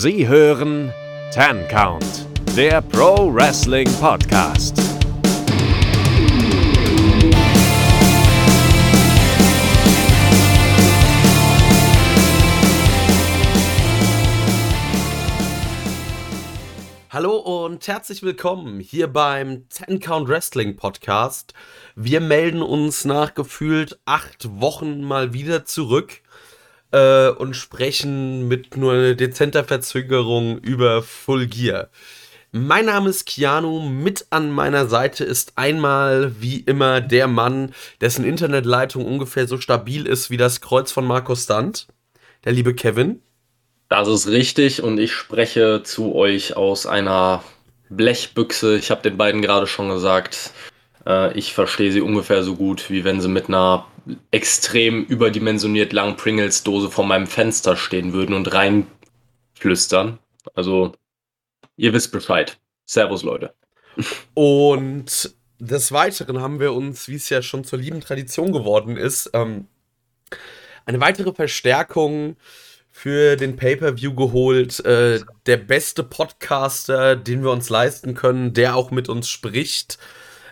Sie hören Ten Count, der Pro Wrestling Podcast. Hallo und herzlich willkommen hier beim Ten Count Wrestling Podcast. Wir melden uns nach gefühlt acht Wochen mal wieder zurück äh, und sprechen mit nur dezenter Verzögerung über Full Gear. Mein Name ist Keanu, mit an meiner Seite ist einmal wie immer der Mann, dessen Internetleitung ungefähr so stabil ist wie das Kreuz von Markus Stunt, der liebe Kevin. Das ist richtig und ich spreche zu euch aus einer Blechbüchse. Ich habe den beiden gerade schon gesagt, äh, ich verstehe sie ungefähr so gut, wie wenn sie mit einer extrem überdimensioniert langen Pringles-Dose vor meinem Fenster stehen würden und reinflüstern. Also, ihr wisst Bescheid. Servus, Leute. Und des Weiteren haben wir uns, wie es ja schon zur lieben Tradition geworden ist, ähm, eine weitere Verstärkung für den Pay-per-View geholt. Äh, der beste Podcaster, den wir uns leisten können, der auch mit uns spricht.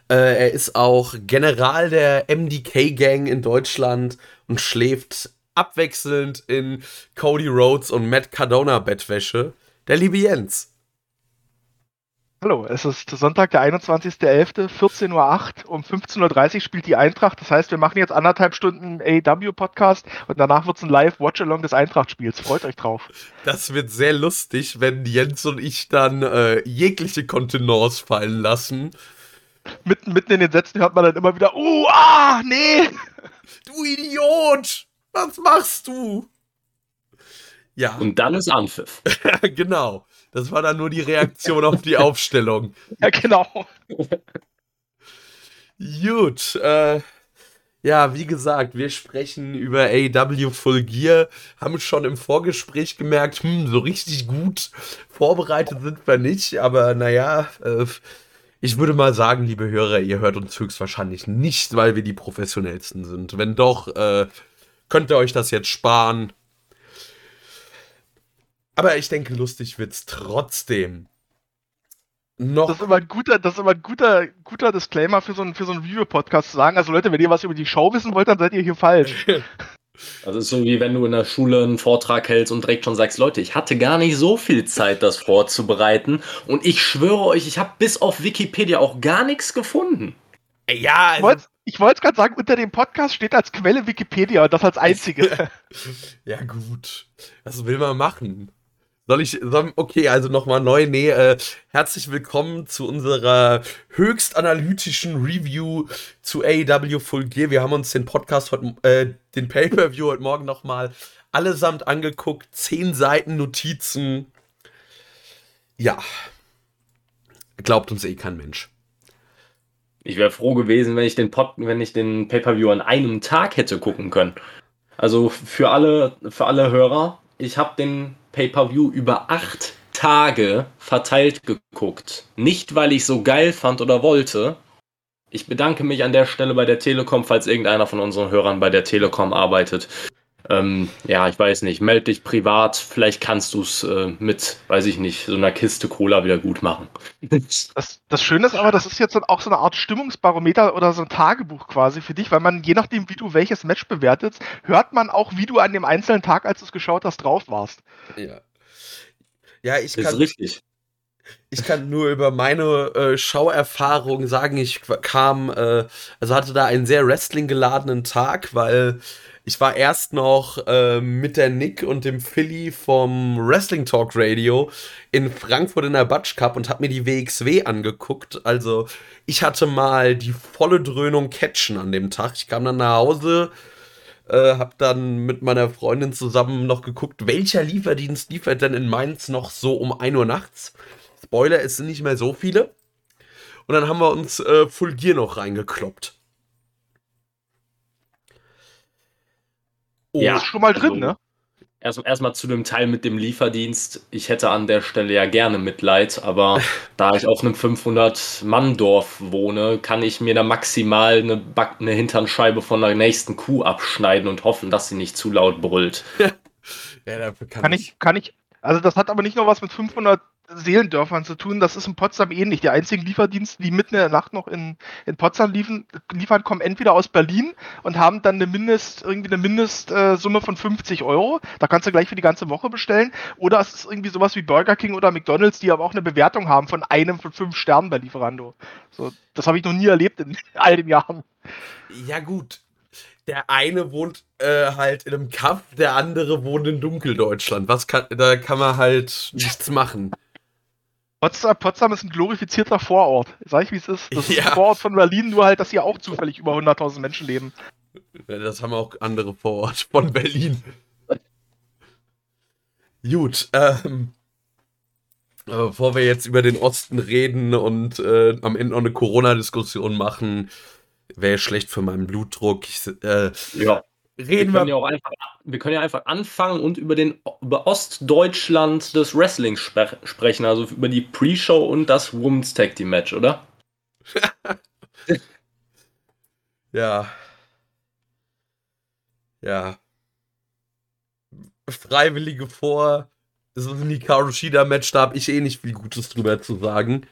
Äh, er ist auch General der MDK-Gang in Deutschland und schläft abwechselnd in Cody Rhodes und Matt Cardona Bettwäsche. Der liebe Jens. Hallo, es ist Sonntag, der 21.11., 14.08 Uhr. Um 15.30 Uhr spielt die Eintracht. Das heißt, wir machen jetzt anderthalb Stunden AEW-Podcast und danach wird es ein Live-Watch-Along des Eintracht-Spiels. Freut euch drauf. Das wird sehr lustig, wenn Jens und ich dann äh, jegliche Kontenance fallen lassen mitten, mitten in den Sätzen hört man dann immer wieder, uh, ah, nee. Du Idiot! Was machst du? Ja. Und dann ist Anpfiff. genau. Das war dann nur die Reaktion auf die Aufstellung. Ja, genau. Gut. Äh, ja, wie gesagt, wir sprechen über AW Full Gear, haben schon im Vorgespräch gemerkt, hm, so richtig gut vorbereitet sind wir nicht, aber naja, äh, ich würde mal sagen, liebe Hörer, ihr hört uns höchstwahrscheinlich nicht, weil wir die professionellsten sind. Wenn doch, äh, könnt ihr euch das jetzt sparen. Aber ich denke, lustig wird's trotzdem. Noch. Das ist immer ein guter, das ist immer ein guter, guter Disclaimer für so einen, für so einen Video-Podcast zu sagen. Also Leute, wenn ihr was über die Show wissen wollt, dann seid ihr hier falsch. Das ist so wie wenn du in der Schule einen Vortrag hältst und direkt schon sagst, Leute, ich hatte gar nicht so viel Zeit, das vorzubereiten. Und ich schwöre euch, ich habe bis auf Wikipedia auch gar nichts gefunden. Ja, also ich wollte es gerade sagen, unter dem Podcast steht als Quelle Wikipedia und das als einzige. ja, gut. Was will man machen? Soll ich, soll, okay, also nochmal neu, nee, äh, herzlich willkommen zu unserer höchst analytischen Review zu AEW Full Gear. Wir haben uns den Podcast heute, äh, den Pay-Per-View heute Morgen nochmal allesamt angeguckt. Zehn Seiten Notizen. Ja. Glaubt uns eh kein Mensch. Ich wäre froh gewesen, wenn ich den Pod, wenn ich den Pay-Per-View an einem Tag hätte gucken können. Also für alle, für alle Hörer, ich habe den Pay-per-View über acht Tage verteilt geguckt. Nicht, weil ich so geil fand oder wollte. Ich bedanke mich an der Stelle bei der Telekom, falls irgendeiner von unseren Hörern bei der Telekom arbeitet. Ähm, ja, ich weiß nicht, meld dich privat, vielleicht kannst du es äh, mit, weiß ich nicht, so einer Kiste Cola wieder gut machen. Das, das Schöne ist aber, das ist jetzt auch so eine Art Stimmungsbarometer oder so ein Tagebuch quasi für dich, weil man, je nachdem, wie du welches Match bewertest, hört man auch, wie du an dem einzelnen Tag, als du es geschaut hast, drauf warst. Ja. Ja, ich kann. Das ist richtig. Ich kann nur über meine äh, Schauerfahrung sagen, ich kam, äh, also hatte da einen sehr Wrestling geladenen Tag, weil ich war erst noch äh, mit der Nick und dem Philly vom Wrestling Talk Radio in Frankfurt in der Batsch Cup und hab mir die WXW angeguckt. Also ich hatte mal die volle Dröhnung Catchen an dem Tag. Ich kam dann nach Hause, äh, hab dann mit meiner Freundin zusammen noch geguckt, welcher Lieferdienst liefert denn in Mainz noch so um 1 Uhr nachts. Spoiler, es sind nicht mehr so viele. Und dann haben wir uns äh, Full Gear noch reingekloppt. Oh, ja, ist schon mal drin, also, ne? Erstmal erst zu dem Teil mit dem Lieferdienst. Ich hätte an der Stelle ja gerne Mitleid, aber da ich auf einem 500-Mann-Dorf wohne, kann ich mir da maximal eine, Back eine Hinternscheibe von der nächsten Kuh abschneiden und hoffen, dass sie nicht zu laut brüllt. ja, dafür kann, kann ich, kann ich Also das hat aber nicht nur was mit 500 Seelendörfern zu tun. Das ist in Potsdam ähnlich. Die einzigen Lieferdienste, die mitten in der Nacht noch in, in Potsdam liefen, liefern, kommen entweder aus Berlin und haben dann eine Mindest, irgendwie eine Mindestsumme von 50 Euro. Da kannst du gleich für die ganze Woche bestellen. Oder es ist irgendwie sowas wie Burger King oder McDonalds, die aber auch eine Bewertung haben von einem von fünf Sternen bei Lieferando. So, das habe ich noch nie erlebt in all den Jahren. Ja, gut. Der eine wohnt äh, halt in einem Kaff, der andere wohnt in Dunkeldeutschland. Was kann, da kann man halt nichts machen. Potsdam, Potsdam ist ein glorifizierter Vorort. Sag ich, wie es ist. Das ist Ja. ein Vorort von Berlin, nur halt, dass hier auch zufällig über 100.000 Menschen leben. Das haben auch andere vor Ort von Berlin. Gut, ähm, bevor wir jetzt über den Osten reden und äh, am Ende noch eine Corona-Diskussion machen, wäre schlecht für meinen Blutdruck. Ich, äh, Ja. Wir reden können, wir. ja auch einfach, wir können ja einfach anfangen und über den über Ostdeutschland des Wrestlings spre sprechen, also über die Pre-Show und das Women's Tag Team Match, oder? Ja. Ja. Freiwillige vor. Das ist ein Hikaru Shida-Match, da habe ich eh nicht viel Gutes drüber zu sagen.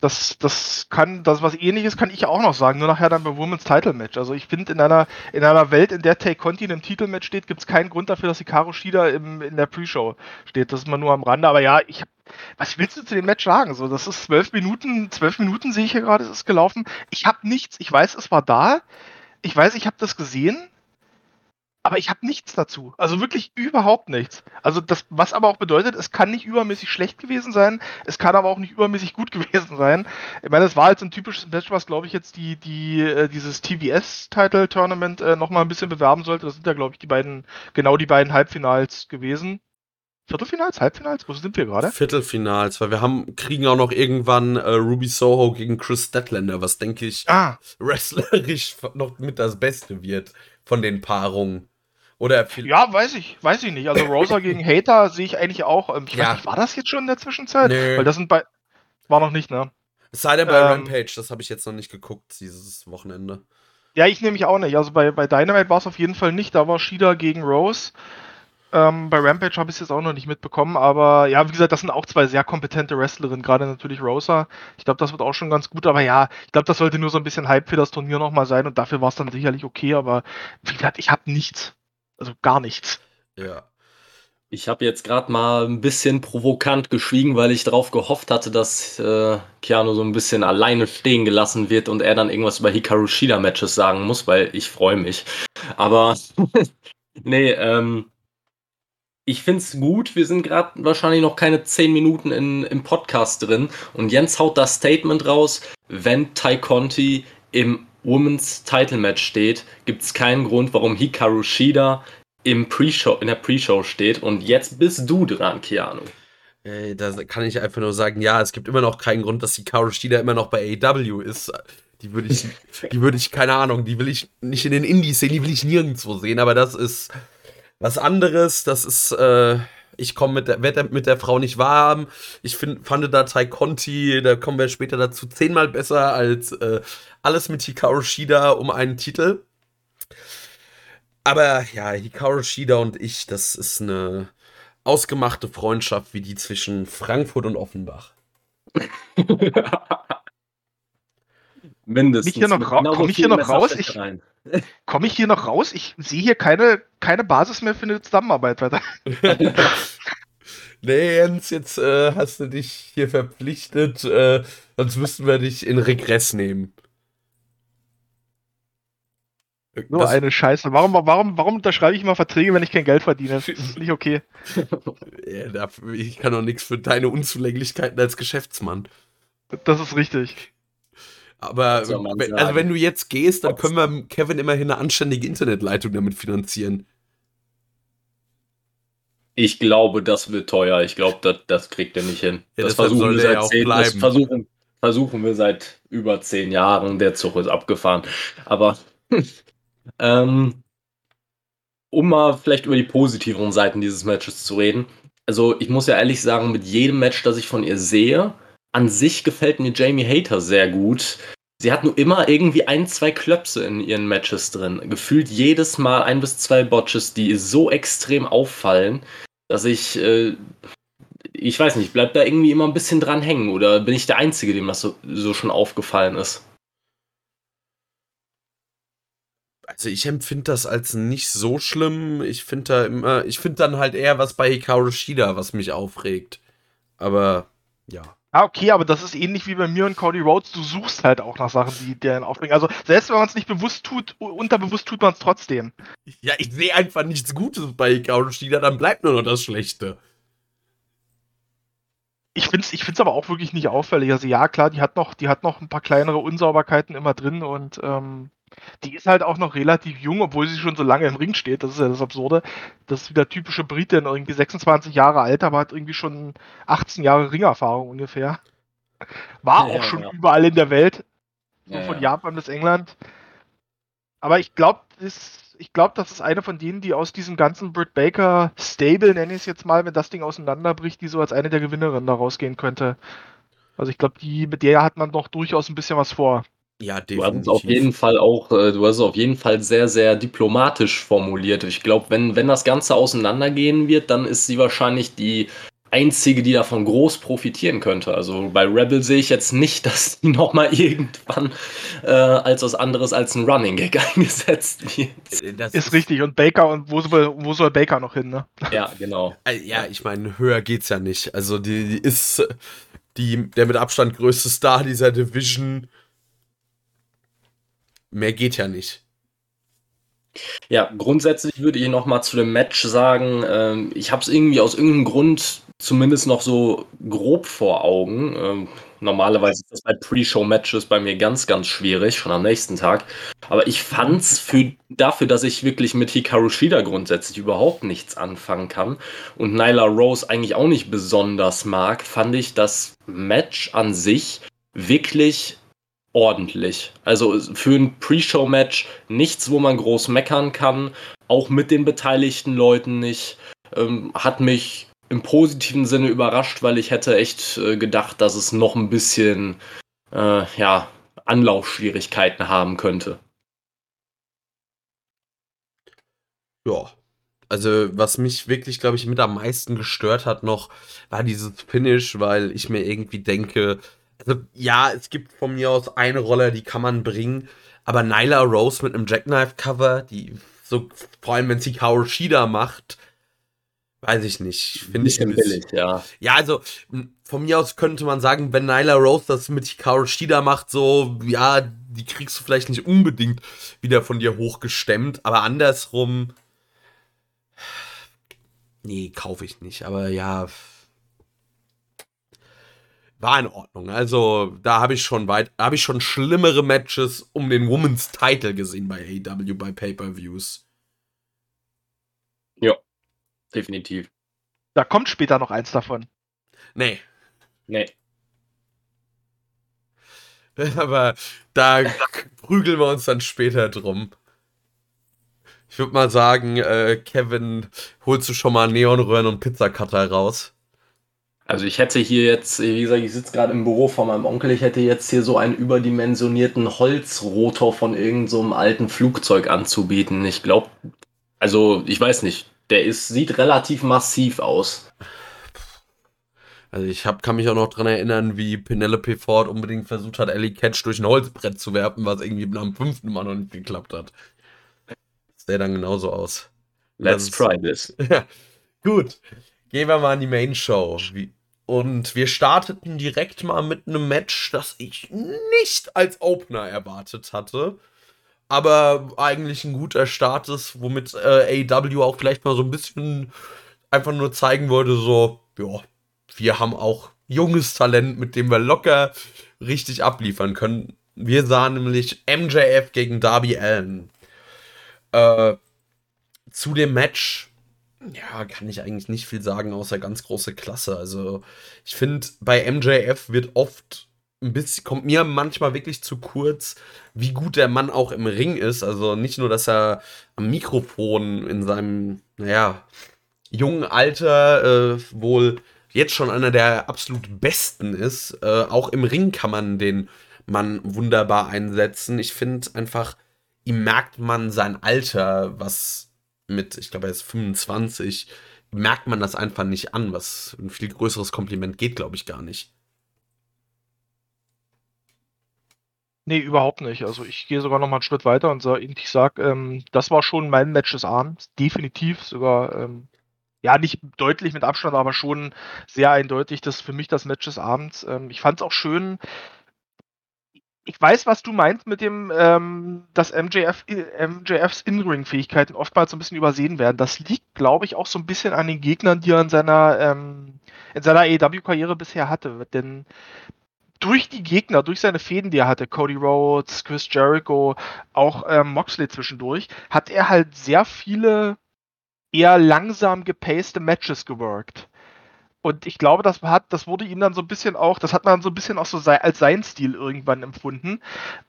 Das, das kann, das was ähnliches kann ich auch noch sagen, nur nachher dann beim Women's Title Match. Also ich finde, in einer, in einer Welt, in der Tay Conti in einem Titelmatch steht, gibt es keinen Grund dafür, dass Hikaru Shida im, in der Pre-Show steht. Das ist mal nur am Rande. Aber ja, ich was willst du zu dem Match sagen? So, das ist zwölf Minuten, zwölf Minuten sehe ich hier gerade, es ist gelaufen. Ich habe nichts, ich weiß, es war da. Ich weiß, ich habe das gesehen. Aber ich habe nichts dazu. Also wirklich überhaupt nichts. Also das, was aber auch bedeutet, es kann nicht übermäßig schlecht gewesen sein, es kann aber auch nicht übermäßig gut gewesen sein. Ich meine, es war halt so ein typisches Match, was glaube ich jetzt die, die, äh, dieses TBS-Title-Tournament äh, nochmal ein bisschen bewerben sollte. Das sind ja, glaube ich, die beiden, genau die beiden Halbfinals gewesen. Viertelfinals? Halbfinals? Wo sind wir gerade? Viertelfinals, weil wir haben, kriegen auch noch irgendwann äh, Ruby Soho gegen Chris Statlander, was denke ich Ah, wrestlerisch noch mit das Beste wird von den Paarungen. Oder ja, weiß ich, weiß ich nicht. Also Rosa gegen Hater sehe ich eigentlich auch. Ähm, ich Ja. weiß nicht, war das jetzt schon in der Zwischenzeit? Nö. Weil das sind bei. War noch nicht, ne? es sei denn bei ähm, Rampage, das habe ich jetzt noch nicht geguckt, dieses Wochenende. Ja, ich nehme mich auch nicht. Also bei, bei Dynamite war es auf jeden Fall nicht. Da war Shida gegen Rose. Ähm, bei Rampage habe ich es jetzt auch noch nicht mitbekommen. Aber ja, wie gesagt, das sind auch zwei sehr kompetente Wrestlerinnen. Gerade natürlich Rosa. Ich glaube, das wird auch schon ganz gut. Aber ja, ich glaube, das sollte nur so ein bisschen Hype für das Turnier nochmal sein. Und dafür war es dann sicherlich okay. Aber wie gesagt, ich habe nichts. Also gar nichts. Ja. Ich habe jetzt gerade mal ein bisschen provokant geschwiegen, weil ich darauf gehofft hatte, dass äh, Keanu so ein bisschen alleine stehen gelassen wird und er dann irgendwas über Hikaru Shida Matches sagen muss, weil ich freue mich. Aber nee, ähm, ich find's gut. Wir sind gerade wahrscheinlich noch keine 10 Minuten in, im Podcast drin und Jens haut das Statement raus, wenn Tai Conti im Women's Title Match steht, gibt's keinen Grund, warum Hikaru Shida im Pre-Show, in der Pre-Show steht. Und jetzt bist du dran, Keanu. Ey, da kann ich einfach nur sagen, ja, es gibt immer noch keinen Grund, dass Hikaru Shida immer noch bei AEW ist. Die würde ich, die würde ich, keine Ahnung, die will ich nicht in den Indies sehen, die will ich nirgendwo sehen, aber das ist was anderes, das ist, äh, ich komme mit der, werd mit der Frau nicht warm. Ich find, fand da Tai Conti, da kommen wir später dazu, zehnmal besser als äh, alles mit Hikaru Shida um einen Titel. Aber ja, Hikaru Shida und ich, das ist eine ausgemachte Freundschaft wie die zwischen Frankfurt und Offenbach. Mindestens. Mich hier noch ra- komm ich hier noch raus? Messerstechereien. Komme ich hier noch raus? Ich sehe hier keine, keine Basis mehr für eine Zusammenarbeit weiter. Nee, Jens, jetzt äh, hast du dich hier verpflichtet, äh, sonst müssten wir dich in Regress nehmen. So Das- eine Scheiße. Warum, warum, warum unterschreibe ich immer Verträge, wenn ich kein Geld verdiene? Das ist nicht okay. ich kann doch nichts für deine Unzulänglichkeiten als Geschäftsmann. Das ist richtig. Aber also wenn du jetzt gehst, dann können wir Kevin immerhin eine anständige Internetleitung damit finanzieren. Ich glaube, das wird teuer. Ich glaube, das, das kriegt er nicht hin. Ja, das, versuchen soll wir seit ja auch zehn, das versuchen, versuchen wir seit über zehn Jahren. Der Zug ist abgefahren. Aber ähm, um mal vielleicht über die positiveren Seiten dieses Matches zu reden. Also ich muss ja ehrlich sagen, mit jedem Match, das ich von ihr sehe, an sich gefällt mir Jamie Hater sehr gut. Sie hat nur immer irgendwie ein, zwei Klöpse in ihren Matches drin. Gefühlt jedes Mal ein bis zwei Botches, die so extrem auffallen. dass ich, äh, ich weiß nicht, bleibt da irgendwie immer ein bisschen dran hängen oder bin ich der Einzige, dem das so, so schon aufgefallen ist? Also ich empfinde das als nicht so schlimm. Ich finde da immer, ich finde dann halt eher was bei Hikaru Shida, was mich aufregt. Aber ja. Ah, okay, aber das ist ähnlich wie bei mir und Cody Rhodes. Du suchst halt auch nach Sachen, die dir aufregen. Also selbst wenn man es nicht bewusst tut, unterbewusst tut man es trotzdem. Ja, ich sehe einfach nichts Gutes bei Hikaru Shida, dann bleibt nur noch das Schlechte. Ich finde es ich find's aber auch wirklich nicht auffällig. Also ja, klar, die hat noch, die hat noch ein paar kleinere Unsauberkeiten immer drin und ähm, die ist halt auch noch relativ jung, obwohl sie schon so lange im Ring steht. Das ist ja das Absurde. Das ist wieder typische Britin, irgendwie 26 Jahre alt, aber hat irgendwie schon 18 Jahre Ringerfahrung ungefähr. War ja, auch schon ja. überall in der Welt. Ja, von Japan bis England. Aber ich glaube, ich glaube, das ist eine von denen, die aus diesem ganzen Britt Baker Stable, nenne ich es jetzt mal, wenn das Ding auseinanderbricht, die so als eine der Gewinnerinnen da rausgehen könnte. Also ich glaube, die, mit der hat man doch durchaus ein bisschen was vor. Ja, definitiv. Du hast es auf jeden Fall auch, äh, du hast es auf jeden Fall sehr, sehr diplomatisch formuliert. Ich glaube, wenn, wenn das Ganze auseinandergehen wird, dann ist sie wahrscheinlich die einzige, die davon groß profitieren könnte. Also bei Rebel sehe ich jetzt nicht, dass die nochmal irgendwann äh, als was anderes als ein Running Gag eingesetzt wird. Äh, das ist richtig. Und Baker, und wo soll, wo soll Baker noch hin, ne? Ja, genau. Äh, ja, ich meine, höher geht's ja nicht. Also die, die ist die, der mit Abstand größte Star dieser Division mehr geht ja nicht. Ja, grundsätzlich würde ich noch mal zu dem Match sagen, ähm, ich habe es irgendwie aus irgendeinem Grund zumindest noch so grob vor Augen. Ähm, normalerweise ist das bei Pre-Show-Matches bei mir ganz, ganz schwierig, schon am nächsten Tag. Aber ich fand's für, dafür, dass ich wirklich mit Hikaru Shida grundsätzlich überhaupt nichts anfangen kann und Nyla Rose eigentlich auch nicht besonders mag, fand ich das Match an sich wirklich ordentlich. Also für ein Pre-Show-Match nichts, wo man groß meckern kann, auch mit den beteiligten Leuten nicht. Ähm, hat mich im positiven Sinne überrascht, weil ich hätte echt äh, gedacht, dass es noch ein bisschen äh, ja, Anlaufschwierigkeiten haben könnte. Ja. Also, was mich wirklich, glaube ich, mit am meisten gestört hat noch, war dieses Finish, weil ich mir irgendwie denke, also, ja, es gibt von mir aus eine Rolle, die kann man bringen. Aber Nyla Rose mit einem Jackknife-Cover, die so, vor allem wenn sie Kaoshida macht, weiß ich nicht. Finde ich ein billig, ja. Ja, also von mir aus könnte man sagen, wenn Nyla Rose das mit Hikaru Shida macht, so, ja, die kriegst du vielleicht nicht unbedingt wieder von dir hochgestemmt, aber andersrum, nee, kaufe ich nicht, aber ja, war in Ordnung. Also, da habe ich schon weit, habe ich schon schlimmere Matches um den Women's Title gesehen bei AEW bei Pay-per-Views. Ja, definitiv. Da kommt später noch eins davon. Nee. Nee. Aber da prügeln wir uns dann später drum. Ich würde mal sagen, äh, Kevin, holst du schon mal Neonröhren und Pizzacutter raus? Also ich hätte hier jetzt, wie gesagt, ich sitze gerade im Büro von meinem Onkel, ich hätte jetzt hier so einen überdimensionierten Holzrotor von irgendeinem so alten Flugzeug anzubieten. Ich glaube, also ich weiß nicht, der ist, sieht relativ massiv aus. Also ich hab, kann mich auch noch dran erinnern, wie Penelope Ford unbedingt versucht hat, Ellie Catch durch ein Holzbrett zu werfen, was irgendwie dem fünften Mal noch nicht geklappt hat. Das sähe dann genauso aus. Let's try this. Ja. Gut. Gehen wir mal an die Main Show. Wie, und wir starteten direkt mal mit einem Match, das ich nicht als Opener erwartet hatte. Aber eigentlich ein guter Start ist, womit äh, AEW auch vielleicht mal so ein bisschen einfach nur zeigen wollte, so, ja, wir haben auch junges Talent, mit dem wir locker richtig abliefern können. Wir sahen nämlich MJF gegen Darby Allen. Äh, zu dem Match ja, kann ich eigentlich nicht viel sagen, außer ganz große Klasse. Also, ich finde, bei MJF wird oft ein bisschen, kommt mir manchmal wirklich zu kurz, wie gut der Mann auch im Ring ist. Also nicht nur, dass er am Mikrofon in seinem, naja, jungen Alter äh, wohl jetzt schon einer der absolut besten ist. Äh, auch im Ring kann man den Mann wunderbar einsetzen. Ich finde einfach, ihm merkt man sein Alter, was mit, ich glaube, er ist 25, merkt man das einfach nicht an, was ein viel größeres Kompliment geht, glaube ich, gar nicht. Nee, überhaupt nicht. Also ich gehe sogar noch mal einen Schritt weiter und sag, ich sage, ähm, das war schon mein Match des Abends. Definitiv sogar, ähm, ja, nicht deutlich mit Abstand, aber schon sehr eindeutig. Das für mich das Match des Abends. Ähm, ich fand es auch schön. Ich weiß, was du meinst mit dem, ähm, dass MJF, MJFs In-Ring-Fähigkeiten oftmals so ein bisschen übersehen werden. Das liegt, glaube ich, auch so ein bisschen an den Gegnern, die er in seiner, ähm, in seiner AEW-Karriere bisher hatte. Denn durch die Gegner, durch seine Fäden, die er hatte, Cody Rhodes, Chris Jericho, auch ähm, Moxley zwischendurch, hat er halt sehr viele eher langsam gepaste Matches geworkt. Und ich glaube, das hat, das wurde ihm dann so ein bisschen auch, das hat man so ein bisschen auch so sei, als sein Stil irgendwann empfunden.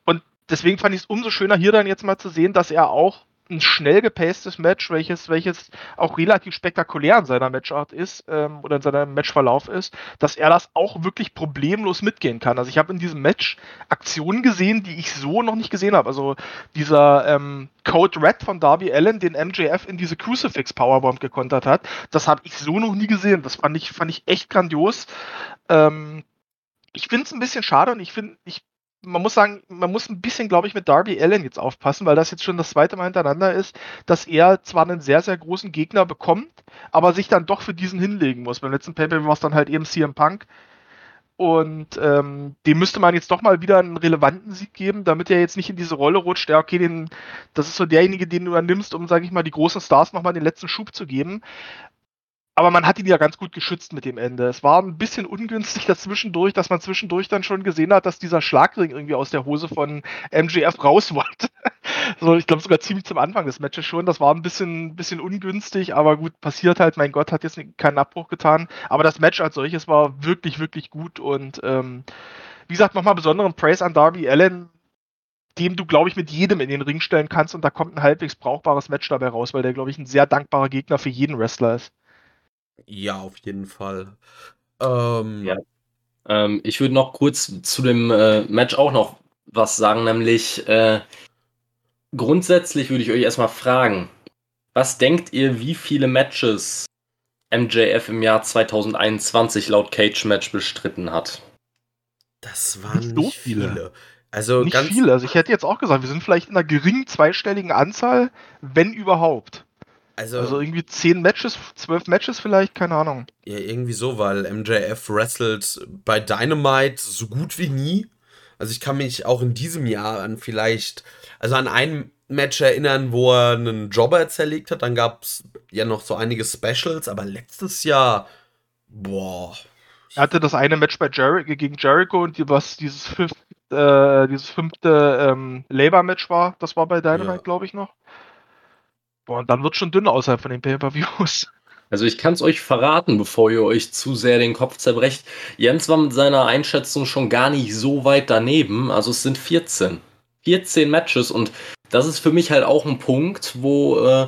Und deswegen fand ich es umso schöner, hier dann jetzt mal zu sehen, dass er auch ein schnell gepastes Match, welches, welches auch relativ spektakulär in seiner Matchart ist ähm, oder in seinem Matchverlauf ist, dass er das auch wirklich problemlos mitgehen kann. Also ich habe in diesem Match Aktionen gesehen, die ich so noch nicht gesehen habe. Also dieser ähm, Code Red von Darby Allen, den MJF in diese Crucifix Powerbomb gekontert hat, das habe ich so noch nie gesehen. Das fand ich, fand ich echt grandios. Ähm, ich finde es ein bisschen schade und ich finde, ich man muss sagen, man muss ein bisschen, glaube ich, mit Darby Allen jetzt aufpassen, weil das jetzt schon das zweite Mal hintereinander ist, dass er zwar einen sehr, sehr großen Gegner bekommt, aber sich dann doch für diesen hinlegen muss. Beim letzten Paper war es dann halt eben CM Punk. Und ähm, dem müsste man jetzt doch mal wieder einen relevanten Sieg geben, damit er jetzt nicht in diese Rolle rutscht. Ja, okay, den, das ist so derjenige, den du dann nimmst, um, sage ich mal, die großen Stars nochmal den letzten Schub zu geben aber man hat ihn ja ganz gut geschützt mit dem Ende. Es war ein bisschen ungünstig dazwischendurch, dass man zwischendurch dann schon gesehen hat, dass dieser Schlagring irgendwie aus der Hose von MJF raus wollte. so, ich glaube sogar ziemlich zum Anfang des Matches schon. Das war ein bisschen, bisschen ungünstig, aber gut, passiert halt. Mein Gott, hat jetzt keinen Abbruch getan. Aber das Match als solches war wirklich, wirklich gut und ähm, wie gesagt, nochmal besonderen Praise an Darby Allen, dem du, glaube ich, mit jedem in den Ring stellen kannst und da kommt ein halbwegs brauchbares Match dabei raus, weil der, glaube ich, ein sehr dankbarer Gegner für jeden Wrestler ist. Ja, auf jeden Fall. Ähm, Ja. Ähm, ich würde noch kurz zu dem äh, Match auch noch was sagen, nämlich äh, grundsätzlich würde ich euch erstmal fragen, was denkt ihr, wie viele Matches MJF im Jahr 2021 laut Cage Match bestritten hat? Das waren Nicht nicht, so viele. viele. Also Nicht ganz, viele. Also ich hätte jetzt auch gesagt, wir sind vielleicht in einer geringen zweistelligen Anzahl, wenn überhaupt. Also, Also irgendwie zehn Matches, zwölf Matches vielleicht, keine Ahnung. ja, irgendwie so, weil MJF wrestelt bei Dynamite so gut wie nie. Also ich kann mich auch in diesem Jahr an vielleicht, also an ein Match erinnern, wo er einen Jobber zerlegt hat. Dann gab es ja noch so einige Specials, aber letztes Jahr, boah, Er hatte das eine Match bei Jer gegen Jericho und was dieses, fünf, äh, dieses fünfte ähm, Labor-Match war, das war bei Dynamite, Ja. glaube ich, noch. Boah, und dann wird schon dünn außerhalb von den Pay-Per-Views. Also ich kann es euch verraten, bevor ihr euch zu sehr den Kopf zerbrecht. Jens war mit seiner Einschätzung schon gar nicht so weit daneben. Also es sind 14. 14 Matches und das ist für mich halt auch ein Punkt, wo äh,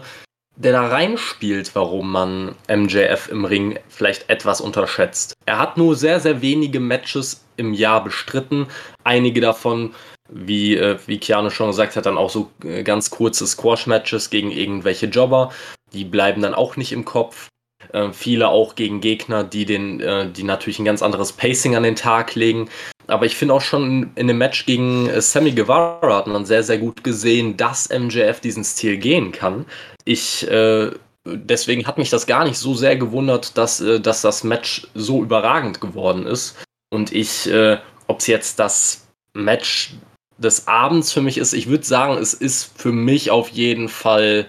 der da reinspielt, warum man MJF im Ring vielleicht etwas unterschätzt. Er hat nur sehr, sehr wenige Matches im Jahr bestritten. Einige davon, wie, äh, wie Keanu schon gesagt hat, dann auch so äh, ganz kurze Squash-Matches gegen irgendwelche Jobber. Die bleiben dann auch nicht im Kopf. Äh, viele auch gegen Gegner, die den, äh, die natürlich ein ganz anderes Pacing an den Tag legen. Aber ich finde auch schon in dem Match gegen äh, Sammy Guevara hat man sehr, sehr gut gesehen, dass MJF diesen Stil gehen kann. Ich, äh, deswegen hat mich das gar nicht so sehr gewundert, dass, dass das Match so überragend geworden ist. Und ich, äh, ob es jetzt das Match des Abends für mich ist, ich würde sagen, es ist für mich auf jeden Fall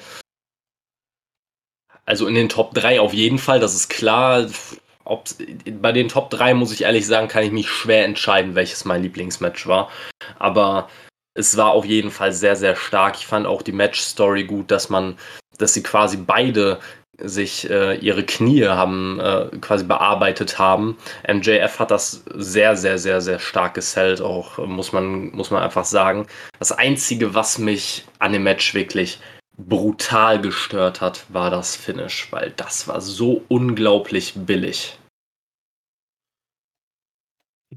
also in den Top 3 auf jeden Fall, das ist klar. Ob, bei den Top 3 muss ich ehrlich sagen, kann ich mich schwer entscheiden, welches mein Lieblingsmatch war. Aber es war auf jeden Fall sehr, sehr stark. Ich fand auch die Match-Story gut, dass man, dass sie quasi beide sich äh, ihre Knie haben äh, quasi bearbeitet haben. MJF hat das sehr, sehr, sehr, sehr stark gesellt, auch muss man, muss man einfach sagen. Das Einzige, was mich an dem Match wirklich brutal gestört hat, war das Finish, weil das war so unglaublich billig.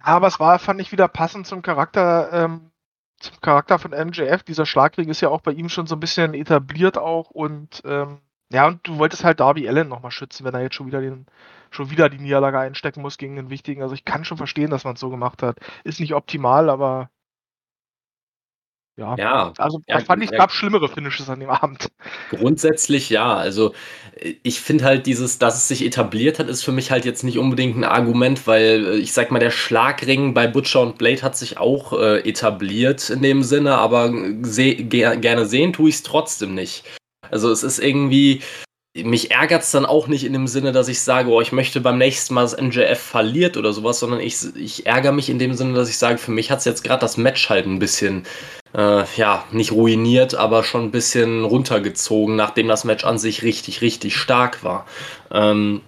Aber es war, fand ich, wieder passend zum Charakter, ähm, zum Charakter von MJF. Dieser Schlagring ist ja auch bei ihm schon so ein bisschen etabliert auch und ähm, Ja, und du wolltest halt Darby Allen nochmal schützen, wenn er jetzt schon wieder den, schon wieder die Niederlage einstecken muss gegen den wichtigen. Also ich kann schon verstehen, dass man es so gemacht hat. Ist nicht optimal, aber ja. Ja, Also ja, da fand ich, es ja. gab schlimmere Finishes an dem Abend. Grundsätzlich ja. Also äh, ich finde halt dieses, dass es sich etabliert hat, ist für mich halt jetzt nicht unbedingt ein Argument, weil äh, ich sag mal, der Schlagring bei Butcher und Blade hat sich auch äh, etabliert in dem Sinne, aber seh, ger gerne sehen tue ich es trotzdem nicht. Also es ist irgendwie, mich ärgert es dann auch nicht in dem Sinne, dass ich sage, oh, ich möchte beim nächsten Mal, dass MJF verliert oder sowas, sondern ich, ich ärgere mich in dem Sinne, dass ich sage, für mich hat es jetzt gerade das Match halt ein bisschen äh, ja, nicht ruiniert, aber schon ein bisschen runtergezogen, nachdem das Match an sich richtig, richtig stark war. Ähm,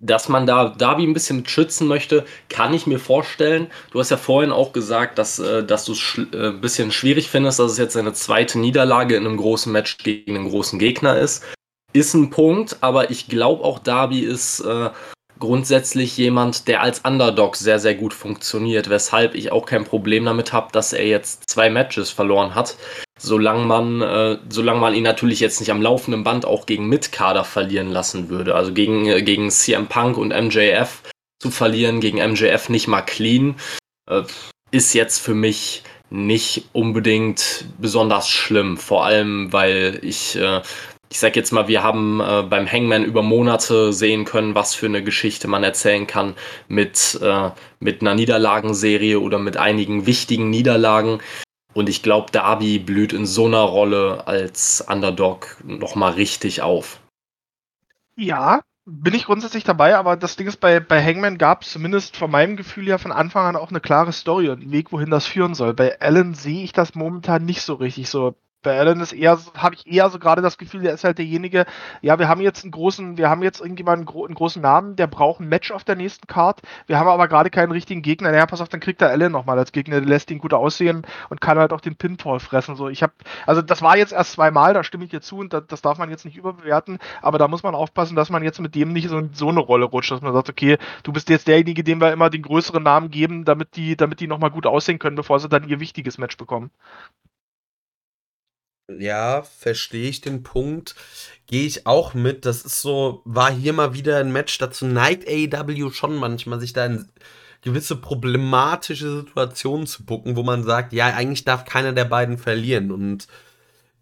dass man da Darby ein bisschen schützen möchte, kann ich mir vorstellen. Du hast ja vorhin auch gesagt, dass, äh, dass du es äh, ein bisschen schwierig findest, dass es jetzt eine zweite Niederlage in einem großen Match gegen einen großen Gegner ist. Ist ein Punkt, aber ich glaube auch Darby ist äh, grundsätzlich jemand, der als Underdog sehr, sehr gut funktioniert, weshalb ich auch kein Problem damit habe, dass er jetzt zwei Matches verloren hat. Solange man, äh, solange man ihn natürlich jetzt nicht am laufenden Band auch gegen Mitkader verlieren lassen würde. Also gegen, äh, gegen CM Punk und MJF zu verlieren, gegen MJF nicht mal clean, äh, ist jetzt für mich nicht unbedingt besonders schlimm. Vor allem, weil ich äh, ich sag jetzt mal, wir haben äh, beim Hangman über Monate sehen können, was für eine Geschichte man erzählen kann mit, äh, mit einer Niederlagenserie oder mit einigen wichtigen Niederlagen. Und ich glaube, Darby blüht in so einer Rolle als Underdog nochmal richtig auf. Ja, bin ich grundsätzlich dabei, aber das Ding ist, bei, bei Hangman gab es zumindest von meinem Gefühl her von Anfang an auch eine klare Story und einen Weg, wohin das führen soll. Bei Allen sehe ich das momentan nicht so richtig so. Bei Allen ist eher, habe ich eher so gerade das Gefühl, der ist halt derjenige, ja, wir haben jetzt einen großen, wir haben jetzt irgendjemanden gro einen großen Namen, der braucht ein Match auf der nächsten Card. Wir haben aber gerade keinen richtigen Gegner. Naja, pass auf, dann kriegt er Allen nochmal als Gegner, der lässt ihn gut aussehen und kann halt auch den Pinfall fressen. So, ich habe, also das war jetzt erst zweimal, da stimme ich dir zu und das, das darf man jetzt nicht überbewerten, aber da muss man aufpassen, dass man jetzt mit dem nicht so, so eine Rolle rutscht, dass man sagt, okay, du bist jetzt derjenige, dem wir immer den größeren Namen geben, damit die, damit die nochmal gut aussehen können, bevor sie dann ihr wichtiges Match bekommen. Ja, verstehe ich den Punkt. Gehe ich auch mit. Das ist so, war hier mal wieder ein Match. Dazu neigt AEW schon manchmal, sich da in gewisse problematische Situationen zu bucken, wo man sagt, ja, eigentlich darf keiner der beiden verlieren. Und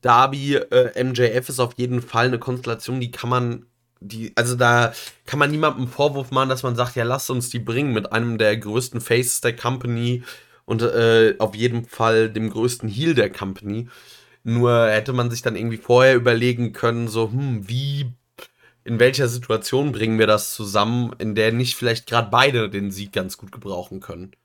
Darby, äh, MJF ist auf jeden Fall eine Konstellation, die kann man, die, also da kann man niemandem Vorwurf machen, dass man sagt, ja, lasst uns die bringen mit einem der größten Faces der Company und äh, auf jeden Fall dem größten Heel der Company. Nur hätte man sich dann irgendwie vorher überlegen können, so, hm, wie, in welcher Situation bringen wir das zusammen, in der nicht vielleicht gerade beide den Sieg ganz gut gebrauchen können.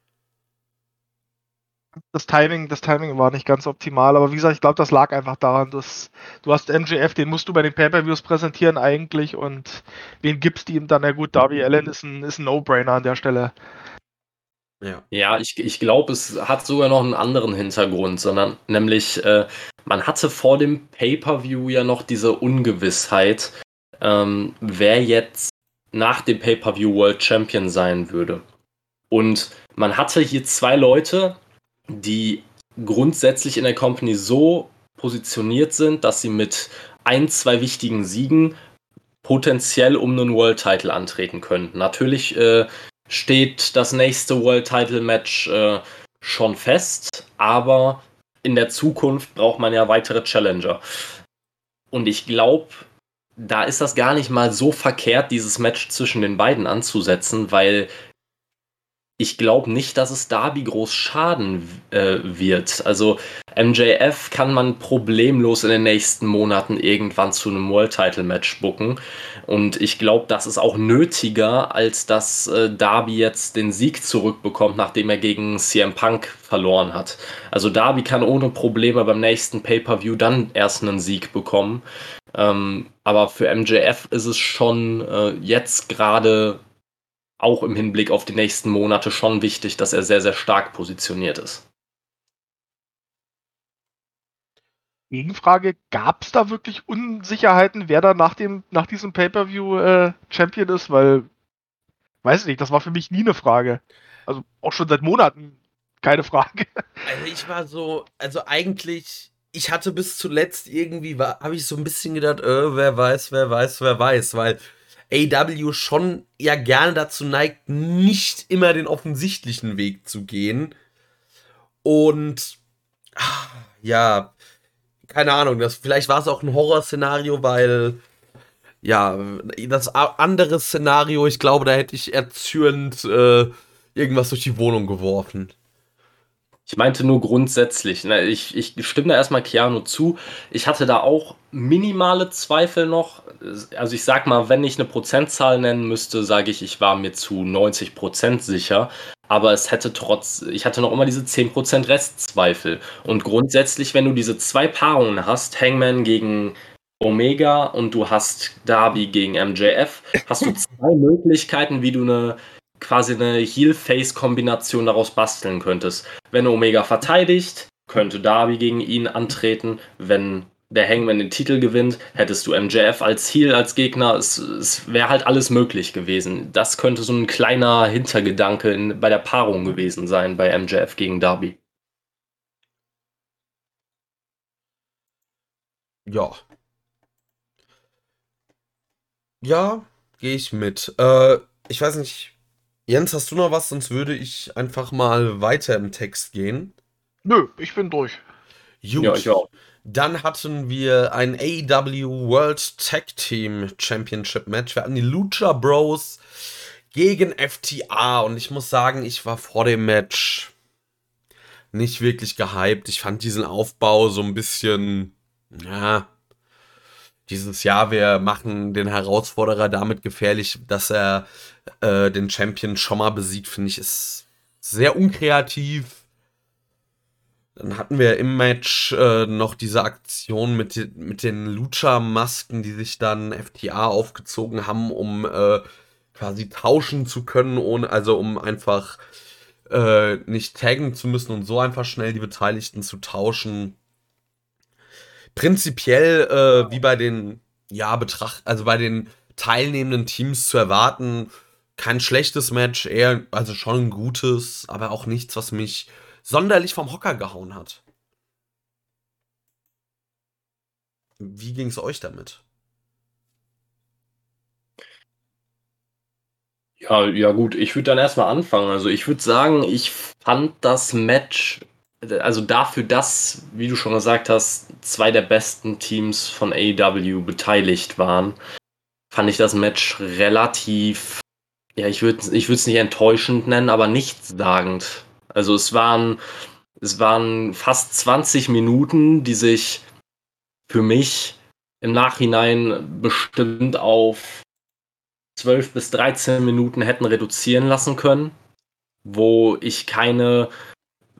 Das Timing, das Timing war nicht ganz optimal, aber wie gesagt, ich glaube, das lag einfach daran, dass du hast MJF, den musst du bei den Pay-Per-Views präsentieren eigentlich und wen gibst du ihm dann? Ja gut, Darby Allen ist ein, ist ein No-Brainer an der Stelle. Ja. Ja, ich, ich glaube, es hat sogar noch einen anderen Hintergrund, sondern nämlich, äh, man hatte vor dem Pay-Per-View ja noch diese Ungewissheit, ähm, wer jetzt nach dem Pay-Per-View World Champion sein würde. Und man hatte hier zwei Leute, die grundsätzlich in der Company so positioniert sind, dass sie mit ein, zwei wichtigen Siegen potenziell um einen World Title antreten könnten. Natürlich äh, steht das nächste World Title Match äh, schon fest, aber in der Zukunft braucht man ja weitere Challenger. Und ich glaube, da ist das gar nicht mal so verkehrt, dieses Match zwischen den beiden anzusetzen, weil ich glaube nicht, dass es Darby groß schaden äh, wird. Also MJF kann man problemlos in den nächsten Monaten irgendwann zu einem World Title Match bucken. Und ich glaube, das ist auch nötiger, als dass äh, Darby jetzt den Sieg zurückbekommt, nachdem er gegen CM Punk verloren hat. Also Darby kann ohne Probleme beim nächsten Pay-per-View dann erst einen Sieg bekommen. Ähm, aber für MJF ist es schon äh, jetzt gerade auch im Hinblick auf die nächsten Monate schon wichtig, dass er sehr, sehr stark positioniert ist. Gegenfrage, gab es da wirklich Unsicherheiten, wer da nach, dem, nach diesem Pay-Per-View äh, Champion ist? Weil, weiß ich nicht, das war für mich nie eine Frage. Also auch schon seit Monaten keine Frage. Also ich war so, also eigentlich ich hatte bis zuletzt irgendwie, habe ich so ein bisschen gedacht, äh, wer weiß, wer weiß, wer weiß, weil AW schon ja gerne dazu neigt, nicht immer den offensichtlichen Weg zu gehen. Und ah, ja, keine Ahnung, das, vielleicht war es auch ein Horrorszenario, weil ja, das andere Szenario, ich glaube, da hätte ich erzürnt äh, irgendwas durch die Wohnung geworfen. Ich meinte nur grundsätzlich. Ne? Ich, ich stimme da erstmal Keanu zu. Ich hatte da auch minimale Zweifel noch. Also ich sag mal, wenn ich eine Prozentzahl nennen müsste, sage ich, ich war mir zu 90 Prozent sicher. Aber es hätte trotz, ich hatte noch immer diese 10% Restzweifel. Und grundsätzlich, wenn du diese zwei Paarungen hast, Hangman gegen Omega und du hast Darby gegen MJF, hast du zwei Möglichkeiten, wie du eine quasi eine Heel-Face-Kombination daraus basteln könntest. Wenn Omega verteidigt, könnte Darby gegen ihn antreten. Wenn der Hangman den Titel gewinnt, hättest du MJF als Heel, als Gegner. Es, es wäre halt alles möglich gewesen. Das könnte so ein kleiner Hintergedanke in, bei der Paarung gewesen sein, bei MJF gegen Darby. Ja. Ja, gehe ich mit. Äh, ich weiß nicht, Jens, hast du noch was? Sonst würde ich einfach mal weiter im Text gehen. Nö, ich bin durch. Gut. Ja, ich auch. Dann hatten wir ein AEW World Tag Team Championship Match. Wir hatten die Lucha Bros gegen FTA und ich muss sagen, ich war vor dem Match nicht wirklich gehypt. Ich fand diesen Aufbau so ein bisschen, ja, dieses Jahr, wir machen den Herausforderer damit gefährlich, dass er äh, den Champion schon mal besiegt, finde ich, ist sehr unkreativ. Dann hatten wir im Match äh, noch diese Aktion mit, mit den Lucha-Masken, die sich dann FTA aufgezogen haben, um äh, quasi tauschen zu können, ohne, also um einfach äh, nicht taggen zu müssen und so einfach schnell die Beteiligten zu tauschen prinzipiell äh, wie bei den, ja, Betracht, also bei den teilnehmenden Teams zu erwarten, kein schlechtes Match, eher, also schon ein gutes, aber auch nichts, was mich sonderlich vom Hocker gehauen hat. Wie ging es euch damit? Ja, ja gut, ich würde dann erstmal anfangen. Also ich würde sagen, ich fand das Match also dafür, dass, wie du schon gesagt hast, zwei der besten Teams von AEW beteiligt waren, fand ich das Match relativ, ja, ich würde ich es nicht enttäuschend nennen, aber nichtssagend. Also es waren, es waren fast 20 Minuten, die sich für mich im Nachhinein bestimmt auf 12 bis 13 Minuten hätten reduzieren lassen können, wo ich keine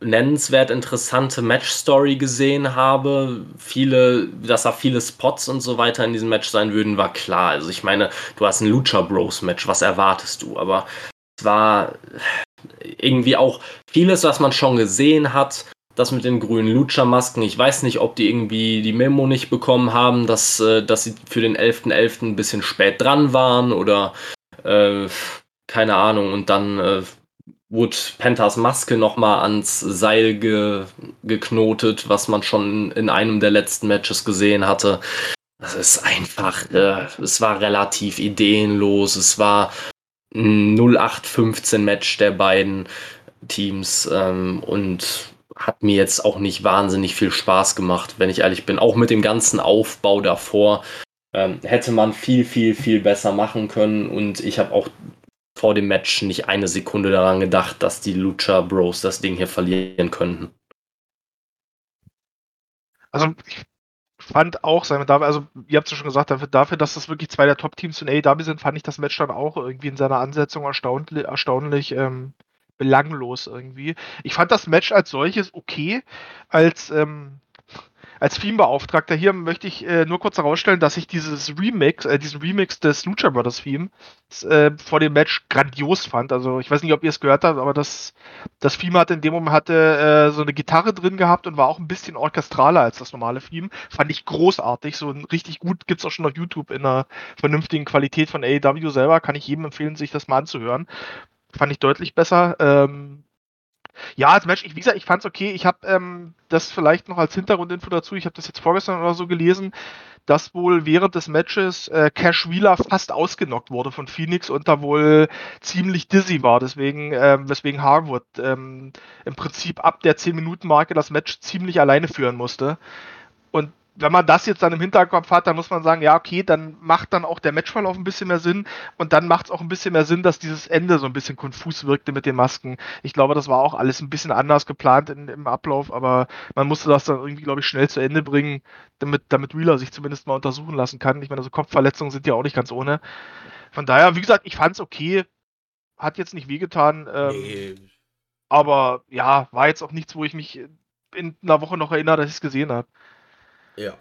nennenswert interessante Match-Story gesehen habe. Viele, dass da viele Spots und so weiter in diesem Match sein würden, war klar. Also ich meine, du hast ein Lucha Bros Match, was erwartest du? Aber es war irgendwie auch vieles, was man schon gesehen hat. Das mit den grünen Lucha-Masken, ich weiß nicht, ob die irgendwie die Memo nicht bekommen haben, dass, äh, dass sie für den 11.11. .11. ein bisschen spät dran waren oder äh, keine Ahnung und dann äh, wurde Panthers Maske nochmal ans Seil ge geknotet, was man schon in einem der letzten Matches gesehen hatte. Das ist einfach, äh, es war relativ ideenlos. Es war ein 0815 Match der beiden Teams ähm, und hat mir jetzt auch nicht wahnsinnig viel Spaß gemacht, wenn ich ehrlich bin. Auch mit dem ganzen Aufbau davor ähm, hätte man viel, viel, viel besser machen können und ich habe auch vor dem Match nicht eine Sekunde daran gedacht, dass die Lucha Bros das Ding hier verlieren könnten. Also ich fand auch, also ihr habt es ja schon gesagt, dafür, dafür, dass das wirklich zwei der Top-Teams in AEW sind, fand ich das Match dann auch irgendwie in seiner Ansetzung erstaunlich, erstaunlich ähm, belanglos irgendwie. Ich fand das Match als solches okay, als ähm, als Theme-Beauftragter hier möchte ich äh, nur kurz herausstellen, dass ich dieses Remix, äh, diesen Remix des Lucha Brothers Theme äh, vor dem Match grandios fand. Also ich weiß nicht, ob ihr es gehört habt, aber das, das Theme hatte in dem Moment hatte äh, so eine Gitarre drin gehabt und war auch ein bisschen orchestraler als das normale Theme. Fand ich großartig, so ein richtig gut, gibt es auch schon auf YouTube in einer vernünftigen Qualität von AEW selber. Kann ich jedem empfehlen, sich das mal anzuhören. Fand ich deutlich besser. Ähm, Ja, das Match, ich, wie gesagt, ich fand's okay. Ich habe ähm, das vielleicht noch als Hintergrundinfo dazu. Ich habe das jetzt vorgestern oder so gelesen, dass wohl während des Matches äh, Cash Wheeler fast ausgenockt wurde von Phoenix und da wohl ziemlich dizzy war. Deswegen, ähm, weswegen Harwood ähm, im Prinzip ab der 10-Minuten-Marke das Match ziemlich alleine führen musste. Und wenn man das jetzt dann im Hinterkopf hat, dann muss man sagen, ja, okay, dann macht dann auch der Matchverlauf ein bisschen mehr Sinn und dann macht es auch ein bisschen mehr Sinn, dass dieses Ende so ein bisschen konfus wirkte mit den Masken. Ich glaube, das war auch alles ein bisschen anders geplant in, im Ablauf, aber man musste das dann irgendwie, glaube ich, schnell zu Ende bringen, damit, damit Wheeler sich zumindest mal untersuchen lassen kann. Ich meine, also Kopfverletzungen sind ja auch nicht ganz ohne. Von daher, wie gesagt, ich fand es okay. Hat jetzt nicht wehgetan. Ähm, nee. Aber ja, war jetzt auch nichts, wo ich mich in einer Woche noch erinnere, dass ich es gesehen habe. Ja.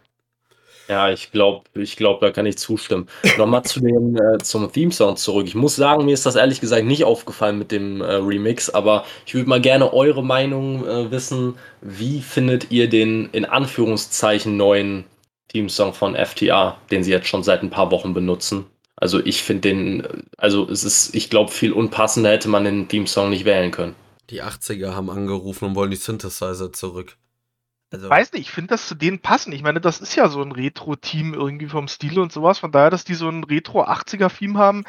Ja, ich glaube, ich glaub, da kann ich zustimmen. Nochmal zu dem, äh, zum Theme-Song zurück. Ich muss sagen, mir ist das ehrlich gesagt nicht aufgefallen mit dem äh, Remix, aber ich würde mal gerne eure Meinung äh, wissen. Wie findet ihr den in Anführungszeichen neuen Theme-Song von FTA, den sie jetzt schon seit ein paar Wochen benutzen? Also ich finde den, also es ist, ich glaube, viel unpassender hätte man den Theme-Song nicht wählen können. Die 80er haben angerufen und wollen die Synthesizer zurück. Also, weiß nicht, ich finde das zu denen passen. Ich meine, das ist ja so ein Retro-Team irgendwie vom Stil und sowas. Von daher, dass die so ein Retro-80er-Theme haben,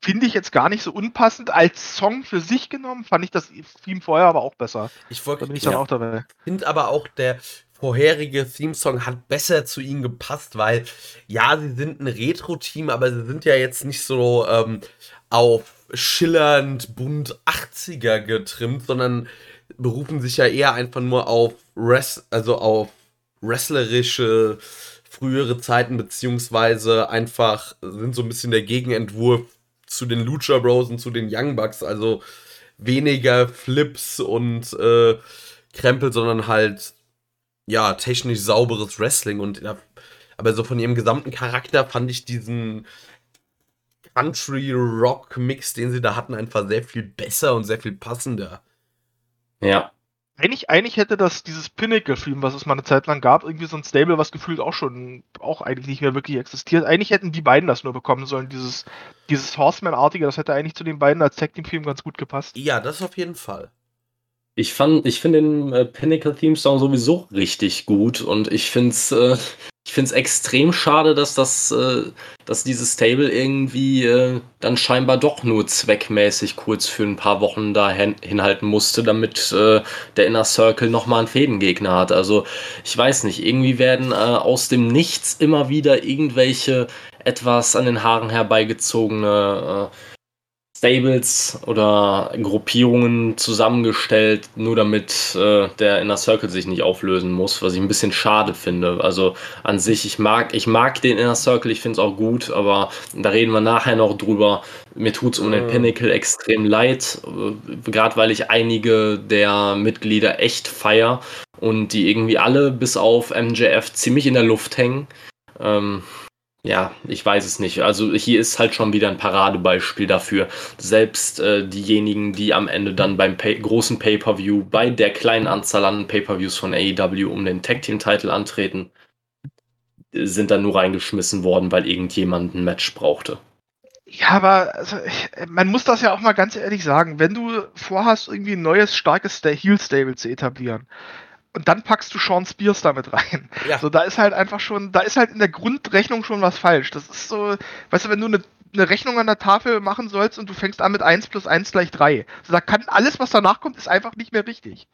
finde ich jetzt gar nicht so unpassend. Als Song für sich genommen fand ich das Theme vorher aber auch besser. Ich wollte da ich dann auch dabei. finde aber auch der vorherige Theme-Song hat besser zu ihnen gepasst, weil ja, sie sind ein Retro-Team, aber sie sind ja jetzt nicht so ähm, auf schillernd bunt 80er getrimmt, sondern berufen sich ja eher einfach nur auf Rest, also auf wrestlerische frühere Zeiten, beziehungsweise einfach sind so ein bisschen der Gegenentwurf zu den Lucha Bros und zu den Young Bucks, also weniger Flips und äh, Krempel, sondern halt ja, technisch sauberes Wrestling und aber so von ihrem gesamten Charakter fand ich diesen Country Rock Mix, den sie da hatten, einfach sehr viel besser und sehr viel passender. Ja. Eigentlich, eigentlich hätte das dieses Pinnacle-Film, was es mal eine Zeit lang gab, irgendwie so ein Stable, was gefühlt auch schon, auch eigentlich nicht mehr wirklich existiert. Eigentlich hätten die beiden das nur bekommen sollen, dieses, dieses Horseman-artige, das hätte eigentlich zu den beiden als Tag-Team-Film ganz gut gepasst. Ja, das auf jeden Fall. Ich fand, ich finde den äh, Pinnacle Theme Song sowieso richtig gut und ich finde es äh, ich finde es extrem schade, dass das, äh, dass dieses Stable irgendwie äh, dann scheinbar doch nur zweckmäßig kurz für ein paar Wochen da hinhalten musste, damit äh, der Inner Circle nochmal einen Fädengegner hat. Also ich weiß nicht, irgendwie werden äh, aus dem Nichts immer wieder irgendwelche etwas an den Haaren herbeigezogene äh, Stables oder Gruppierungen zusammengestellt, nur damit äh, der Inner Circle sich nicht auflösen muss, was ich ein bisschen schade finde. Also an sich, ich mag, ich mag den Inner Circle, ich finde es auch gut, aber da reden wir nachher noch drüber. Mir tut es um den Pinnacle extrem leid, äh, gerade weil ich einige der Mitglieder echt feier und die irgendwie alle bis auf MJF ziemlich in der Luft hängen. Ähm, ja, ich weiß es nicht. Also hier ist halt schon wieder ein Paradebeispiel dafür. Selbst äh, diejenigen, die am Ende dann beim Pay großen Pay-per-View bei der kleinen Anzahl an Pay-per-Views von AEW um den Tag Team Titel antreten, sind dann nur reingeschmissen worden, weil irgendjemand ein Match brauchte. Ja, aber also, man muss das ja auch mal ganz ehrlich sagen, wenn du vorhast, irgendwie ein neues, starkes Heel-Stable zu etablieren, und dann packst du Sean Spears damit rein. Ja. So, da ist halt einfach schon, da ist halt in der Grundrechnung schon was falsch. Das ist so, weißt du, wenn du eine, eine Rechnung an der Tafel machen sollst und du fängst an mit 1 plus 1 gleich 3. So, da kann alles, was danach kommt, ist einfach nicht mehr richtig.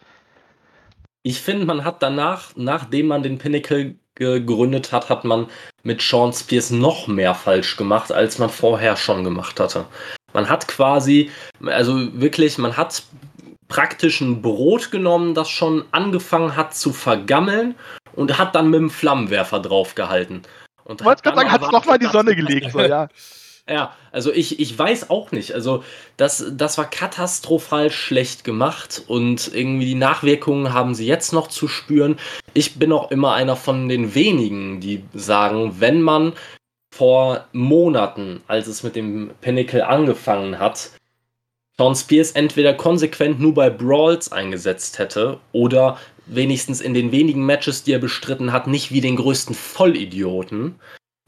Ich finde, man hat danach, nachdem man den Pinnacle gegründet hat, hat man mit Sean Spears noch mehr falsch gemacht, als man vorher schon gemacht hatte. Man hat quasi, also wirklich, man hat praktisch ein Brot genommen, das schon angefangen hat zu vergammeln und hat dann mit dem Flammenwerfer draufgehalten. Und wollte gerade sagen, hat es nochmal in die Sonne gelegt, so, ja. Ja, also ich, ich weiß auch nicht. Also das, das war katastrophal schlecht gemacht und irgendwie die Nachwirkungen haben sie jetzt noch zu spüren. Ich bin auch immer einer von den wenigen, die sagen, wenn man vor Monaten, als es mit dem Pinnacle angefangen hat, Sean Spears entweder konsequent nur bei Brawls eingesetzt hätte oder wenigstens in den wenigen Matches, die er bestritten hat, nicht wie den größten Vollidioten,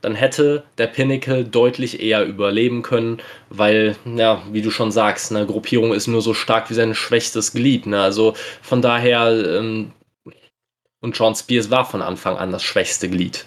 dann hätte der Pinnacle deutlich eher überleben können, weil, ja, wie du schon sagst, eine Gruppierung ist nur so stark wie sein schwächstes Glied. Ne? Also von daher, ähm, und John Spears war von Anfang an das schwächste Glied.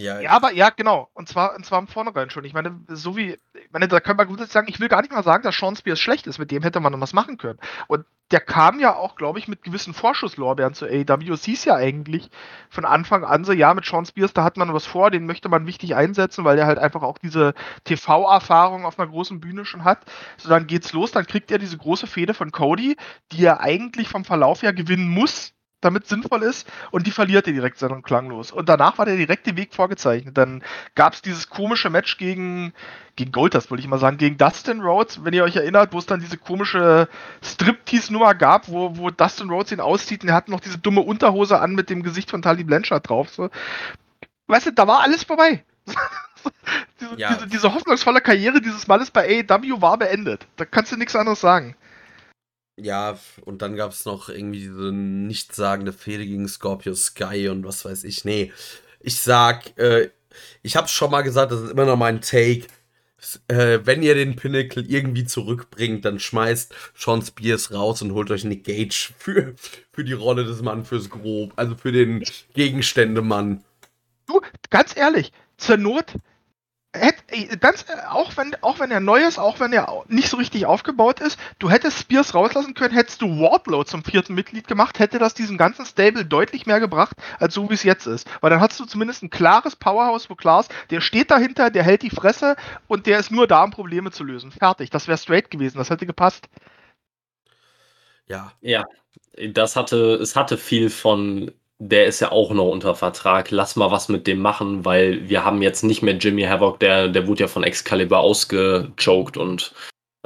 Ja, ja, aber ja, genau. Und zwar, und zwar im Vornherein schon. Ich meine, so wie, ich meine, da können wir gut sagen, ich will gar nicht mal sagen, dass Sean Spears schlecht ist. Mit dem hätte man noch was machen können. Und der kam ja auch, glaube ich, mit gewissen Vorschusslorbeeren zu AEW. Es hieß ja eigentlich von Anfang an so, ja, mit Sean Spears, da hat man was vor, den möchte man wichtig einsetzen, weil der halt einfach auch diese TV-Erfahrung auf einer großen Bühne schon hat. So, dann geht's los, dann kriegt er diese große Fehde von Cody, die er eigentlich vom Verlauf her gewinnen muss damit sinnvoll ist und die verliert er direkt dann klanglos. Und danach war der direkte Weg vorgezeichnet. Dann gab es dieses komische Match gegen, gegen Goldust, wollte ich mal sagen, gegen Dustin Rhodes, wenn ihr euch erinnert, wo es dann diese komische Striptease-Nummer gab, wo, wo Dustin Rhodes ihn auszieht und er hat noch diese dumme Unterhose an mit dem Gesicht von Tali Blanchard drauf. So. Weißt du, da war alles vorbei. diese, ja. diese, diese hoffnungsvolle Karriere dieses Mannes bei AEW war beendet. Da kannst du nichts anderes sagen. Ja, und dann gab es noch irgendwie diese nichtssagende Fehde gegen Scorpio Sky und was weiß ich. Nee, ich sag, äh, ich hab's schon mal gesagt, das ist immer noch mein Take. Äh, wenn ihr den Pinnacle irgendwie zurückbringt, dann schmeißt Sean Spears raus und holt euch Nick Gage für, für die Rolle des Mann fürs Grob, also für den Gegenständemann. Du, ganz ehrlich, zur Not ganz, äh, auch wenn, auch wenn er neu ist, auch wenn er nicht so richtig aufgebaut ist, du hättest Spears rauslassen können, hättest du Wardlow zum vierten Mitglied gemacht, hätte das diesem ganzen Stable deutlich mehr gebracht, als so wie es jetzt ist. Weil dann hast du zumindest ein klares Powerhouse wo klar ist, der steht dahinter, der hält die Fresse und der ist nur da, um Probleme zu lösen. Fertig. Das wäre straight gewesen, das hätte gepasst. Ja. Ja. Das hatte, es hatte viel von der ist ja auch noch unter Vertrag. Lass mal was mit dem machen, weil wir haben jetzt nicht mehr Jimmy Havoc, der, der wurde ja von Excalibur ausgechoked und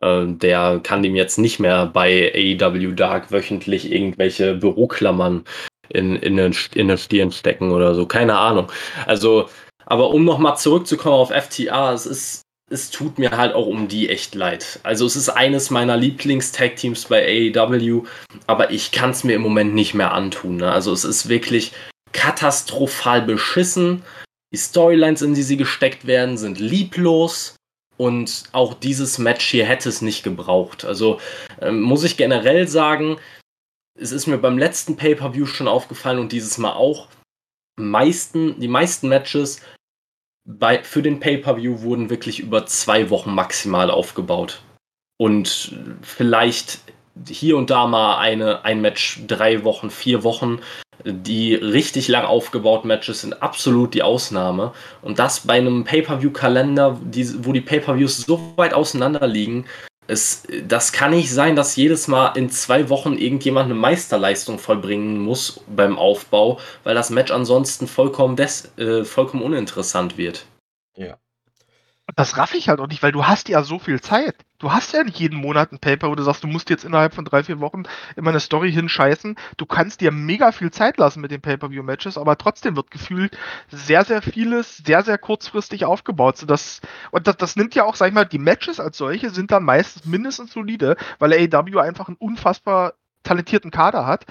äh, der kann dem jetzt nicht mehr bei AEW Dark wöchentlich irgendwelche Büroklammern in, in, den, in den Stirn stecken oder so. Keine Ahnung. Also, aber um nochmal zurückzukommen auf FTA, es ist es tut mir halt auch um die echt leid. Also es ist eines meiner Lieblings-Tag-Teams bei AEW, aber ich kann es mir im Moment nicht mehr antun. Ne? Also es ist wirklich katastrophal beschissen. Die Storylines, in die sie gesteckt werden, sind lieblos. Und auch dieses Match hier hätte es nicht gebraucht. Also ähm, muss ich generell sagen, es ist mir beim letzten Pay-Per-View schon aufgefallen und dieses Mal auch. Meisten, die meisten Matches bei, für den Pay-Per-View wurden wirklich über zwei Wochen maximal aufgebaut. Und vielleicht hier und da mal eine, ein Match drei Wochen, vier Wochen. Die richtig lang aufgebauten Matches sind absolut die Ausnahme. Und das bei einem Pay-Per-View-Kalender, wo die Pay-Per-Views so weit auseinander liegen, es, das kann nicht sein, dass jedes Mal in zwei Wochen irgendjemand eine Meisterleistung vollbringen muss beim Aufbau, weil das Match ansonsten vollkommen, des, äh, vollkommen uninteressant wird. Ja. Das raff ich halt auch nicht, weil du hast ja so viel Zeit. Du hast ja nicht jeden Monat ein Paper, wo du sagst, du musst jetzt innerhalb von drei, vier Wochen immer eine Story hinscheißen. Du kannst dir mega viel Zeit lassen mit den Pay-Per-View-Matches, aber trotzdem wird gefühlt sehr, sehr vieles sehr, sehr kurzfristig aufgebaut. So und das, das nimmt ja auch, sag ich mal, die Matches als solche sind dann meistens mindestens solide, weil AEW einfach einen unfassbar talentierten Kader hat.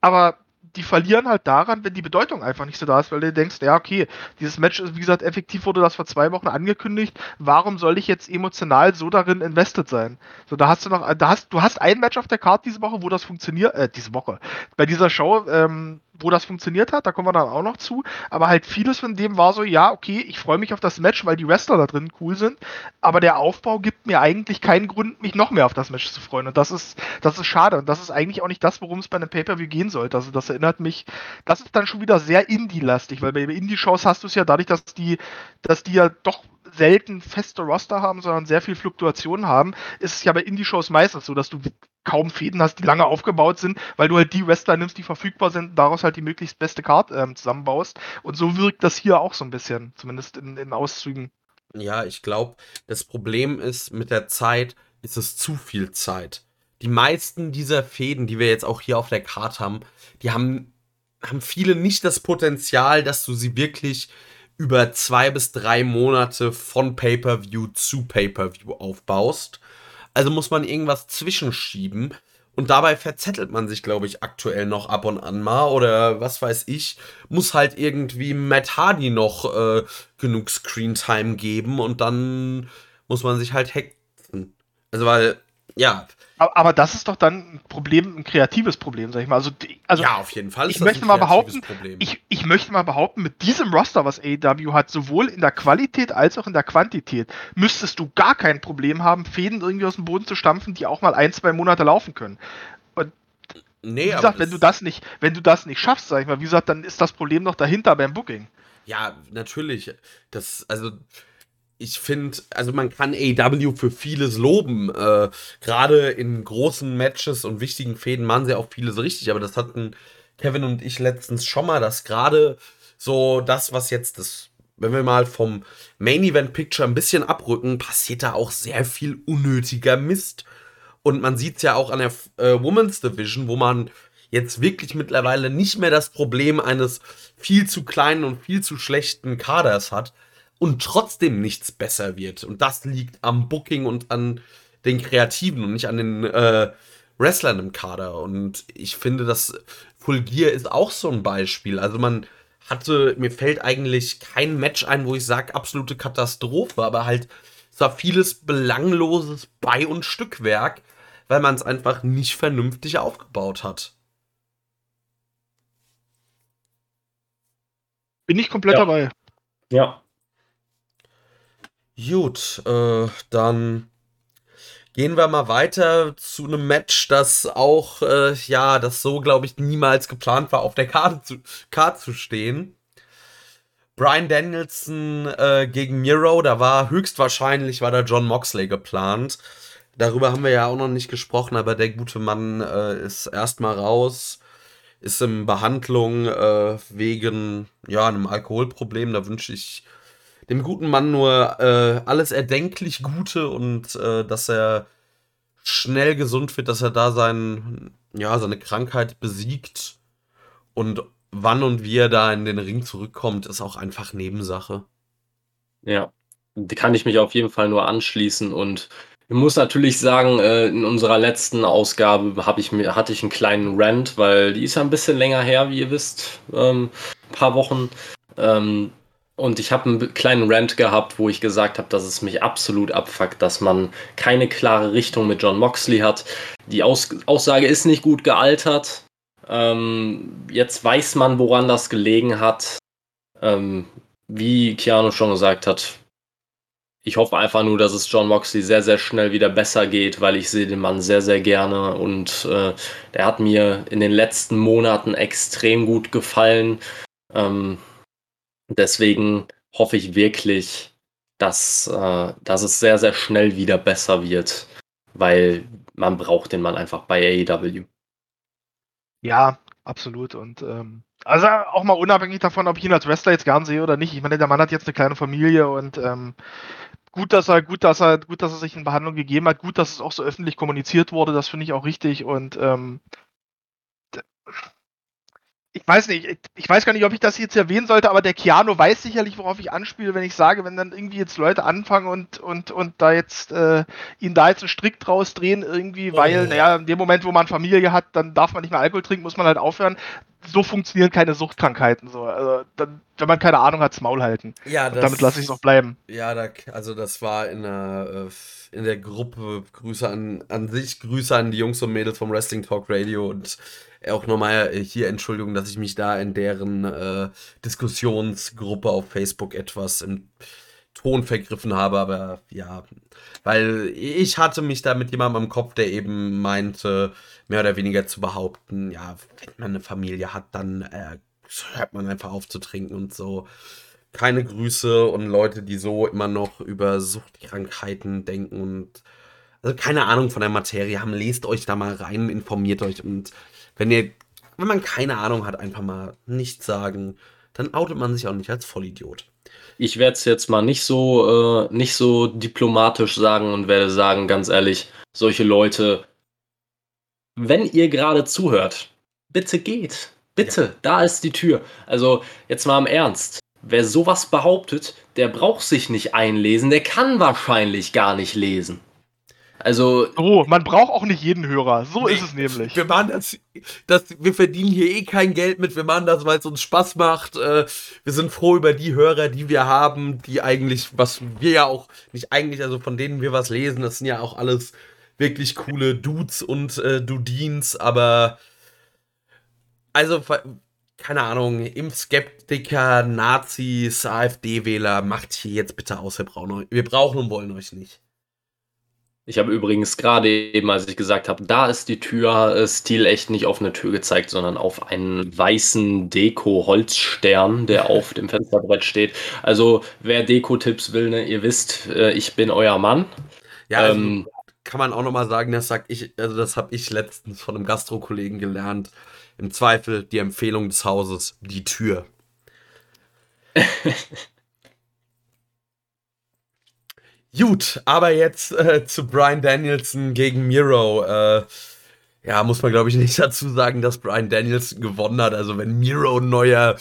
Aber die verlieren halt daran, wenn die Bedeutung einfach nicht so da ist, weil du denkst, ja, okay, dieses Match ist, wie gesagt, effektiv wurde das vor zwei Wochen angekündigt. Warum soll ich jetzt emotional so darin invested sein? So, da hast du noch, da hast, du hast ein Match auf der Karte diese Woche, wo das funktioniert, äh, diese Woche, bei dieser Show, ähm, wo das funktioniert hat, da kommen wir dann auch noch zu. Aber halt vieles von dem war so, ja, okay, ich freue mich auf das Match, weil die Wrestler da drin cool sind. Aber der Aufbau gibt mir eigentlich keinen Grund, mich noch mehr auf das Match zu freuen. Und das ist, das ist schade. Und das ist eigentlich auch nicht das, worum es bei einem Pay-Per-View gehen sollte. Also das erinnert mich, das ist dann schon wieder sehr Indie-lastig, weil bei Indie-Shows hast du es ja dadurch, dass die, dass die ja doch selten feste Roster haben, sondern sehr viel Fluktuation haben, ist es ja bei Indie-Shows meistens so, dass du kaum Fäden hast, die lange aufgebaut sind, weil du halt die Wrestler nimmst, die verfügbar sind, und daraus halt die möglichst beste Card ähm, zusammenbaust. Und so wirkt das hier auch so ein bisschen, zumindest in, in Auszügen. Ja, ich glaube, das Problem ist, mit der Zeit ist es zu viel Zeit. Die meisten dieser Fäden, die wir jetzt auch hier auf der Karte haben, die haben, haben viele nicht das Potenzial, dass du sie wirklich über zwei bis drei Monate von Pay-per-View zu Pay-per-View aufbaust. Also muss man irgendwas zwischenschieben. Und dabei verzettelt man sich, glaube ich, aktuell noch ab und an mal. Oder was weiß ich, muss halt irgendwie Matt Hardy noch äh, genug Screentime geben und dann muss man sich halt hacken. Also, weil, ja. Aber, das ist doch dann ein Problem, ein kreatives Problem, sag ich mal. Also, also ja, auf jeden Fall. ich möchte mal behaupten, ich, ich möchte mal behaupten, mit diesem Roster, was AEW hat, sowohl in der Qualität als auch in der Quantität, müsstest du gar kein Problem haben, Fäden irgendwie aus dem Boden zu stampfen, die auch mal ein, zwei Monate laufen können. Und nee, wie gesagt, wenn du das nicht, wenn du das nicht schaffst, sag ich mal, wie gesagt, dann ist das Problem noch dahinter beim Booking. Ja, natürlich. Das, also ich finde, also man kann AEW für vieles loben. Äh, Gerade in großen Matches und wichtigen Fäden machen sie auch vieles richtig, aber das hatten Kevin und ich letztens schon mal, dass gerade so das, was jetzt das, wenn wir mal vom Main Event Picture ein bisschen abrücken, passiert da auch sehr viel unnötiger Mist. Und man sieht es ja auch an der äh, Women's Division, wo man jetzt wirklich mittlerweile nicht mehr das Problem eines viel zu kleinen und viel zu schlechten Kaders hat, und trotzdem nichts besser wird. Und das liegt am Booking und an den Kreativen und nicht an den äh, Wrestlern im Kader. Und ich finde, das Full Gear ist auch so ein Beispiel. Also man hatte, mir fällt eigentlich kein Match ein, wo ich sage, absolute Katastrophe, aber halt es war vieles belangloses Bei- und Stückwerk, weil man es einfach nicht vernünftig aufgebaut hat. Bin ich komplett ja. dabei. Ja, Gut, äh, dann gehen wir mal weiter zu einem Match, das auch, äh, ja, das so, glaube ich, niemals geplant war, auf der Karte zu, Karte zu stehen. Brian Danielson äh, gegen Miro, da war höchstwahrscheinlich war da John Moxley geplant. Darüber haben wir ja auch noch nicht gesprochen, aber der gute Mann äh, ist erstmal raus, ist in Behandlung äh, wegen ja einem Alkoholproblem. Da wünsche ich dem guten Mann nur äh, alles erdenklich Gute und äh, dass er schnell gesund wird, dass er da sein, ja, seine Krankheit besiegt. Und wann und wie er da in den Ring zurückkommt, ist auch einfach Nebensache. Ja, kann ich mich auf jeden Fall nur anschließen und ich muss natürlich sagen, äh, in unserer letzten Ausgabe ich hatte ich einen kleinen Rant, weil die ist ja ein bisschen länger her, wie ihr wisst, ähm, ein paar Wochen. Ähm, und ich habe einen kleinen Rant gehabt, wo ich gesagt habe, dass es mich absolut abfuckt, dass man keine klare Richtung mit John Moxley hat. Die Aus Aussage ist nicht gut gealtert. Ähm, jetzt weiß man, woran das gelegen hat. Ähm, wie Keanu schon gesagt hat, ich hoffe einfach nur, dass es John Moxley sehr, sehr schnell wieder besser geht, weil ich sehe den Mann sehr, sehr gerne und äh, der hat mir in den letzten Monaten extrem gut gefallen. Ähm, Deswegen hoffe ich wirklich, dass, äh, dass es sehr, sehr schnell wieder besser wird, weil man braucht den Mann einfach bei AEW. Ja, absolut. Und ähm, also auch mal unabhängig davon, ob ich ihn als Wrestler jetzt gern sehe oder nicht. Ich meine, der Mann hat jetzt eine kleine Familie und ähm, gut, dass er, gut, dass er, gut, dass er sich in Behandlung gegeben hat, gut, dass es auch so öffentlich kommuniziert wurde, das finde ich auch richtig. Und ähm, ich weiß nicht, ich weiß gar nicht, ob ich das jetzt erwähnen sollte, aber der Keanu weiß sicherlich, worauf ich anspiele, wenn ich sage, wenn dann irgendwie jetzt Leute anfangen und, und, und da jetzt äh, ihn da jetzt einen Strick draus drehen, irgendwie, weil, oh. naja, in dem Moment, wo man Familie hat, dann darf man nicht mehr Alkohol trinken, muss man halt aufhören. So funktionieren keine Suchtkrankheiten. So. Also, dann, wenn man keine Ahnung hat, das Maul halten. Ja, das, damit lasse ich es auch bleiben. Ja, da, also das war in der, äh, in der Gruppe, Grüße an, an sich, Grüße an die Jungs und Mädels vom Wrestling Talk Radio und auch nochmal hier Entschuldigung, dass ich mich da in deren äh, Diskussionsgruppe auf Facebook etwas im Ton vergriffen habe, aber ja, weil ich hatte mich da mit jemandem am Kopf, der eben meinte, mehr oder weniger zu behaupten, ja, wenn man eine Familie hat, dann äh, hört man einfach auf zu trinken und so. Keine Grüße und Leute, die so immer noch über Suchtkrankheiten denken und also keine Ahnung von der Materie haben, lest euch da mal rein, informiert euch und wenn ihr, wenn man keine Ahnung hat, einfach mal nichts sagen, dann outet man sich auch nicht als Vollidiot. Ich werde es jetzt mal nicht so, äh, nicht so diplomatisch sagen und werde sagen, ganz ehrlich, solche Leute, wenn ihr gerade zuhört, bitte geht. Bitte, ja. da ist die Tür. Also, jetzt mal im Ernst. Wer sowas behauptet, der braucht sich nicht einlesen, der kann wahrscheinlich gar nicht lesen. Also. So, man braucht auch nicht jeden Hörer. So nee, ist es nämlich. Wir machen das, das, wir verdienen hier eh kein Geld mit. Wir machen das, weil es uns Spaß macht. Äh, wir sind froh über die Hörer, die wir haben, die eigentlich, was wir ja auch, nicht eigentlich, also von denen wir was lesen, das sind ja auch alles wirklich coole Dudes und äh, Dudins, aber also, keine Ahnung, Impfskeptiker, Nazis, AfD-Wähler, macht hier jetzt bitte aus, wir brauchen, wir brauchen und wollen euch nicht. Ich habe übrigens gerade eben, als ich gesagt habe, da ist die Tür, äh, Stil echt nicht auf eine Tür gezeigt, sondern auf einen weißen Deko-Holzstern, der auf dem Fensterbrett steht. Also, wer Deko-Tipps will, ne, ihr wisst, äh, ich bin euer Mann. Ja, also ähm, kann man auch nochmal sagen, das sag ich, also das habe ich letztens von einem Gastro-Kollegen gelernt. Im Zweifel die Empfehlung des Hauses, die Tür. Gut, aber jetzt äh, zu Brian Danielson gegen Miro. Äh, ja, muss man glaube ich nicht dazu sagen, dass Brian Danielson gewonnen hat. Also wenn Miro neuer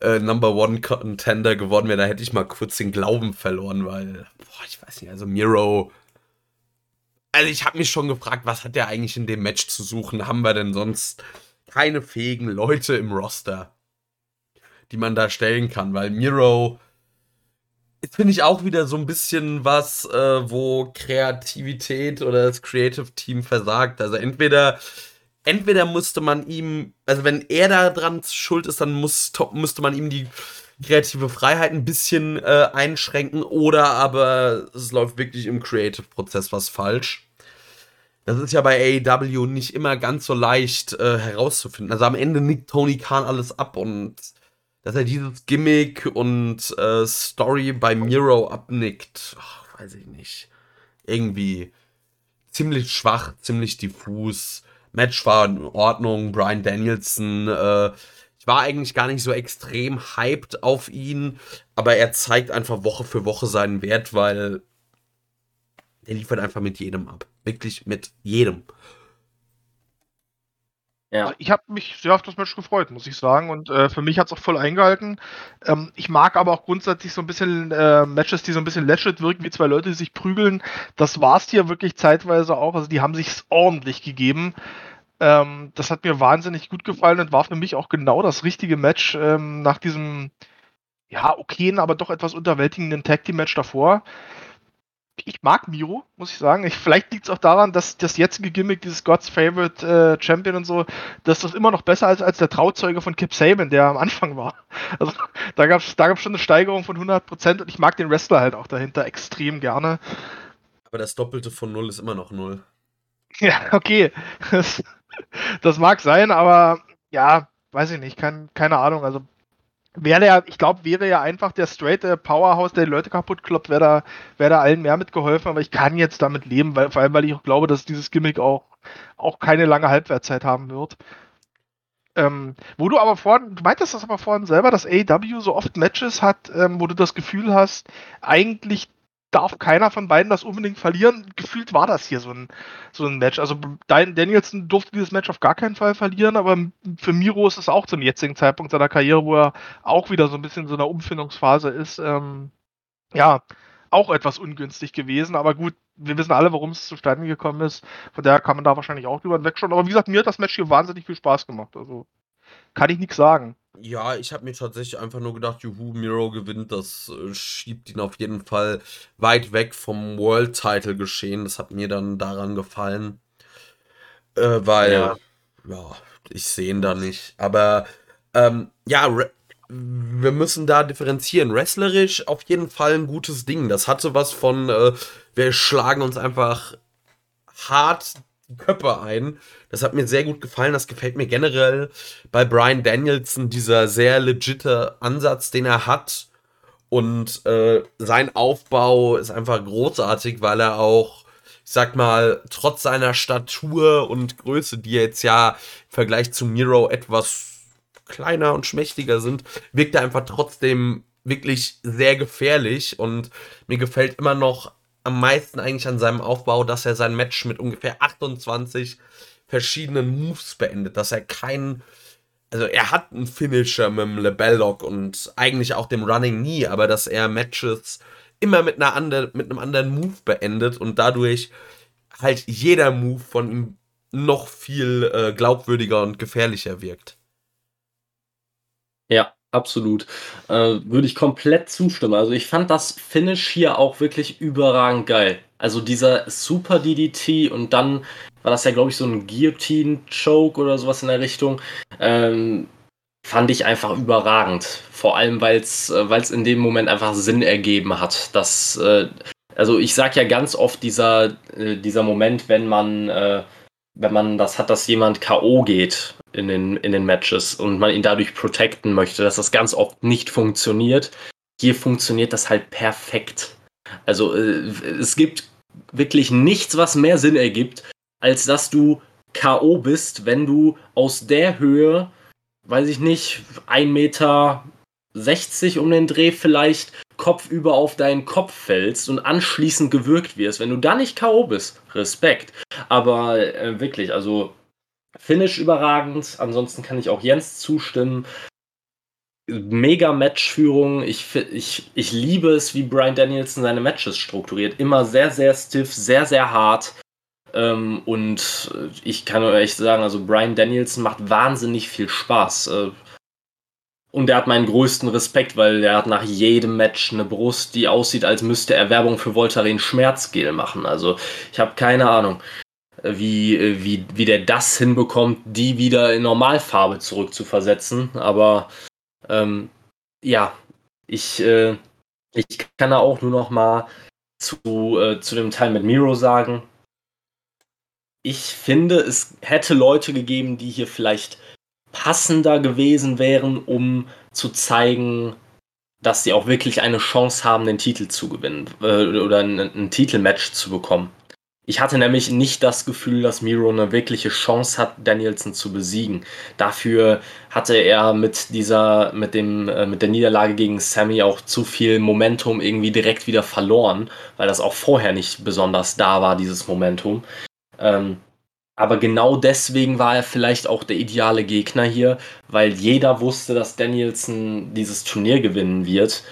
äh, Number One Contender gewonnen wäre, da hätte ich mal kurz den Glauben verloren, weil, boah, ich weiß nicht, also Miro. Also ich habe mich schon gefragt, was hat der eigentlich in dem Match zu suchen? Haben wir denn sonst keine fähigen Leute im Roster, die man da stellen kann? Weil Miro finde ich auch wieder so ein bisschen was, äh, wo Kreativität oder das Creative Team versagt. Also entweder, entweder musste man ihm, also wenn er da dran schuld ist, dann muss, müsste man ihm die kreative Freiheit ein bisschen äh, einschränken oder aber es läuft wirklich im Creative-Prozess was falsch. Das ist ja bei AEW nicht immer ganz so leicht äh, herauszufinden. Also am Ende nickt Tony Khan alles ab und dass er dieses Gimmick und äh, Story bei Miro abnickt, ach, weiß ich nicht. Irgendwie ziemlich schwach, ziemlich diffus. Match war in Ordnung. Brian Danielson, äh, ich war eigentlich gar nicht so extrem hyped auf ihn, aber er zeigt einfach Woche für Woche seinen Wert, weil er liefert einfach mit jedem ab. Wirklich mit jedem. Ja. Ich habe mich sehr auf das Match gefreut, muss ich sagen. Und äh, für mich hat es auch voll eingehalten. Ähm, ich mag aber auch grundsätzlich so ein bisschen äh, Matches, die so ein bisschen läschelt wirken, wie zwei Leute, die sich prügeln. Das war es hier wirklich zeitweise auch. Also die haben sich ordentlich gegeben. Ähm, das hat mir wahnsinnig gut gefallen und war für mich auch genau das richtige Match ähm, nach diesem, ja, okayen, aber doch etwas unterwältigenden Tag Team Match davor ich mag Miro, muss ich sagen. Ich, vielleicht liegt es auch daran, dass das jetzige Gimmick, dieses God's Favorite äh, Champion und so, dass das immer noch besser ist als der Trauzeuge von Kip Saban, der am Anfang war. Also da gab es da gab's schon eine Steigerung von 100% und ich mag den Wrestler halt auch dahinter extrem gerne. Aber das Doppelte von Null ist immer noch Null. Ja, okay. Das, das mag sein, aber ja, weiß ich nicht, kein, keine Ahnung. Also wäre ja, ich glaube, wäre ja einfach der straight Powerhouse, der die Leute kaputt kloppt, wäre da, wär da allen mehr mitgeholfen, aber ich kann jetzt damit leben, weil, vor allem, weil ich auch glaube, dass dieses Gimmick auch, auch keine lange Halbwertzeit haben wird. Ähm, wo du aber vorhin, du meintest das aber vorhin selber, dass AEW so oft Matches hat, ähm, wo du das Gefühl hast, eigentlich darf keiner von beiden das unbedingt verlieren. Gefühlt war das hier so ein, so ein Match. Also Danielson durfte dieses Match auf gar keinen Fall verlieren, aber für Miro ist es auch zum jetzigen Zeitpunkt seiner Karriere, wo er auch wieder so ein bisschen in so einer Umfindungsphase ist, ähm, ja, auch etwas ungünstig gewesen. Aber gut, wir wissen alle, warum es zustande gekommen ist. Von daher kann man da wahrscheinlich auch drüber wegschauen. Aber wie gesagt, mir hat das Match hier wahnsinnig viel Spaß gemacht. Also kann ich nichts sagen. Ja, ich habe mir tatsächlich einfach nur gedacht, juhu, Miro gewinnt, das äh, schiebt ihn auf jeden Fall weit weg vom World Title geschehen. Das hat mir dann daran gefallen. Äh, weil, ja. ja, ich sehe ihn da nicht. Aber ähm, ja, wir müssen da differenzieren. Wrestlerisch auf jeden Fall ein gutes Ding. Das hatte was von, äh, wir schlagen uns einfach hart Köpfe ein. Das hat mir sehr gut gefallen. Das gefällt mir generell bei Brian Danielson, dieser sehr legitte Ansatz, den er hat. Und äh, sein Aufbau ist einfach großartig, weil er auch, ich sag mal, trotz seiner Statur und Größe, die jetzt ja im Vergleich zu Miro etwas kleiner und schmächtiger sind, wirkt er einfach trotzdem wirklich sehr gefährlich. Und mir gefällt immer noch am meisten eigentlich an seinem Aufbau, dass er sein Match mit ungefähr 28 verschiedenen Moves beendet, dass er keinen, also er hat einen Finisher mit dem Lebellock und eigentlich auch dem Running Knee, aber dass er Matches immer mit, einer andre, mit einem anderen Move beendet und dadurch halt jeder Move von ihm noch viel äh, glaubwürdiger und gefährlicher wirkt. Ja, absolut. Äh, würde ich komplett zustimmen. Also ich fand das Finish hier auch wirklich überragend geil. Also dieser Super DDT und dann war das ja, glaube ich, so ein Guillotine-Choke oder sowas in der Richtung. Ähm, fand ich einfach überragend. Vor allem, weil es äh, in dem Moment einfach Sinn ergeben hat. Dass, äh, also ich sag ja ganz oft dieser, äh, dieser Moment, wenn man, äh, wenn man das hat, dass jemand K.O. geht in den, in den Matches und man ihn dadurch protecten möchte, dass das ganz oft nicht funktioniert. Hier funktioniert das halt perfekt. Also äh, es gibt wirklich nichts, was mehr Sinn ergibt, als dass du K.O. bist, wenn du aus der Höhe, weiß ich nicht, 1 Meter 60 um den Dreh vielleicht kopfüber auf deinen Kopf fällst und anschließend gewürgt wirst. Wenn du da nicht K.O. bist, Respekt. Aber äh, wirklich, also Finish überragend. Ansonsten kann ich auch Jens zustimmen. Mega Matchführung. Ich, ich, ich liebe es, wie Brian Danielson seine Matches strukturiert. Immer sehr, sehr stiff, sehr, sehr hart. Ähm, und ich kann euch sagen, also Brian Danielson macht wahnsinnig viel Spaß. Äh, und er hat meinen größten Respekt, weil er hat nach jedem Match eine Brust, die aussieht, als müsste er Werbung für Voltaren Schmerzgel machen. Also ich habe keine Ahnung wie, wie, wie der das hinbekommt, die wieder in Normalfarbe zurückzuversetzen. Aber ähm, ja, ich, äh, ich kann da auch nur noch mal zu, äh, zu dem Teil mit Miro sagen. Ich finde, es hätte Leute gegeben, die hier vielleicht passender gewesen wären, um zu zeigen, dass sie auch wirklich eine Chance haben, den Titel zu gewinnen äh, oder ein, ein Titelmatch zu bekommen. Ich hatte nämlich nicht das Gefühl, dass Miro eine wirkliche Chance hat, Danielson zu besiegen. Dafür hatte er mit dieser, mit dem, äh, mit der Niederlage gegen Sammy auch zu viel Momentum irgendwie direkt wieder verloren, weil das auch vorher nicht besonders da war, dieses Momentum. Ähm, aber genau deswegen war er vielleicht auch der ideale Gegner hier, weil jeder wusste, dass Danielson dieses Turnier gewinnen wird.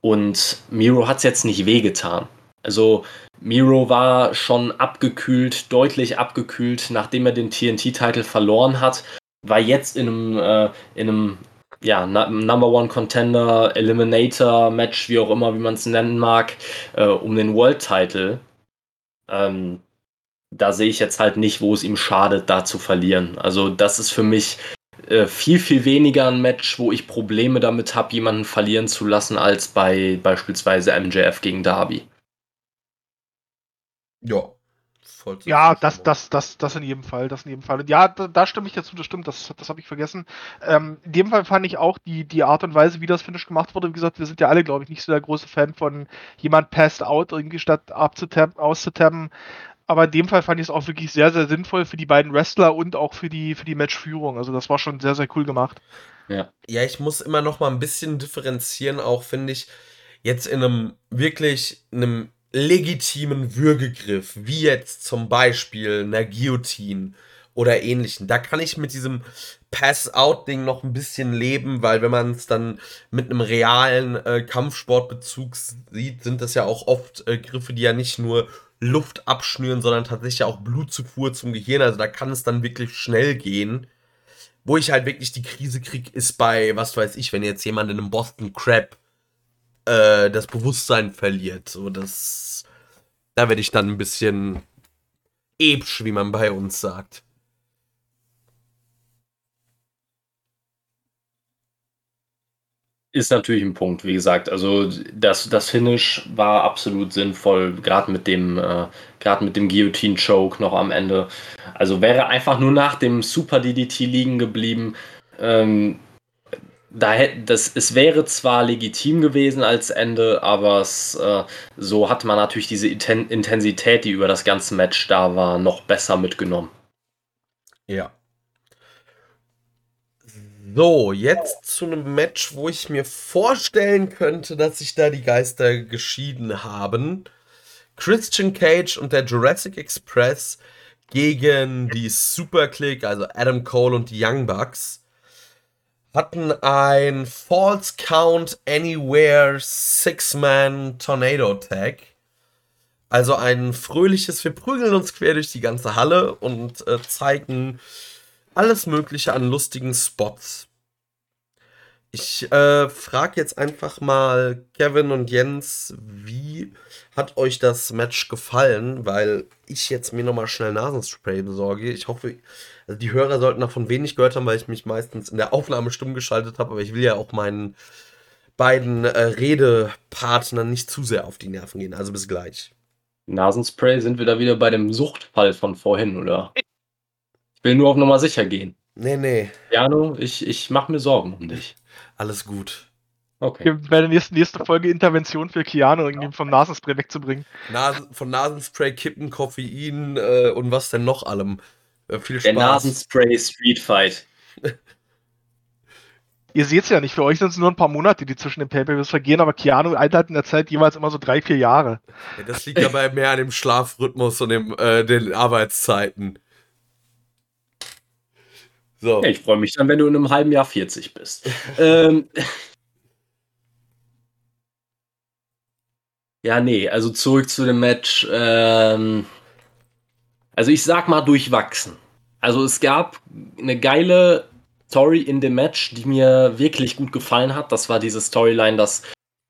Und Miro hat es jetzt nicht wehgetan. Also Miro war schon abgekühlt, deutlich abgekühlt, nachdem er den TNT-Titel verloren hat. War jetzt in einem, äh, in einem ja, Number One Contender, Eliminator Match, wie auch immer, wie man es nennen mag, äh, um den World Title. Ähm, da sehe ich jetzt halt nicht, wo es ihm schadet, da zu verlieren. Also, das ist für mich äh, viel, viel weniger ein Match, wo ich Probleme damit habe, jemanden verlieren zu lassen, als bei beispielsweise MJF gegen Darby. Ja. Ja, das, das, das, das in jedem Fall, das in jedem Fall. Und ja, da, da stimme ich dazu, das stimmt, das, das habe ich vergessen. Ähm, in dem Fall fand ich auch die, die Art und Weise, wie das Finish gemacht wurde. Wie gesagt, wir sind ja alle, glaube ich, nicht so der große Fan von jemand passed out irgendwie statt auszutabben. Aber in dem Fall fand ich es auch wirklich sehr, sehr sinnvoll für die beiden Wrestler und auch für die, für die Matchführung. Also das war schon sehr, sehr cool gemacht. Ja. Ja, ich muss immer noch mal ein bisschen differenzieren, auch finde ich, jetzt in einem wirklich, einem legitimen Würgegriff, wie jetzt zum Beispiel einer Guillotine oder ähnlichen. Da kann ich mit diesem Pass-Out-Ding noch ein bisschen leben, weil wenn man es dann mit einem realen äh, Kampfsportbezug sieht, sind das ja auch oft äh, Griffe, die ja nicht nur Luft abschnüren, sondern tatsächlich auch Blutzufuhr zum Gehirn. Also da kann es dann wirklich schnell gehen. Wo ich halt wirklich die Krise kriege, ist bei, was weiß ich, wenn jetzt jemand in einem Boston Crab äh, das Bewusstsein verliert. So, das. Da werde ich dann ein bisschen ebsch, wie man bei uns sagt. Ist natürlich ein Punkt, wie gesagt. Also das, das Finish war absolut sinnvoll, gerade mit dem, äh, dem Guillotine Choke noch am Ende. Also wäre einfach nur nach dem Super DDT liegen geblieben. Ähm, da das, es wäre zwar legitim gewesen als Ende, aber es, äh, so hat man natürlich diese Intensität, die über das ganze Match da war, noch besser mitgenommen. Ja. So, jetzt zu einem Match, wo ich mir vorstellen könnte, dass sich da die Geister geschieden haben. Christian Cage und der Jurassic Express gegen die Super Click, also Adam Cole und die Young Bucks hatten ein False Count Anywhere Six-Man Tornado Tag. Also ein fröhliches, wir prügeln uns quer durch die ganze Halle und äh, zeigen alles Mögliche an lustigen Spots. Ich äh, frage jetzt einfach mal Kevin und Jens, wie hat euch das Match gefallen? Weil ich jetzt mir nochmal schnell Nasenspray besorge. Ich hoffe, also die Hörer sollten davon wenig gehört haben, weil ich mich meistens in der Aufnahme stumm geschaltet habe. Aber ich will ja auch meinen beiden äh, Redepartnern nicht zu sehr auf die Nerven gehen. Also bis gleich. Nasenspray sind wir da wieder bei dem Suchtfall von vorhin, oder? Ich will nur auf Nummer sicher gehen. Nee, nee. Jano, ich, ich mache mir Sorgen um dich. Alles gut. Okay. Bei der nächsten, nächsten Folge Intervention für Keanu, irgendwie vom Nasenspray wegzubringen. Nasen, von Nasenspray, Kippen, Koffein äh, und was denn noch allem. Äh, viel Spaß. Der Nasenspray Street Fight. Ihr seht es ja nicht, für euch sind es nur ein paar Monate, die zwischen den Pay-Per-Views vergehen, aber Keanu altert in der Zeit jeweils immer so drei, vier Jahre. Ja, das liegt aber mehr an dem Schlafrhythmus und dem, äh, den Arbeitszeiten. So. Ja, ich freue mich dann, wenn du in einem halben Jahr 40 bist. ähm, ja, nee, also zurück zu dem Match. Ähm, also ich sag mal durchwachsen. Also es gab eine geile Story in dem Match, die mir wirklich gut gefallen hat. Das war diese Storyline, dass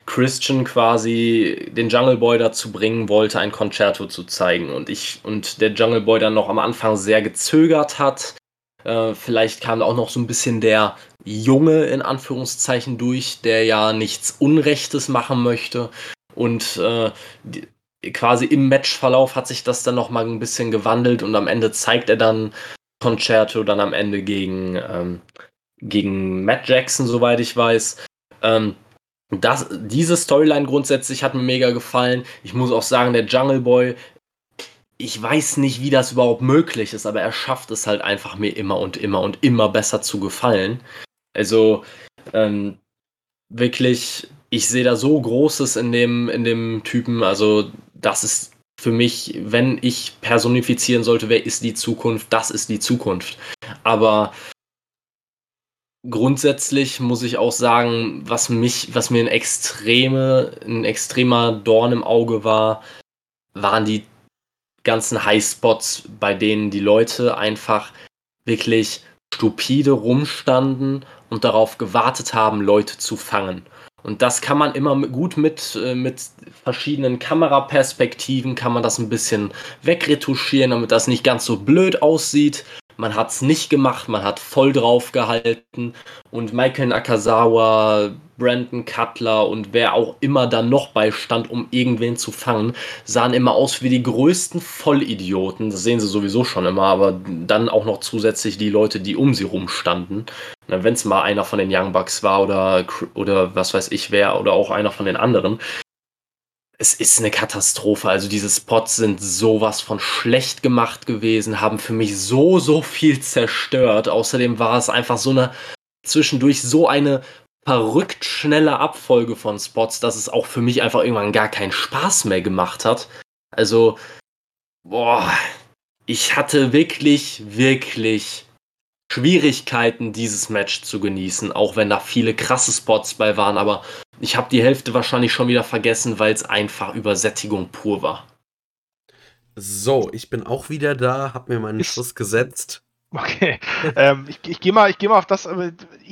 Christian quasi den Jungle Boy dazu bringen wollte, ein Concerto zu zeigen. Und ich und der Jungle Boy dann noch am Anfang sehr gezögert hat äh, vielleicht kam auch noch so ein bisschen der Junge in Anführungszeichen durch, der ja nichts Unrechtes machen möchte. Und äh, die, quasi im Matchverlauf hat sich das dann noch mal ein bisschen gewandelt und am Ende zeigt er dann Concerto dann am Ende gegen, ähm, gegen Matt Jackson, soweit ich weiß. Ähm, das, diese Storyline grundsätzlich hat mir mega gefallen. Ich muss auch sagen, der Jungle Boy ich weiß nicht, wie das überhaupt möglich ist, aber er schafft es halt einfach mir immer und immer und immer besser zu gefallen. Also ähm, wirklich, ich sehe da so Großes in dem, in dem Typen. Also das ist für mich, wenn ich personifizieren sollte, wer ist die Zukunft, das ist die Zukunft. Aber grundsätzlich muss ich auch sagen, was mich, was mir ein extreme, ein extremer Dorn im Auge war, waren die ganzen Highspots, bei denen die Leute einfach wirklich stupide rumstanden und darauf gewartet haben, Leute zu fangen. Und das kann man immer gut mit, äh, mit verschiedenen Kameraperspektiven, kann man das ein bisschen wegretuschieren, damit das nicht ganz so blöd aussieht. Man hat es nicht gemacht, man hat voll drauf gehalten. Und Michael Nakazawa, Brandon Cutler und wer auch immer da noch beistand, um irgendwen zu fangen, sahen immer aus wie die größten Vollidioten. Das sehen sie sowieso schon immer, aber dann auch noch zusätzlich die Leute, die um sie rumstanden. Wenn es mal einer von den Young Bucks war oder, oder was weiß ich wer oder auch einer von den anderen, es ist eine Katastrophe. Also diese Spots sind sowas von schlecht gemacht gewesen, haben für mich so, so viel zerstört. Außerdem war es einfach so eine zwischendurch so eine verrückt schnelle Abfolge von Spots, dass es auch für mich einfach irgendwann gar keinen Spaß mehr gemacht hat. Also, boah, ich hatte wirklich, wirklich Schwierigkeiten, dieses Match zu genießen, auch wenn da viele krasse Spots bei waren, aber ich habe die Hälfte wahrscheinlich schon wieder vergessen, weil es einfach Übersättigung pur war. So, ich bin auch wieder da, habe mir meinen Schuss gesetzt. Okay, ähm, ich, ich gehe mal, geh mal auf das,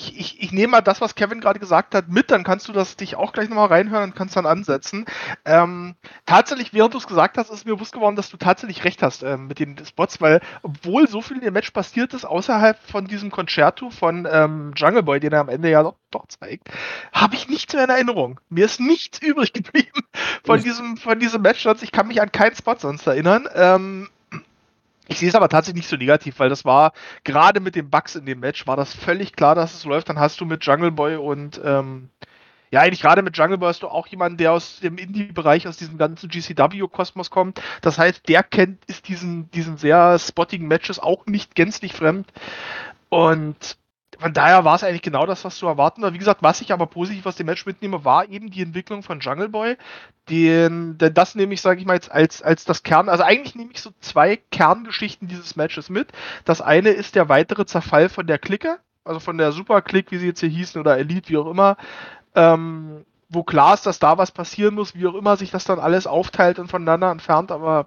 ich, ich, ich nehme mal das, was Kevin gerade gesagt hat, mit, dann kannst du das dich auch gleich nochmal reinhören und kannst dann ansetzen. Ähm, tatsächlich, während du es gesagt hast, ist mir bewusst geworden, dass du tatsächlich recht hast ähm, mit den Spots, weil obwohl so viel in dem Match passiert ist, außerhalb von diesem Concerto von ähm, Jungle Boy, den er am Ende ja doch, doch zeigt, habe ich nichts mehr in Erinnerung. Mir ist nichts übrig geblieben von diesem, von diesem Match, ich kann mich an keinen Spot sonst erinnern. Ähm, ich sehe es aber tatsächlich nicht so negativ, weil das war, gerade mit den Bugs in dem Match, war das völlig klar, dass es läuft. Dann hast du mit Jungle Boy und, ähm, ja, eigentlich gerade mit Jungle Boy hast du auch jemanden, der aus dem Indie-Bereich, aus diesem ganzen GCW-Kosmos kommt. Das heißt, der kennt, ist diesen, diesen sehr spottigen Matches auch nicht gänzlich fremd. Und von daher war es eigentlich genau das, was zu erwarten war. Wie gesagt, was ich aber positiv aus dem Match mitnehme, war eben die Entwicklung von Jungle Boy. Den, denn das nehme ich, sage ich mal jetzt, als, als das Kern. Also eigentlich nehme ich so zwei Kerngeschichten dieses Matches mit. Das eine ist der weitere Zerfall von der Clique, also von der Super Clique, wie sie jetzt hier hießen, oder Elite, wie auch immer. Ähm, wo klar ist, dass da was passieren muss, wie auch immer sich das dann alles aufteilt und voneinander entfernt, aber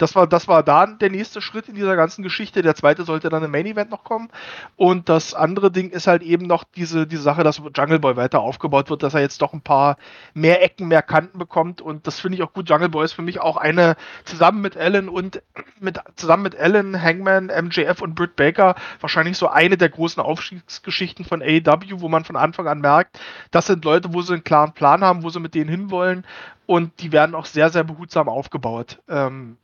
das war, das war dann der nächste Schritt in dieser ganzen Geschichte. Der zweite sollte dann im Main Event noch kommen. Und das andere Ding ist halt eben noch diese, diese Sache, dass Jungle Boy weiter aufgebaut wird, dass er jetzt doch ein paar mehr Ecken, mehr Kanten bekommt. Und das finde ich auch gut. Jungle Boy ist für mich auch eine, zusammen mit Allen und mit, zusammen mit Allen, Hangman, MJF und Britt Baker, wahrscheinlich so eine der großen Aufstiegsgeschichten von AEW, wo man von Anfang an merkt, das sind Leute, wo sie einen klaren Plan haben, wo sie mit denen hinwollen. Und die werden auch sehr, sehr behutsam aufgebaut. Ähm,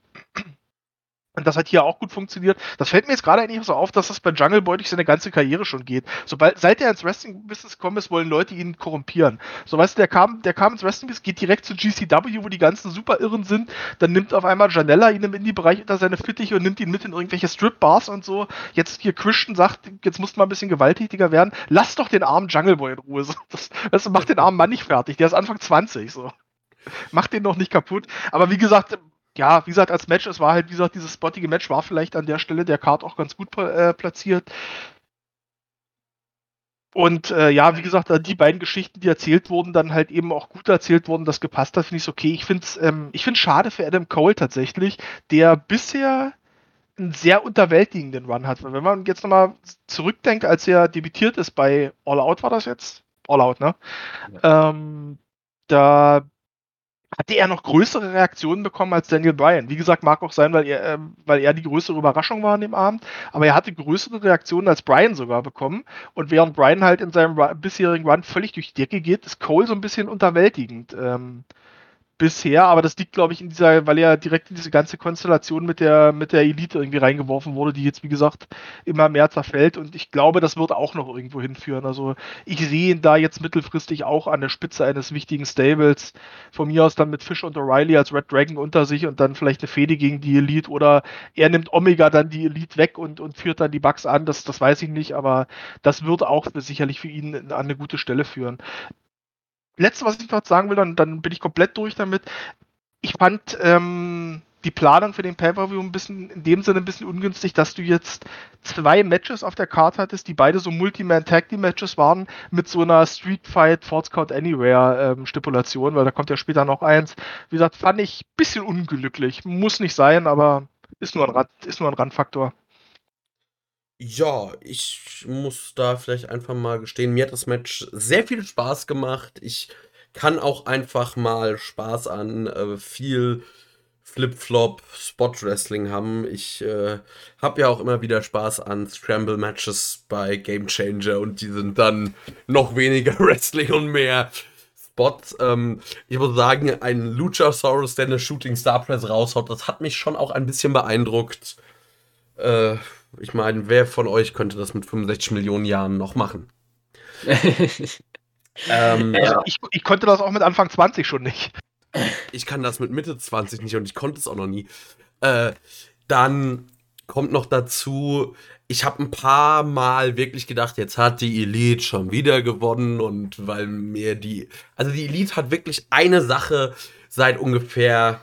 und das hat hier auch gut funktioniert. Das fällt mir jetzt gerade eigentlich so auf, dass das bei Jungle Boy durch seine ganze Karriere schon geht. Sobald, seit er ins Wrestling-Business gekommen ist, wollen Leute ihn korrumpieren. So weißt du, der kam, der kam ins Wrestling-Business, geht direkt zu GCW, wo die ganzen super Irren sind. Dann nimmt auf einmal Janella ihn im Indie-Bereich unter seine Fittiche und nimmt ihn mit in irgendwelche Strip-Bars und so. Jetzt hier Christian sagt, jetzt muss mal ein bisschen gewalttätiger werden. Lass doch den armen Jungle Boy in Ruhe. So, das, weißt du, mach den armen Mann nicht fertig. Der ist Anfang 20, so. Mach den noch nicht kaputt. Aber wie gesagt, ja, wie gesagt, als Match, es war halt, wie gesagt, dieses spottige Match war vielleicht an der Stelle der Card auch ganz gut äh, platziert. Und äh, ja, wie gesagt, die beiden Geschichten, die erzählt wurden, dann halt eben auch gut erzählt wurden, das gepasst hat, finde ich okay. Ich finde es ähm, schade für Adam Cole tatsächlich, der bisher einen sehr unterwältigenden Run hat. Wenn man jetzt nochmal zurückdenkt, als er debütiert ist bei All Out, war das jetzt? All Out, ne? Ja. Ähm, da hatte er noch größere Reaktionen bekommen als Daniel Bryan. Wie gesagt, mag auch sein, weil er, äh, weil er die größere Überraschung war an dem Abend, aber er hatte größere Reaktionen als Bryan sogar bekommen. Und während Bryan halt in seinem bisherigen Run völlig durch die Decke geht, ist Cole so ein bisschen unterwältigend. Ähm, bisher, aber das liegt, glaube ich, in dieser, weil er direkt in diese ganze Konstellation mit der, mit der Elite irgendwie reingeworfen wurde, die jetzt, wie gesagt, immer mehr zerfällt und ich glaube, das wird auch noch irgendwo hinführen. Also ich sehe ihn da jetzt mittelfristig auch an der Spitze eines wichtigen Stables. Von mir aus dann mit Fish und O'Reilly als Red Dragon unter sich und dann vielleicht eine Fehde gegen die Elite oder er nimmt Omega dann die Elite weg und, und führt dann die Bugs an, das, das weiß ich nicht, aber das wird auch sicherlich für ihn an eine gute Stelle führen letzte, was ich noch sagen will, dann, dann bin ich komplett durch damit. Ich fand ähm, die Planung für den Pay-Per-View ein bisschen, in dem Sinne ein bisschen ungünstig, dass du jetzt zwei Matches auf der Karte hattest, die beide so Multi-Man-Tag-Team-Matches waren, mit so einer Street Fight Force Count Anywhere-Stipulation, ähm, weil da kommt ja später noch eins. Wie gesagt, fand ich ein bisschen unglücklich. Muss nicht sein, aber ist nur ein, Rand, ist nur ein Randfaktor. Ja, ich muss da vielleicht einfach mal gestehen, mir hat das Match sehr viel Spaß gemacht. Ich kann auch einfach mal Spaß an äh, viel Flip-Flop Spot Wrestling haben. Ich äh, habe ja auch immer wieder Spaß an Scramble Matches bei Game Changer und die sind dann noch weniger Wrestling und mehr Spot. Ähm, ich muss sagen, ein Luchasaurus, der eine Shooting Star Press raushaut, das hat mich schon auch ein bisschen beeindruckt. Äh, ich meine, wer von euch könnte das mit 65 Millionen Jahren noch machen? ähm, also ich, ich konnte das auch mit Anfang 20 schon nicht. Ich kann das mit Mitte 20 nicht und ich konnte es auch noch nie. Äh, dann kommt noch dazu, ich habe ein paar Mal wirklich gedacht, jetzt hat die Elite schon wieder gewonnen und weil mir die, also die Elite hat wirklich eine Sache seit ungefähr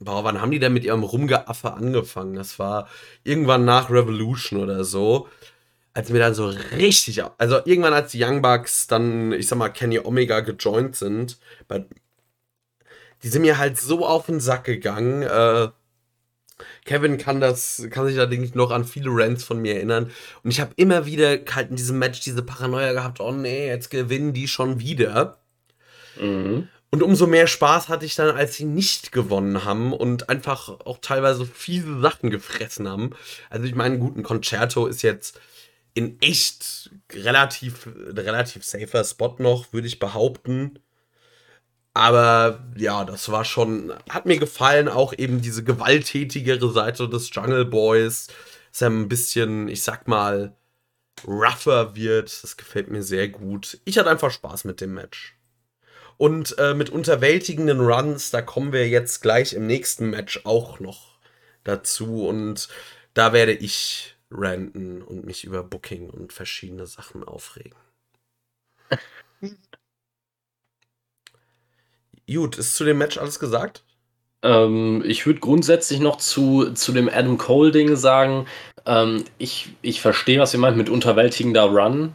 boah, wann haben die denn mit ihrem Rumgeaffe angefangen? Das war irgendwann nach Revolution oder so. Als mir dann so richtig, also irgendwann als die Young Bucks dann, ich sag mal, Kenny Omega gejoint sind, die sind mir halt so auf den Sack gegangen. Äh, Kevin kann das, kann sich da denke ich noch an viele Rants von mir erinnern. Und ich habe immer wieder halt in diesem Match diese Paranoia gehabt, oh nee, jetzt gewinnen die schon wieder. Mhm. Und umso mehr Spaß hatte ich dann, als sie nicht gewonnen haben und einfach auch teilweise fiese Sachen gefressen haben. Also ich meine, gut, ein Concerto ist jetzt in echt relativ, relativ safer Spot noch, würde ich behaupten. Aber ja, das war schon, hat mir gefallen, auch eben diese gewalttätigere Seite des Jungle Boys, dass er ein bisschen, ich sag mal, rougher wird. Das gefällt mir sehr gut. Ich hatte einfach Spaß mit dem Match. Und äh, mit unterwältigenden Runs, da kommen wir jetzt gleich im nächsten Match auch noch dazu. Und da werde ich ranten und mich über Booking und verschiedene Sachen aufregen. Gut, ist zu dem Match alles gesagt? Ähm, ich würde grundsätzlich noch zu, zu dem Adam Cole-Ding sagen, ähm, ich, ich verstehe, was ihr meint mit unterwältigender Run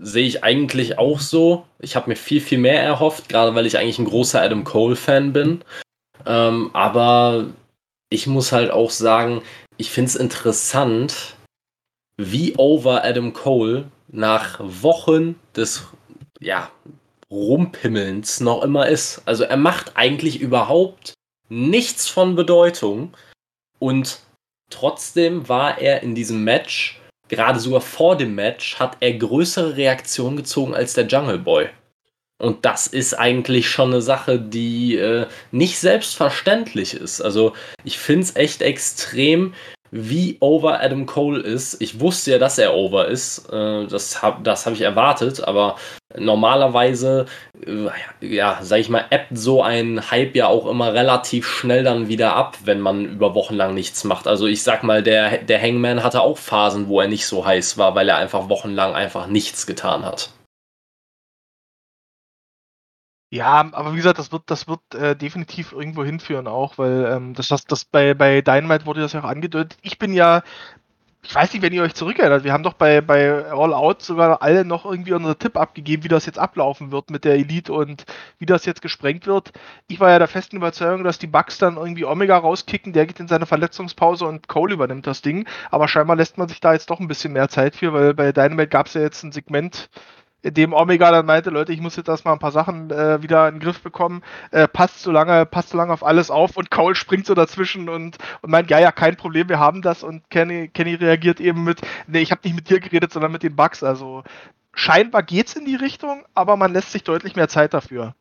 sehe ich eigentlich auch so. Ich habe mir viel, viel mehr erhofft, gerade weil ich eigentlich ein großer Adam Cole-Fan bin. Ähm, aber ich muss halt auch sagen, ich finde es interessant, wie over Adam Cole nach Wochen des ja, Rumpimmelns noch immer ist. Also er macht eigentlich überhaupt nichts von Bedeutung und trotzdem war er in diesem Match, gerade sogar vor dem Match, hat er größere Reaktionen gezogen als der Jungle Boy. Und das ist eigentlich schon eine Sache, die äh, nicht selbstverständlich ist. Also ich finde es echt extrem, wie over Adam Cole ist. Ich wusste ja, dass er over ist. Äh, das habe das hab ich erwartet, aber normalerweise, äh, ja, sag ich mal, ebbt so ein Hype ja auch immer relativ schnell dann wieder ab, wenn man über Wochen lang nichts macht. Also ich sag mal, der, der Hangman hatte auch Phasen, wo er nicht so heiß war, weil er einfach wochenlang einfach nichts getan hat. Ja, aber wie gesagt, das wird, das wird äh, definitiv irgendwo hinführen auch, weil ähm, das, das, das bei, bei Dynamite wurde das ja auch angedeutet. Ich bin ja, ich weiß nicht, wenn ihr euch zurückerinnert, wir haben doch bei, bei All Out sogar alle noch irgendwie unseren Tipp abgegeben, wie das jetzt ablaufen wird mit der Elite und wie das jetzt gesprengt wird. Ich war ja der festen Überzeugung, dass die Bugs dann irgendwie Omega rauskicken, der geht in seine Verletzungspause und Cole übernimmt das Ding. Aber scheinbar lässt man sich da jetzt doch ein bisschen mehr Zeit für, weil bei Dynamite gab es ja jetzt ein Segment, in dem Omega dann meinte, Leute, ich muss jetzt erstmal ein paar Sachen äh, wieder in den Griff bekommen, äh, passt so lange, passt so lange auf alles auf und Cole springt so dazwischen und, und meint, ja, ja, kein Problem, wir haben das und Kenny, Kenny reagiert eben mit, nee, ich habe nicht mit dir geredet, sondern mit den Bugs, also scheinbar geht's in die Richtung, aber man lässt sich deutlich mehr Zeit dafür.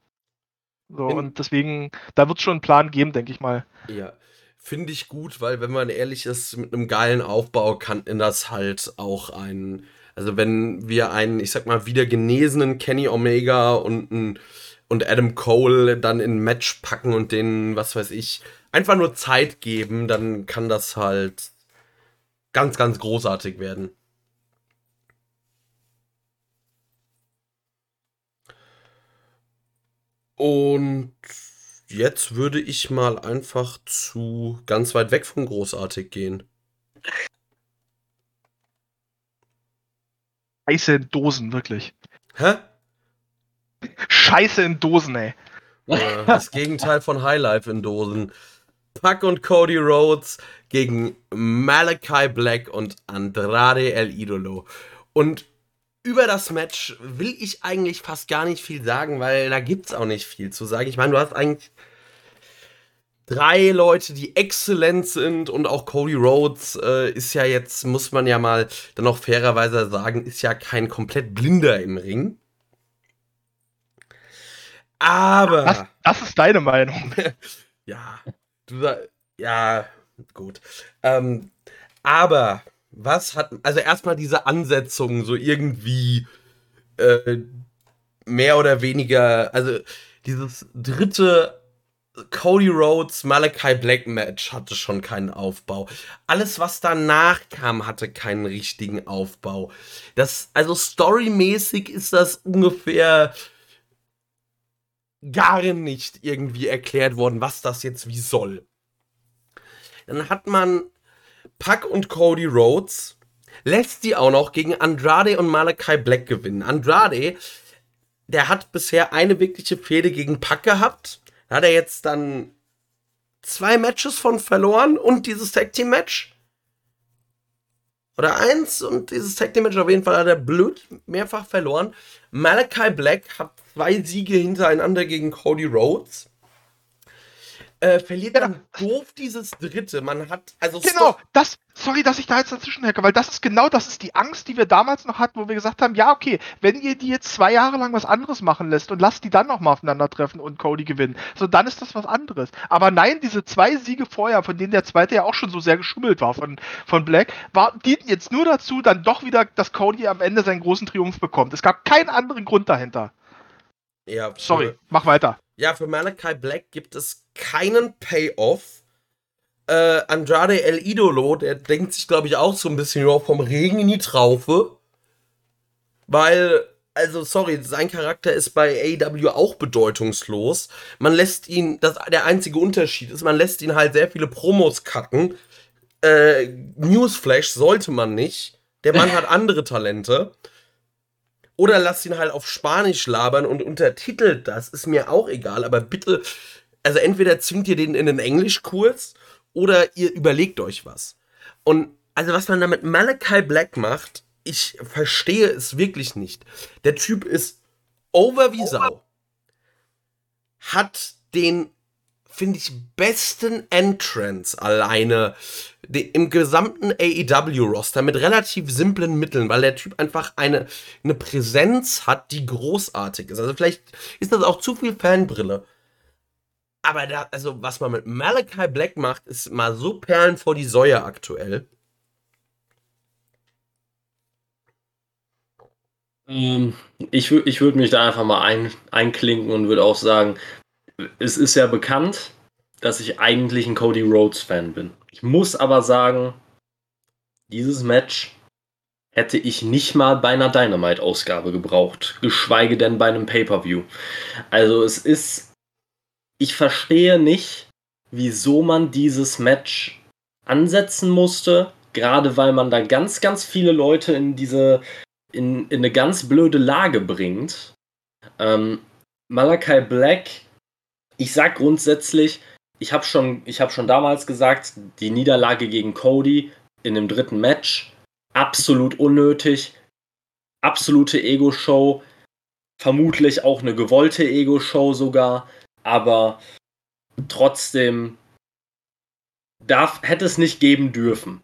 So, in und deswegen, da wird es schon einen Plan geben, denke ich mal. Ja, finde ich gut, weil wenn man ehrlich ist, mit einem geilen Aufbau kann in das halt auch ein also wenn wir einen, ich sag mal, wieder genesenen Kenny Omega und, und Adam Cole dann in ein Match packen und denen, was weiß ich, einfach nur Zeit geben, dann kann das halt ganz, ganz großartig werden. Und jetzt würde ich mal einfach zu ganz weit weg von großartig gehen. Scheiße in Dosen, wirklich. Hä? Scheiße in Dosen, ey. Das Gegenteil von Highlife in Dosen. Puck und Cody Rhodes gegen Malachi Black und Andrade El Idolo. Und über das Match will ich eigentlich fast gar nicht viel sagen, weil da gibt es auch nicht viel zu sagen. Ich meine, du hast eigentlich drei Leute, die exzellent sind und auch Cody Rhodes äh, ist ja jetzt, muss man ja mal dann auch fairerweise sagen, ist ja kein komplett Blinder im Ring. Aber. Das, das ist deine Meinung. ja, du ja, gut. Ähm, aber was hat, also erstmal diese Ansetzung so irgendwie äh, mehr oder weniger, also dieses dritte Cody Rhodes, Malachi Black Match hatte schon keinen Aufbau. Alles, was danach kam, hatte keinen richtigen Aufbau. Das, also storymäßig ist das ungefähr gar nicht irgendwie erklärt worden, was das jetzt wie soll. Dann hat man Puck und Cody Rhodes, lässt die auch noch gegen Andrade und Malachi Black gewinnen. Andrade, der hat bisher eine wirkliche Fehde gegen Puck gehabt da hat er jetzt dann zwei Matches von verloren und dieses Tag Team Match. Oder eins und dieses Tag Team Match auf jeden Fall hat er blöd mehrfach verloren. Malachi Black hat zwei Siege hintereinander gegen Cody Rhodes äh, verliert ja. dann doof dieses dritte. Man hat, also. Genau, das, sorry, dass ich da jetzt dazwischen hacke, weil das ist genau, das ist die Angst, die wir damals noch hatten, wo wir gesagt haben, ja, okay, wenn ihr die jetzt zwei Jahre lang was anderes machen lässt und lasst die dann nochmal aufeinandertreffen und Cody gewinnen, so dann ist das was anderes. Aber nein, diese zwei Siege vorher, von denen der zweite ja auch schon so sehr geschummelt war von, von Black, war, dienten jetzt nur dazu, dann doch wieder, dass Cody am Ende seinen großen Triumph bekommt. Es gab keinen anderen Grund dahinter. Ja, sorry, mach weiter. Ja, für Malachi Black gibt es keinen Payoff. Äh, Andrade El Idolo, der denkt sich, glaube ich, auch so ein bisschen ja, vom Regen in die Traufe. Weil, also, sorry, sein Charakter ist bei AEW auch bedeutungslos. Man lässt ihn, das, der einzige Unterschied ist, man lässt ihn halt sehr viele Promos cutten. Äh, Newsflash sollte man nicht. Der Mann hat andere Talente. Oder lasst ihn halt auf Spanisch labern und untertitelt das, ist mir auch egal, aber bitte, also entweder zwingt ihr den in einen Englischkurs oder ihr überlegt euch was. Und also was man da mit Malachi Black macht, ich verstehe es wirklich nicht. Der Typ ist over wie Sau. Hat den finde ich, besten Entrance alleine im gesamten AEW-Roster mit relativ simplen Mitteln, weil der Typ einfach eine, eine Präsenz hat, die großartig ist. Also vielleicht ist das auch zu viel Fanbrille. Aber da, also was man mit Malachi Black macht, ist mal so Perlen vor die Säue aktuell. Ähm, ich, ich würde mich da einfach mal ein, einklinken und würde auch sagen, es ist ja bekannt, dass ich eigentlich ein Cody Rhodes-Fan bin. Ich muss aber sagen, dieses Match hätte ich nicht mal bei einer Dynamite-Ausgabe gebraucht, geschweige denn bei einem Pay-Per-View. Also es ist, ich verstehe nicht, wieso man dieses Match ansetzen musste, gerade weil man da ganz, ganz viele Leute in diese, in, in eine ganz blöde Lage bringt. Ähm, Malachi Black ich sag grundsätzlich, ich habe schon, hab schon damals gesagt, die Niederlage gegen Cody in dem dritten Match, absolut unnötig, absolute Ego-Show, vermutlich auch eine gewollte Ego-Show sogar, aber trotzdem darf, hätte es nicht geben dürfen.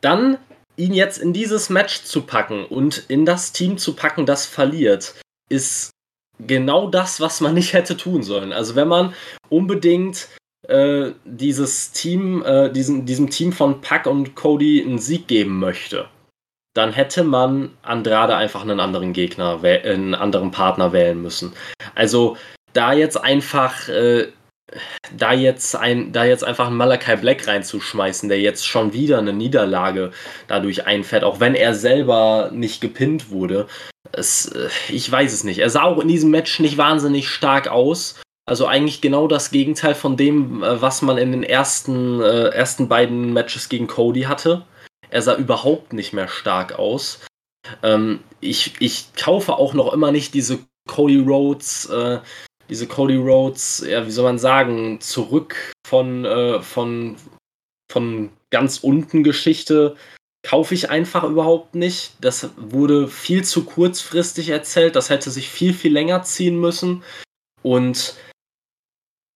Dann ihn jetzt in dieses Match zu packen und in das Team zu packen, das verliert, ist genau das, was man nicht hätte tun sollen. Also wenn man unbedingt äh, dieses Team, äh, diesen, diesem Team von Pack und Cody einen Sieg geben möchte, dann hätte man Andrade einfach einen anderen Gegner, einen anderen Partner wählen müssen. Also da jetzt einfach äh, da jetzt ein, da jetzt einfach einen Malachi Black reinzuschmeißen, der jetzt schon wieder eine Niederlage dadurch einfährt, auch wenn er selber nicht gepinnt wurde, es, äh, ich weiß es nicht. Er sah auch in diesem Match nicht wahnsinnig stark aus. Also eigentlich genau das Gegenteil von dem, äh, was man in den ersten, äh, ersten beiden Matches gegen Cody hatte. Er sah überhaupt nicht mehr stark aus. Ähm, ich, ich kaufe auch noch immer nicht diese Cody Rhodes, äh, diese Cody Rhodes, ja, wie soll man sagen, zurück von, äh, von, von ganz unten Geschichte kaufe ich einfach überhaupt nicht. Das wurde viel zu kurzfristig erzählt. Das hätte sich viel, viel länger ziehen müssen. Und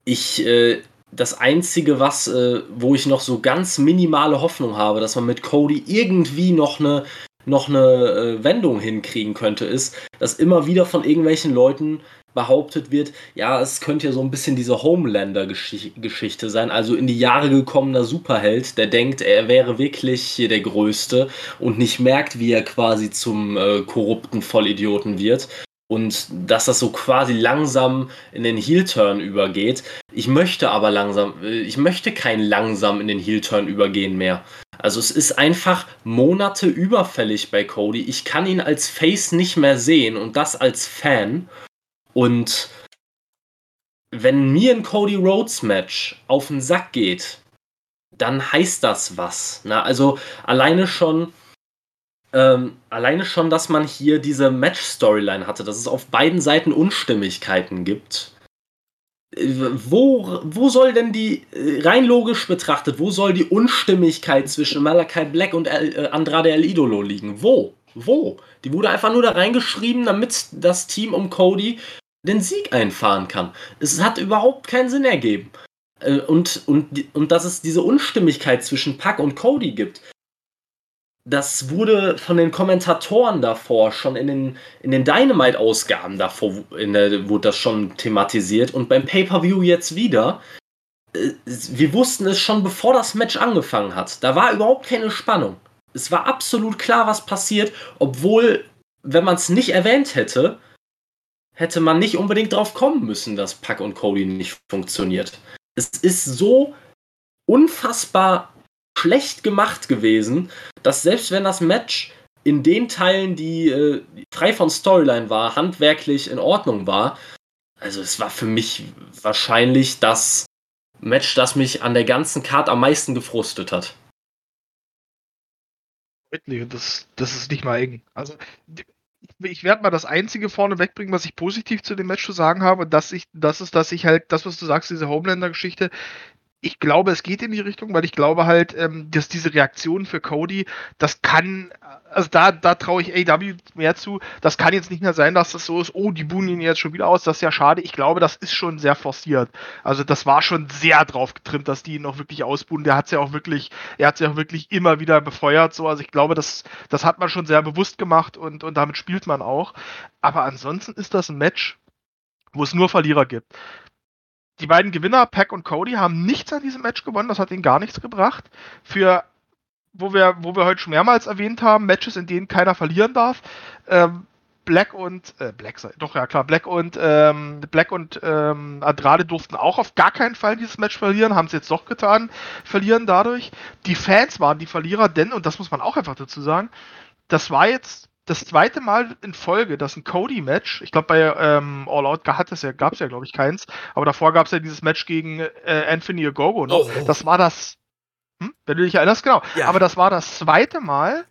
ich, äh, das Einzige, was, äh, wo ich noch so ganz minimale Hoffnung habe, dass man mit Cody irgendwie noch eine, noch eine äh, Wendung hinkriegen könnte, ist, dass immer wieder von irgendwelchen Leuten behauptet wird, ja, es könnte ja so ein bisschen diese Homelander-Geschichte sein, also in die Jahre gekommener Superheld, der denkt, er wäre wirklich hier der Größte und nicht merkt, wie er quasi zum äh, korrupten Vollidioten wird. Und dass das so quasi langsam in den Heel-Turn übergeht. Ich möchte aber langsam, äh, ich möchte kein langsam in den Heel-Turn übergehen mehr. Also es ist einfach Monate überfällig bei Cody. Ich kann ihn als Face nicht mehr sehen und das als Fan. Und wenn mir ein Cody Rhodes Match auf den Sack geht, dann heißt das was. Na, also alleine schon, ähm, alleine schon, dass man hier diese Match-Storyline hatte, dass es auf beiden Seiten Unstimmigkeiten gibt. Äh, wo, wo soll denn die, äh, rein logisch betrachtet, wo soll die Unstimmigkeit zwischen Malachi Black und äh, Andrade El Idolo liegen? Wo? Wo? Die wurde einfach nur da reingeschrieben, damit das Team um Cody den Sieg einfahren kann. Es hat überhaupt keinen Sinn ergeben. Äh, und, und, und dass es diese Unstimmigkeit zwischen Puck und Cody gibt, das wurde von den Kommentatoren davor schon in den, in den Dynamite-Ausgaben davor in der, wurde das schon thematisiert und beim Pay-Per-View jetzt wieder. Äh, wir wussten es schon bevor das Match angefangen hat. Da war überhaupt keine Spannung. Es war absolut klar, was passiert, obwohl, wenn man es nicht erwähnt hätte, hätte man nicht unbedingt drauf kommen müssen, dass Puck und Cody nicht funktioniert. Es ist so unfassbar schlecht gemacht gewesen, dass selbst wenn das Match in den Teilen, die äh, frei von Storyline war, handwerklich in Ordnung war, also es war für mich wahrscheinlich das Match, das mich an der ganzen Card am meisten gefrustet hat. Das, das ist nicht mal eng. Also, ich werde mal das Einzige vorne wegbringen, was ich positiv zu dem Match zu sagen habe, dass ich, das ist, dass ich halt, das, was du sagst, diese Homelander-Geschichte, ich glaube, es geht in die Richtung, weil ich glaube halt, ähm, dass diese Reaktion für Cody, das kann, also da, da traue ich AW mehr zu. Das kann jetzt nicht mehr sein, dass das so ist, oh, die buhen ihn jetzt schon wieder aus, das ist ja schade. Ich glaube, das ist schon sehr forciert. Also das war schon sehr drauf getrimmt, dass die ihn noch wirklich ausbuhen. Der hat es ja auch wirklich, er hat es ja auch wirklich immer wieder befeuert. So, also ich glaube, das, das hat man schon sehr bewusst gemacht und, und damit spielt man auch. Aber ansonsten ist das ein Match, wo es nur Verlierer gibt die beiden Gewinner, Pack und Cody, haben nichts an diesem Match gewonnen. Das hat ihnen gar nichts gebracht. Für, wo wir, wo wir heute schon mehrmals erwähnt haben, Matches, in denen keiner verlieren darf. Ähm, Black und äh, Black, doch ja klar, Black und ähm, Black und ähm, Andrade durften auch auf gar keinen Fall dieses Match verlieren, haben es jetzt doch getan, verlieren dadurch. Die Fans waren die Verlierer, denn und das muss man auch einfach dazu sagen, das war jetzt das zweite Mal in Folge, dass ein Cody-Match, ich glaube bei ähm, All Out hat es ja, gab es ja, glaube ich, keins, aber davor gab es ja dieses Match gegen äh, Anthony Ogogo noch. Oh, oh. Das war das, hm? wenn du dich erinnerst, genau. Ja. Aber das war das zweite Mal,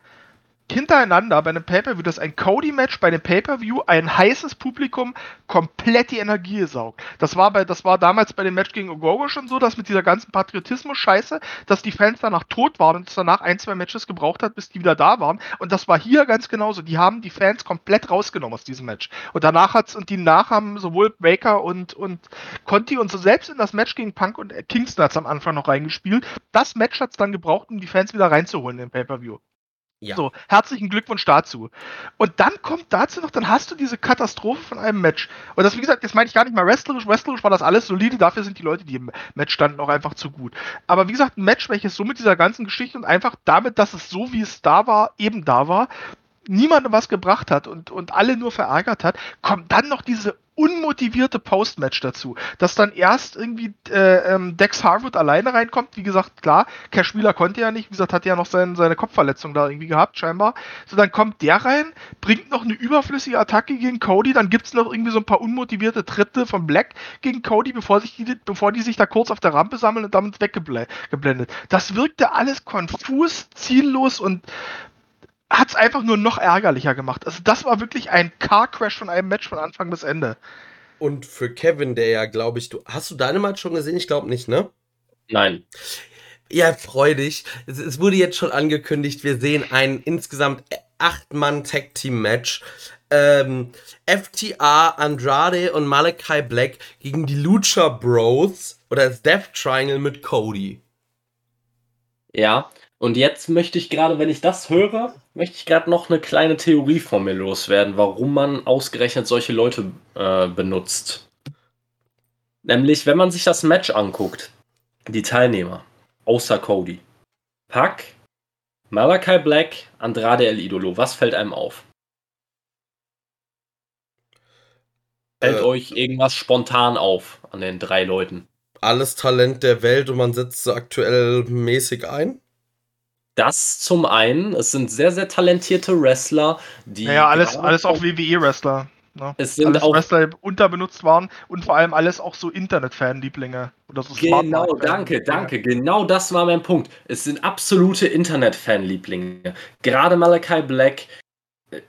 hintereinander bei einem Pay-Per-View, dass ein Cody-Match bei einem Pay-Per-View ein heißes Publikum komplett die Energie saugt. Das war, bei, das war damals bei dem Match gegen Ogogo schon so, dass mit dieser ganzen Patriotismus-Scheiße, dass die Fans danach tot waren und es danach ein, zwei Matches gebraucht hat, bis die wieder da waren. Und das war hier ganz genauso. Die haben die Fans komplett rausgenommen aus diesem Match. Und danach hat's, und die nach haben sowohl Baker und, und Conti und so selbst in das Match gegen Punk und Kingston hat's am Anfang noch reingespielt. Das Match hat's dann gebraucht, um die Fans wieder reinzuholen im Pay-Per-View. Ja. So, herzlichen Glückwunsch dazu. Und dann kommt dazu noch, dann hast du diese Katastrophe von einem Match. Und das, wie gesagt, das meine ich gar nicht mal wrestlerisch. Wrestlerisch war das alles solide, dafür sind die Leute, die im Match standen, auch einfach zu gut. Aber wie gesagt, ein Match, welches so mit dieser ganzen Geschichte und einfach damit, dass es so, wie es da war, eben da war, niemandem was gebracht hat und, und alle nur verärgert hat, kommt dann noch diese unmotivierte Postmatch dazu, dass dann erst irgendwie äh, ähm, Dex Harwood alleine reinkommt. Wie gesagt, klar, Cash Wheeler konnte ja nicht, wie gesagt, hat ja noch sein, seine Kopfverletzung da irgendwie gehabt, scheinbar. So, dann kommt der rein, bringt noch eine überflüssige Attacke gegen Cody, dann gibt es noch irgendwie so ein paar unmotivierte Tritte von Black gegen Cody, bevor, sich die, bevor die sich da kurz auf der Rampe sammeln und damit weggeblendet. Das wirkte alles konfus, ziellos und hat es einfach nur noch ärgerlicher gemacht. Also das war wirklich ein Car Crash von einem Match von Anfang bis Ende. Und für Kevin, der ja, glaube ich, du hast du deine Match schon gesehen? Ich glaube nicht, ne? Nein. Ja, freu dich. Es, es, wurde jetzt schon angekündigt, wir sehen ein insgesamt acht Mann Tag Team Match. Ähm, FTA, Andrade und Malachi Black gegen die Lucha Bros oder das Death Triangle mit Cody. Ja, und jetzt möchte ich gerade, wenn ich das höre, möchte ich gerade noch eine kleine Theorie von mir loswerden, warum man ausgerechnet solche Leute äh, benutzt. Nämlich, wenn man sich das Match anguckt, die Teilnehmer, außer Cody, Pack, Malachi Black, Andrade El Idolo, was fällt einem auf? Fällt äh, euch irgendwas spontan auf an den drei Leuten? Alles Talent der Welt und man setzt sie aktuell mäßig ein? Das zum einen, es sind sehr, sehr talentierte Wrestler, die. Ja, alles, alles auch WWE-Wrestler. Ne? Es sind alles auch Wrestler, die unterbenutzt waren und vor allem alles auch so Internet-Fanlieblinge. Oder so genau, danke, danke. Genau das war mein Punkt. Es sind absolute Internet-Fanlieblinge. Gerade Malachi Black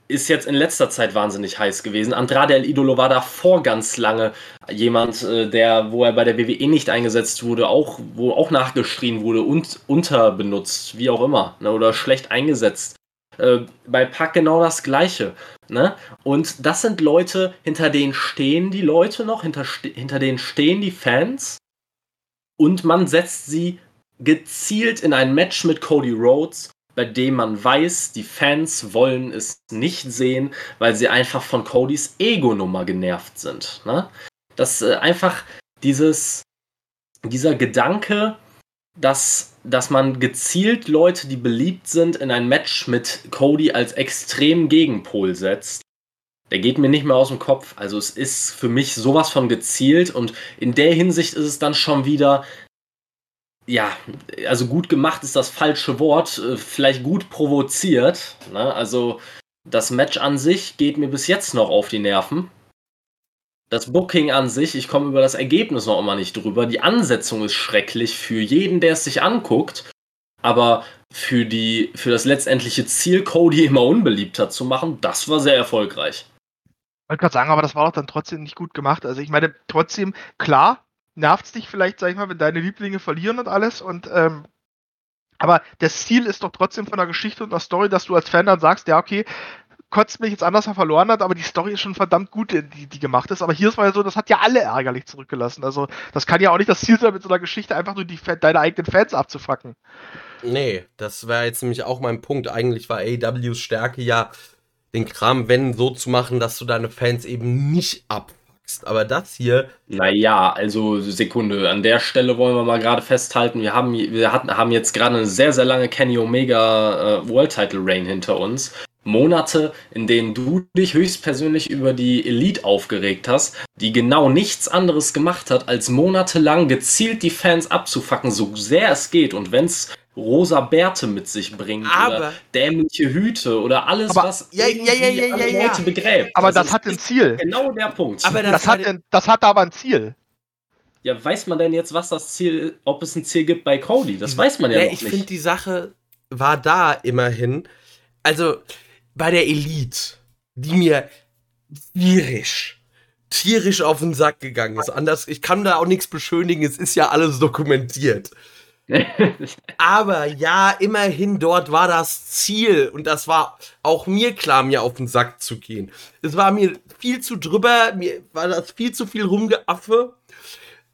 ist jetzt in letzter Zeit wahnsinnig heiß gewesen. Andrade El Idolo war davor ganz lange jemand, äh, der, wo er bei der WWE nicht eingesetzt wurde, auch, wo auch nachgeschrien wurde und unterbenutzt, wie auch immer, ne, oder schlecht eingesetzt. Äh, bei Pack genau das Gleiche. Ne? Und das sind Leute, hinter denen stehen die Leute noch, hinter, hinter denen stehen die Fans. Und man setzt sie gezielt in ein Match mit Cody Rhodes bei dem man weiß, die Fans wollen es nicht sehen, weil sie einfach von Codys Ego-Nummer genervt sind. Ne? Dass äh, einfach dieses, dieser Gedanke, dass, dass man gezielt Leute, die beliebt sind, in ein Match mit Cody als extrem Gegenpol setzt, der geht mir nicht mehr aus dem Kopf. Also es ist für mich sowas von gezielt und in der Hinsicht ist es dann schon wieder ja, also gut gemacht ist das falsche Wort, äh, vielleicht gut provoziert. Ne? Also das Match an sich geht mir bis jetzt noch auf die Nerven. Das Booking an sich, ich komme über das Ergebnis noch immer nicht drüber. Die Ansetzung ist schrecklich für jeden, der es sich anguckt. Aber für, die, für das letztendliche Ziel, Cody immer unbeliebter zu machen, das war sehr erfolgreich. Ich wollte gerade sagen, aber das war doch dann trotzdem nicht gut gemacht. Also ich meine, trotzdem, klar, nervt es dich vielleicht, sag ich mal, wenn deine Lieblinge verlieren und alles und ähm, aber das Ziel ist doch trotzdem von der Geschichte und der Story, dass du als Fan dann sagst, ja, okay, kotzt mich jetzt anders, er verloren hat, aber die Story ist schon verdammt gut, die, die gemacht ist. Aber hier ist mal so, das hat ja alle ärgerlich zurückgelassen. Also, das kann ja auch nicht das Ziel sein, mit so einer Geschichte einfach nur die, deine eigenen Fans abzufacken. Nee, das wäre jetzt nämlich auch mein Punkt. Eigentlich war AEWs Stärke ja, den Kram, wenn, so zu machen, dass du deine Fans eben nicht abfuckst. Aber das hier. Naja, also Sekunde, an der Stelle wollen wir mal gerade festhalten, wir haben, wir hatten, haben jetzt gerade eine sehr, sehr lange Kenny Omega äh, World Title Reign hinter uns. Monate, in denen du dich höchstpersönlich über die Elite aufgeregt hast, die genau nichts anderes gemacht hat, als monatelang gezielt die Fans abzufacken, so sehr es geht. Und wenn es rosa Bärte mit sich bringt aber, oder dämliche Hüte oder alles, aber, was ja, ja, ja, ja, andere ja, Leute begräbt. Aber das, das hat ein Ziel. Genau der Punkt. Aber das, das, hat, ein, das hat aber ein Ziel. Ja, weiß man denn jetzt, was das Ziel, ob es ein Ziel gibt bei Cody? Das weiß man ja, ja noch ich nicht. Ich finde, die Sache war da immerhin. Also, bei der Elite, die mir tierisch, tierisch auf den Sack gegangen ist. Anders, ich kann da auch nichts beschönigen, es ist ja alles dokumentiert. Aber ja, immerhin dort war das Ziel und das war auch mir klar, mir auf den Sack zu gehen. Es war mir viel zu drüber, mir war das viel zu viel rumgeaffe,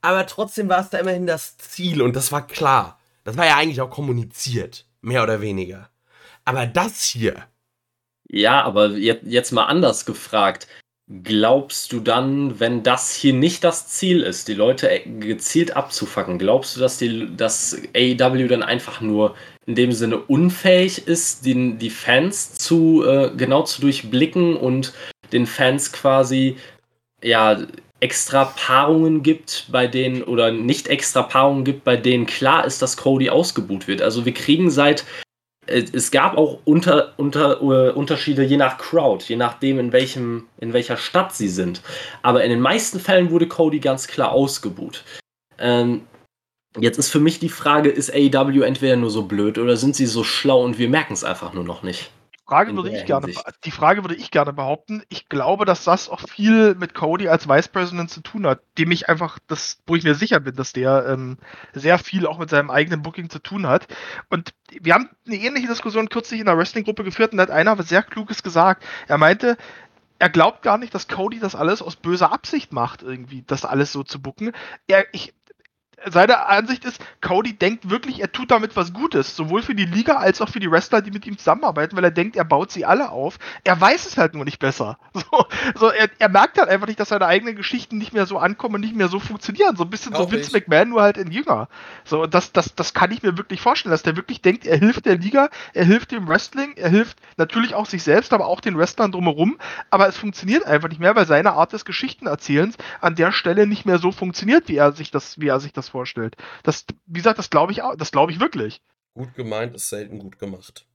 aber trotzdem war es da immerhin das Ziel und das war klar. Das war ja eigentlich auch kommuniziert, mehr oder weniger. Aber das hier, ja, aber jetzt, mal anders gefragt. Glaubst du dann, wenn das hier nicht das Ziel ist, die Leute äh, gezielt abzufacken, glaubst du, dass, die, dass AEW dann einfach nur in dem Sinne unfähig ist, den, die Fans zu äh, genau zu durchblicken und den Fans quasi ja extra Paarungen gibt, bei denen oder nicht extra Paarungen gibt, bei denen klar ist, dass Cody ausgebuht wird. Also wir kriegen seit es gab auch unter, unter, uh, Unterschiede je nach Crowd, je nachdem, in, welchem, in welcher Stadt sie sind. Aber in den meisten Fällen wurde Cody ganz klar ausgebuht. Ähm, jetzt ist für mich die Frage, ist AEW entweder nur so blöd oder sind sie so schlau und wir merken es einfach nur noch nicht? Frage würde ich gerne, die Frage würde ich gerne behaupten. Ich glaube, dass das auch viel mit Cody als Vice President zu tun hat, dem ich einfach, das, wo ich mir sicher bin, dass der ähm, sehr viel auch mit seinem eigenen Booking zu tun hat. Und wir haben eine ähnliche Diskussion kürzlich in der Wrestling-Gruppe geführt und da hat einer was sehr Kluges gesagt. Er meinte, er glaubt gar nicht, dass Cody das alles aus böser Absicht macht, irgendwie, das alles so zu bucken. Er, ich, seine Ansicht ist, Cody denkt wirklich, er tut damit was Gutes, sowohl für die Liga als auch für die Wrestler, die mit ihm zusammenarbeiten, weil er denkt, er baut sie alle auf. Er weiß es halt nur nicht besser. So, so er, er, merkt halt einfach nicht, dass seine eigenen Geschichten nicht mehr so ankommen und nicht mehr so funktionieren. So ein bisschen auch so Vince ich. McMahon, nur halt in Jünger. So, das, das, das kann ich mir wirklich vorstellen, dass der wirklich denkt, er hilft der Liga, er hilft dem Wrestling, er hilft natürlich auch sich selbst, aber auch den Wrestlern drumherum. Aber es funktioniert einfach nicht mehr, weil seine Art des Geschichtenerzählens an der Stelle nicht mehr so funktioniert, wie er sich das, wie er sich das vorstellt. Das, wie gesagt, das glaube ich auch, das glaube ich wirklich. Gut gemeint ist selten gut gemacht.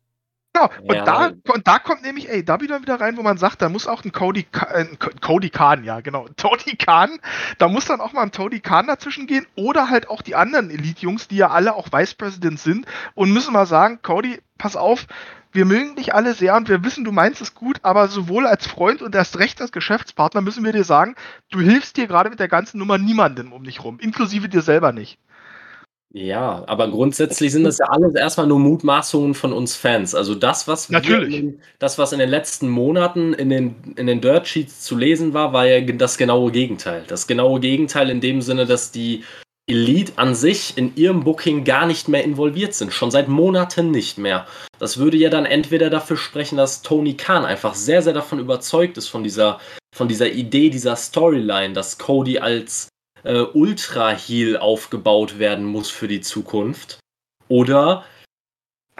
Genau, und, ja. da, und da kommt nämlich ey, da wieder wieder rein, wo man sagt, da muss auch ein Cody, äh, Cody Khan, ja, genau, Tony Khan, da muss dann auch mal ein Tony Khan dazwischen gehen oder halt auch die anderen Elite-Jungs, die ja alle auch Vice President sind und müssen mal sagen, Cody, pass auf, wir mögen dich alle sehr und wir wissen, du meinst es gut, aber sowohl als Freund und erst recht als Geschäftspartner müssen wir dir sagen, du hilfst dir gerade mit der ganzen Nummer niemandem um dich rum, inklusive dir selber nicht. Ja, aber grundsätzlich sind das ja alles erstmal nur Mutmaßungen von uns Fans. Also das, was Natürlich. Den, das, was in den letzten Monaten in den, in den Dirt Sheets zu lesen war, war ja das genaue Gegenteil. Das genaue Gegenteil in dem Sinne, dass die Elite an sich in ihrem Booking gar nicht mehr involviert sind. Schon seit Monaten nicht mehr. Das würde ja dann entweder dafür sprechen, dass Tony Khan einfach sehr, sehr davon überzeugt ist, von dieser, von dieser Idee, dieser Storyline, dass Cody als äh, Ultra-Heal aufgebaut werden muss für die Zukunft. Oder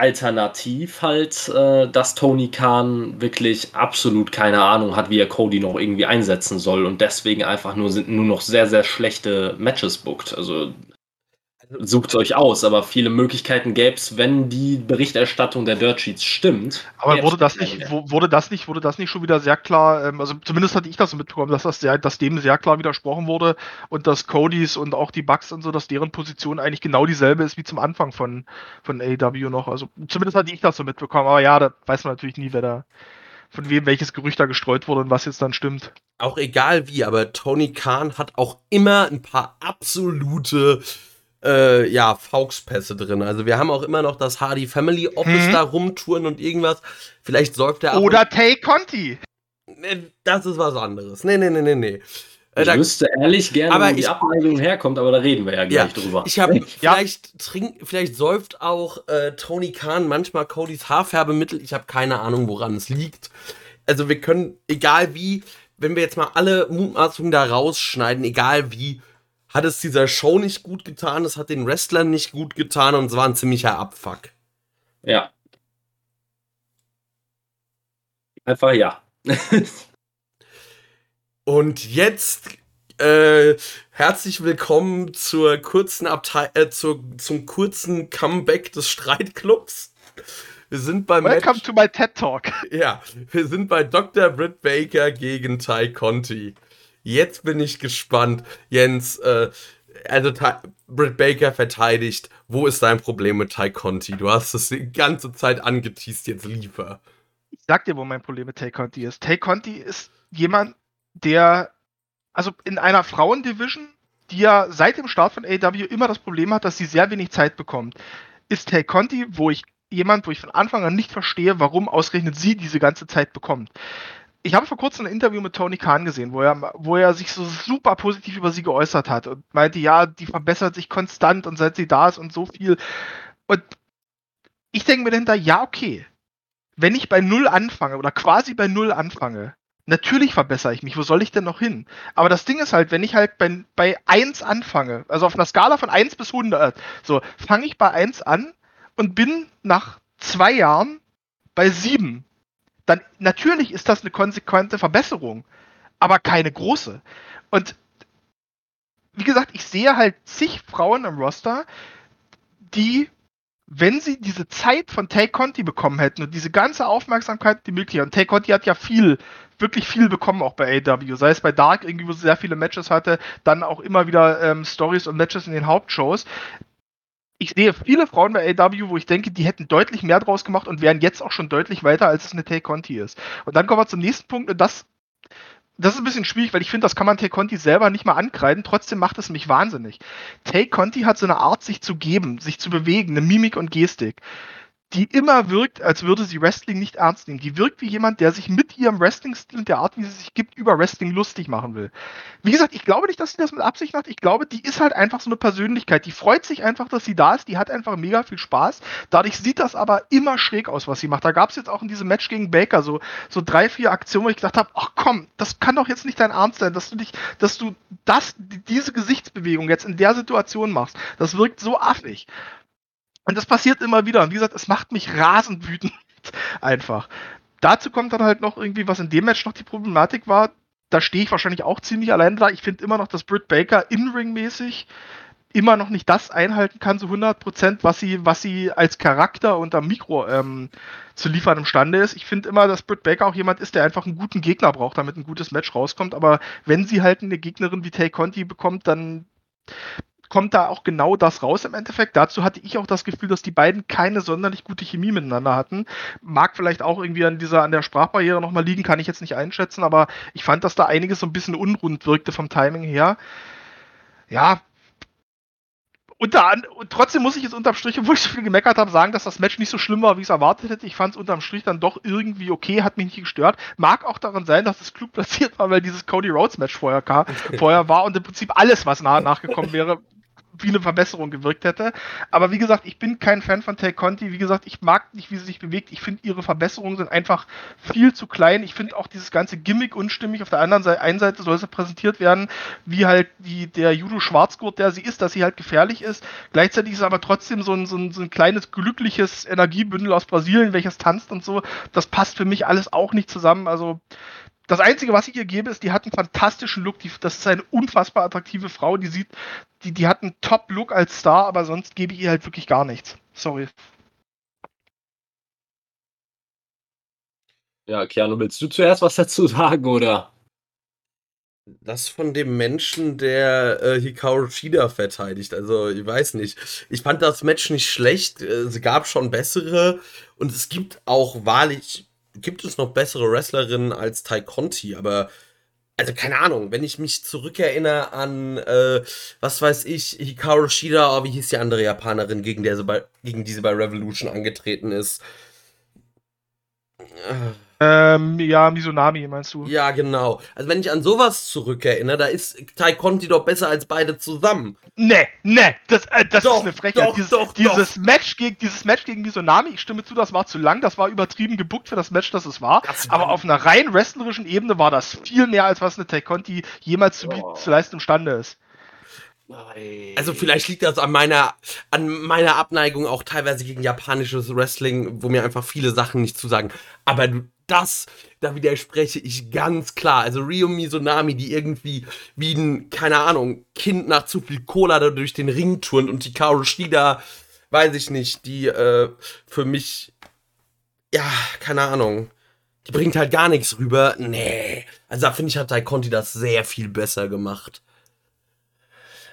alternativ halt, äh, dass Tony Khan wirklich absolut keine Ahnung hat, wie er Cody noch irgendwie einsetzen soll und deswegen einfach nur, sind nur noch sehr, sehr schlechte Matches bookt. Also sucht euch aus, aber viele Möglichkeiten gäbe es, wenn die Berichterstattung der Dirt Sheets stimmt. Aber wurde das nicht, wurde das nicht, wurde das nicht schon wieder sehr klar, ähm, also zumindest hatte ich das so mitbekommen, dass das sehr, dass dem sehr klar widersprochen wurde und dass Codys und auch die Bugs und so, dass deren Position eigentlich genau dieselbe ist wie zum Anfang von, von AEW noch. Also zumindest hatte ich das so mitbekommen, aber ja, da weiß man natürlich nie, wer da, von wem welches Gerücht da gestreut wurde und was jetzt dann stimmt. Auch egal wie, aber Tony Khan hat auch immer ein paar absolute äh, ja, Fauxpässe drin. Also wir haben auch immer noch das Hardy Family Office Mhm. da rumtouren und irgendwas. Vielleicht säuft er ab Oder Tay Conti. Das ist was anderes. Nee, nee, nee, nee, nee. Äh, Ich da, wüsste ehrlich gerne, Aber wo die ich- Abneigung herkommt, aber da reden wir ja ja, gleich drüber. ich habe Ja. vielleicht trink, vielleicht säuft auch äh, Tony Khan manchmal Codys Haarfärbemittel. Ich habe keine Ahnung, woran es liegt. Also wir können, egal wie, wenn wir jetzt mal alle Mutmaßungen da rausschneiden, egal wie, hat es dieser Show nicht gut getan, es hat den Wrestlern nicht gut getan und es war ein ziemlicher Abfuck. Ja. Einfach ja. Und jetzt äh, herzlich willkommen zur kurzen Abteil äh, zur, zum kurzen Comeback des Streitclubs. Wir sind beim Welcome Match, to my TED Talk. ja, wir sind bei Dr. Britt Baker gegen Ty Conti. Jetzt bin ich gespannt, Jens. Äh, also Britt Baker verteidigt. Wo ist dein Problem mit Ty Conti? Du hast es die ganze Zeit angeteased. Jetzt liefer. ich sag dir, wo mein Problem mit Tay Conti ist. Tay Conti ist jemand, der, also in einer Frauendivision, die ja seit dem Start von AEW immer das Problem hat, dass sie sehr wenig Zeit bekommt, ist Tay Conti, wo ich jemand, wo ich von Anfang an nicht verstehe, warum ausgerechnet sie diese ganze Zeit bekommt. Ich habe vor kurzem ein Interview mit Tony Khan gesehen, wo er, wo er sich so super positiv über sie geäußert hat und meinte, ja, die verbessert sich konstant und seit sie da ist und so viel. Und ich denke mir dahinter, ja, okay, wenn ich bei Null anfange oder quasi bei Null anfange, natürlich verbessere ich mich. Wo soll ich denn noch hin? Aber das Ding ist halt, wenn ich halt bei, bei 1 anfange, also auf einer Skala von 1 bis 100, so, fange ich bei 1 an und bin nach zwei Jahren bei 7. Dann natürlich ist das eine konsequente Verbesserung, aber keine große. Und wie gesagt, ich sehe halt zig Frauen im Roster, die wenn sie diese Zeit von Tay Conti bekommen hätten und diese ganze Aufmerksamkeit, die möglich und Tay Conti hat ja viel, wirklich viel bekommen auch bei AW, sei es bei Dark irgendwie, wo sie sehr viele Matches hatte, dann auch immer wieder ähm, Stories und Matches in den Hauptshows. Ich sehe viele Frauen bei AW, wo ich denke, die hätten deutlich mehr draus gemacht und wären jetzt auch schon deutlich weiter, als es eine Tay Conti ist. Und dann kommen wir zum nächsten Punkt und das das ist ein bisschen schwierig, weil ich finde, das kann man Tay Conti selber nicht mal ankreiden. Trotzdem macht es mich wahnsinnig. Tay Conti hat so eine Art, sich zu geben, sich zu bewegen, eine Mimik und Gestik, die immer wirkt, als würde sie Wrestling nicht ernst nehmen. Die wirkt wie jemand, der sich mit ihrem Wrestling-Stil und der Art, wie sie sich gibt, über Wrestling lustig machen will. Wie gesagt, ich glaube nicht, dass sie das mit Absicht macht. Ich glaube, die ist halt einfach so eine Persönlichkeit. Die freut sich einfach, dass sie da ist. Die hat einfach mega viel Spaß. Dadurch sieht das aber immer schräg aus, was sie macht. Da gab es jetzt auch in diesem Match gegen Baker so, so drei, vier Aktionen, wo ich gedacht habe, ach komm, das kann doch jetzt nicht dein Ernst sein, dass du dich, dass du das, diese Gesichtsbewegung jetzt in der Situation machst. Das wirkt so affig. Und das passiert immer wieder. Und wie gesagt, es macht mich rasend wütend. Einfach. Dazu kommt dann halt noch irgendwie, was in dem Match noch die Problematik war. Da stehe ich wahrscheinlich auch ziemlich alleine da. Ich finde immer noch, dass Britt Baker in-ring-mäßig immer noch nicht das einhalten kann, so 100%, was sie, was sie als Charakter unter Mikro ähm, zu liefern imstande ist. Ich finde immer, dass Britt Baker auch jemand ist, der einfach einen guten Gegner braucht, damit ein gutes Match rauskommt. Aber wenn sie halt eine Gegnerin wie Tay Conti bekommt, dann kommt da auch genau das raus im Endeffekt. Dazu hatte ich auch das Gefühl, dass die beiden keine sonderlich gute Chemie miteinander hatten. Mag vielleicht auch irgendwie an dieser, an der Sprachbarriere nochmal liegen, kann ich jetzt nicht einschätzen, aber ich fand, dass da einiges so ein bisschen unrund wirkte vom Timing her. Ja. Unter und trotzdem muss ich jetzt unterm Strich, obwohl ich so viel gemeckert habe, sagen, dass das Match nicht so schlimm war, wie ich es erwartet hätte. Ich fand es unterm Strich dann doch irgendwie okay, hat mich nicht gestört. Mag auch daran sein, dass es klug platziert war, weil dieses Cody Rhodes Match vorher, vorher war und im Prinzip alles, was nach, nachgekommen wäre, wie eine Verbesserung gewirkt hätte. Aber wie gesagt, ich bin kein Fan von Tay Conti. Wie gesagt, ich mag nicht, wie sie sich bewegt. Ich finde, ihre Verbesserungen sind einfach viel zu klein. Ich finde auch dieses ganze Gimmick unstimmig. Auf der anderen Seite, einen Seite soll sie präsentiert werden, wie halt die, der Judo-Schwarzgurt, der sie ist, dass sie halt gefährlich ist. Gleichzeitig ist es aber trotzdem so ein, so, ein, so ein kleines, glückliches Energiebündel aus Brasilien, welches tanzt und so. Das passt für mich alles auch nicht zusammen. Also das Einzige, was ich ihr gebe, ist, die hat einen fantastischen Look. Die, das ist eine unfassbar attraktive Frau. Die sieht, die, die hat einen Top-Look als Star, aber sonst gebe ich ihr halt wirklich gar nichts. Sorry. Ja, Keanu, willst du zuerst was dazu sagen, oder? Das von dem Menschen, der äh, Hikaru Shida verteidigt. Also, ich weiß nicht. Ich fand das Match nicht schlecht. Es gab schon bessere. Und es gibt auch wahrlich, gibt es noch bessere Wrestlerinnen als Tai Conti. Aber, also keine Ahnung, wenn ich mich zurückerinnere an, äh, was weiß ich, Hikaru Shida, oh, wie hieß die andere Japanerin, gegen, der sie bei, gegen die sie bei Revolution angetreten ist? Äh. Ähm, ja, Misunami, meinst du? Ja, genau. Also wenn ich an sowas zurückerinnere, da ist Tai Conti doch besser als beide zusammen. Nee, nee, das, äh, das Doch, ist eine Frechheit. doch, dieses, doch, dieses Match gegen dieses Match gegen Misunami, ich stimme zu, das war zu lang, das war übertrieben gebuckt für das Match, das es war. Das war- aber auf einer rein wrestlerischen Ebene war das viel mehr, als was eine Tai Conti jemals zu, Oh. zu leisten imstande ist. Also vielleicht liegt das an meiner, an meiner Abneigung auch teilweise gegen japanisches Wrestling, wo mir einfach viele Sachen nicht zusagen. Aber das, da widerspreche ich ganz klar. Also Ryo Mizunami, die irgendwie wie ein, keine Ahnung, Kind nach zu viel Cola da durch den Ring turnt und die Kaoru Shida, weiß ich nicht, die äh, für mich, ja, keine Ahnung, die bringt halt gar nichts rüber. Nee. Also da finde ich, hat Tai Conti das sehr viel besser gemacht.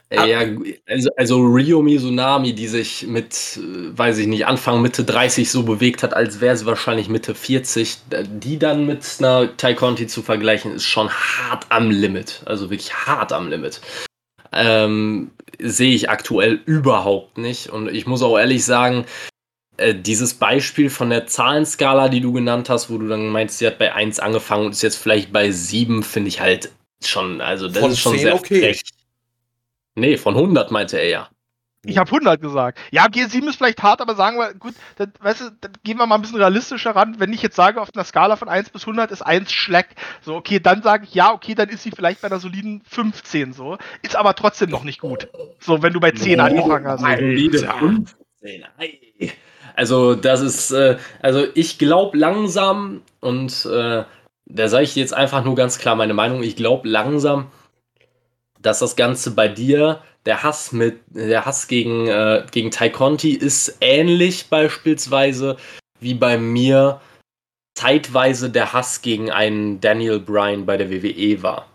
Äh, Ja, also, also Rio Mizunami, die sich mit, äh, weiß ich nicht, Anfang, Mitte 30 so bewegt hat, als wäre sie wahrscheinlich Mitte 40, äh, die dann mit einer Tai Conti zu vergleichen, ist schon hart am Limit. Also wirklich hart am Limit. Ähm, sehe ich aktuell überhaupt nicht. Und ich muss auch ehrlich sagen, äh, dieses Beispiel von der Zahlenskala, die du genannt hast, wo du dann meinst, sie hat bei 1 angefangen und ist jetzt vielleicht bei 7, finde ich halt schon, also das Von ist schon 10 sehr okay. frech. Nee, von 100 meinte er ja. Ich habe 100 gesagt. Ja, G7 ist vielleicht hart, aber sagen wir, gut, dann, weißt du, dann gehen wir mal ein bisschen realistischer ran. Wenn ich jetzt sage, auf einer Skala von 1 bis 100 ist 1 Schleck, so, okay, dann sage ich, ja, okay, dann ist sie vielleicht bei einer soliden 15 so. Ist aber trotzdem noch nicht gut. So, wenn du bei 10 angefangen hast. Solide 15. Ei. Also, das ist, äh, also ich glaube langsam, und äh, da sage ich jetzt einfach nur ganz klar meine Meinung, ich glaube langsam, dass das Ganze bei dir, der Hass mit, der Hass gegen, äh, gegen Tai Conti ist ähnlich beispielsweise wie bei mir zeitweise der Hass gegen einen Daniel Bryan bei der WWE war.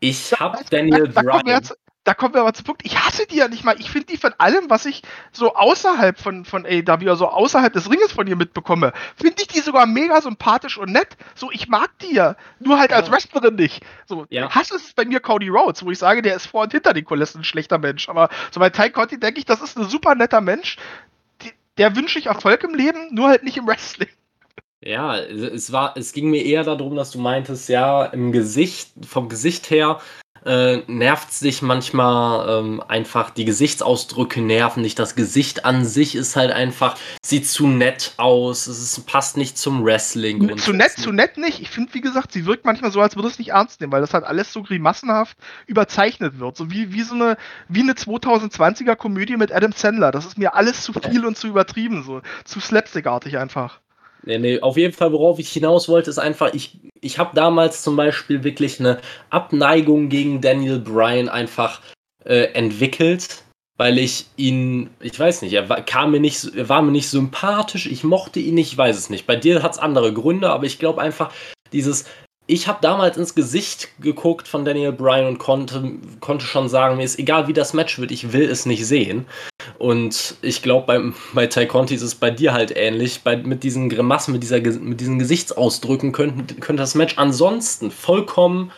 Ich habe Daniel Bryan. Da kommen wir aber zum Punkt, ich hasse die ja nicht mal. Ich finde die von allem, was ich so außerhalb von, von AEW, also außerhalb des Ringes von ihr mitbekomme, finde ich die sogar mega sympathisch und nett. So, ich mag die ja. Nur halt als Ja. Wrestlerin nicht. So, Ja. Hass ist bei mir Cody Rhodes, wo ich sage, der ist vor und hinter den Kulissen ein schlechter Mensch. Aber so bei Ty Conti denke ich, das ist ein super netter Mensch. Die, der wünsche ich Erfolg im Leben, nur halt nicht im Wrestling. Ja, es war, es ging mir eher darum, dass du meintest, ja, im Gesicht, vom Gesicht her äh, nervt dich manchmal ähm, einfach, die Gesichtsausdrücke nerven dich, das Gesicht an sich ist halt einfach, sieht zu nett aus, es ist, passt nicht zum Wrestling. Zu nett, zu nett nicht. Ich finde, wie gesagt, sie wirkt manchmal so, als würde es nicht ernst nehmen, weil das halt alles so grimassenhaft überzeichnet wird. So wie, wie so eine, wie eine 2020er Komödie mit Adam Sandler. Das ist mir alles zu viel und zu übertrieben, so. Zu slapstickartig einfach. Nee, nee, auf jeden Fall, worauf ich hinaus wollte, ist einfach, ich, ich habe damals zum Beispiel wirklich eine Abneigung gegen Daniel Bryan einfach äh, entwickelt, weil ich ihn, ich weiß nicht, er war, kam mir nicht, er war mir nicht sympathisch, ich mochte ihn nicht, ich weiß es nicht. Bei dir hat es andere Gründe, aber ich glaube einfach, dieses, ich habe damals ins Gesicht geguckt von Daniel Bryan und konnte, konnte schon sagen, mir ist egal, wie das Match wird, ich will es nicht sehen. Und ich glaube, bei, bei Tai Conti ist es bei dir halt ähnlich. Bei, mit diesen Grimassen, mit, dieser, mit diesen Gesichtsausdrücken könnte, könnte das Match ansonsten vollkommen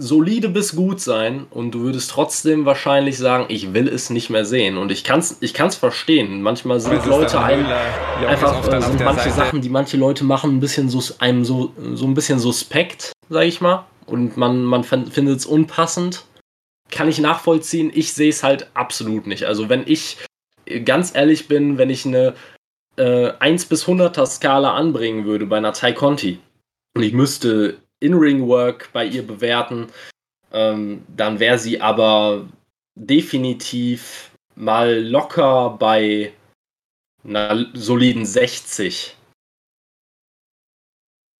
solide bis gut sein und du würdest trotzdem wahrscheinlich sagen, ich will es nicht mehr sehen. Und ich kann es ich kann's verstehen. Manchmal sind Leute einem einfach äh, sind manche Sachen, die manche Leute machen, ein bisschen so einem so, so ein bisschen suspekt, sag ich mal. Und man, man findet es unpassend. Kann ich nachvollziehen. Ich sehe es halt absolut nicht. Also wenn ich äh, ganz ehrlich bin, wenn ich eine äh, 1 bis 100er Skala anbringen würde bei einer Tai Conti und ich müsste In-Ring-Work bei ihr bewerten, ähm, dann wäre sie aber definitiv mal locker bei einer soliden 60.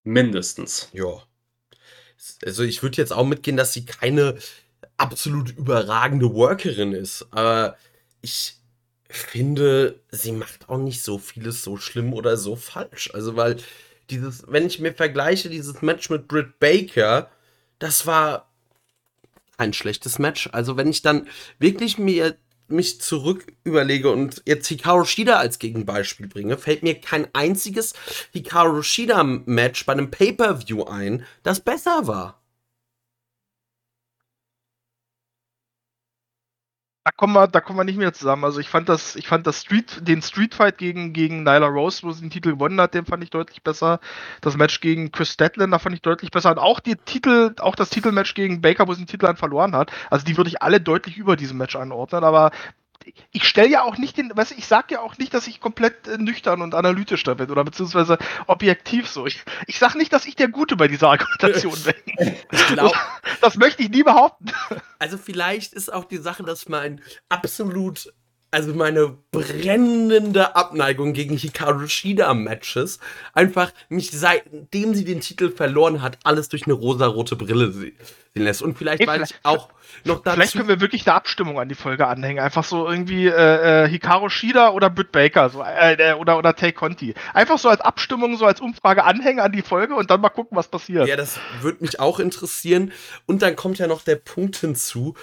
Mindestens. Ja. also ich würde jetzt auch mitgehen, dass sie keine absolut überragende Workerin ist. Aber ich finde, sie macht auch nicht so vieles so schlimm oder so falsch. Also, weil dieses, wenn ich mir vergleiche, dieses Match mit Britt Baker, das war ein schlechtes Match. Also, wenn ich dann wirklich mir mich zurück überlege und jetzt Hikaru Shida als Gegenbeispiel bringe, fällt mir kein einziges Hikaru Shida Match bei einem Pay-per-View ein, das besser war. Da kommen wir, da kommen wir nicht mehr zusammen. Also ich fand das, ich fand das Street, den Streetfight gegen, gegen Nyla Rose, wo sie den Titel gewonnen hat, den fand ich deutlich besser. Das Match gegen Chris Statlander fand ich deutlich besser. Und auch die Titel, auch das Titelmatch gegen Baker, wo sie den Titel dann verloren hat. Also die würde ich alle deutlich über diesem Match anordnen. Aber ich stelle ja auch nicht den, weißt du, ich sag ja auch nicht, dass ich komplett äh, nüchtern und analytisch da bin oder beziehungsweise objektiv so. Ich, ich sag nicht, dass ich der Gute bei dieser Argumentation bin. Glaub, das möchte ich nie behaupten. Also vielleicht ist auch die Sache, dass mein absolut also meine brennende Abneigung gegen Hikaru Shida Matches einfach mich seitdem sie den Titel verloren hat, alles durch eine rosarote Brille sehen lässt. Und vielleicht, hey, weil vielleicht, ich auch noch dazu. Vielleicht können wir wirklich eine Abstimmung an die Folge anhängen. Einfach so irgendwie äh, äh, Hikaru Shida oder Britt Baker so, äh, äh, oder, oder Tay Conti. Einfach so als Abstimmung, so als Umfrage anhängen an die Folge und dann mal gucken, was passiert. Ja, das würde mich auch interessieren. Und dann kommt ja noch der Punkt hinzu.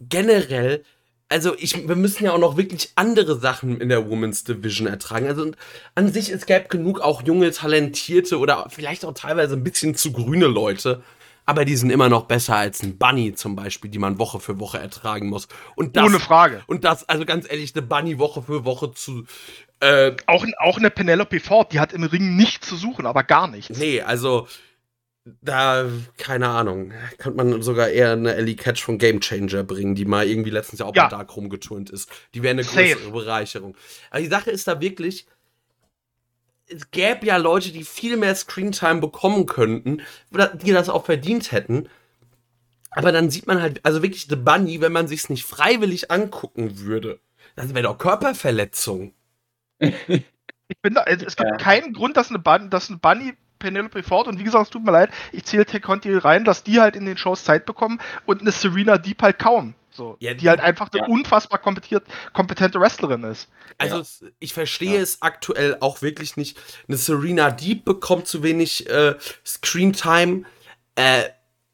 Generell also ich, wir müssen ja auch noch wirklich andere Sachen in der Women's Division ertragen. Also an sich, es gäbe genug auch junge, talentierte oder vielleicht auch teilweise ein bisschen zu grüne Leute. Aber die sind immer noch besser als ein Bunny zum Beispiel, die man Woche für Woche ertragen muss. Und das, Ohne Frage. Und das, also ganz ehrlich, eine Bunny Woche für Woche zu. Äh, auch, auch eine Penelope Ford, die hat im Ring nichts zu suchen, aber gar nichts. Nee, also da, keine Ahnung, könnte man sogar eher eine Ellie Catch von Game Changer bringen, die mal irgendwie letztens ja auch ja. bei Dark rumgeturnt ist. Die wäre eine größere Safe. Bereicherung. Aber die Sache ist da wirklich, es gäbe ja Leute, die viel mehr Screentime bekommen könnten, die das auch verdient hätten. Aber dann sieht man halt, also wirklich The Bunny, wenn man sich's nicht freiwillig angucken würde, das wäre doch Körperverletzung. ich bin da, es gibt ja. keinen Grund, dass eine, Bunny, dass eine Bunny Penelope Ford und wie gesagt, es tut mir leid, ich zähle Tech Conti rein, dass die halt in den Shows Zeit bekommen und eine Serena Deep halt kaum. So, ja, die halt einfach eine ja. unfassbar kompetente Wrestlerin ist. Also ja. ich verstehe es aktuell auch wirklich nicht. Eine Serena Deep bekommt zu wenig äh, Screen Time. Äh,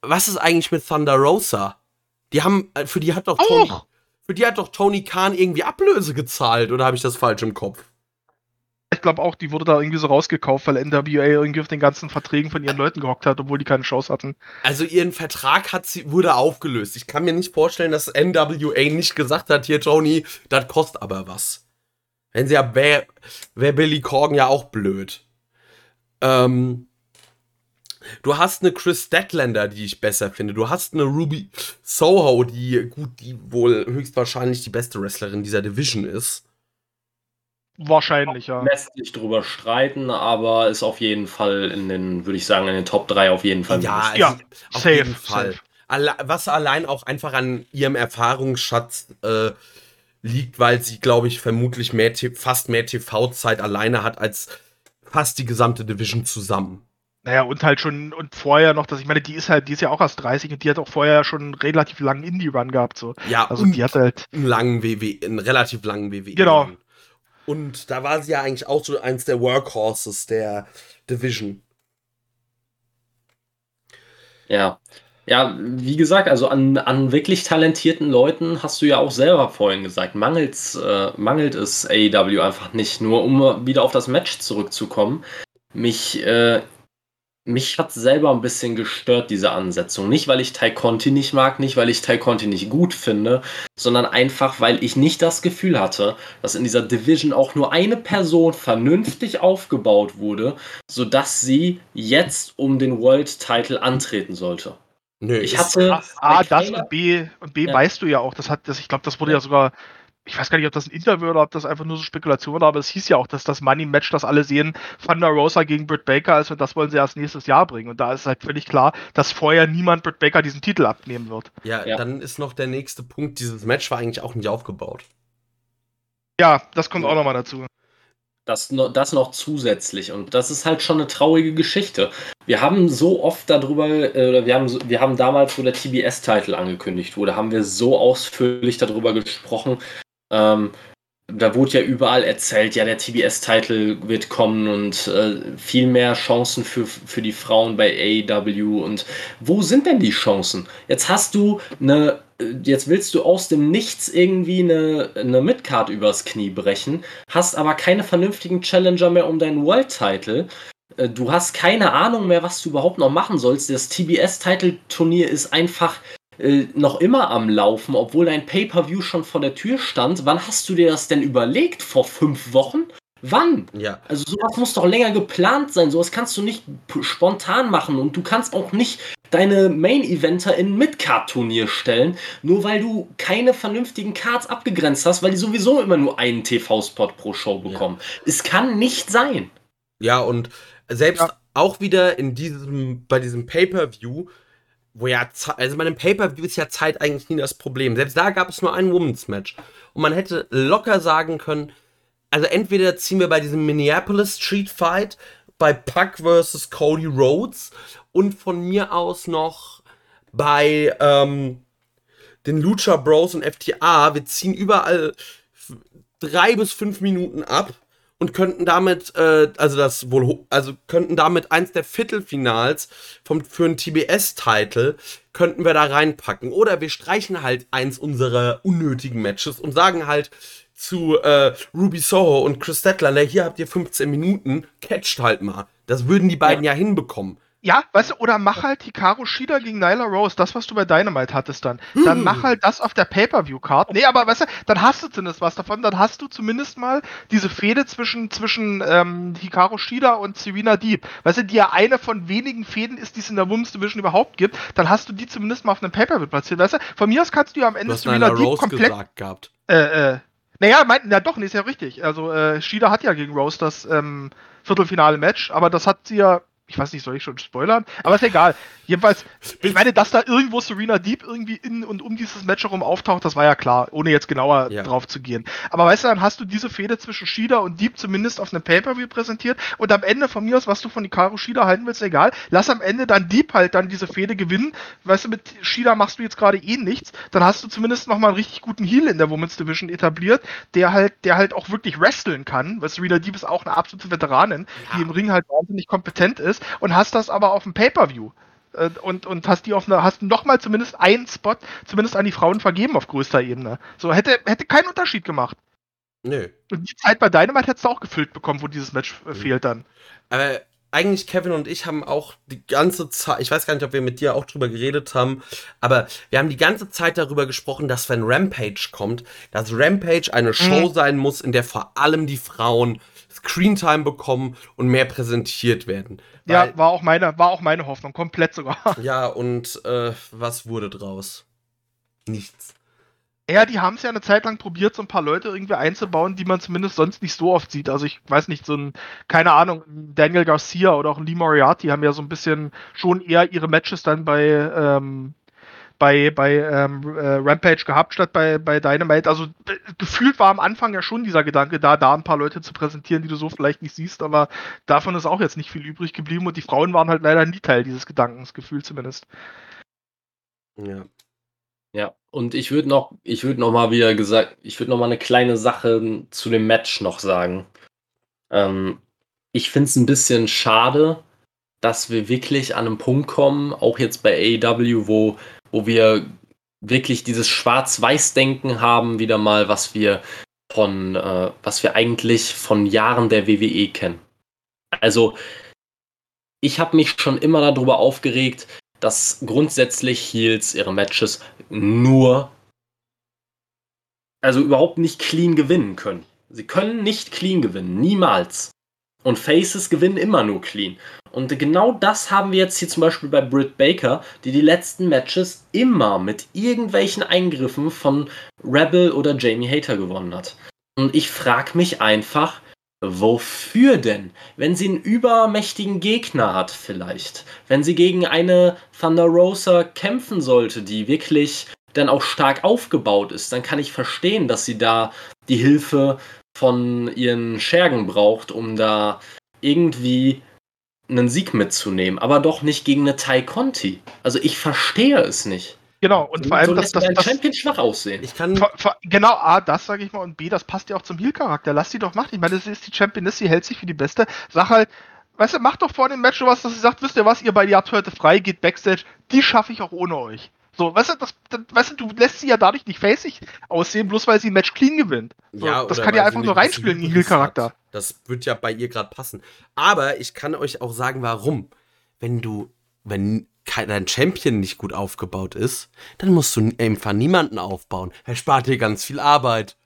was ist eigentlich mit Thunder Rosa? Die haben, äh, für die hat doch Tony, für die hat doch Tony Khan irgendwie Ablöse gezahlt, oder habe ich das falsch im Kopf? Ich glaube auch, die wurde da irgendwie so rausgekauft, weil NWA irgendwie auf den ganzen Verträgen von ihren Leuten gehockt hat, obwohl die keine Chance hatten. Also ihren Vertrag hat sie, wurde aufgelöst. Ich kann mir nicht vorstellen, dass NWA nicht gesagt hat, hier Tony, das kostet aber was. Wenn sie ja, wäre wär Billy Corgan ja auch blöd. Ähm, du hast eine Chris Statlander, die ich besser finde. Du hast eine Ruby Soho, die gut, die wohl höchstwahrscheinlich die beste Wrestlerin dieser Division ist. Wahrscheinlich, ja. Lässt sich drüber streiten, aber ist auf jeden Fall in den, würde ich sagen, in den Top 3 auf jeden Fall. Ja, ja auf safe, jeden Fall. Alle, was allein auch einfach an ihrem Erfahrungsschatz äh, liegt, weil sie, glaube ich, vermutlich mehr, fast mehr TV-Zeit alleine hat als fast die gesamte Division zusammen. Naja, und halt schon, und vorher noch, dass ich meine, die ist halt, die ist ja auch erst 30 und die hat auch vorher schon einen relativ langen Indie-Run gehabt. So. Ja, also die hat halt. Einen langen WWE, einen relativ langen WWE. Genau. Und da war sie ja eigentlich auch so eins der Workhorses der Division. Ja. Ja, wie gesagt, also an, an wirklich talentierten Leuten hast du ja auch selber vorhin gesagt, mangelt's, äh, mangelt es AEW einfach nicht. Nur um wieder auf das Match zurückzukommen. Mich äh, mich hat selber ein bisschen gestört, diese Ansetzung. Nicht, weil ich Tai Conti nicht mag, nicht, weil ich Tai Conti nicht gut finde, sondern einfach, weil ich nicht das Gefühl hatte, dass in dieser Division auch nur eine Person vernünftig aufgebaut wurde, sodass sie jetzt um den World Title antreten sollte. Nö, ich hatte. A, A das und B, und B ja. weißt du ja auch, das hat, das, ich glaube, das wurde ja sogar ich weiß gar nicht, ob das ein Interview oder ob das einfach nur so Spekulation war, aber es hieß ja auch, dass das Money-Match, das alle sehen, Thunder Rosa gegen Britt Baker ist und das wollen sie erst nächstes Jahr bringen. Und da ist halt völlig klar, dass vorher niemand Britt Baker diesen Titel abnehmen wird. Ja, ja. dann ist noch der nächste Punkt, dieses Match war eigentlich auch nicht aufgebaut. Ja, das kommt auch nochmal dazu. Das, das noch zusätzlich. Und das ist halt schon eine traurige Geschichte. Wir haben so oft darüber, äh, oder wir haben, wir haben damals, wo der TBS-Titel angekündigt wurde, haben wir so ausführlich darüber gesprochen. Ähm, da wurde ja überall erzählt, ja, der TBS-Titel wird kommen und äh, viel mehr Chancen für, für die Frauen bei AEW. Und wo sind denn die Chancen? Jetzt hast du eine jetzt willst du aus dem Nichts irgendwie eine, eine Midcard übers Knie brechen, hast aber keine vernünftigen Challenger mehr um deinen World-Title. Äh, du hast keine Ahnung mehr, was du überhaupt noch machen sollst. Das TBS-Title-Turnier ist einfach äh, noch immer am Laufen, obwohl dein Pay-Per-View schon vor der Tür stand. Wann hast du dir das denn überlegt? Vor fünf Wochen? Wann? Ja. Also sowas muss doch länger geplant sein. Sowas kannst du nicht spontan machen und du kannst auch nicht deine Main-Eventer in Mid-Card-Turnier stellen, nur weil du keine vernünftigen Cards abgegrenzt hast, weil die sowieso immer nur einen TV-Spot pro Show bekommen. Ja. Es kann nicht sein. Ja, und selbst ja. auch wieder in diesem, bei diesem Pay-Per-View, wo ja, also bei einem Pay-Per-View ist ja Zeit eigentlich nie das Problem. Selbst da gab es nur ein Women's Match. Und man hätte locker sagen können, also entweder ziehen wir bei diesem Minneapolis Street Fight bei Puck vs. Cody Rhodes und von mir aus noch bei ähm, den Lucha Bros und FTA. Wir ziehen überall drei bis fünf Minuten ab und könnten damit, äh, also das wohl, also könnten damit eins der Viertelfinals vom, für einen TBS-Titel könnten wir da reinpacken. Oder wir streichen halt eins unserer unnötigen Matches und sagen halt, zu äh, Ruby Soho und Chris Statlander, hier habt ihr 15 Minuten, catcht halt mal. Das würden die beiden ja, ja hinbekommen. Ja, weißt du, oder mach halt Hikaru Shida gegen Nyla Rose, das, was du bei Dynamite hattest dann. Dann mach halt das auf der Pay-Per-View-Card. Nee, aber weißt du, dann hast du zumindest was davon. Dann hast du zumindest mal diese Fehde zwischen, zwischen ähm, Hikaru Shida und Serena Deep. Weißt du, die ja eine von wenigen Fäden ist, die es in der Women's Division überhaupt gibt. Dann hast du die zumindest mal auf einem Pay-Per-View platziert. Weißt du, von mir aus kannst du ja am Ende Serena Deep Rose komplett. Gesagt gehabt. Äh, äh, naja, mein, na doch, nee, ist ja richtig. Also, äh, Shida hat ja gegen Rose das ähm, Viertelfinale-Match, aber das hat sie ja ich weiß nicht, soll ich schon spoilern? Aber ist egal. Jedenfalls, ich meine, dass da irgendwo Serena Deep irgendwie in und um dieses Match herum auftaucht, das war ja klar, ohne jetzt genauer ja. drauf zu gehen. Aber weißt du, dann hast du diese Fehde zwischen Shida und Deep zumindest auf einem Pay-Per-View präsentiert und am Ende von mir aus, was du von Hikaru Shida halten willst, egal. Lass am Ende dann Deep halt dann diese Fehde gewinnen. Weißt du, mit Shida machst du jetzt gerade eh nichts. Dann hast du zumindest nochmal einen richtig guten Heal in der Women's Division etabliert, der halt, der halt auch wirklich wresteln kann, weil Serena Deep ist auch eine absolute Veteranin, ja. die im Ring halt wahnsinnig kompetent ist und hast das aber auf dem Pay-Per-View äh, und, und hast die auf eine, hast nochmal zumindest einen Spot zumindest an die Frauen vergeben auf größter Ebene. So hätte, hätte keinen Unterschied gemacht. Nö. Und die Zeit bei Dynamite hättest du auch gefüllt bekommen, wo dieses Match äh, fehlt dann. Aber eigentlich Kevin und ich haben auch die ganze Zeit, ich weiß gar nicht, ob wir mit dir auch drüber geredet haben, aber wir haben die ganze Zeit darüber gesprochen, dass wenn Rampage kommt, dass Rampage eine Show mhm. sein muss, in der vor allem die Frauen Screentime bekommen und mehr präsentiert werden. ja, war auch meine, war auch meine Hoffnung, komplett sogar. Ja, und äh, was wurde draus? Nichts. Ja, die haben es ja eine Zeit lang probiert, so ein paar Leute irgendwie einzubauen, die man zumindest sonst nicht so oft sieht. Also ich weiß nicht, so ein, keine Ahnung, Daniel Garcia oder auch Lee Moriarty haben ja so ein bisschen schon eher ihre Matches dann bei ähm, bei, bei ähm, äh, Rampage gehabt, statt bei, bei Dynamite. Also gefühlt war am Anfang ja schon dieser Gedanke da, da ein paar Leute zu präsentieren, die du so vielleicht nicht siehst, aber davon ist auch jetzt nicht viel übrig geblieben und die Frauen waren halt leider nie Teil dieses Gedankens, Gefühl zumindest. Ja. Ja, und ich würde noch, ich würde noch mal wieder gesagt, ich würde noch mal eine kleine Sache zu dem Match noch sagen. Ähm, ich finde es ein bisschen schade, dass wir wirklich an einem Punkt kommen, auch jetzt bei AEW, wo wo wir wirklich dieses Schwarz-Weiß-Denken haben, wieder mal, was wir von, äh, was wir eigentlich von Jahren der WWE kennen. Also, ich habe mich schon immer darüber aufgeregt, dass grundsätzlich Heels ihre Matches nur, also überhaupt nicht clean gewinnen können. Sie können nicht clean gewinnen, niemals. Und Faces gewinnen immer nur clean. Und genau das haben wir jetzt hier zum Beispiel bei Britt Baker, die die letzten Matches immer mit irgendwelchen Eingriffen von Rebel oder Jamie Hater gewonnen hat. Und ich frage mich einfach, wofür denn? Wenn sie einen übermächtigen Gegner hat vielleicht. Wenn sie gegen eine Thunder Rosa kämpfen sollte, die wirklich dann auch stark aufgebaut ist, dann kann ich verstehen, dass sie da die Hilfe von ihren Schergen braucht, um da irgendwie einen Sieg mitzunehmen, aber doch nicht gegen eine Tai Conti. Also ich verstehe es nicht. Genau, und vor allem, so dass lässt das, ein das, Champion schwach aussehen. Ich kann. Ver- ver- Genau, A, das sage ich mal, und B, das passt ja auch zum Heal-Charakter. Lass die doch machen. Ich meine, das ist die Championess, sie hält sich für die Beste. Sag halt, weißt du, mach doch vor dem Match sowas, dass sie sagt, wisst ihr was, ihr bei Yard heute frei, geht Backstage, die schaffe ich auch ohne euch. So, weißt du, das, das, weißt du, du lässt sie ja dadurch nicht facig aussehen, bloß weil sie ein Match clean gewinnt. So, das oder kann ja einfach nur reinspielen in den hat. Das wird ja bei ihr gerade passen. Aber ich kann euch auch sagen, warum. Wenn du, wenn dein Champion nicht gut aufgebaut ist, dann musst du einfach niemanden aufbauen. Er spart dir ganz viel Arbeit.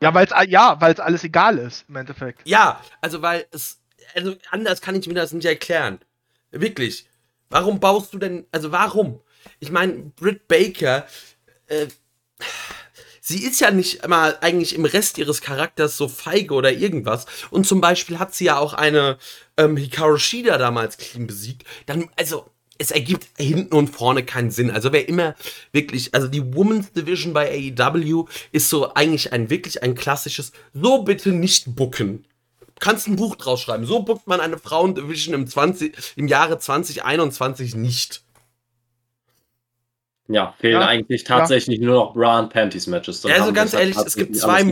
Ja, weil es ja, weil's alles egal ist, im Endeffekt. Ja, also weil es, also anders kann ich mir das nicht erklären. Wirklich. Warum baust du denn, also warum? Ich meine, Britt Baker, äh, sie ist ja nicht mal eigentlich im Rest ihres Charakters so feige oder irgendwas. Und zum Beispiel hat sie ja auch eine ähm, Hikaru Shida damals clean besiegt. Dann, also, es ergibt hinten und vorne keinen Sinn. Also wer immer wirklich, also die Women's Division bei AEW ist so eigentlich ein wirklich ein klassisches, so bitte nicht bucken. Kannst ein Buch draus schreiben. So buckt man eine Frauendivision im, 20, im Jahre 2021 nicht. Ja, fehlen Ja, eigentlich tatsächlich nur noch Bra und Panties Matches. Dann Ja, also ganz ehrlich, es gibt, zwei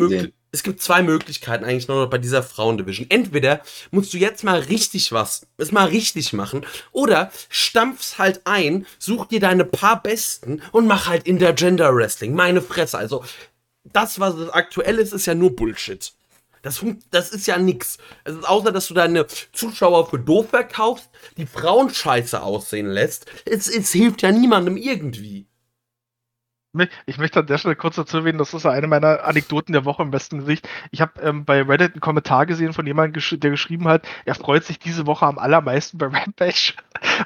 es gibt zwei Möglichkeiten eigentlich nur noch bei dieser Frauendivision. Entweder musst du jetzt mal richtig was, es mal richtig machen, oder stampf's halt ein, such dir deine paar Besten und mach halt Intergender Wrestling. Meine Fresse. Also, das, was es aktuell ist, ist ja nur Bullshit. Das, das ist ja nix. Ist außer, dass du deine Zuschauer für doof verkaufst, die Frauen scheiße aussehen lässt. Es, es hilft ja niemandem irgendwie. Ich möchte an der Stelle kurz dazu erwähnen, das ist ja eine meiner Anekdoten der Woche im besten Gesicht. Ich habe ähm, bei Reddit einen Kommentar gesehen von jemandem, der geschrieben hat, er freut sich diese Woche am allermeisten bei Rampage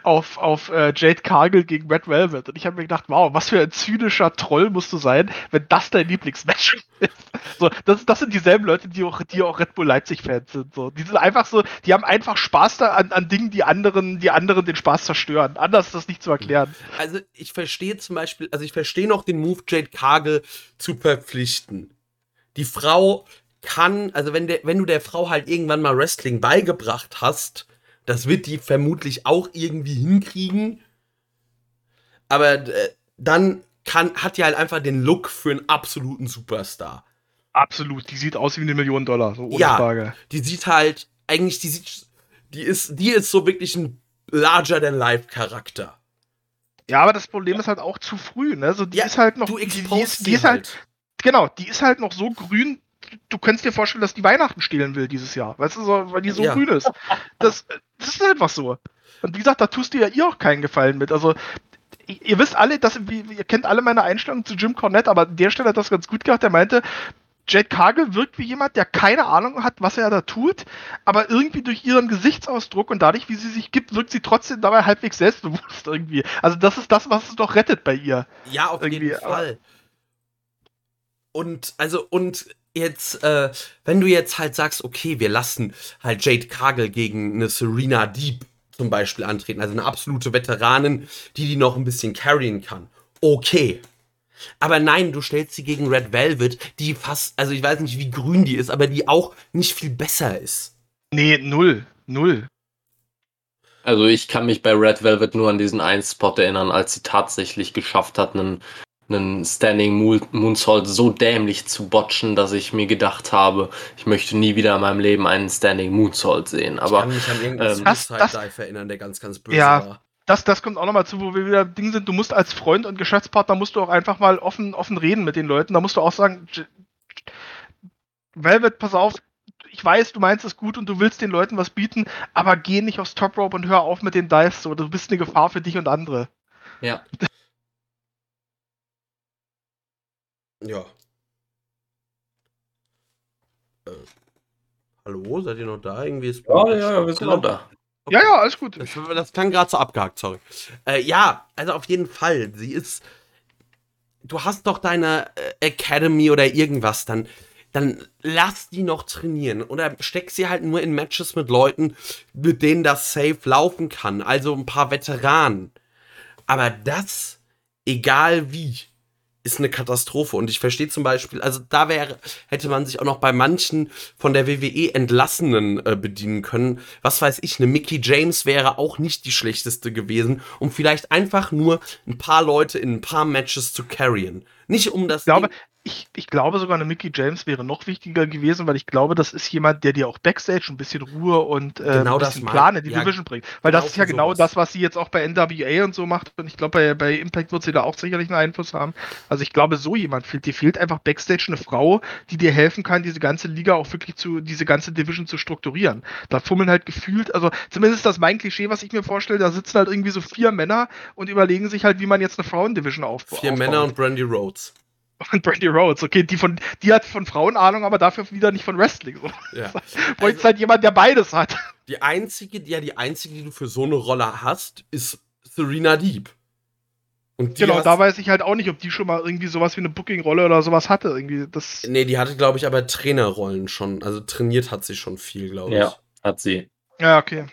auf, auf äh, Jade Cargill gegen Red Velvet. Und ich habe mir gedacht, wow, was für ein zynischer Troll musst du sein, wenn das dein Lieblingsmatch ist. So, das, das sind dieselben Leute, die auch, die auch Red Bull Leipzig-Fans sind. So. Die sind einfach so, die haben einfach Spaß da an, an Dingen, die anderen, die anderen den Spaß zerstören. Anders ist das nicht zu erklären. Also ich verstehe zum Beispiel, also ich verstehe noch den Move, Jade Cargill zu verpflichten. Die Frau kann, also wenn, der, wenn du der Frau halt irgendwann mal Wrestling beigebracht hast, das wird die vermutlich auch irgendwie hinkriegen. Aber äh, dann kann, hat die halt einfach den Look für einen absoluten Superstar. Absolut, die sieht aus wie eine Million Dollar, so ohne Ja. Frage. Die sieht halt, eigentlich, die sieht, die ist, die ist so wirklich ein larger-than-life-Charakter. Ja, aber das Problem ist halt auch zu früh, ne? So, die Ja, ist halt noch. Du die, die, ist, die ist halt, halt. genau, die ist halt noch so grün. Du könntest dir vorstellen, dass die Weihnachten stehlen will dieses Jahr. Weißt du, so, weil die so Ja. grün ist. Das, das ist einfach so. Und wie gesagt, da tust du ja ihr auch keinen Gefallen mit. Also, ihr wisst alle, dass, ihr kennt alle meine Einstellung zu Jim Cornette, aber an der Stelle hat das ganz gut gemacht. Er meinte, Jade Cargill wirkt wie jemand, der keine Ahnung hat, was er da tut, aber irgendwie durch ihren Gesichtsausdruck und dadurch, wie sie sich gibt, wirkt sie trotzdem dabei halbwegs selbstbewusst irgendwie. Also das ist das, was es doch rettet bei ihr. Ja, auf Irgendwie, jeden Fall. Und, also, und jetzt, äh, wenn du jetzt halt sagst, okay, wir lassen halt Jade Cargill gegen eine Serena Deep zum Beispiel antreten, also eine absolute Veteranin, die die noch ein bisschen carryen kann. Okay. Aber nein, du stellst sie gegen Red Velvet, die fast, also ich weiß nicht, wie grün die ist, aber die auch nicht viel besser ist. Nee, null. Null. Also ich kann mich bei Red Velvet nur an diesen einen Spot erinnern, als sie tatsächlich geschafft hat, einen, einen Standing Moon- Moonsault so dämlich zu botchen, dass ich mir gedacht habe, ich möchte nie wieder in meinem Leben einen Standing Moonsault sehen. ich Aber kann mich an irgendeinen ähm, Suicide Dive erinnern, der ganz, ganz böse Ja. war. Das, das kommt auch nochmal zu, wo wir wieder Ding sind, du musst als Freund und Geschäftspartner musst du auch einfach mal offen, offen reden mit den Leuten. Da musst du auch sagen, Velvet, pass auf, ich weiß, du meinst es gut und du willst den Leuten was bieten, aber geh nicht aufs Top Rope und hör auf mit den Dives so. Du bist eine Gefahr für dich und andere. ja, Ja. Äh, hallo, seid ihr noch da? Irgendwie ist ja, ja, wir sind noch da. Ja, ja, alles gut. Das, das klang gerade so abgehakt, sorry. Äh, ja, also auf jeden Fall. Sie ist. Du hast doch deine äh, Academy oder irgendwas, dann, dann lass die noch trainieren. Oder steck sie halt nur in Matches mit Leuten, mit denen das safe laufen kann. Also ein paar Veteranen. Aber das, egal wie, ist eine Katastrophe. Und ich verstehe zum Beispiel, also da wäre, hätte man sich auch noch bei manchen von der WWE Entlassenen äh, bedienen können. Was weiß ich, eine Mickey James wäre auch nicht die schlechteste gewesen, um vielleicht einfach nur ein paar Leute in ein paar Matches zu carryen. Nicht um das. Ich glaube, ich, ich glaube sogar, eine Mickey James wäre noch wichtiger gewesen, weil ich glaube, das ist jemand, der dir auch Backstage ein bisschen Ruhe und äh, Genau ein das bisschen Plan in die ja, Division bringt. Weil das genau ist ja genau sowas. das, was sie jetzt auch bei NWA und so macht. Und ich glaube, bei, bei Impact wird sie da auch sicherlich einen Einfluss haben. Also ich glaube, so jemand fehlt. Dir fehlt einfach Backstage eine Frau, die dir helfen kann, diese ganze Liga auch wirklich zu, diese ganze Division zu strukturieren. Da fummeln halt gefühlt, also zumindest ist das mein Klischee, was ich mir vorstelle, da sitzen halt irgendwie so vier Männer und überlegen sich halt, wie man jetzt eine Frauendivision aufbaut. Vier Männer und Brandy Rhodes. Und Brandy Rhodes, okay, die von, die hat von Frauen Ahnung, aber dafür wieder nicht von Wrestling. So. Ja. Bräuchte halt jemand, der beides hat. Die einzige, die- ja, die einzige, die du für so eine Rolle hast, ist Serena Deep. Und die genau, da weiß ich halt auch nicht, ob die schon mal irgendwie sowas wie eine Booking-Rolle oder sowas hatte. Irgendwie das. Nee, die hatte, glaube ich, aber Trainerrollen schon. Also trainiert hat sie schon viel, glaube ich. Ja, hat sie. Ja, okay.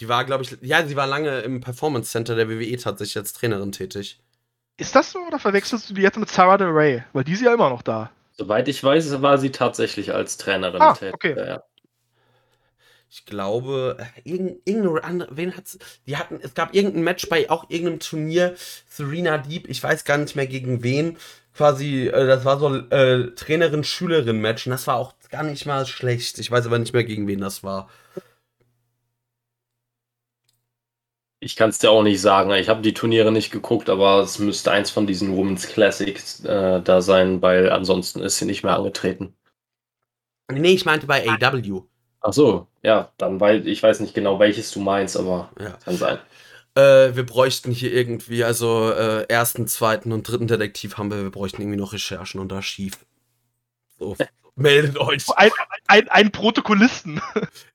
Die war, glaube ich, ja, sie war lange im Performance Center der WWE tatsächlich als Trainerin tätig. Ist das so oder verwechselst du die jetzt mit Sarah Del Rey? Weil die ist ja immer noch da. Soweit ich weiß, war sie tatsächlich als Trainerin Ah, tätig. okay. Ja, ja. Ich glaube, äh, irgend, irgendeine andere, wen hat's, die hatten, es gab irgendein Match bei auch irgendeinem Turnier, Serena Deep, ich weiß gar nicht mehr gegen wen, quasi, äh, das war so äh, Trainerin-Schülerin-Match und das war auch gar nicht mal schlecht. Ich weiß aber nicht mehr gegen wen das war. Ich kann es dir auch nicht sagen. Ich habe die Turniere nicht geguckt, aber es müsste eins von diesen Women's Classics äh, da sein, weil ansonsten ist sie nicht mehr angetreten. Nee, ich meinte bei AW. Ach so, ja, dann weil ich weiß nicht genau, welches du meinst, aber Ja. kann sein. Äh, wir bräuchten hier irgendwie, also äh, ersten, zweiten und dritten Detektiv haben wir, wir bräuchten irgendwie noch Recherchen und Archiv. So, meldet euch. Ein, ein, ein Protokollisten.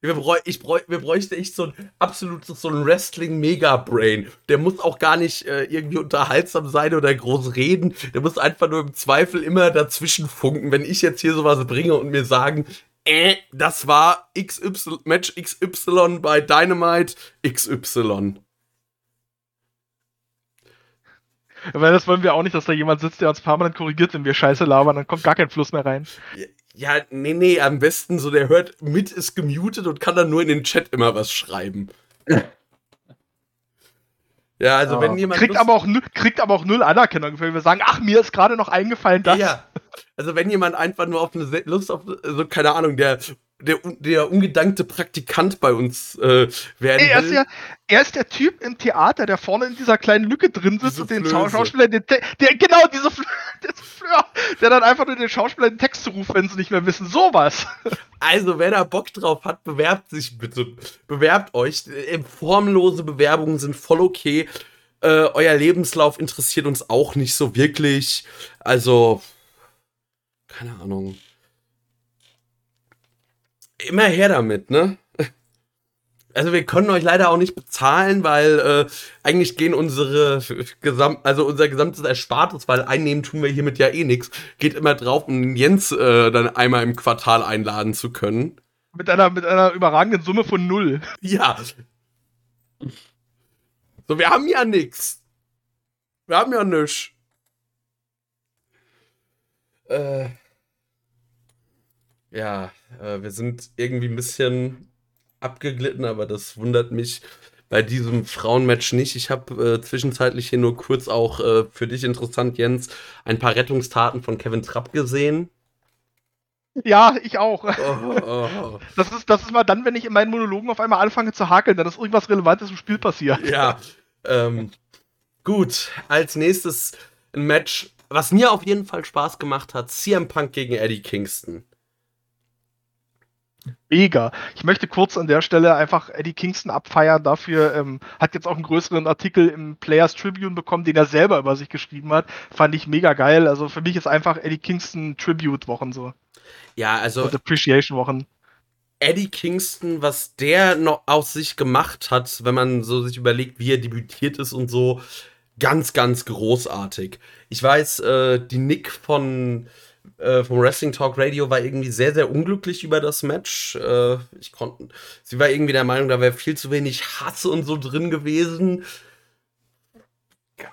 Wir, bräu ich bräu wir bräuchten echt so ein absolutes so ein Wrestling-Mega-Brain. Der muss auch gar nicht äh, irgendwie unterhaltsam sein oder groß reden. Der muss einfach nur im Zweifel immer dazwischen funken. Wenn ich jetzt hier sowas bringe und mir sagen, äh, das war XY, Match XY bei Dynamite XY. Weil das wollen wir auch nicht, dass da jemand sitzt, der uns permanent korrigiert, wenn wir Scheiße labern, dann kommt gar kein Fluss mehr rein. Ja, nee, nee, am besten so, der hört mit, ist gemutet und kann dann nur in den Chat immer was schreiben. ja, also wenn jemand. kriegt, Lust- aber auch, kriegt aber auch null Anerkennung, wenn wir sagen, ach, mir ist gerade noch eingefallen, das. Ja, also wenn jemand einfach nur auf eine Lust auf, so keine Ahnung, der, der, der ungedankte Praktikant bei uns äh, werden er, ist will. ja, er ist der Typ im Theater, der vorne in dieser kleinen Lücke drin sitzt Diese und den. Schau- Schauspieler, den der, genau, diese Fl der, Fleur, der dann einfach nur den Schauspieler den Text zuruft, wenn sie nicht mehr wissen. Sowas. Also, wer da Bock drauf hat, bewerbt sich bitte. Bewerbt euch. Äh, Formlose Bewerbungen sind voll okay. Äh, euer Lebenslauf interessiert uns auch nicht so wirklich. Also, keine Ahnung. Immer her damit, ne? Also wir können euch leider auch nicht bezahlen, weil äh, eigentlich gehen unsere Gesamt, also unser gesamtes Erspartes, weil einnehmen tun wir hiermit ja eh nichts, geht immer drauf, um Jens äh, dann einmal im Quartal einladen zu können. Mit einer, mit einer überragenden Summe von null. Ja. So, wir haben ja nix. Wir haben ja nichts. Äh. Ja, äh, wir sind irgendwie ein bisschen abgeglitten, aber das wundert mich bei diesem Frauenmatch nicht. Ich habe äh, zwischenzeitlich hier nur kurz auch äh, für dich interessant, Jens, ein paar Rettungstaten von Kevin Trapp gesehen. Ja, ich auch. Oh, oh, oh. Das ist, das ist mal dann, wenn ich in meinen Monologen auf einmal anfange zu hakeln, dann ist irgendwas Relevantes im Spiel passiert. Ja, ähm, gut. Als nächstes ein Match, was mir auf jeden Fall Spaß gemacht hat: CM Punk gegen Eddie Kingston. Mega. Ich möchte kurz an der Stelle einfach Eddie Kingston abfeiern. Dafür ähm, hat jetzt auch einen größeren Artikel im Players Tribune bekommen, den er selber über sich geschrieben hat. Fand ich mega geil. Also für mich ist einfach Eddie Kingston Tribute-Wochen so. Ja, also Und Appreciation-Wochen. Eddie Kingston, was der noch aus sich gemacht hat, wenn man so sich überlegt, wie er debütiert ist und so, ganz, ganz großartig. Ich weiß, äh, die Nick von äh, vom Wrestling Talk Radio war irgendwie sehr, sehr unglücklich über das Match. Äh, ich konnte, sie war irgendwie der Meinung, da wäre viel zu wenig Hass und so drin gewesen.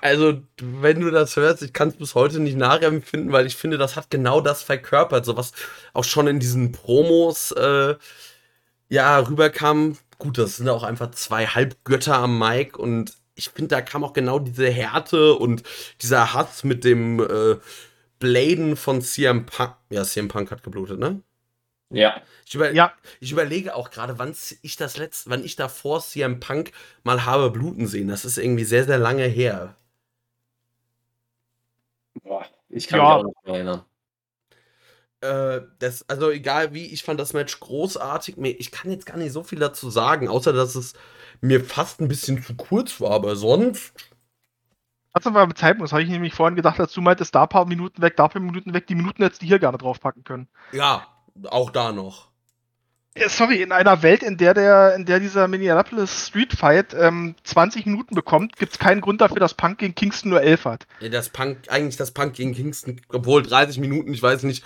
also, wenn du das hörst, ich kann es bis heute nicht nachempfinden, weil ich finde, das hat genau das verkörpert, so was auch schon in diesen Promos äh, ja rüberkam. Gut, das sind auch einfach zwei Halbgötter am Mic und ich finde, da kam auch genau diese Härte und dieser Hass mit dem äh, Bladen von CM Punk. Ja, CM Punk hat geblutet, ne? Ja. Ich, über ja. ich überlege auch gerade, wann ich das letzte, wann ich davor CM Punk mal habe bluten sehen. Das ist irgendwie sehr, sehr lange her. Boah, ich kann ja. mich auch nicht mehr erinnern. Äh, das, also egal wie, ich fand das Match großartig. Ich kann jetzt gar nicht so viel dazu sagen, außer dass es mir fast ein bisschen zu kurz war, aber sonst. Also beim Zeitpunkt, das habe ich nämlich vorhin gedacht, dazu meintest, da ein paar Minuten weg, da paar Minuten weg, die Minuten jetzt die hier gerne draufpacken können. Ja, auch da noch. Ja, sorry, in einer Welt, in der der, in der dieser Minneapolis Street Fight ähm, 20 Minuten bekommt, gibt es keinen Grund dafür, dass Punk gegen Kingston nur 11 hat. Ja, das Punk, eigentlich das Punk gegen Kingston, obwohl 30 Minuten, ich weiß nicht,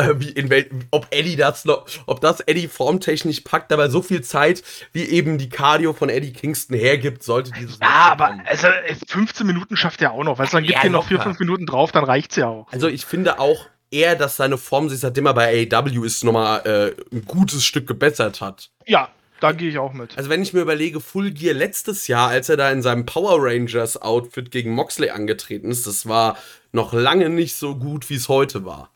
äh, wie in Welt, ob Eddie das noch, ob das Eddie formtechnisch packt, aber so viel Zeit, wie eben die Cardio von Eddie Kingston hergibt, sollte dieses. Ja, aber also 15 Minuten schafft er auch noch, weil dann gibt ja, hier noch 4, 5 Minuten drauf, dann reicht's ja auch. Also ich finde auch eher, dass seine Form sich seitdem er bei AEW ist, nochmal äh, ein gutes Stück gebessert hat. Ja, da gehe ich auch mit. Also wenn ich mir überlege, Full Gear letztes Jahr, als er da in seinem Power Rangers Outfit gegen Moxley angetreten ist, das war noch lange nicht so gut, wie es heute war.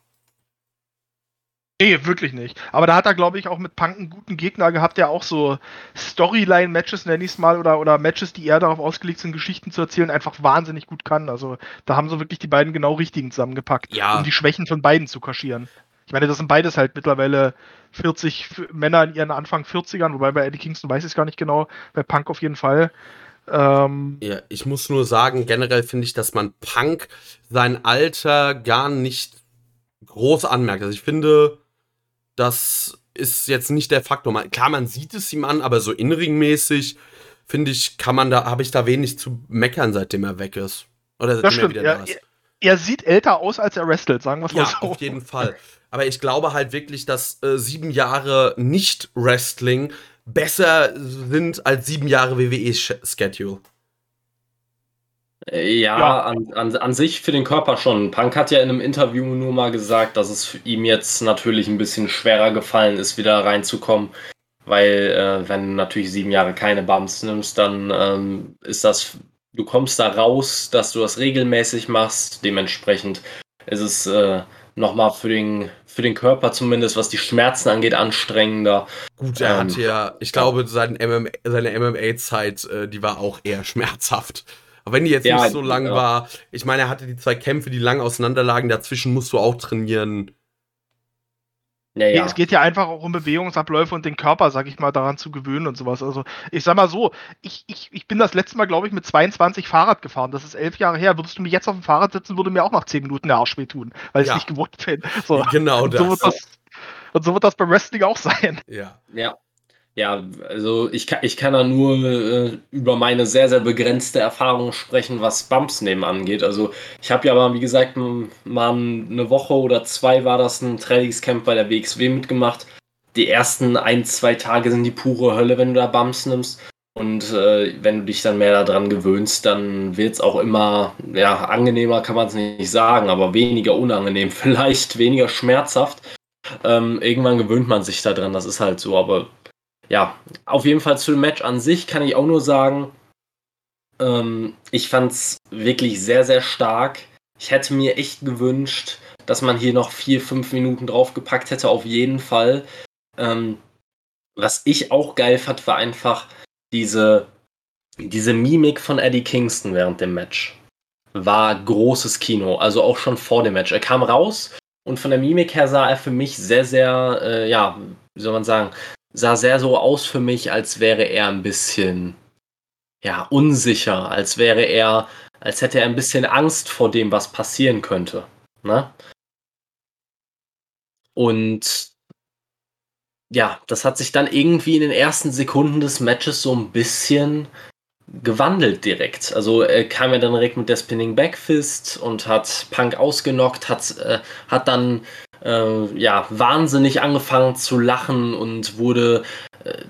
Nee, wirklich nicht. Aber da hat er, glaube ich, auch mit Punk einen guten Gegner gehabt, der auch so Storyline-Matches, nenne ich es mal, oder, oder Matches, die eher darauf ausgelegt sind, Geschichten zu erzählen, einfach wahnsinnig gut kann. Also da haben so wirklich die beiden genau richtigen zusammengepackt, ja. um die Schwächen von beiden zu kaschieren. Ich meine, das sind beides halt mittlerweile 40 Männer in ihren Anfang 40ern, wobei bei Eddie Kingston weiß ich es gar nicht genau, bei Punk auf jeden Fall. Ähm, ja, ich muss nur sagen, generell finde ich, dass man Punk sein Alter gar nicht groß anmerkt. Also ich finde, das ist jetzt nicht der Faktor. klar, man sieht es ihm an, aber so inringmäßig finde ich, kann man da, habe ich da wenig zu meckern, seitdem er weg ist. Oder seitdem er wieder er, da ist. Er, er, sieht älter aus, als er wrestelt, sagen wir es mal ja, so. Auf jeden Fall. Aber ich glaube halt wirklich, dass äh, sieben Jahre Nicht-Wrestling besser sind als sieben Jahre WWE-Schedule. Äh, ja, ja. An, an, an sich für den Körper schon. Punk hat ja in einem Interview nur mal gesagt, dass es ihm jetzt natürlich ein bisschen schwerer gefallen ist, wieder reinzukommen. Weil, äh, wenn du natürlich sieben Jahre keine Bumps nimmst, dann ähm, ist das, du kommst da raus, dass du das regelmäßig machst. Dementsprechend ist es äh, nochmal für den, für den Körper zumindest, was die Schmerzen angeht, anstrengender. Gut, er ähm, hat ja, ich glaube, seine MMA-Zeit, äh, die war auch eher schmerzhaft. Aber wenn die jetzt ja, nicht so lang ja. war, ich meine, er hatte die zwei Kämpfe, die lang auseinanderlagen, dazwischen musst du auch trainieren. Ja, ja. Es geht ja einfach auch um Bewegungsabläufe und den Körper, sag ich mal, daran zu gewöhnen und sowas. Also, ich sag mal so, ich, ich, ich bin das letzte Mal, glaube ich, mit 22 Fahrrad gefahren. Das ist elf Jahre her. Würdest du mich jetzt auf dem Fahrrad sitzen, würde mir auch nach zehn Minuten der Arsch wehtun, weil ich es nicht gewohnt bin. So. Genau und so das. und so wird das beim Wrestling auch sein. Ja. Ja. Ja, also ich kann, ich kann da nur äh, über meine sehr, sehr begrenzte Erfahrung sprechen, was Bumps nehmen angeht. Also ich habe ja mal, wie gesagt, mal eine Woche oder zwei war das ein Trainingscamp bei der WXW mitgemacht. Die ersten ein, zwei Tage sind die pure Hölle, wenn du da Bumps nimmst. Und äh, wenn du dich dann mehr daran gewöhnst, dann wird es auch immer, ja, angenehmer kann man es nicht sagen, aber weniger unangenehm, vielleicht weniger schmerzhaft. Ähm, irgendwann gewöhnt man sich daran, das ist halt so, aber ja, auf jeden Fall zu dem Match an sich kann ich auch nur sagen, ähm, ich fand es wirklich sehr, sehr stark. Ich hätte mir echt gewünscht, dass man hier noch vier, fünf Minuten draufgepackt hätte, auf jeden Fall. Ähm, was ich auch geil fand, war einfach diese, diese Mimik von Eddie Kingston während dem Match. War großes Kino, also auch schon vor dem Match. Er kam raus und von der Mimik her sah er für mich sehr, sehr, äh, ja, wie soll man sagen, sah sehr so aus für mich, als wäre er ein bisschen ja, unsicher, als wäre er, als hätte er ein bisschen Angst vor dem, was passieren könnte. Ne? Und ja, das hat sich dann irgendwie in den ersten Sekunden des Matches so ein bisschen gewandelt direkt. Also er kam ja dann direkt mit der Spinning Backfist und hat Punk ausgenockt, hat, äh, hat dann äh, ja, wahnsinnig angefangen zu lachen und wurde äh,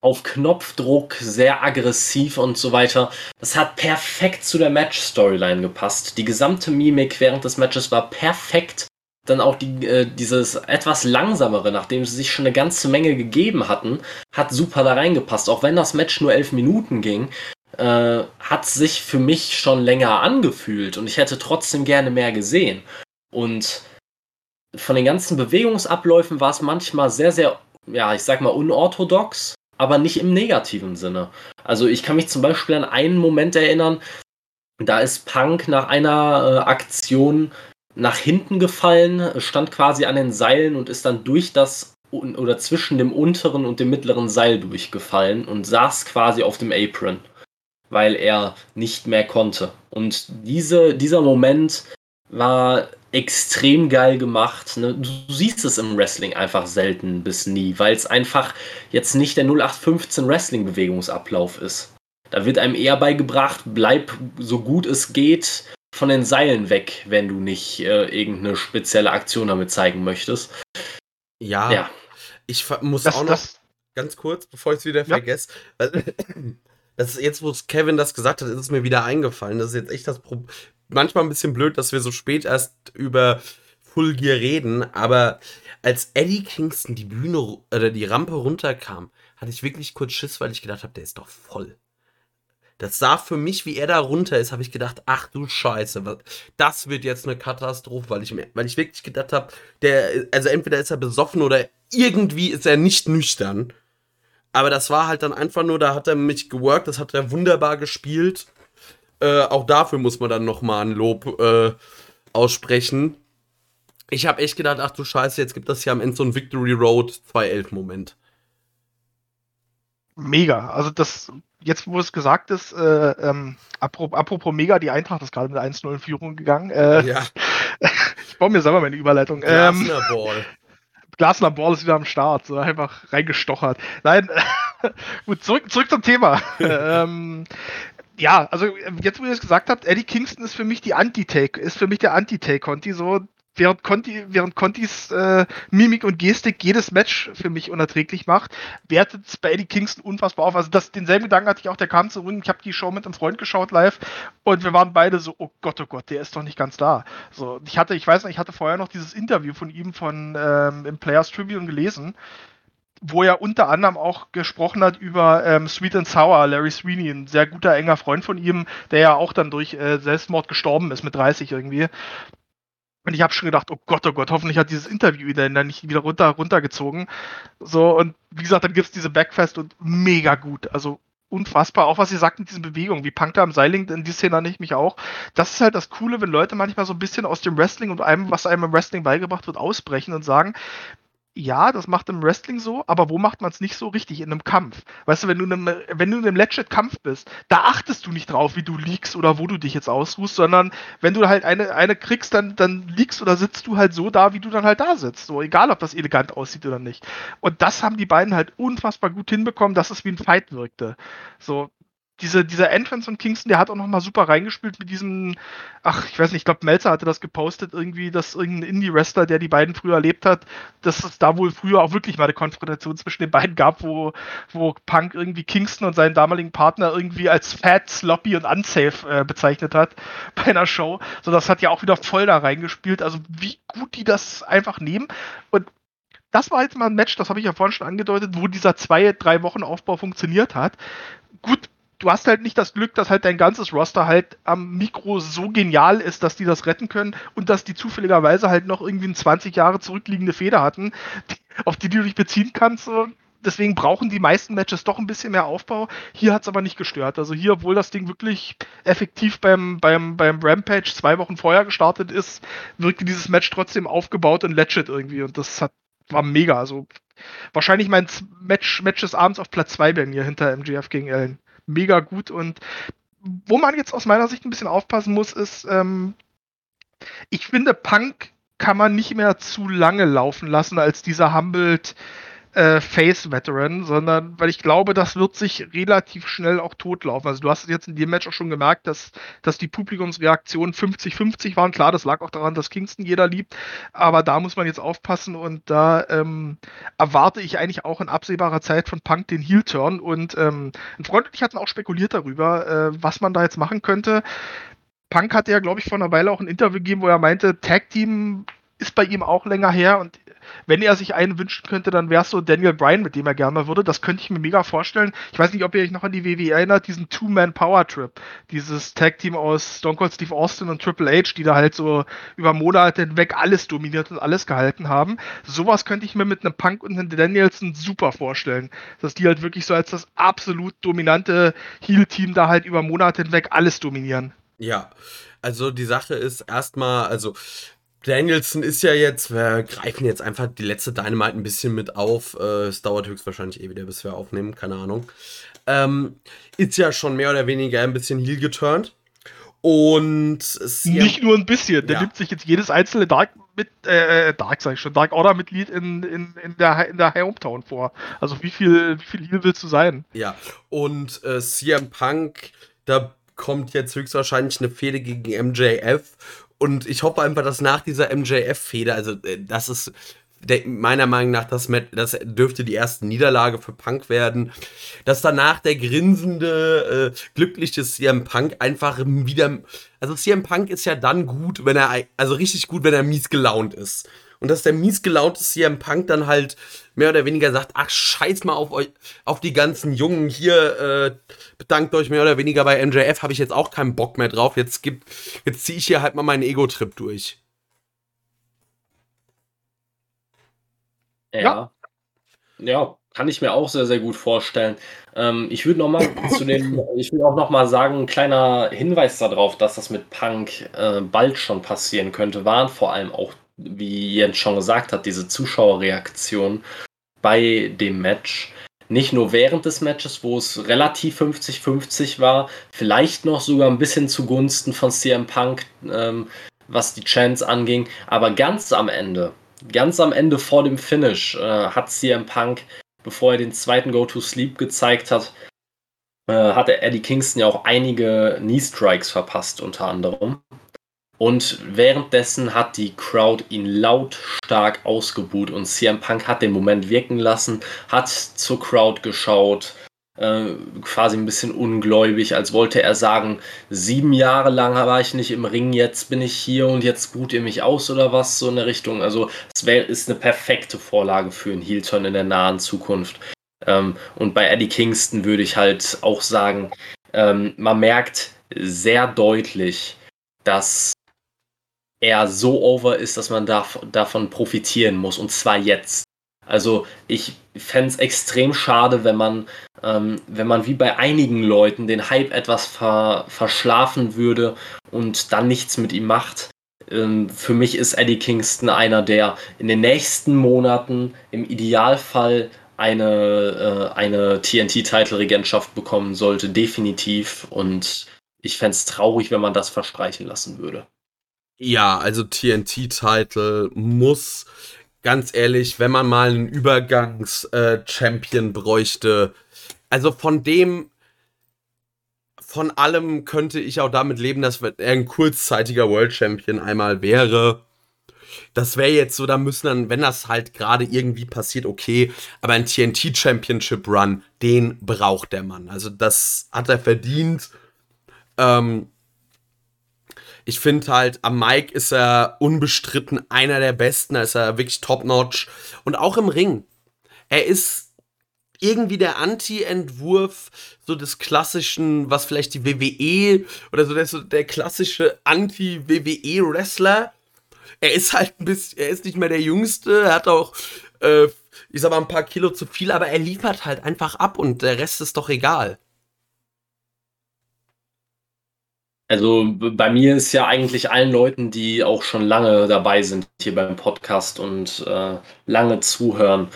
auf Knopfdruck, sehr aggressiv und so weiter. Das hat perfekt zu der Match-Storyline gepasst. Die gesamte Mimik während des Matches war perfekt. Dann auch die, äh, dieses etwas langsamere, nachdem sie sich schon eine ganze Menge gegeben hatten, hat super da reingepasst. Auch wenn das Match nur elf Minuten ging, äh, hat sich für mich schon länger angefühlt und ich hätte trotzdem gerne mehr gesehen. Und von den ganzen Bewegungsabläufen war es manchmal sehr, sehr, ja, ich sag mal, unorthodox, aber nicht im negativen Sinne. Also ich kann mich zum Beispiel an einen Moment erinnern, da ist Punk nach einer äh, Aktion nach hinten gefallen, stand quasi an den Seilen und ist dann durch das oder zwischen dem unteren und dem mittleren Seil durchgefallen und saß quasi auf dem Apron, weil er nicht mehr konnte. Und diese, dieser Moment war extrem geil gemacht. Ne? Du siehst es im Wrestling einfach selten bis nie, weil es einfach jetzt nicht der 0815 Wrestling-Bewegungsablauf ist. Da wird einem eher beigebracht, bleib so gut es geht von den Seilen weg, wenn du nicht äh, irgendeine spezielle Aktion damit zeigen möchtest. Ja. ja. Ich muss das, auch noch das, ganz kurz, bevor ich es wieder ja. vergesse. Das ist jetzt, wo Kevin das gesagt hat, ist es mir wieder eingefallen. Das ist jetzt echt das Problem manchmal ein bisschen blöd, dass wir so spät erst über Full Gear reden, aber als Eddie Kingston die Bühne oder die Rampe runterkam, hatte ich wirklich kurz Schiss, weil ich gedacht habe, der ist doch voll. Das sah für mich, wie er da runter ist, habe ich gedacht, ach du Scheiße, das wird jetzt eine Katastrophe, weil ich mir, weil ich wirklich gedacht habe, der, also entweder ist er besoffen oder irgendwie ist er nicht nüchtern. Aber das war halt dann einfach nur, da hat er mich geworkt, das hat er wunderbar gespielt. Äh, auch dafür muss man dann nochmal ein Lob äh, aussprechen. Ich habe echt gedacht, ach du Scheiße, jetzt gibt das ja am Ende so ein Victory Road 2.11-Moment. Mega. Also das, jetzt wo es gesagt ist, äh, ähm, apropos, apropos Mega, die Eintracht ist gerade mit 1-0 in Führung gegangen. Äh, ja. ich baue mir selber meine Überleitung. Glasner ähm, Ball. Glasner Ball ist wieder am Start, so einfach reingestochert. Nein, gut, zurück, zurück zum Thema. ähm, ja, also jetzt, wo ihr es gesagt habt, Eddie Kingston ist für mich die Anti-Take, ist für mich der Anti-Take-Conti, so während Conti, während Contis äh, Mimik und Gestik jedes Match für mich unerträglich macht, wertet es bei Eddie Kingston unfassbar auf. Also das, denselben Gedanken hatte ich auch, der kam zurück. Ich habe die Show mit einem Freund geschaut live und wir waren beide so, oh Gott, oh Gott, der ist doch nicht ganz da. So, ich hatte, ich weiß nicht, ich hatte vorher noch dieses Interview von ihm von ähm, im Players Tribune gelesen wo er unter anderem auch gesprochen hat über ähm, Sweet and Sour, Larry Sweeney, ein sehr guter, enger Freund von ihm, der ja auch dann durch äh, Selbstmord gestorben ist mit 30 irgendwie. Und ich habe schon gedacht, oh Gott, oh Gott, hoffentlich hat dieses Interview ihn dann nicht wieder runter, runtergezogen. So, und wie gesagt, dann gibt es diese Backfest und mega gut. Also unfassbar. Auch was ihr sagt mit diesen Bewegungen, wie Punk da am Seiling, in die Szene nehme ich mich auch. Das ist halt das Coole, wenn Leute manchmal so ein bisschen aus dem Wrestling und einem, was einem im Wrestling beigebracht wird, ausbrechen und sagen, ja, das macht im Wrestling so, aber wo macht man es nicht so richtig? In einem Kampf. Weißt du, wenn du in einem, wenn du in einem legit Kampf bist, da achtest du nicht drauf, wie du liegst oder wo du dich jetzt ausruhst, sondern wenn du halt eine, eine kriegst, dann, dann liegst oder sitzt du halt so da, wie du dann halt da sitzt. So, egal ob das elegant aussieht oder nicht. Und das haben die beiden halt unfassbar gut hinbekommen, dass es wie ein Fight wirkte. So, diese, dieser Entrance von Kingston, der hat auch nochmal super reingespielt mit diesem, ach, ich weiß nicht, ich glaube, Melzer hatte das gepostet, irgendwie, dass irgendein Indie-Wrestler, der die beiden früher erlebt hat, dass es da wohl früher auch wirklich mal eine Konfrontation zwischen den beiden gab, wo, wo Punk irgendwie Kingston und seinen damaligen Partner irgendwie als fat, sloppy und unsafe äh, bezeichnet hat bei einer Show. So, das hat ja auch wieder voll da reingespielt. Also, wie gut die das einfach nehmen. Und das war jetzt mal ein Match, das habe ich ja vorhin schon angedeutet, wo dieser zwei, drei Wochen Aufbau funktioniert hat. Gut, du hast halt nicht das Glück, dass halt dein ganzes Roster halt am Mikro so genial ist, dass die das retten können und dass die zufälligerweise halt noch irgendwie eine 20 Jahre zurückliegende Feder hatten, auf die du dich beziehen kannst. Deswegen brauchen die meisten Matches doch ein bisschen mehr Aufbau. Hier hat es aber nicht gestört. Also hier, obwohl das Ding wirklich effektiv beim, beim, beim Rampage zwei Wochen vorher gestartet ist, wirkte dieses Match trotzdem aufgebaut und legit irgendwie. Und das hat, war mega. Also wahrscheinlich mein Match, Match des Abends auf Platz 2 bei mir hinter MGF gegen Allen mega gut. Und wo man jetzt aus meiner Sicht ein bisschen aufpassen muss, ist, ähm, ich finde, Punk kann man nicht mehr zu lange laufen lassen als dieser Humbled äh, Face-Veteran, sondern weil ich glaube, das wird sich relativ schnell auch totlaufen. Also du hast jetzt in dem Match auch schon gemerkt, dass, dass die Publikumsreaktionen 50-50 waren. Klar, das lag auch daran, dass Kingston jeder liebt, aber da muss man jetzt aufpassen und da ähm, erwarte ich eigentlich auch in absehbarer Zeit von Punk den Heel-Turn und ähm, ein Freund und ich hatten auch spekuliert darüber, äh, was man da jetzt machen könnte. Punk hatte ja, glaube ich, vor einer Weile auch ein Interview gegeben, wo er meinte, Tag Team ist bei ihm auch länger her und wenn er sich einen wünschen könnte, dann wäre es so Daniel Bryan, mit dem er gerne mal würde. Das könnte ich mir mega vorstellen. Ich weiß nicht, ob ihr euch noch an die WWE erinnert, diesen Two-Man-Power-Trip. Dieses Tag-Team aus Stone Cold Steve Austin und Triple H, die da halt so über Monate hinweg alles dominiert und alles gehalten haben. Sowas könnte ich mir mit einem Punk und einem Danielson super vorstellen. Dass die halt wirklich so als das absolut dominante Heel-Team da halt über Monate hinweg alles dominieren. Ja, also die Sache ist erstmal, also Danielson ist ja jetzt, wir greifen jetzt einfach die letzte Dynamite ein bisschen mit auf. Äh, es dauert höchstwahrscheinlich eh wieder, bis wir aufnehmen, keine Ahnung. Ähm, ist ja schon mehr oder weniger ein bisschen heel geturnt. Und nicht nur ein bisschen, der ja. nimmt sich jetzt jedes einzelne Dark mit äh, Dark sag ich schon, Dark Order Mitglied in, in, in der in der Hometown vor. Also wie viel wie viel Heal willst du sein? Ja, und äh, CM Punk, da kommt jetzt höchstwahrscheinlich eine Fehde gegen MJF und ich hoffe einfach, dass nach dieser MJF-Fehde, also äh, das ist meiner Meinung nach, das, das dürfte die erste Niederlage für Punk werden, dass danach der grinsende, äh, glückliche CM Punk einfach wieder. Also CM Punk ist ja dann gut, wenn er, also richtig gut, wenn er mies gelaunt ist. Und dass der mies gelaunte CM Punk dann halt mehr oder weniger sagt, ach scheiß mal auf euch, auf die ganzen Jungen hier, äh, bedankt euch mehr oder weniger bei MJF, habe ich jetzt auch keinen Bock mehr drauf. Jetzt gibt, jetzt ziehe ich hier halt mal meinen Ego-Trip durch. Ja. Ja, kann ich mir auch sehr, sehr gut vorstellen. Ähm, ich würde noch mal zu den, ich will auch noch mal sagen, ein kleiner Hinweis darauf, dass das mit Punk äh, bald schon passieren könnte, waren vor allem auch wie Jens schon gesagt hat, diese Zuschauerreaktion bei dem Match. Nicht nur während des Matches, wo es relativ 50-50 war, vielleicht noch sogar ein bisschen zugunsten von CM Punk, ähm, was die Chance anging, aber ganz am Ende, ganz am Ende vor dem Finish, äh, hat CM Punk, bevor er den zweiten Go-to-Sleep gezeigt hat, äh, hatte Eddie Kingston ja auch einige Knee-Strikes verpasst, unter anderem. Und währenddessen hat die Crowd ihn lautstark ausgebuht und CM Punk hat den Moment wirken lassen, hat zur Crowd geschaut, äh, quasi ein bisschen ungläubig, als wollte er sagen, sieben Jahre lang war ich nicht im Ring, jetzt bin ich hier und jetzt buht ihr mich aus oder was, so in der Richtung. Also es ist eine perfekte Vorlage für einen Heel-Turn in der nahen Zukunft. Ähm, und bei Eddie Kingston würde ich halt auch sagen, ähm, man merkt sehr deutlich, dass er so over ist, dass man dav davon profitieren muss und zwar jetzt. Also ich fände es extrem schade, wenn man, ähm, wenn man wie bei einigen Leuten den Hype etwas ver verschlafen würde und dann nichts mit ihm macht. Ähm, für mich ist Eddie Kingston einer, der in den nächsten Monaten im Idealfall eine, äh, eine TNT-Title-Regentschaft bekommen sollte, definitiv. Und ich fände es traurig, wenn man das verstreichen lassen würde. Ja, also TNT-Title muss, ganz ehrlich, wenn man mal einen Übergangs-Champion äh, bräuchte, also von dem, von allem könnte ich auch damit leben, dass er ein kurzzeitiger World Champion einmal wäre. Das wäre jetzt so, da müssen dann, wenn das halt gerade irgendwie passiert, okay, aber ein TNT Championship Run, den braucht der Mann. Also das hat er verdient. Ähm, ich finde halt, am Mike ist er unbestritten einer der Besten. Da ist er wirklich top-notch. Und auch im Ring. Er ist irgendwie der Anti-Entwurf so des klassischen, was vielleicht die WWE oder so der, so der klassische Anti-WWE-Wrestler. Er ist halt ein bisschen, er ist nicht mehr der Jüngste, er hat auch, äh, ich sag mal, ein paar Kilo zu viel, aber er liefert halt einfach ab und der Rest ist doch egal. Also bei mir ist ja eigentlich allen Leuten, die auch schon lange dabei sind hier beim Podcast und äh, lange zuhören,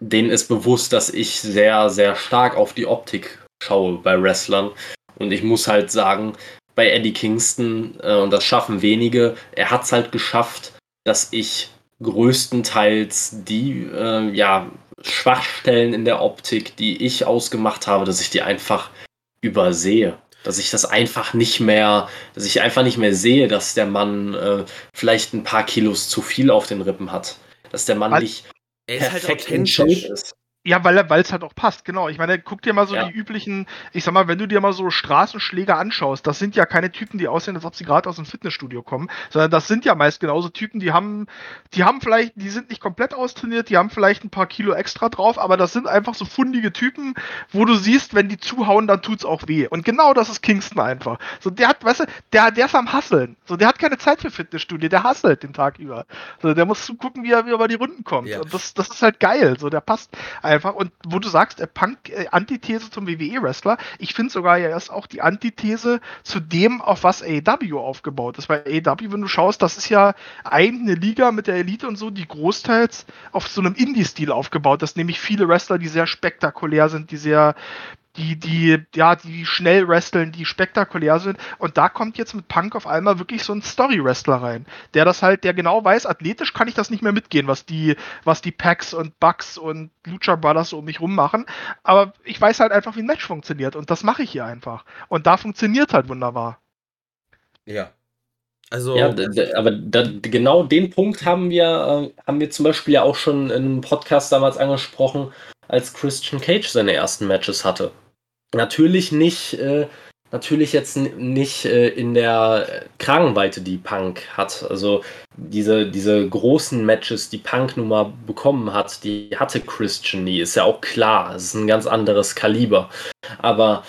denen ist bewusst, dass ich sehr, sehr stark auf die Optik schaue bei Wrestlern. Und ich muss halt sagen, bei Eddie Kingston, äh, und das schaffen wenige, er hat es halt geschafft, dass ich größtenteils die, äh, ja, Schwachstellen in der Optik, die ich ausgemacht habe, dass ich die einfach übersehe. Dass ich das einfach nicht mehr, dass ich einfach nicht mehr sehe, dass der Mann äh, vielleicht ein paar Kilos zu viel auf den Rippen hat. Dass der Mann Was? nicht Er ist halt perfekt in Shape authentisch. ist. Ja, weil weil es halt auch passt, genau. Ich meine, guck dir mal so Ja. die üblichen, ich sag mal, wenn du dir mal so Straßenschläger anschaust, das sind ja keine Typen, die aussehen, als ob sie gerade aus dem Fitnessstudio kommen, sondern das sind ja meist genauso Typen, die haben, die haben vielleicht, die sind nicht komplett austrainiert, die haben vielleicht ein paar Kilo extra drauf, aber das sind einfach so fundige Typen, wo du siehst, wenn die zuhauen, dann tut's auch weh. Und genau das ist Kingston einfach. So, der hat, weißt du, der, der ist am Hasseln. So, der hat keine Zeit für Fitnessstudio, der hasselt den Tag über. So, der muss gucken, wie er, wie er über die Runden kommt. Ja. Und das, das ist halt geil. So, der passt einfach. Und wo du sagst, äh, Punk, äh, Antithese zum WWE-Wrestler, ich finde sogar, er ist auch die Antithese zu dem, auf was AEW aufgebaut ist. Weil AEW, wenn du schaust, das ist ja eine Liga mit der Elite und so, die großteils auf so einem Indie-Stil aufgebaut ist, nämlich viele Wrestler, die sehr spektakulär sind, die sehr die, die, ja, die schnell wresteln, die spektakulär sind. Und da kommt jetzt mit Punk auf einmal wirklich so ein Story-Wrestler rein. Der das halt, der genau weiß, athletisch kann ich das nicht mehr mitgehen, was die, was die Packs und Bucks und Lucha Brothers so um mich rum machen. Aber ich weiß halt einfach, wie ein Match funktioniert. Und das mache ich hier einfach. Und da funktioniert halt wunderbar. Ja. Also, Ja, aber da, genau den Punkt haben wir, äh, haben wir zum Beispiel ja auch schon in einem Podcast damals angesprochen, als Christian Cage seine ersten Matches hatte. Natürlich nicht, äh, natürlich jetzt nicht äh, in der Kragenweite, die Punk hat. Also diese, diese großen Matches, die Punk nun mal bekommen hat, die hatte Christian nie. Ist ja auch klar, es ist ein ganz anderes Kaliber. Aber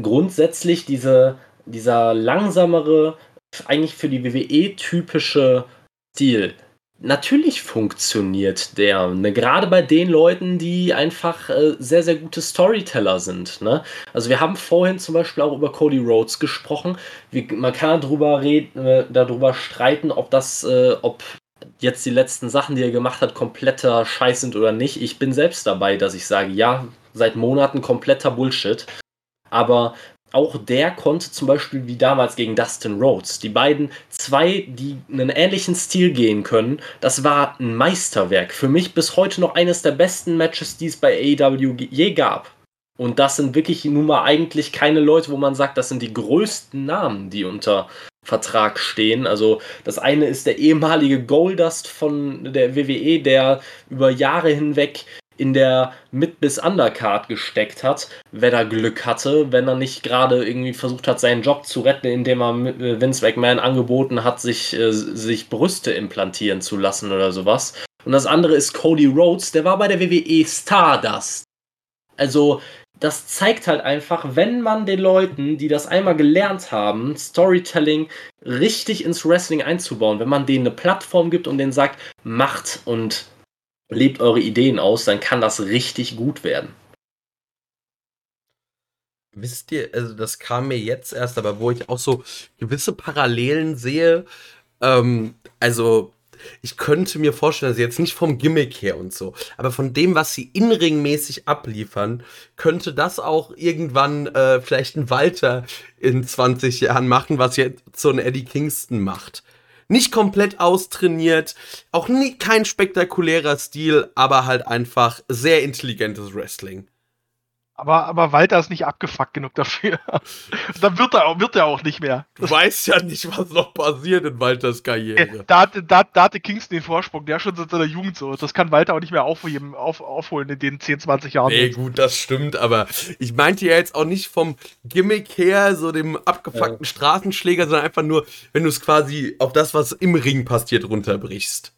grundsätzlich diese, dieser langsamere, eigentlich für die WWE typische Stil. Natürlich funktioniert der, ne? gerade bei den Leuten, die einfach äh, sehr, sehr gute Storyteller sind. Ne? Also wir haben vorhin zum Beispiel auch über Cody Rhodes gesprochen. Wie, man kann darüber reden, äh, darüber streiten, ob das, äh, ob jetzt die letzten Sachen, die er gemacht hat, kompletter Scheiß sind oder nicht. Ich bin selbst dabei, dass ich sage, ja, seit Monaten kompletter Bullshit. Aber auch der konnte zum Beispiel wie damals gegen Dustin Rhodes, die beiden zwei, die einen ähnlichen Stil gehen können, das war ein Meisterwerk. Für mich bis heute noch eines der besten Matches, die es bei AEW je gab. Und das sind wirklich nun mal eigentlich keine Leute, wo man sagt, das sind die größten Namen, die unter Vertrag stehen. Also das eine ist der ehemalige Goldust von der WWE, der über Jahre hinweg in der Mid- bis Undercard gesteckt hat, wenn er Glück hatte, wenn er nicht gerade irgendwie versucht hat, seinen Job zu retten, indem er äh, Vince McMahon angeboten hat, sich, äh, sich Brüste implantieren zu lassen oder sowas. Und das andere ist Cody Rhodes, der war bei der WWE Stardust. Also, das zeigt halt einfach, wenn man den Leuten, die das einmal gelernt haben, Storytelling richtig ins Wrestling einzubauen, wenn man denen eine Plattform gibt und denen sagt, macht und lebt eure Ideen aus, dann kann das richtig gut werden. Wisst ihr, also das kam mir jetzt erst, aber wo ich auch so gewisse Parallelen sehe, ähm, also ich könnte mir vorstellen, also jetzt nicht vom Gimmick her und so, aber von dem, was sie inringmäßig abliefern, könnte das auch irgendwann äh, vielleicht ein Walter in 20 Jahren machen, was jetzt so ein Eddie Kingston macht. Nicht komplett austrainiert, auch nie, kein spektakulärer Stil, aber halt einfach sehr intelligentes Wrestling. Aber, aber Walter ist nicht abgefuckt genug dafür. Dann wird er, auch- wird er auch nicht mehr. Du weißt ja nicht, was noch passiert in Walters Karriere. Da, hatte- da, da hatte Kingston den Vorsprung, der schon seit seiner Jugend so. Das kann Walter auch nicht mehr aufheben, auf, aufholen in den 10, 20 Jahren. Nee, gut, das stimmt, aber ich meinte ja jetzt auch nicht vom Gimmick her, so dem abgefuckten Straßenschläger, sondern einfach nur, wenn du es quasi auf das, was im Ring passiert, runterbrichst.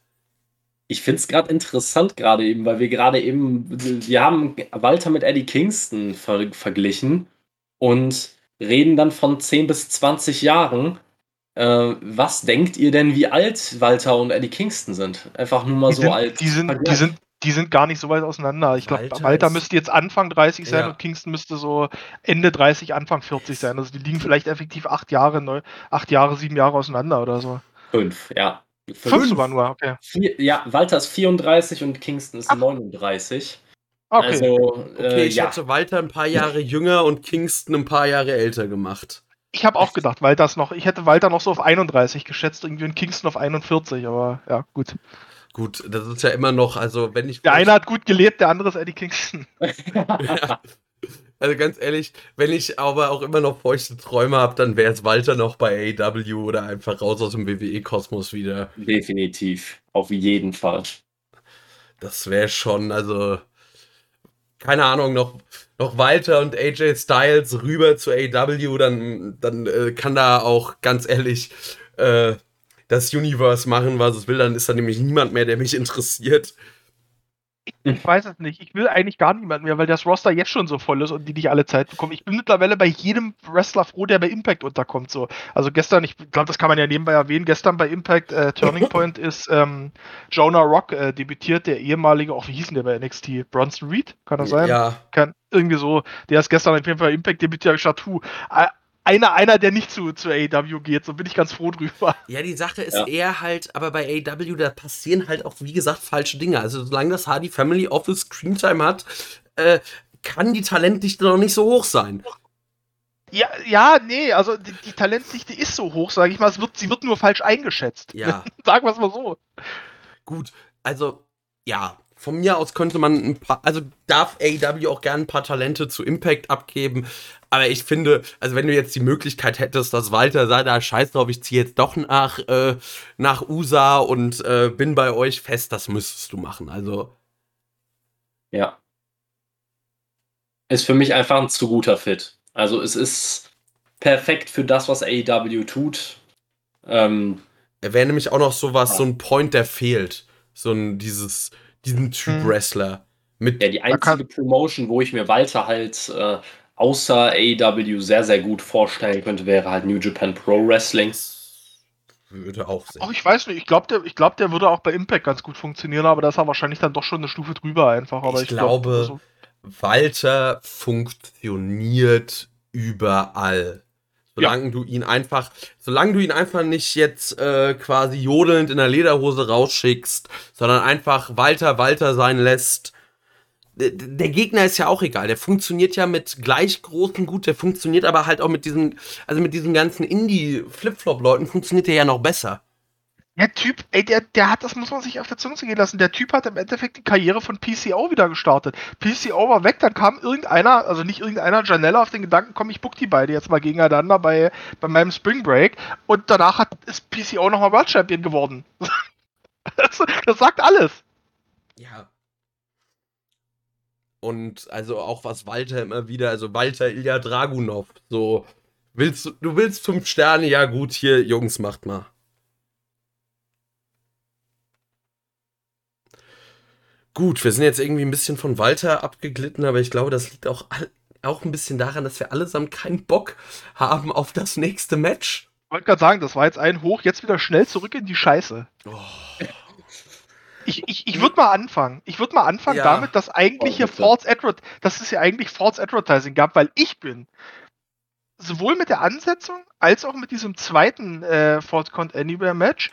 Ich finde es gerade interessant, gerade eben, weil wir gerade eben, wir haben Walter mit Eddie Kingston ver verglichen und reden dann von 10 bis 20 Jahren. Äh, was denkt ihr denn, wie alt Walter und Eddie Kingston sind? Einfach nur mal Die so sind, als. die, sind, die, sind, die sind gar nicht so weit auseinander. Ich glaube, Walter Walter, müsste jetzt Anfang 30 sein Ja. und Kingston müsste so Ende 30, Anfang 40 sein. Also die liegen vielleicht effektiv acht Jahre, neu, acht Jahre, sieben Jahre auseinander oder so. fünf, ja. Fünf sogar nur, okay. Vier, ja, Walter ist 34 und Kingston ist Ach. 39. Okay. Also, Okay, äh, ich ja. hätte Walter ein paar Jahre jünger und Kingston ein paar Jahre älter gemacht. ich habe auch gedacht, Walter ist noch, ich hätte Walter noch so auf 31 geschätzt, irgendwie und Kingston auf 41, aber ja, gut. Gut, das ist ja immer noch, also wenn ich. Der eine hat gut gelebt, der andere ist Eddie Kingston. ja. Also ganz ehrlich, wenn ich aber auch immer noch feuchte Träume habe, dann wäre es Walter noch bei AW oder einfach raus aus dem WWE-Kosmos wieder. Definitiv, auf jeden Fall. Das wäre schon, also keine Ahnung, noch, noch Walter und AJ Styles rüber zu AW, dann, dann äh, kann da auch ganz ehrlich äh, das Universe machen, was es will, dann ist da nämlich niemand mehr, der mich interessiert. Ich weiß es nicht. Ich will eigentlich gar niemanden mehr, weil das Roster jetzt schon so voll ist und die nicht alle Zeit bekommen. Ich bin mittlerweile bei jedem Wrestler froh, der bei Impact unterkommt. So. Also gestern, ich glaube, das kann man ja nebenbei erwähnen, gestern bei Impact äh, Turning Point ist ähm, Jonah Rock äh, debütiert, der ehemalige, auch wie hieß denn der bei NXT? Bronson Reed? Kann das sein? Ja. Kann, irgendwie so. Der ist gestern auf jeden Fall bei Impact debütiert. Ich gesagt, einer, einer, der nicht zu, zu AEW geht. So bin ich ganz froh drüber. Ja, die Sache ist ja. eher halt, aber bei AEW, da passieren halt auch, wie gesagt, falsche Dinge. Also, solange das Hardy Family Office Screentime hat, äh, kann die Talentdichte noch nicht so hoch sein. Ja, ja, nee, also die, die Talentdichte ist so hoch, sage ich mal. Es wird, sie wird nur falsch eingeschätzt. Ja. Sagen wir es mal so. Gut, also, ja, von mir aus könnte man ein paar, also darf AEW auch gerne ein paar Talente zu Impact abgeben. Aber ich finde, also wenn du jetzt die Möglichkeit hättest, dass Walter sei da scheiß drauf, ich ziehe jetzt doch nach, äh, nach USA und äh, bin bei euch fest, das müsstest du machen. Also. Ja. Ist für mich einfach ein zu guter Fit. Also es ist perfekt für das, was AEW tut. Ähm, er wäre nämlich auch noch sowas, ja. so ein Point, der fehlt. So ein, dieses, diesen Typ hm. Wrestler. Mit ja, die einzige Promotion, wo ich mir Walter halt äh, außer AEW sehr, sehr gut vorstellen könnte, wäre halt New Japan Pro Wrestling. Würde auch sehen. Ach, ich weiß nicht, ich glaube, der, glaub, der würde auch bei Impact ganz gut funktionieren, aber da ist er wahrscheinlich dann doch schon eine Stufe drüber einfach. Aber ich, ich glaube, glaub, also Walter funktioniert überall. Solange ja. du ihn einfach, solange du ihn einfach nicht jetzt äh, quasi jodelnd in der Lederhose rausschickst, sondern einfach Walter Walter sein lässt, der Gegner ist ja auch egal. Der funktioniert ja mit gleich großen gut. Der funktioniert aber halt auch mit diesen, also mit diesen ganzen Indie-Flip-Flop-Leuten funktioniert der ja noch besser. Der Typ, ey, der, der hat, das muss man sich auf der Zunge gehen lassen. Der Typ hat im Endeffekt die Karriere von PCO wieder gestartet. PCO war weg, dann kam irgendeiner, also nicht irgendeiner, Janella auf den Gedanken, komm, ich book die beide jetzt mal gegeneinander bei, bei meinem Spring Break. Und danach hat, ist PCO nochmal World Champion geworden. das, das sagt alles. Ja, und also auch was Walter immer wieder, also Walter Ilya Dragunov, so, willst du, du willst fünf Sterne, ja gut, hier, Jungs, macht mal. Gut, wir sind jetzt irgendwie ein bisschen von Walter abgeglitten, aber ich glaube, das liegt auch, auch ein bisschen daran, dass wir allesamt keinen Bock haben auf das nächste Match. Ich wollte gerade sagen, das war jetzt ein Hoch, jetzt wieder schnell zurück in die Scheiße. Oh. Ich, ich, ich würde mal anfangen. Ich würde mal anfangen ja. damit, dass eigentlich hier False Advert, dass es ja eigentlich False Advertising gab, weil ich bin sowohl mit der Ansetzung als auch mit diesem zweiten äh, False Count Anywhere Match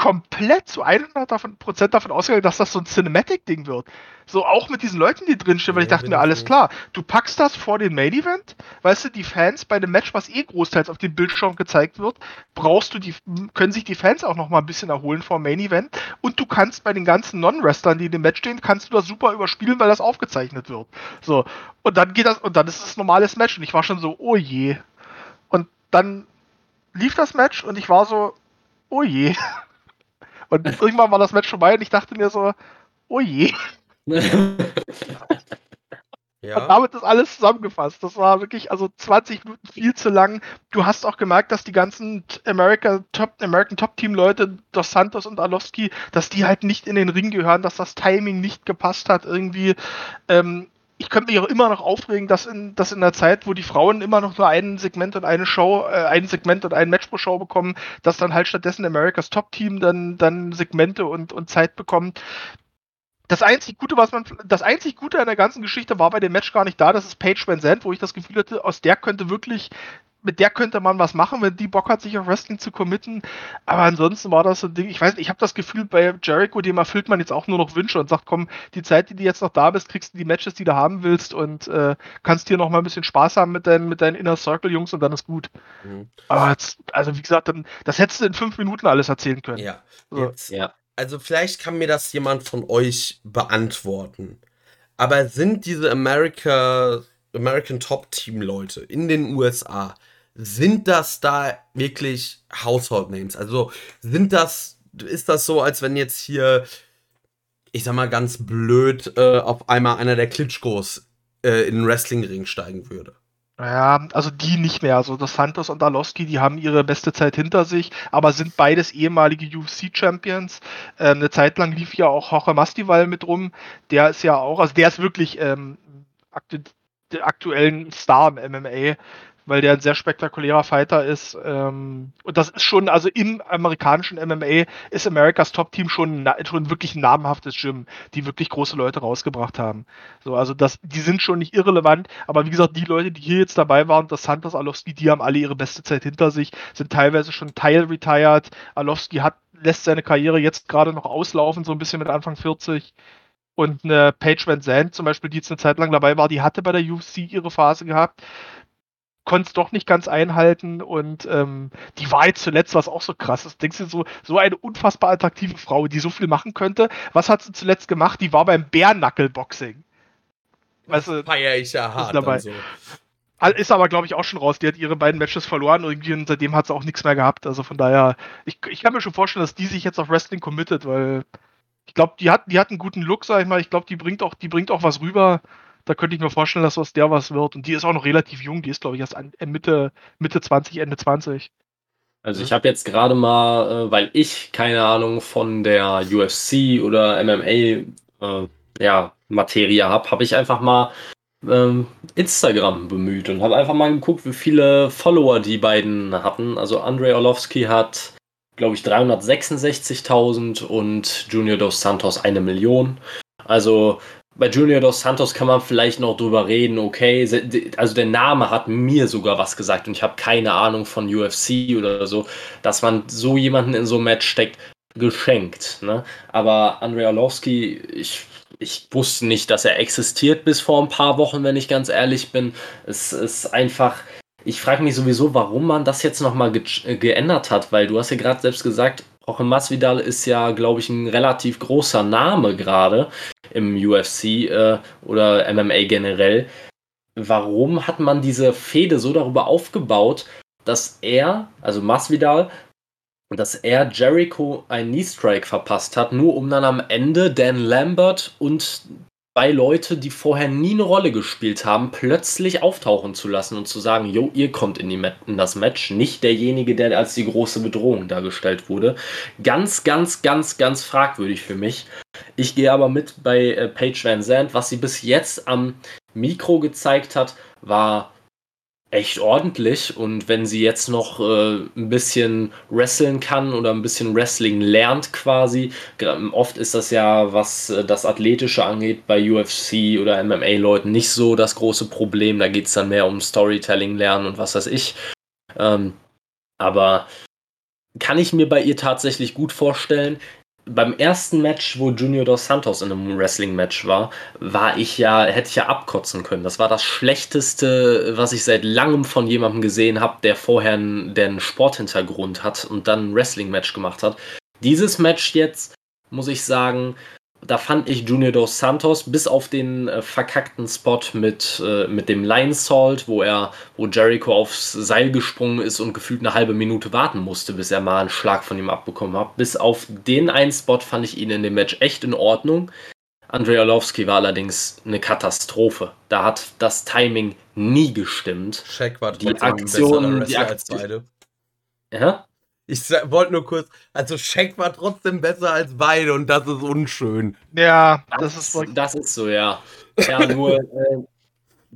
komplett zu 100% davon ausgegangen, dass das so ein Cinematic-Ding wird. So auch mit diesen Leuten, die drinstehen, weil ja, ich dachte mir, alles klar, du packst das vor den Main-Event, weißt du, die Fans bei dem Match, was eh großteils auf dem Bildschirm gezeigt wird, brauchst du die, können sich die Fans auch noch mal ein bisschen erholen vor dem Main-Event und du kannst bei den ganzen Non-Wrestlern, die in dem Match stehen, kannst du das super überspielen, weil das aufgezeichnet wird. So, und dann geht das, und dann ist es ein normales Match und ich war schon so, oh je. Und dann lief das Match und ich war so, oh je. Und irgendwann war das Match vorbei und ich dachte mir so, oh je. Ja. Und damit ist alles zusammengefasst. Das war wirklich also 20 Minuten viel zu lang. Du hast auch gemerkt, dass die ganzen America Top, American Top Team Leute, Dos Santos und Alowski, dass die halt nicht in den Ring gehören, dass das Timing nicht gepasst hat irgendwie. Ähm, ich könnte mich auch immer noch aufregen, dass in, dass in der Zeit, wo die Frauen immer noch nur ein Segment und eine Show, äh, ein Segment und ein Match pro Show bekommen, dass dann halt stattdessen Americas Top Team dann, dann Segmente und, und Zeit bekommt. Das einzig Gute, was man, das einzig Gute an der ganzen Geschichte war bei dem Match gar nicht da, das ist Paige Van Zandt, wo ich das Gefühl hatte, aus der könnte wirklich mit der könnte man was machen, wenn die Bock hat, sich auf Wrestling zu committen. Aber ansonsten war das so ein Ding, ich weiß nicht, ich habe das Gefühl, bei Jericho, dem erfüllt man jetzt auch nur noch Wünsche und sagt, komm, die Zeit, die du jetzt noch da bist, kriegst du die Matches, die du haben willst und äh, kannst hier noch mal ein bisschen Spaß haben mit deinen, mit deinen Inner Circle Jungs und dann ist gut. Mhm. Aber jetzt, also wie gesagt, dann, das hättest du in fünf Minuten alles erzählen können. Ja. So. Jetzt, ja. also vielleicht kann mir das jemand von euch beantworten. Aber sind diese America, American Top Team Leute in den USA, sind das da wirklich Household Names? Also sind das, ist das so, als wenn jetzt hier, ich sag mal ganz blöd, äh, auf einmal einer der Klitschkos äh, in den Wrestlingring steigen würde? Ja, also die nicht mehr. Also das Santos und Arlovski, die haben ihre beste Zeit hinter sich, aber sind beides ehemalige UFC-Champions. Ähm, eine Zeit lang lief ja auch Jorge Masvidal mit rum. Der ist ja auch, also der ist wirklich ähm, aktu der aktuellen Star im MMA weil der ein sehr spektakulärer Fighter ist. Ähm, und das ist schon, also im amerikanischen MMA ist Americas Top Team schon, schon wirklich ein namhaftes Gym, die wirklich große Leute rausgebracht haben. So, also das, die sind schon nicht irrelevant, aber wie gesagt, die Leute, die hier jetzt dabei waren, das Santos Alowski, die haben alle ihre beste Zeit hinter sich, sind teilweise schon teil-retired. Alowski hat, lässt seine Karriere jetzt gerade noch auslaufen, so ein bisschen mit Anfang 40. Und eine Paige Van Zandt zum Beispiel, die jetzt eine Zeit lang dabei war, die hatte bei der UFC ihre Phase gehabt konnte es doch nicht ganz einhalten und ähm, die war jetzt zuletzt, was auch so krass ist. Denkst du, so, so eine unfassbar attraktive Frau, die so viel machen könnte. Was hat sie zuletzt gemacht? Die war beim Bärnackel-Boxing. Weißt du, feier ich ja hart. Dabei. So. Ist aber, glaube ich, auch schon raus. Die hat ihre beiden Matches verloren und seitdem hat sie auch nichts mehr gehabt. Also von daher, ich, ich kann mir schon vorstellen, dass die sich jetzt auf Wrestling committet, weil ich glaube, die hat, die hat einen guten Look, sag ich mal. Ich glaube, die bringt auch, die bringt auch was rüber da könnte ich mir vorstellen, dass aus der was wird. Und die ist auch noch relativ jung, die ist, glaube ich, erst äh, Mitte, Mitte 20, Ende 20. Also ich habe jetzt gerade mal, äh, weil ich keine Ahnung von der UFC oder MMA äh, ja, Materie habe, habe ich einfach mal ähm, Instagram bemüht und habe einfach mal geguckt, wie viele Follower die beiden hatten. Also Andrei Orlovsky hat, glaube ich, 366.000 und Junior Dos Santos eine Million. Also bei Junior dos Santos kann man vielleicht noch drüber reden, okay, also der Name hat mir sogar was gesagt und ich habe keine Ahnung von UFC oder so, dass man so jemanden in so ein Match steckt, geschenkt. Ne? Aber Andrei Orlovsky, ich, ich wusste nicht, dass er existiert bis vor ein paar Wochen, wenn ich ganz ehrlich bin. Es ist einfach, ich frage mich sowieso, warum man das jetzt nochmal ge geändert hat, weil du hast ja gerade selbst gesagt, Jorge Masvidal ist ja, glaube ich, ein relativ großer Name gerade im UFC äh, oder MMA generell. Warum hat man diese Fehde so darüber aufgebaut, dass er, also Masvidal, dass er Jericho einen Knee-Strike verpasst hat, nur um dann am Ende Dan Lambert und zwei Leute, die vorher nie eine Rolle gespielt haben, plötzlich auftauchen zu lassen und zu sagen, jo, ihr kommt in, die, in das Match, nicht derjenige, der als die große Bedrohung dargestellt wurde. Ganz, ganz, ganz, ganz fragwürdig für mich. Ich gehe aber mit bei äh, Paige Van Zandt. Was sie bis jetzt am Mikro gezeigt hat, war echt ordentlich. Und wenn sie jetzt noch äh, ein bisschen wresteln kann oder ein bisschen Wrestling lernt quasi, oft ist das ja, was äh, das Athletische angeht, bei UFC oder MMA-Leuten nicht so das große Problem. Da geht es dann mehr um Storytelling lernen und was weiß ich. Ähm, aber kann ich mir bei ihr tatsächlich gut vorstellen beim ersten Match, wo Junior dos Santos in einem Wrestling-Match war, war ich ja, hätte ich ja abkotzen können. Das war das Schlechteste, was ich seit langem von jemandem gesehen habe, der vorher einen, der einen Sporthintergrund hat und dann ein Wrestling-Match gemacht hat. Dieses Match jetzt, muss ich sagen, da fand ich Junior dos Santos bis auf den äh, verkackten Spot mit, äh, mit dem Lion Salt, wo er, wo Jericho aufs Seil gesprungen ist und gefühlt eine halbe Minute warten musste, bis er mal einen Schlag von ihm abbekommen hat. Bis auf den einen Spot fand ich ihn in dem Match echt in Ordnung. Andrei Orlovsky war allerdings eine Katastrophe. Da hat das Timing nie gestimmt. Shaq war die Aktion, die Aktion. Ja? Ich wollte nur kurz, also Shaq war trotzdem besser als beide und das ist unschön. Ja, das, das ist, das ist so, ja. Ja, nur äh,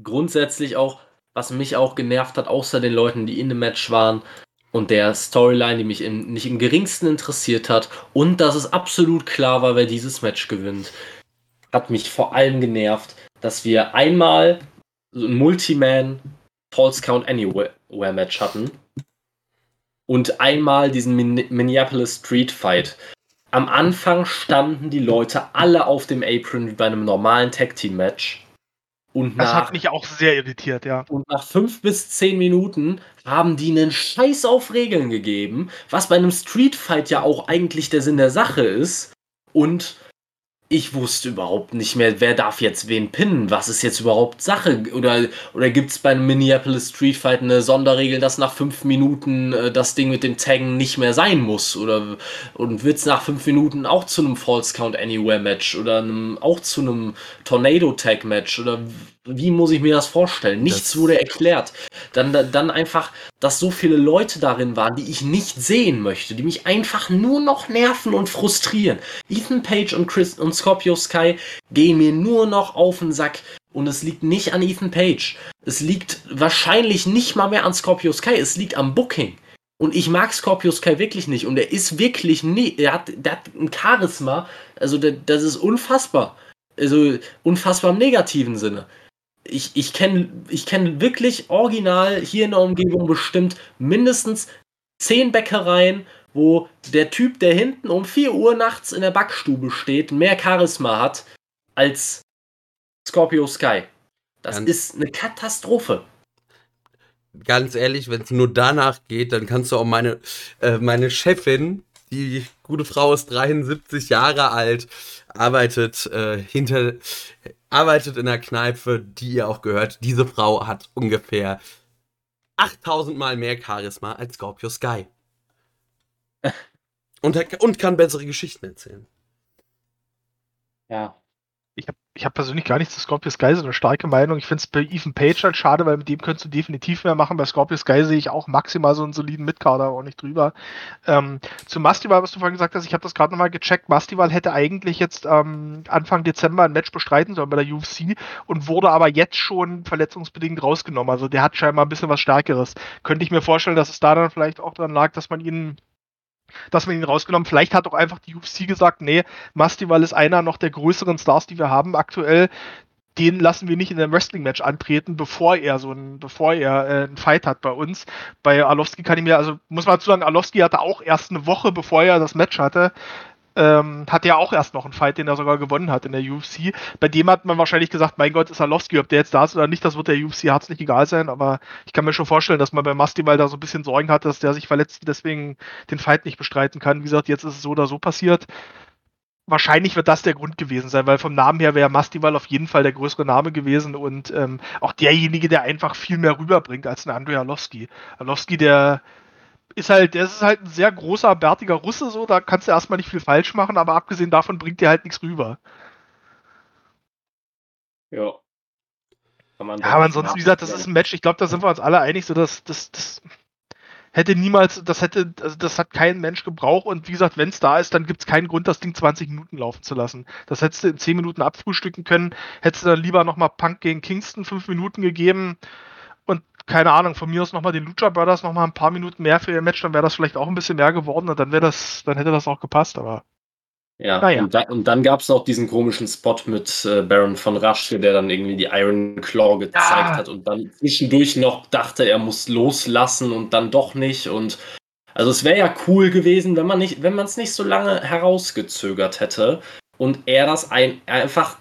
grundsätzlich auch, was mich auch genervt hat, außer den Leuten, die in dem Match waren und der Storyline, die mich in, nicht im geringsten interessiert hat und dass es absolut klar war, wer dieses Match gewinnt, hat mich vor allem genervt, dass wir einmal ein Multiman False Count Anywhere Match hatten und einmal diesen Min Minneapolis Street Fight. Am Anfang standen die Leute alle auf dem Apron wie bei einem normalen Tag Team Match. Und das nach, hat mich auch sehr irritiert, ja. Und nach fünf bis zehn Minuten haben die einen Scheiß auf Regeln gegeben, was bei einem Street Fight ja auch eigentlich der Sinn der Sache ist. Und ich wusste überhaupt nicht mehr, wer darf jetzt wen pinnen, was ist jetzt überhaupt Sache? Oder, oder gibt es beim Minneapolis Street Fight eine Sonderregel, dass nach fünf Minuten äh, das Ding mit dem Taggen nicht mehr sein muss? Oder und wird es nach fünf Minuten auch zu einem False Count Anywhere Match oder einem, auch zu einem Tornado Tag Match? Oder wie muss ich mir das vorstellen? Nichts das wurde erklärt. Dann, dann einfach, dass so viele Leute darin waren, die ich nicht sehen möchte, die mich einfach nur noch nerven und frustrieren. Ethan Page und Chris und Scorpio Sky gehen mir nur noch auf den Sack. Und es liegt nicht an Ethan Page. Es liegt wahrscheinlich nicht mal mehr an Scorpio Sky. Es liegt am Booking. Und ich mag Scorpio Sky wirklich nicht. Und er ist wirklich nie, er hat, der hat ein Charisma. Also, das ist unfassbar. Also, unfassbar im negativen Sinne ich, ich kenne ich kenn wirklich original hier in der Umgebung bestimmt mindestens zehn Bäckereien, wo der Typ, der hinten um 4 Uhr nachts in der Backstube steht, mehr Charisma hat als Scorpio Sky. Das ganz, ist eine Katastrophe. Ganz ehrlich, wenn es nur danach geht, dann kannst du auch meine, äh, meine Chefin, die gute Frau ist 73 Jahre alt, arbeitet äh, hinter arbeitet in der Kneipe, die ihr auch gehört. Diese Frau hat ungefähr 8000 Mal mehr Charisma als Scorpio Sky. und, und kann bessere Geschichten erzählen. Ja, ich habe ich hab persönlich gar nichts zu Scorpio Sky, so eine starke Meinung. Ich finde es bei Ethan Page halt schade, weil mit dem könntest du definitiv mehr machen. Bei Scorpio Sky sehe ich auch maximal so einen soliden Mitkader, aber auch nicht drüber. Ähm, zu Mastival, was du vorhin gesagt hast, ich habe das gerade nochmal gecheckt. Mastival hätte eigentlich jetzt ähm, Anfang Dezember ein Match bestreiten sollen bei der UFC und wurde aber jetzt schon verletzungsbedingt rausgenommen. Also der hat scheinbar ein bisschen was Stärkeres. Könnte ich mir vorstellen, dass es da dann vielleicht auch dran lag, dass man ihn dass man ihn rausgenommen. Vielleicht hat auch einfach die UFC gesagt, nee, Mastival ist einer noch der größeren Stars, die wir haben aktuell. Den lassen wir nicht in einem Wrestling-Match antreten, bevor er so ein, bevor er äh, einen Fight hat bei uns. Bei Arlovski kann ich mir, also muss man dazu sagen, Arlovski hatte auch erst eine Woche, bevor er das Match hatte, ähm, hat ja auch erst noch einen Fight, den er sogar gewonnen hat in der UFC. Bei dem hat man wahrscheinlich gesagt, mein Gott, ist Arlovski, ob der jetzt da ist oder nicht, das wird der UFC herzlich egal sein, aber ich kann mir schon vorstellen, dass man bei Mastival da so ein bisschen Sorgen hat, dass der sich verletzt und deswegen den Fight nicht bestreiten kann. Wie gesagt, jetzt ist es so oder so passiert. Wahrscheinlich wird das der Grund gewesen sein, weil vom Namen her wäre Mastival auf jeden Fall der größere Name gewesen und ähm, auch derjenige, der einfach viel mehr rüberbringt als ein Andrei Arlovski. Arlovski, der ist halt, der ist halt ein sehr großer, bärtiger Russe, so, da kannst du erstmal nicht viel falsch machen, aber abgesehen davon bringt dir halt nichts rüber. Ja. ja, aber ansonsten, wie gesagt, das ist ein Match, ich glaube, da sind wir uns alle einig, so dass das, das hätte niemals, das hätte, also das hat kein Mensch gebraucht und wie gesagt, wenn es da ist, dann gibt es keinen Grund, das Ding 20 Minuten laufen zu lassen. Das hättest du in 10 Minuten abfrühstücken können, hättest du dann lieber nochmal Punk gegen Kingston 5 Minuten gegeben keine Ahnung, von mir aus nochmal den Lucha Brothers nochmal ein paar Minuten mehr für ihr Match, dann wäre das vielleicht auch ein bisschen mehr geworden und dann wäre das, dann hätte das auch gepasst, aber. Ja, naja. und, da, und dann gab es noch diesen komischen Spot mit äh, Baron von Raschke, der dann irgendwie die Iron Claw gezeigt ja. hat und dann zwischendurch noch dachte, er muss loslassen und dann doch nicht. Und also es wäre ja cool gewesen, wenn man nicht, wenn man es nicht so lange herausgezögert hätte und er das ein, einfach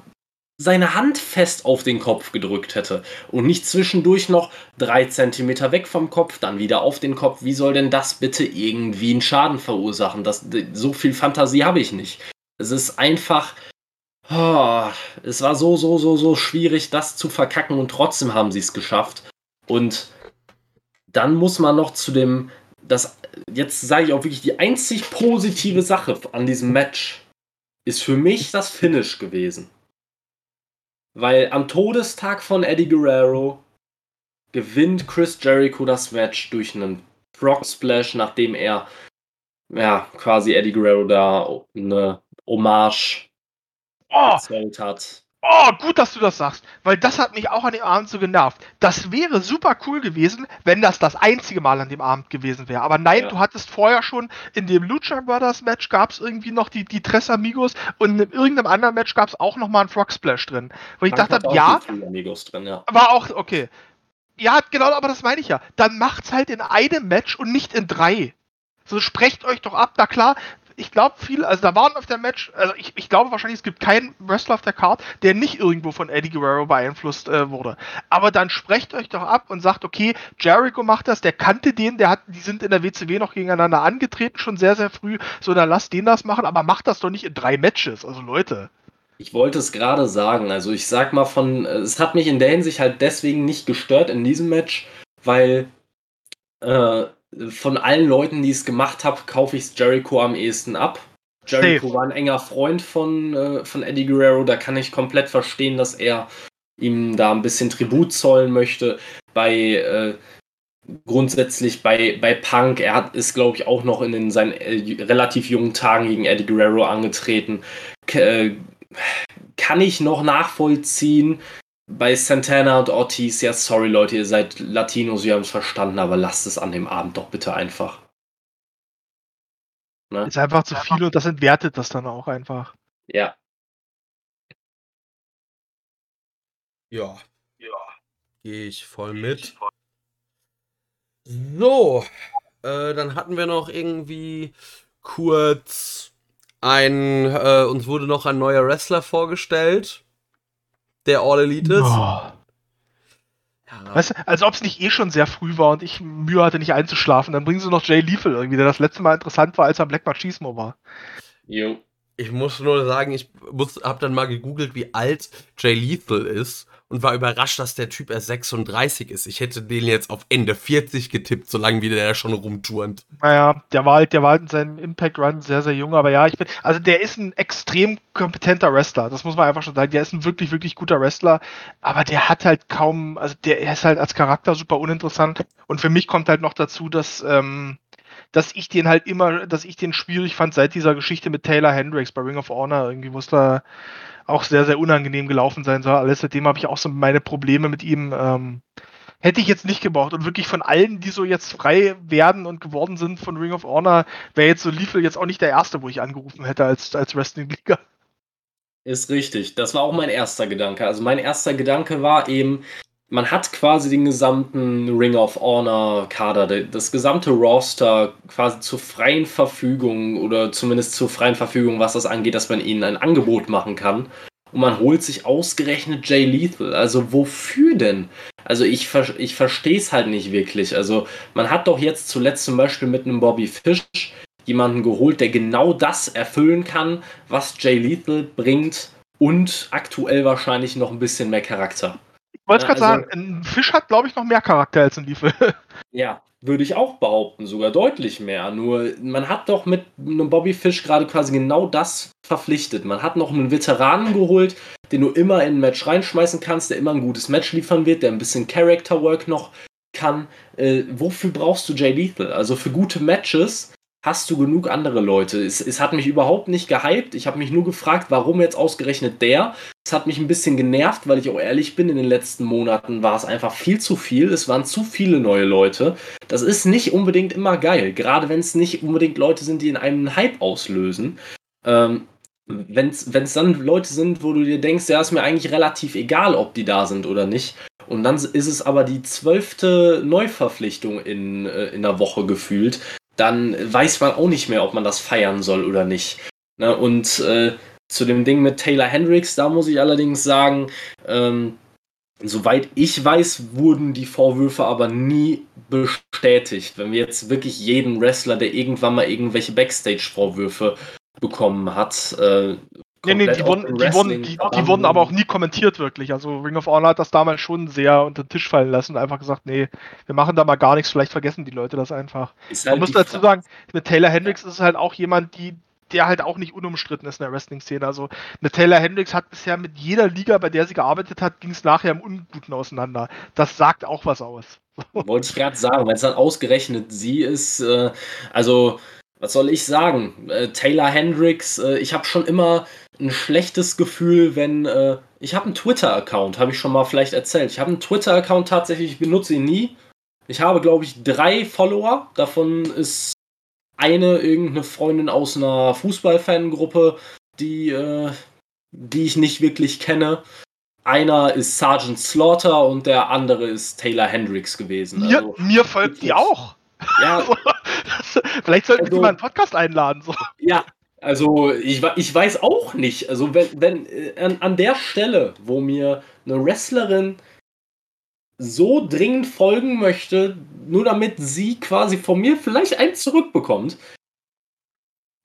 seine Hand fest auf den Kopf gedrückt hätte und nicht zwischendurch noch drei Zentimeter weg vom Kopf, dann wieder auf den Kopf. Wie soll denn das bitte irgendwie einen Schaden verursachen? Das, so viel Fantasie habe ich nicht. Es ist einfach. Oh, es war so, so, so, so schwierig, das zu verkacken und trotzdem haben sie es geschafft. Und dann muss man noch zu dem, das, jetzt sage ich auch wirklich, die einzig positive Sache an diesem Match ist für mich das Finish gewesen. Weil am Todestag von Eddie Guerrero gewinnt Chris Jericho das Match durch einen Frog Splash, nachdem er ja quasi Eddie Guerrero da eine Hommage oh. erzählt hat. Oh, gut, dass du das sagst, weil das hat mich auch an dem Abend so genervt. Das wäre super cool gewesen, wenn das das einzige Mal an dem Abend gewesen wäre. Aber nein, ja. du hattest vorher schon in dem Lucha Brothers Match gab es irgendwie noch die, die Tres Amigos und in irgendeinem anderen Match gab es auch noch mal einen Frog Splash drin. Wo ich dachte, ja, drin, ja, war auch okay. Ja, genau, aber das meine ich ja. Dann macht's halt in einem Match und nicht in drei. So sprecht euch doch ab. Na klar, ich glaube viel, also da waren auf der Match, also ich, ich glaube wahrscheinlich, es gibt keinen Wrestler auf der Card, der nicht irgendwo von Eddie Guerrero beeinflusst äh, wurde. Aber dann sprecht euch doch ab und sagt, okay, Jericho macht das, der kannte den, der hat, die sind in der WCW noch gegeneinander angetreten, schon sehr, sehr früh, so dann lasst den das machen, aber macht das doch nicht in drei Matches, also Leute. Ich wollte es gerade sagen, also ich sag mal von, es hat mich in der Hinsicht halt deswegen nicht gestört in diesem Match, weil äh, von allen Leuten, die es gemacht haben, kaufe ich es Jericho am ehesten ab. Jericho Safe. war ein enger Freund von, äh, von Eddie Guerrero, da kann ich komplett verstehen, dass er ihm da ein bisschen Tribut zollen möchte. Bei äh, grundsätzlich bei, bei Punk, er hat, ist, glaube ich, auch noch in den, seinen äh, relativ jungen Tagen gegen Eddie Guerrero angetreten. K äh, kann ich noch nachvollziehen, bei Santana und Ortiz, ja, sorry Leute, ihr seid Latinos, wir haben es verstanden, aber lasst es an dem Abend doch bitte einfach. Ne? Ist einfach zu viel und das entwertet das dann auch einfach. Ja. Ja. Ja. Gehe ich voll mit. So. Äh, dann hatten wir noch irgendwie kurz ein, äh, uns wurde noch ein neuer Wrestler vorgestellt der All Elite ist. Oh. Ja. Weißt du, als ob es nicht eh schon sehr früh war und ich Mühe hatte, nicht einzuschlafen. Dann bringen sie noch Jay Lethal irgendwie, der das letzte Mal interessant war, als er Black Machismo war. Jo. Ich muss nur sagen, ich muss, hab dann mal gegoogelt, wie alt Jay Lethal ist und war überrascht, dass der Typ erst 36 ist. Ich hätte den jetzt auf Ende 40 getippt, solange wie der schon rumturnt. Naja, der war halt, der war halt in seinem Impact Run sehr, sehr jung, aber ja, ich bin, also der ist ein extrem kompetenter Wrestler, das muss man einfach schon sagen. Der ist ein wirklich, wirklich guter Wrestler, aber der hat halt kaum, also der ist halt als Charakter super uninteressant und für mich kommt halt noch dazu, dass, ähm, dass ich den halt immer, dass ich den schwierig fand seit dieser Geschichte mit Taylor Hendricks bei Ring of Honor, irgendwie, es da auch sehr, sehr unangenehm gelaufen sein soll. Alles seitdem habe ich auch so meine Probleme mit ihm. Ähm, hätte ich jetzt nicht gebraucht. Und wirklich von allen, die so jetzt frei werden und geworden sind von Ring of Honor, wäre jetzt so Liefel jetzt auch nicht der erste, wo ich angerufen hätte als, als Wrestling-Liga. Ist richtig. Das war auch mein erster Gedanke. Also mein erster Gedanke war eben, man hat quasi den gesamten Ring of Honor Kader, das gesamte Roster quasi zur freien Verfügung oder zumindest zur freien Verfügung, was das angeht, dass man ihnen ein Angebot machen kann. Und man holt sich ausgerechnet Jay Lethal. Also wofür denn? Also ich, ich verstehe es halt nicht wirklich. Also man hat doch jetzt zuletzt zum Beispiel mit einem Bobby Fish jemanden geholt, der genau das erfüllen kann, was Jay Lethal bringt und aktuell wahrscheinlich noch ein bisschen mehr Charakter. Ich wollte gerade also, sagen, ein Fisch hat, glaube ich, noch mehr Charakter als ein Liefel. Ja, würde ich auch behaupten, sogar deutlich mehr. Nur man hat doch mit einem Bobby Fish gerade quasi genau das verpflichtet. Man hat noch einen Veteranen geholt, den du immer in ein Match reinschmeißen kannst, der immer ein gutes Match liefern wird, der ein bisschen Character Work noch kann. Äh, wofür brauchst du Jay Lethal? Also für gute Matches hast du genug andere Leute. Es, es hat mich überhaupt nicht gehypt. Ich habe mich nur gefragt, warum jetzt ausgerechnet der. Es hat mich ein bisschen genervt, weil ich auch ehrlich bin, in den letzten Monaten war es einfach viel zu viel. Es waren zu viele neue Leute. Das ist nicht unbedingt immer geil, gerade wenn es nicht unbedingt Leute sind, die in einem Hype auslösen. Ähm, wenn es dann Leute sind, wo du dir denkst, ja, ist mir eigentlich relativ egal, ob die da sind oder nicht. Und dann ist es aber die zwölfte Neuverpflichtung in, äh, in der Woche gefühlt dann weiß man auch nicht mehr, ob man das feiern soll oder nicht. Ne? Und äh, zu dem Ding mit Taylor Hendricks, da muss ich allerdings sagen, ähm, soweit ich weiß, wurden die Vorwürfe aber nie bestätigt. Wenn wir jetzt wirklich jeden Wrestler, der irgendwann mal irgendwelche Backstage-Vorwürfe bekommen hat, äh, Nee, nee, die wurden, die, wurden, die, die wurden aber auch nie kommentiert, wirklich. Also Ring of Honor hat das damals schon sehr unter den Tisch fallen lassen und einfach gesagt, nee, wir machen da mal gar nichts, vielleicht vergessen die Leute das einfach. Halt Man muss dazu sagen, mit Taylor Hendricks ja. ist es halt auch jemand, die, der halt auch nicht unumstritten ist in der Wrestling-Szene. Also eine Taylor Hendricks hat bisher mit jeder Liga, bei der sie gearbeitet hat, ging es nachher im Unguten auseinander. Das sagt auch was aus. Wollte ich gerade sagen, wenn es dann ausgerechnet sie ist, äh, also was soll ich sagen? Äh, Taylor Hendricks, äh, ich habe schon immer ein schlechtes Gefühl, wenn äh, ich habe einen Twitter-Account, habe ich schon mal vielleicht erzählt. Ich habe einen Twitter-Account tatsächlich, ich benutze ihn nie. Ich habe, glaube ich, drei Follower. Davon ist eine irgendeine Freundin aus einer Fußballfangruppe, die, äh, die ich nicht wirklich kenne. Einer ist Sergeant Slaughter und der andere ist Taylor Hendricks gewesen. Mir, also, mir folgt die auch. Ja, Vielleicht sollten wir Also- die mal einen Podcast einladen. So. Ja, also ich, ich weiß auch nicht. Also wenn, wenn äh, an, an der Stelle, wo mir eine Wrestlerin so dringend folgen möchte, nur damit sie quasi von mir vielleicht eins zurückbekommt,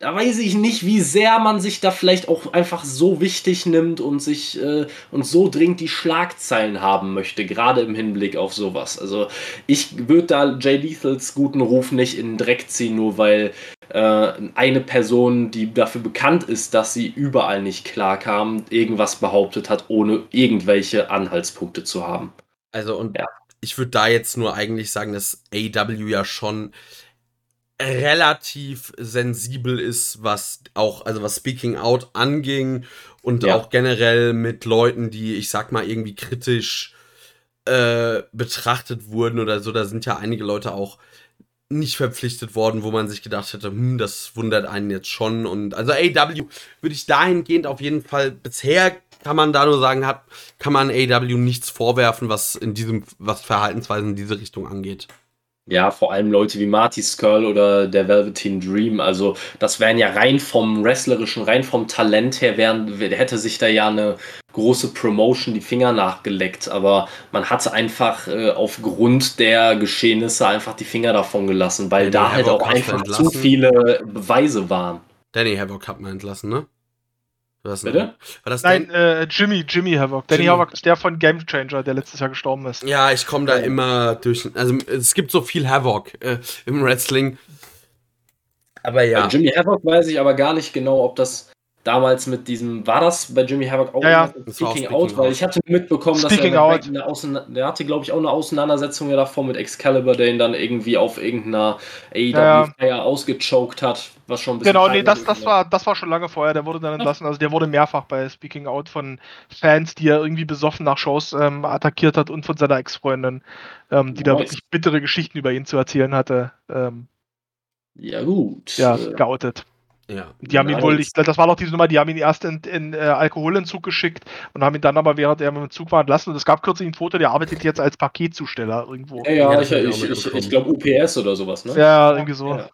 da weiß ich nicht, wie sehr man sich da vielleicht auch einfach so wichtig nimmt und sich äh, und so dringend die Schlagzeilen haben möchte, gerade im Hinblick auf sowas. Also ich würde da Jay Lethals guten Ruf nicht in den Dreck ziehen, nur weil äh, eine Person, die dafür bekannt ist, dass sie überall nicht klarkam, irgendwas behauptet hat, ohne irgendwelche Anhaltspunkte zu haben. Also, und Ja. ich würde da jetzt nur eigentlich sagen, dass AW ja schon relativ sensibel ist, was auch, also was Speaking Out anging und Ja. auch generell mit Leuten, die, ich sag mal, irgendwie kritisch äh, betrachtet wurden oder so. Da sind ja einige Leute auch nicht verpflichtet worden, wo man sich gedacht hätte, hm, das wundert einen jetzt schon. Und also AW würde ich dahingehend auf jeden Fall bisher kann man da nur sagen, hat, kann man AW nichts vorwerfen, was in diesem, was Verhaltensweisen in diese Richtung angeht. Ja, vor allem Leute wie Marty Skrull oder der Velveteen Dream. Also, das wären ja rein vom Wrestlerischen, rein vom Talent her, wären, hätte sich da ja eine große Promotion die Finger nachgeleckt. Aber man hatte einfach äh, aufgrund der Geschehnisse einfach die Finger davon gelassen, weil Ja, da halt Havoc auch hast du einfach zu viele Beweise waren. Danny Havoc hat man entlassen, ne? Was Bitte? War das Nein, äh, Jimmy, Jimmy Havoc. Danny Jimmy. Havoc ist der von Game Changer, der letztes Jahr gestorben ist. Ja, ich komme da immer durch. Also es gibt so viel Havoc äh, im Wrestling. Aber ja. Bei Jimmy Havoc weiß ich aber gar nicht genau, ob das damals mit diesem, war das bei Jimmy Havoc auch Ja, ja. Speaking Speaking Out, weil Out. ich hatte mitbekommen, dass Speaking er Out. eine Auseina- der hatte, glaube ich, auch eine Auseinandersetzung ja davor mit Excalibur, der ihn dann irgendwie auf irgendeiner Ja, AEW-Feier ausgechoked hat, was schon ein bisschen Genau, nee, das, das, war, das war schon lange vorher. Der wurde dann entlassen. Also der wurde mehrfach bei Speaking Out von Fans, die er irgendwie besoffen nach Shows ähm, attackiert hat und von seiner Ex-Freundin, ähm, die da Nice. wirklich bittere Geschichten über ihn zu erzählen hatte, ähm, Ja, gut. ja, Äh, geoutet. Ja. Die haben ihn wohl, ich, das war doch diese Nummer, die haben ihn erst in, in äh, Alkoholentzug geschickt und haben ihn dann aber, während er im Zug war, entlassen. Und es gab kürzlich ein Foto, der arbeitet jetzt als Paketzusteller irgendwo. ja, Ja, ich, ich ich, ich, glaube UPS oder sowas, ne? Ja, irgendwie so. Ja.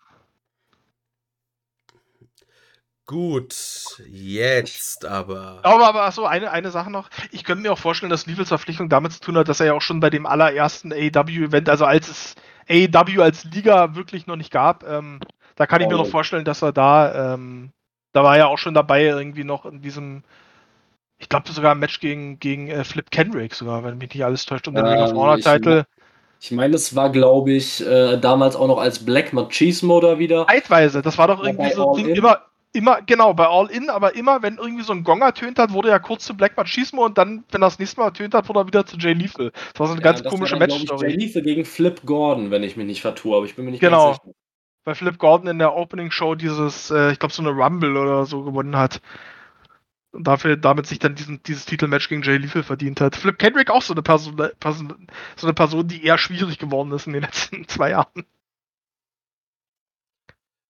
Gut, jetzt aber. Aber, aber achso, eine, eine Sache noch. Ich könnte mir auch vorstellen, dass Levels Verpflichtung damit zu tun hat, dass er ja auch schon bei dem allerersten AEW-Event, also als es AEW als Liga wirklich noch nicht gab, ähm, da kann ich mir noch vorstellen, dass er da, ähm, da war er auch schon dabei, irgendwie noch in diesem, ich glaube sogar ein Match gegen, gegen äh, Flip Kendrick sogar, wenn mich nicht alles täuscht, um den Ring of Ähm, Honor ich- Titel. Ich meine, es war, glaube ich, äh, damals auch noch als Black Machismo da wieder. Zeitweise, das war doch Ja, irgendwie bei so immer, immer, genau, bei All In, aber immer, wenn irgendwie so ein Gong ertönt hat, wurde er kurz zu Black Machismo und dann, wenn er das nächste Mal ertönt hat, wurde er wieder zu Jay Lethal. Das war so eine Ja, ganz komische Matchstory. Jay Lethal gegen Flip Gordon, wenn ich mich nicht vertue, aber ich bin mir nicht Genau. ganz sicher. Weil Flip Gordon in der Opening Show dieses, äh, ich glaube, so eine Rumble oder so gewonnen hat. Und dafür, damit sich dann diesen, dieses Titelmatch gegen Jay Lethal verdient hat. Flip Kendrick auch so eine Person, Person, so eine Person, die eher schwierig geworden ist in den letzten zwei Jahren.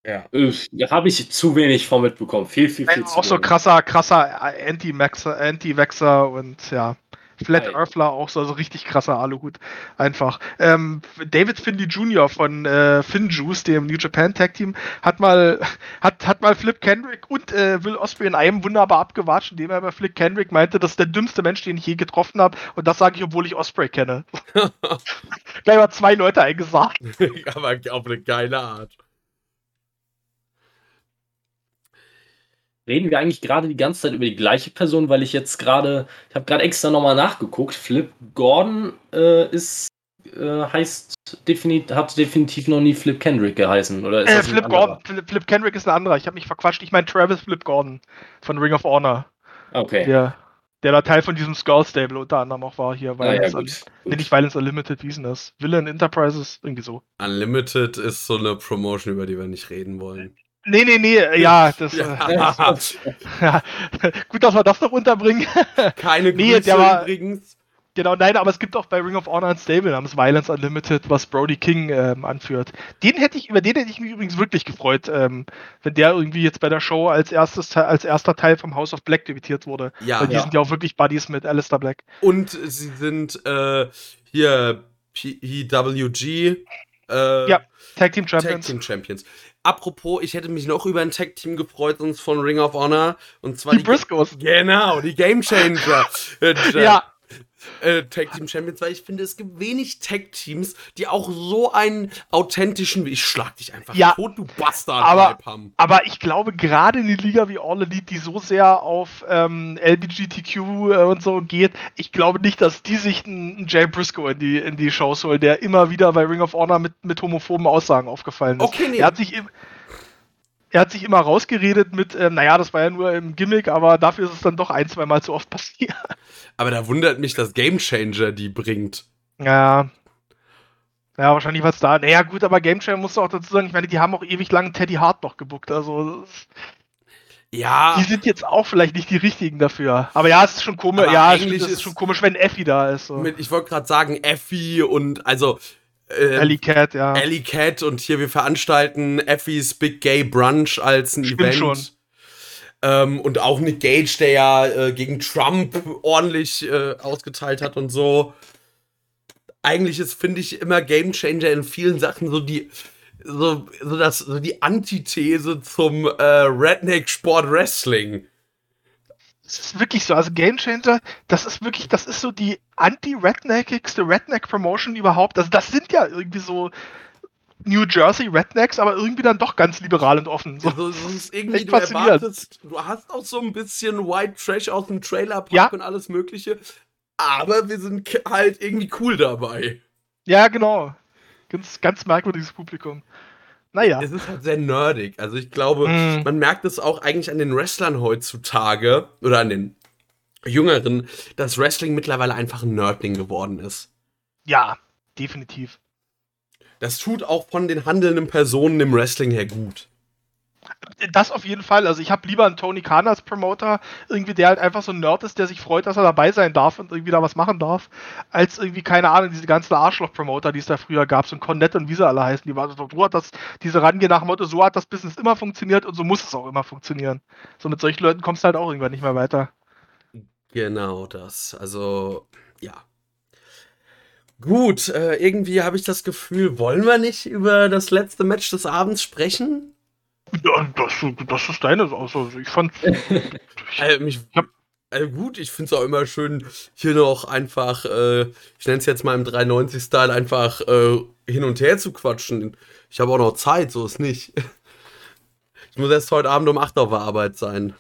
Ja. Da habe ich zu wenig von mitbekommen. Viel, viel, viel Äh, zu auch so wenig. krasser, krasser Anti-Maxer, Anti-Vexer und ja. Flat Hi. Earthler auch so, also richtig krasser Aluhut. Einfach. Ähm, David Finley Jr. von äh, Finjuice, dem New Japan Tag Team, hat mal, hat, hat mal Flip Kendrick und äh, Will Osprey in einem wunderbar abgewatscht, indem er bei Flip Kendrick meinte, das ist der dümmste Mensch, den ich je getroffen habe. Und das sage ich, obwohl ich Osprey kenne. Gleich mal zwei Leute eingesagt. aber auf eine geile Art. Reden wir eigentlich gerade die ganze Zeit über die gleiche Person, weil ich jetzt gerade, ich habe gerade extra nochmal nachgeguckt. Flip Gordon äh, ist, äh, heißt, definit, hat definitiv noch nie Flip Kendrick geheißen, oder ist Äh, Flip? Gordon, Flip, Flip Kendrick ist ein anderer. Ich habe mich verquatscht. Ich meine Travis Flip Gordon von Ring of Honor. Okay. Der, der da Teil von diesem Skull Stable unter anderem auch war hier. ah, ja, Violence gut. Nicht Violence Unlimited, wie ist denn das? Villain Enterprises? Irgendwie so. Unlimited ist so eine Promotion, über die wir nicht reden wollen. Nee, nee, nee, äh, ja, das. Ja. Äh, ja. Gut, dass wir das noch unterbringen. Keine Nee, Grüße der war- übrigens. genau, nein, aber es gibt auch bei Ring of Honor ein Stable namens Violence Unlimited, was Brody King ähm, anführt. Den hätte ich, über den hätte ich mich übrigens wirklich gefreut, ähm, wenn der irgendwie jetzt bei der Show als erstes Teil- als erster Teil vom House of Black debütiert wurde. Ja, Weil die ja. sind ja auch wirklich Buddies mit Alistair Black. Und sie sind äh, hier PWG Äh, Ja, Tag Team Tag Champions. Team Champions. Apropos, ich hätte mich noch über ein Tag Team gefreut, sonst von Ring of Honor. Und zwar Die Briscoes. Genau, die Game Changer. Äh, Ja, äh, Tag Team Champions, weil ich finde, es gibt wenig Tag Teams, die auch so einen authentischen, ich schlag dich einfach Ja, tot, du Bastard aber- haben. aber ich glaube, gerade in die Liga wie All Elite, die so sehr auf ähm, LBGTQ äh, und so geht, ich glaube nicht, dass die sich einen Jay Briscoe in die, in die Shows holen, der immer wieder bei Ring of Honor mit, mit homophoben Aussagen aufgefallen ist. Okay, nee. Er hat sich im, er hat sich immer rausgeredet mit, ähm, naja, das war ja nur im Gimmick, aber dafür ist es dann doch ein, zwei Mal zu oft passiert. Aber da wundert mich, dass Game Changer die bringt. Ja. Ja, wahrscheinlich was da. Naja, gut, aber Game Changer musst du auch dazu sagen, ich meine, die haben auch ewig lang Teddy Hart noch gebuckt. Also, Ja, die sind jetzt auch vielleicht nicht die richtigen dafür. Aber ja, es ist schon komisch. Ja, eigentlich es ist ist- schon komisch, wenn Effi da ist. So. mit, ich wollte gerade sagen, Effie und also äh, Ellie Cat, ja. Alley Cat und hier wir veranstalten Effie's Big Gay Brunch als ein Stimmt Event. schon. Ähm, und auch Nick Gage, der ja äh, gegen Trump ordentlich äh, ausgeteilt hat und so. Eigentlich ist, finde ich, immer Game Changer in vielen Sachen so die, so, so das, so die Antithese zum äh, Redneck Sport Wrestling. Es ist wirklich so. Also Game Changer, das ist wirklich, das ist so die anti-redneckigste Redneck-Promotion überhaupt. Also das sind ja irgendwie so New Jersey Rednecks, aber irgendwie dann doch ganz liberal und offen. So. Also, es ist irgendwie, du erwartest, du hast auch so ein bisschen White Trash aus dem Trailerpark Ja. und alles Mögliche. Aber wir sind halt irgendwie cool dabei. Ja, genau. Ganz, ganz merkwürdiges Publikum. Naja. Es ist halt sehr nerdig. Also ich glaube, Mm. man merkt es auch eigentlich an den Wrestlern heutzutage oder an den Jüngeren, dass Wrestling mittlerweile einfach ein Nerdding geworden ist. Ja, definitiv. Das tut auch von den handelnden Personen im Wrestling her gut. Das auf jeden Fall. Also ich habe lieber einen Tony Khan als Promoter, irgendwie der halt einfach so ein Nerd ist, der sich freut, dass er dabei sein darf und irgendwie da was machen darf, als irgendwie, keine Ahnung, diese ganzen Arschloch-Promoter, die es da früher gab, so ein Cornette und wie sie alle heißen, die waren so, so hat das, diese Rangehen nach dem Motto, so hat das Business immer funktioniert und so muss es auch immer funktionieren. So mit solchen Leuten kommst du halt auch irgendwann nicht mehr weiter. Genau das. Also, ja. Gut, äh, irgendwie habe ich das Gefühl, wollen wir nicht über das letzte Match des Abends sprechen? Ja, das, das ist deine also Ich fand. Also, mich, hab- also gut, ich finde es auch immer schön, hier noch einfach, äh, ich nenne es jetzt mal im 390-Style, einfach äh, hin und her zu quatschen. Ich habe auch noch Zeit, so ist nicht. Ich muss erst heute Abend um 8 auf der Arbeit sein.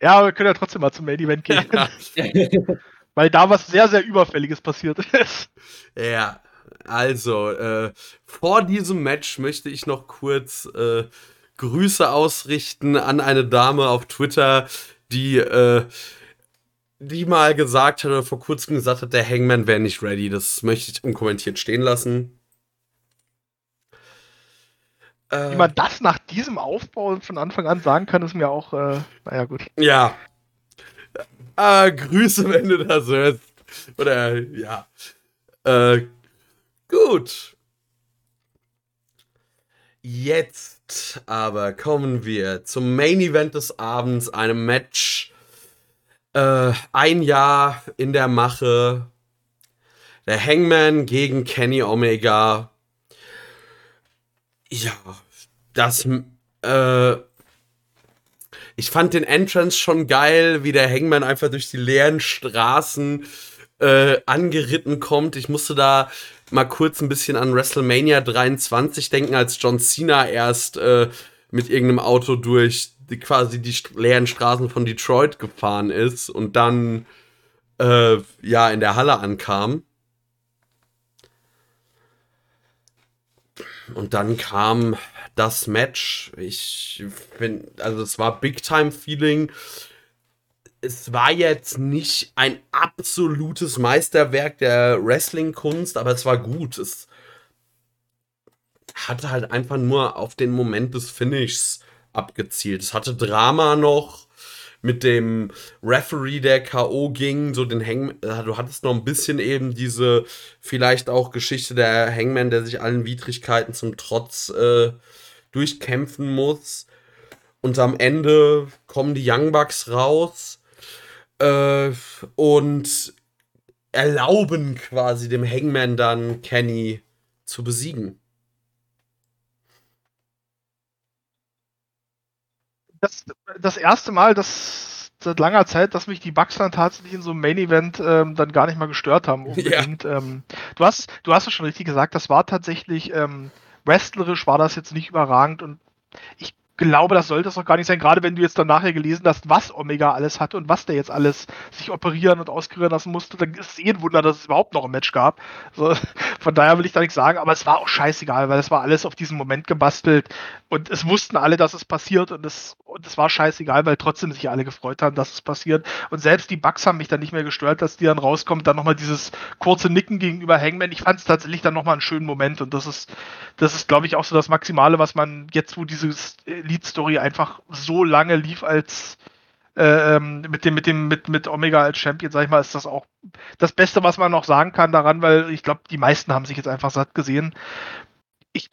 Ja, aber wir können ja trotzdem mal zum Main Event gehen. Weil da was sehr, sehr Überfälliges passiert ist. Ja, also, äh, vor diesem Match möchte ich noch kurz äh, Grüße ausrichten an eine Dame auf Twitter, die, äh, die mal gesagt hat oder vor kurzem gesagt hat, der Hangman wäre nicht ready. Das möchte ich unkommentiert stehen lassen. Äh, Wie man das nach diesem Aufbau von Anfang an sagen kann, ist mir auch, äh, naja, gut. Ja. Ah, Grüße, wenn du das hörst. Oder, ja. Äh, gut. Jetzt aber kommen wir zum Main Event des Abends, einem Match. Äh, ein Jahr in der Mache. Der Hangman gegen Kenny Omega. Ja, das, äh, ich fand den Entrance schon geil, wie der Hangman einfach durch die leeren Straßen äh, angeritten kommt. Ich musste da mal kurz ein bisschen an WrestleMania 23 denken, als John Cena erst äh, mit irgendeinem Auto durch die, quasi die leeren Straßen von Detroit gefahren ist und dann äh, ja in der Halle ankam. Und dann kam das Match. Ich finde, also es war Big Time Feeling. Es war jetzt nicht ein absolutes Meisterwerk der Wrestling-Kunst, aber es war gut. Es hatte halt einfach nur auf den Moment des Finishs abgezielt. Es hatte Drama noch mit dem Referee, der K.O. ging, so den Hangman. Du hattest noch ein bisschen eben diese, vielleicht auch Geschichte der Hangman, der sich allen Widrigkeiten zum Trotz äh, durchkämpfen muss. Und am Ende kommen die Young Bucks raus. Äh, und erlauben, quasi dem Hangman dann Kenny zu besiegen. Das, das erste Mal, dass seit langer Zeit, dass mich die Bugs dann tatsächlich in so einem Main Event ähm, dann gar nicht mal gestört haben. Unbedingt. Ja. Ähm, du hast, du hast es schon richtig gesagt, das war tatsächlich ähm, wrestlerisch war das jetzt nicht überragend und ich glaube, das sollte es auch gar nicht sein, gerade wenn du jetzt dann nachher gelesen hast, was Omega alles hatte und was der jetzt alles sich operieren und auskurieren lassen musste, dann ist es eh ein Wunder, dass es überhaupt noch ein Match gab. So, von daher will ich da nichts sagen, aber es war auch scheißegal, weil es war alles auf diesen Moment gebastelt und es wussten alle, dass es passiert und es, und es war scheißegal, weil trotzdem sich alle gefreut haben, dass es passiert. Und selbst die Bugs haben mich dann nicht mehr gestört, dass die dann rauskommt, dann nochmal dieses kurze Nicken gegenüber Hangman. Ich fand es tatsächlich dann nochmal einen schönen Moment und das ist, das ist, glaube ich, auch so das Maximale, was man jetzt, wo dieses Lead-Story einfach so lange lief als äh, ähm, mit dem, mit dem, mit, mit Omega als Champion, sag ich mal, ist das auch das Beste, was man noch sagen kann daran, weil ich glaube, die meisten haben sich jetzt einfach satt gesehen. Ich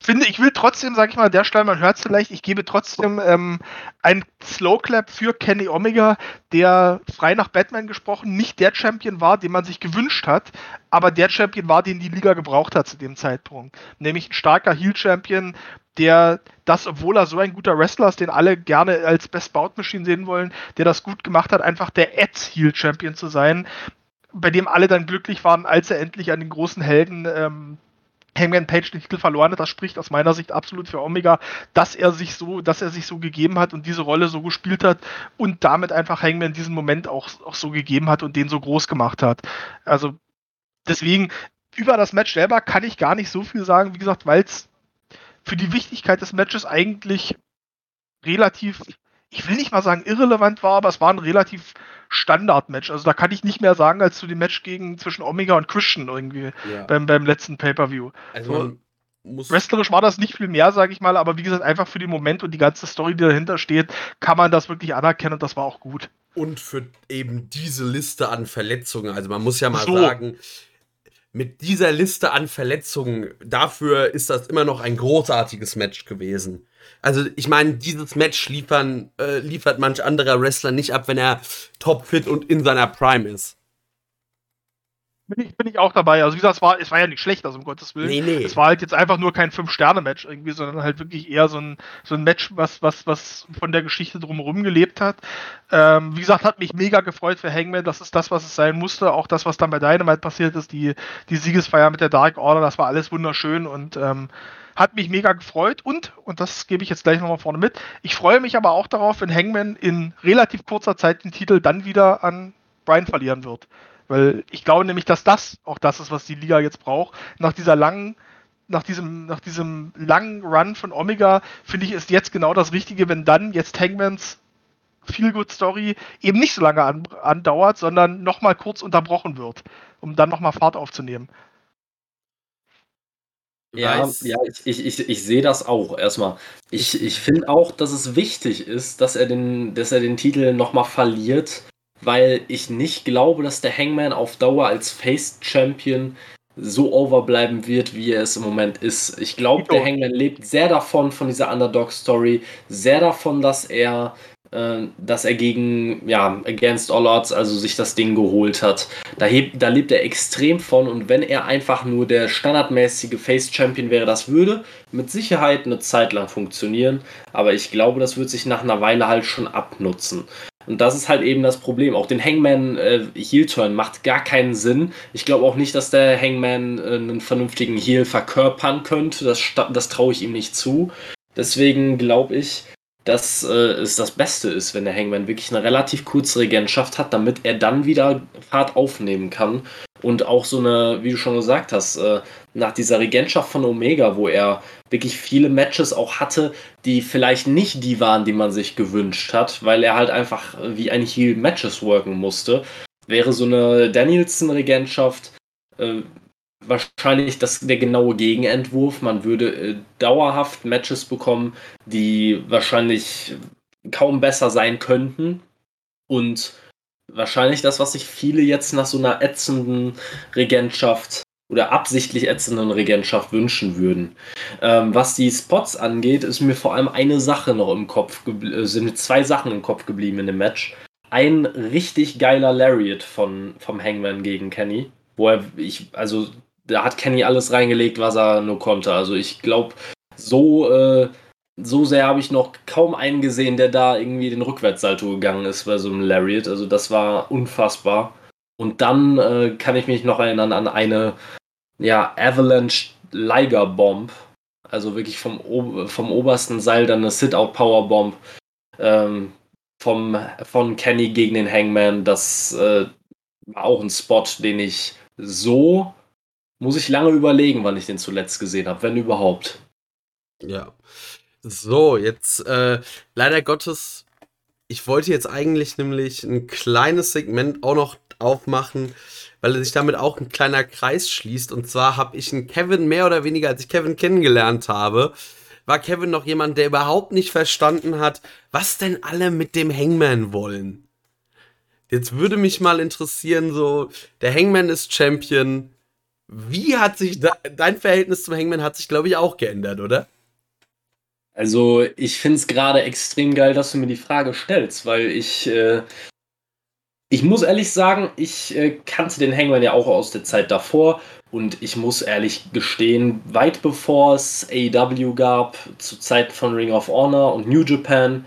finde, ich will trotzdem, sag ich mal, der Stelle, man hört es vielleicht, ich gebe trotzdem ähm, einen Slow für Kenny Omega, der frei nach Batman gesprochen nicht der Champion war, den man sich gewünscht hat, aber der Champion war, den die Liga gebraucht hat zu dem Zeitpunkt. Nämlich ein starker Heel-Champion, der das, obwohl er so ein guter Wrestler ist, den alle gerne als Best Bout Machine sehen wollen, der das gut gemacht hat, einfach der Ads Heel Champion zu sein, bei dem alle dann glücklich waren, als er endlich an den großen Helden ähm, Hangman Page den Titel verloren hat, das spricht aus meiner Sicht absolut für Omega, dass er sich so, dass er sich so gegeben hat und diese Rolle so gespielt hat und damit einfach Hangman diesen Moment auch, auch so gegeben hat und den so groß gemacht hat. Also deswegen über das Match selber kann ich gar nicht so viel sagen, wie gesagt, weil es für die Wichtigkeit des Matches eigentlich relativ, ich will nicht mal sagen irrelevant war, aber es war ein relativ Standard-Match. Also da kann ich nicht mehr sagen als zu dem Match gegen zwischen Omega und Christian irgendwie ja. beim, beim letzten Pay-Per-View. Also so, wrestlerisch war das nicht viel mehr, sage ich mal, aber wie gesagt, einfach für den Moment und die ganze Story, die dahinter steht, kann man das wirklich anerkennen und das war auch gut. Und für eben diese Liste an Verletzungen, also man muss ja mal so. sagen, mit dieser Liste an Verletzungen, dafür ist das immer noch ein großartiges Match gewesen. Also ich meine, dieses Match liefern, äh, liefert manch anderer Wrestler nicht ab, wenn er topfit und in seiner Prime ist. Bin ich, bin ich auch dabei. Also wie gesagt, es war, es war ja nicht schlecht, also um Gottes Willen. Nee, nee. Es war halt jetzt einfach nur kein Fünf-Sterne-Match irgendwie, sondern halt wirklich eher so ein, so ein Match, was, was, was von der Geschichte drumherum gelebt hat. Ähm, wie gesagt, hat mich mega gefreut für Hangman. Das ist das, was es sein musste. Auch das, was dann bei Dynamite passiert ist, die, die Siegesfeier mit der Dark Order, das war alles wunderschön und ähm, hat mich mega gefreut und, und das gebe ich jetzt gleich nochmal vorne mit, ich freue mich aber auch darauf, wenn Hangman in relativ kurzer Zeit den Titel dann wieder an Brian verlieren wird. Weil ich glaube nämlich, dass das auch das ist, was die Liga jetzt braucht. Nach dieser langen, nach diesem, nach diesem langen Run von Omega, finde ich, ist jetzt genau das Richtige, wenn dann jetzt Hangmans Feel Good Story eben nicht so lange an, andauert, sondern nochmal kurz unterbrochen wird, um dann nochmal Fahrt aufzunehmen. Ja, ja, ich, ich, ich, sehe das auch erstmal. Ich, ich finde auch, dass es wichtig ist, dass er den, dass er den Titel nochmal verliert, weil ich nicht glaube, dass der Hangman auf Dauer als Face Champion so overbleiben wird, wie er es im Moment ist. Ich glaube, der Hangman lebt sehr davon, von dieser Underdog-Story, sehr davon, dass er dass er gegen, ja, Against All Odds, also sich das Ding geholt hat. Da, heb, da lebt er extrem von und wenn er einfach nur der standardmäßige Face-Champion wäre, das würde mit Sicherheit eine Zeit lang funktionieren, aber ich glaube, das wird sich nach einer Weile halt schon abnutzen. Und das ist halt eben das Problem. Auch den Hangman äh, Heel-Turn macht gar keinen Sinn. Ich glaube auch nicht, dass der Hangman äh, einen vernünftigen Heel verkörpern könnte. Das, das traue ich ihm nicht zu. Deswegen glaube ich, dass äh, es das Beste ist, wenn der Hangman wirklich eine relativ kurze Regentschaft hat, damit er dann wieder Fahrt aufnehmen kann. Und auch so eine, wie du schon gesagt hast, äh, nach dieser Regentschaft von Omega, wo er wirklich viele Matches auch hatte, die vielleicht nicht die waren, die man sich gewünscht hat, weil er halt einfach wie ein Heel Matches worken musste, wäre so eine Danielson-Regentschaft äh, wahrscheinlich das, der genaue Gegenentwurf. Man würde äh, dauerhaft Matches bekommen, die wahrscheinlich kaum besser sein könnten. Und wahrscheinlich das, was sich viele jetzt nach so einer ätzenden Regentschaft oder absichtlich ätzenden Regentschaft wünschen würden. Ähm, was die Spots angeht, ist mir vor allem eine Sache noch im Kopf, äh, sind zwei Sachen im Kopf geblieben in dem Match. ein richtig geiler Lariat von, vom Hangman gegen Kenny, wo er, ich, also da hat Kenny alles reingelegt, was er nur konnte. Also ich glaube, so, äh, so sehr habe ich noch kaum einen gesehen, der da irgendwie den Rückwärtssalto gegangen ist bei so einem Lariat. Also das war unfassbar. Und dann äh, kann ich mich noch erinnern an eine ja, Avalanche Liger Bomb. Also wirklich vom, vom obersten Seil dann eine Sit-Out Power Bomb ähm, vom, von Kenny gegen den Hangman. Das äh, war auch ein Spot, den ich so muss ich lange überlegen, wann ich den zuletzt gesehen habe, wenn überhaupt. Ja. So, jetzt äh, leider Gottes, ich wollte jetzt eigentlich nämlich ein kleines Segment auch noch aufmachen, weil sich damit auch ein kleiner Kreis schließt. Und zwar habe ich einen Kevin mehr oder weniger, als ich Kevin kennengelernt habe, war Kevin noch jemand, der überhaupt nicht verstanden hat, was denn alle mit dem Hangman wollen. Jetzt würde mich mal interessieren, so, der Hangman ist Champion, wie hat sich de dein Verhältnis zum Hangman hat sich, glaube ich, auch geändert, oder? Also, ich finde es gerade extrem geil, dass du mir die Frage stellst, weil ich, äh, ich muss ehrlich sagen, ich äh, kannte den Hangman ja auch aus der Zeit davor und ich muss ehrlich gestehen, weit bevor es AEW gab, zu Zeiten von Ring of Honor und New Japan,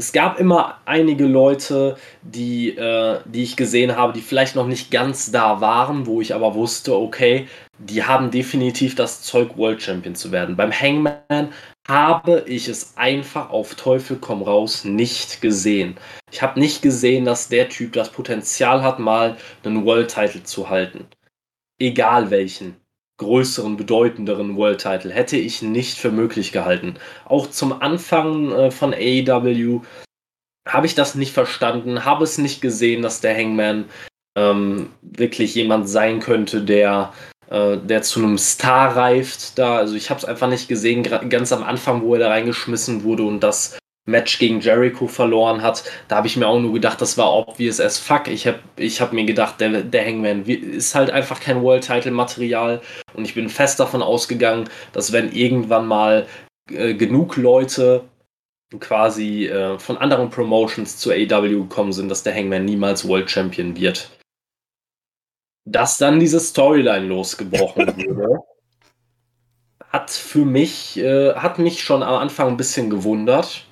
es gab immer einige Leute, die, äh, die ich gesehen habe, die vielleicht noch nicht ganz da waren, wo ich aber wusste, okay, die haben definitiv das Zeug, World Champion zu werden. Beim Hangman habe ich es einfach auf Teufel komm raus nicht gesehen. Ich habe nicht gesehen, dass der Typ das Potenzial hat, mal einen World Title zu halten. Egal welchen größeren, bedeutenderen World Title hätte ich nicht für möglich gehalten. Auch zum Anfang äh, von AEW habe ich das nicht verstanden, habe es nicht gesehen, dass der Hangman ähm, wirklich jemand sein könnte, der, äh, der zu einem Star reift. Da, also ich habe es einfach nicht gesehen, ganz am Anfang, wo er da reingeschmissen wurde und das Match gegen Jericho verloren hat, da habe ich mir auch nur gedacht, das war obvious as fuck. Ich habe ich hab mir gedacht, der, der Hangman ist halt einfach kein World Title Material und ich bin fest davon ausgegangen, dass wenn irgendwann mal äh, genug Leute quasi äh, von anderen Promotions zu AW gekommen sind, dass der Hangman niemals World Champion wird. Dass dann diese Storyline losgebrochen wurde, hat für mich, äh, hat mich schon am Anfang ein bisschen gewundert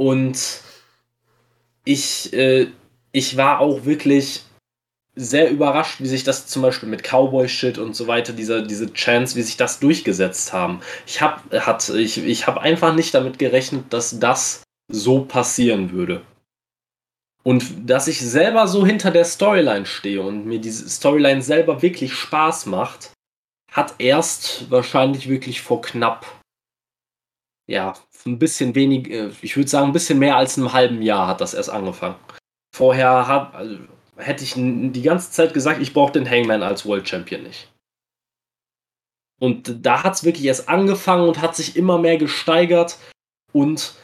und ich, äh, ich war auch wirklich sehr überrascht, wie sich das zum Beispiel mit Cowboy-Shit und so weiter, diese, diese Chance, wie sich das durchgesetzt haben. Ich habe ich, ich hab einfach nicht damit gerechnet, dass das so passieren würde. Und dass ich selber so hinter der Storyline stehe und mir diese Storyline selber wirklich Spaß macht, hat erst wahrscheinlich wirklich vor knapp ja, ein bisschen wenig, äh, ich würde sagen, ein bisschen mehr als einem halben Jahr hat das erst angefangen. Vorher hab, also, hätte ich die ganze Zeit gesagt, ich brauche den Hangman als World Champion nicht. Und da hat es wirklich erst angefangen und hat sich immer mehr gesteigert. Und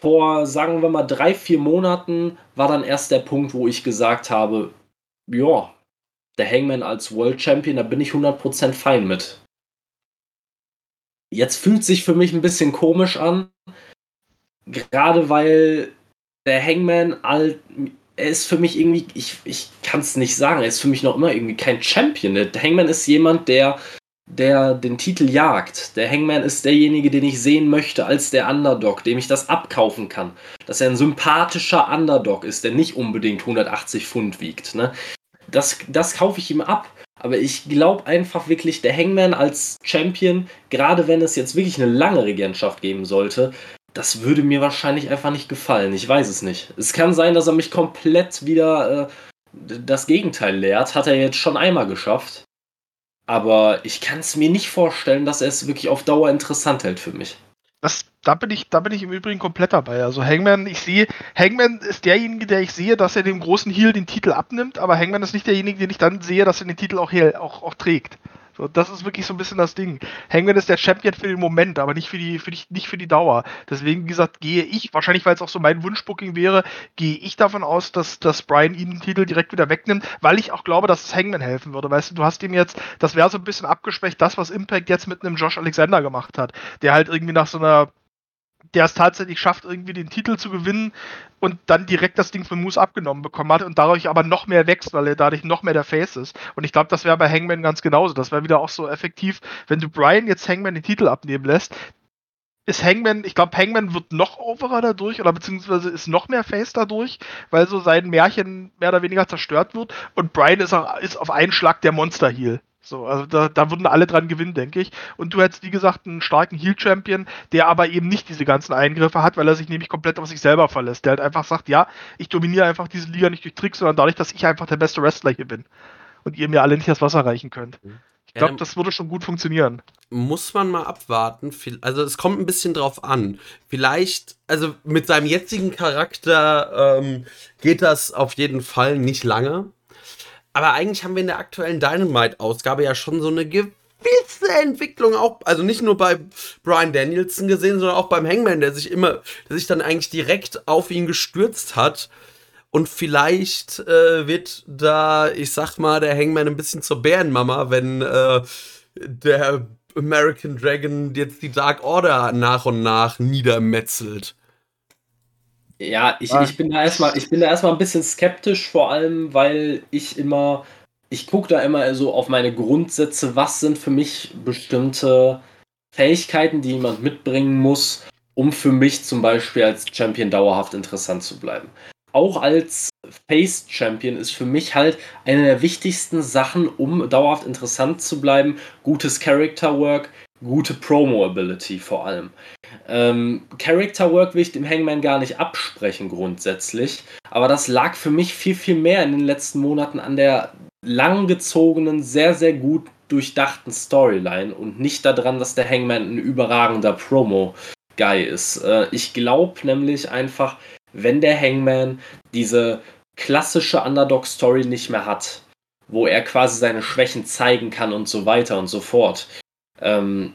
vor, sagen wir mal, drei, vier Monaten war dann erst der Punkt, wo ich gesagt habe, ja, der Hangman als World Champion, da bin ich 100% fein mit. Jetzt fühlt sich für mich ein bisschen komisch an, gerade weil der Hangman all, er ist für mich irgendwie, ich, ich kann es nicht sagen, er ist für mich noch immer irgendwie kein Champion. Der Hangman ist jemand, der, der den Titel jagt. Der Hangman ist derjenige, den ich sehen möchte als der Underdog, dem ich das abkaufen kann. Dass er ein sympathischer Underdog ist, der nicht unbedingt 180 Pfund wiegt. Ne? Das, das kaufe ich ihm ab. Aber ich glaube einfach wirklich, der Hangman als Champion, gerade wenn es jetzt wirklich eine lange Regentschaft geben sollte, das würde mir wahrscheinlich einfach nicht gefallen. Ich weiß es nicht. Es kann sein, dass er mich komplett wieder äh, das Gegenteil lehrt. Hat er jetzt schon einmal geschafft. Aber ich kann es mir nicht vorstellen, dass er es wirklich auf Dauer interessant hält für mich. Das, da, bin ich, da bin ich im Übrigen komplett dabei. Also Hangman, ich sehe, Hangman ist derjenige, der ich sehe, dass er dem großen Heal den Titel abnimmt, aber Hangman ist nicht derjenige, den ich dann sehe, dass er den Titel auch, auch, auch trägt. So, das ist wirklich so ein bisschen das Ding. Hangman ist der Champion für den Moment, aber nicht für die, für die, nicht für die Dauer. Deswegen, wie gesagt, gehe ich, wahrscheinlich weil es auch so mein Wunschbooking wäre, gehe ich davon aus, dass, dass Brian ihn den Titel direkt wieder wegnimmt, weil ich auch glaube, dass es Hangman helfen würde. Weißt du, du hast ihm jetzt, das wäre so ein bisschen abgeschwächt, das, was Impact jetzt mit einem Josh Alexander gemacht hat, der halt irgendwie nach so einer der es tatsächlich schafft, irgendwie den Titel zu gewinnen und dann direkt das Ding von Moose abgenommen bekommen hat und dadurch aber noch mehr wächst, weil er dadurch noch mehr der Face ist. Und ich glaube, das wäre bei Hangman ganz genauso. Das wäre wieder auch so effektiv, wenn du Brian jetzt Hangman den Titel abnehmen lässt. Ist Hangman, ich glaube, Hangman wird noch overer dadurch oder beziehungsweise ist noch mehr Face dadurch, weil so sein Märchen mehr oder weniger zerstört wird und Brian ist, ist auf einen Schlag der Monster-Heal. So, also da, da würden alle dran gewinnen, denke ich. Und du hättest, wie gesagt, einen starken Heal-Champion, der aber eben nicht diese ganzen Eingriffe hat, weil er sich nämlich komplett auf sich selber verlässt. Der halt einfach sagt, ja, ich dominiere einfach diese Liga nicht durch Tricks, sondern dadurch, dass ich einfach der beste Wrestler hier bin. Und ihr mir alle nicht das Wasser reichen könnt. Ich glaube, das würde schon gut funktionieren. Muss man mal abwarten. Also es kommt ein bisschen drauf an. Vielleicht, also mit seinem jetzigen Charakter ähm, geht das auf jeden Fall nicht lange aber eigentlich haben wir in der aktuellen Dynamite-Ausgabe ja schon so eine gewisse Entwicklung auch, also nicht nur bei Brian Danielson gesehen, sondern auch beim Hangman, der sich immer, der sich dann eigentlich direkt auf ihn gestürzt hat. Und vielleicht äh, wird da, ich sag mal, der Hangman ein bisschen zur Bärenmama, wenn äh, der American Dragon jetzt die Dark Order nach und nach niedermetzelt. Ja, ich, ich bin da erstmal, ich bin da erstmal ein bisschen skeptisch, vor allem, weil ich immer, ich gucke da immer so auf meine Grundsätze, was sind für mich bestimmte Fähigkeiten, die jemand mitbringen muss, um für mich zum Beispiel als Champion dauerhaft interessant zu bleiben. Auch als Face Champion ist für mich halt eine der wichtigsten Sachen, um dauerhaft interessant zu bleiben, gutes Character Work, gute Promo-Ability vor allem. Ähm, Character Work will ich dem Hangman gar nicht absprechen grundsätzlich, aber das lag für mich viel, viel mehr in den letzten Monaten an der langgezogenen, sehr, sehr gut durchdachten Storyline und nicht daran, dass der Hangman ein überragender Promo-Guy ist. Äh, ich glaube nämlich einfach, wenn der Hangman diese klassische Underdog-Story nicht mehr hat, wo er quasi seine Schwächen zeigen kann und so weiter und so fort, ähm,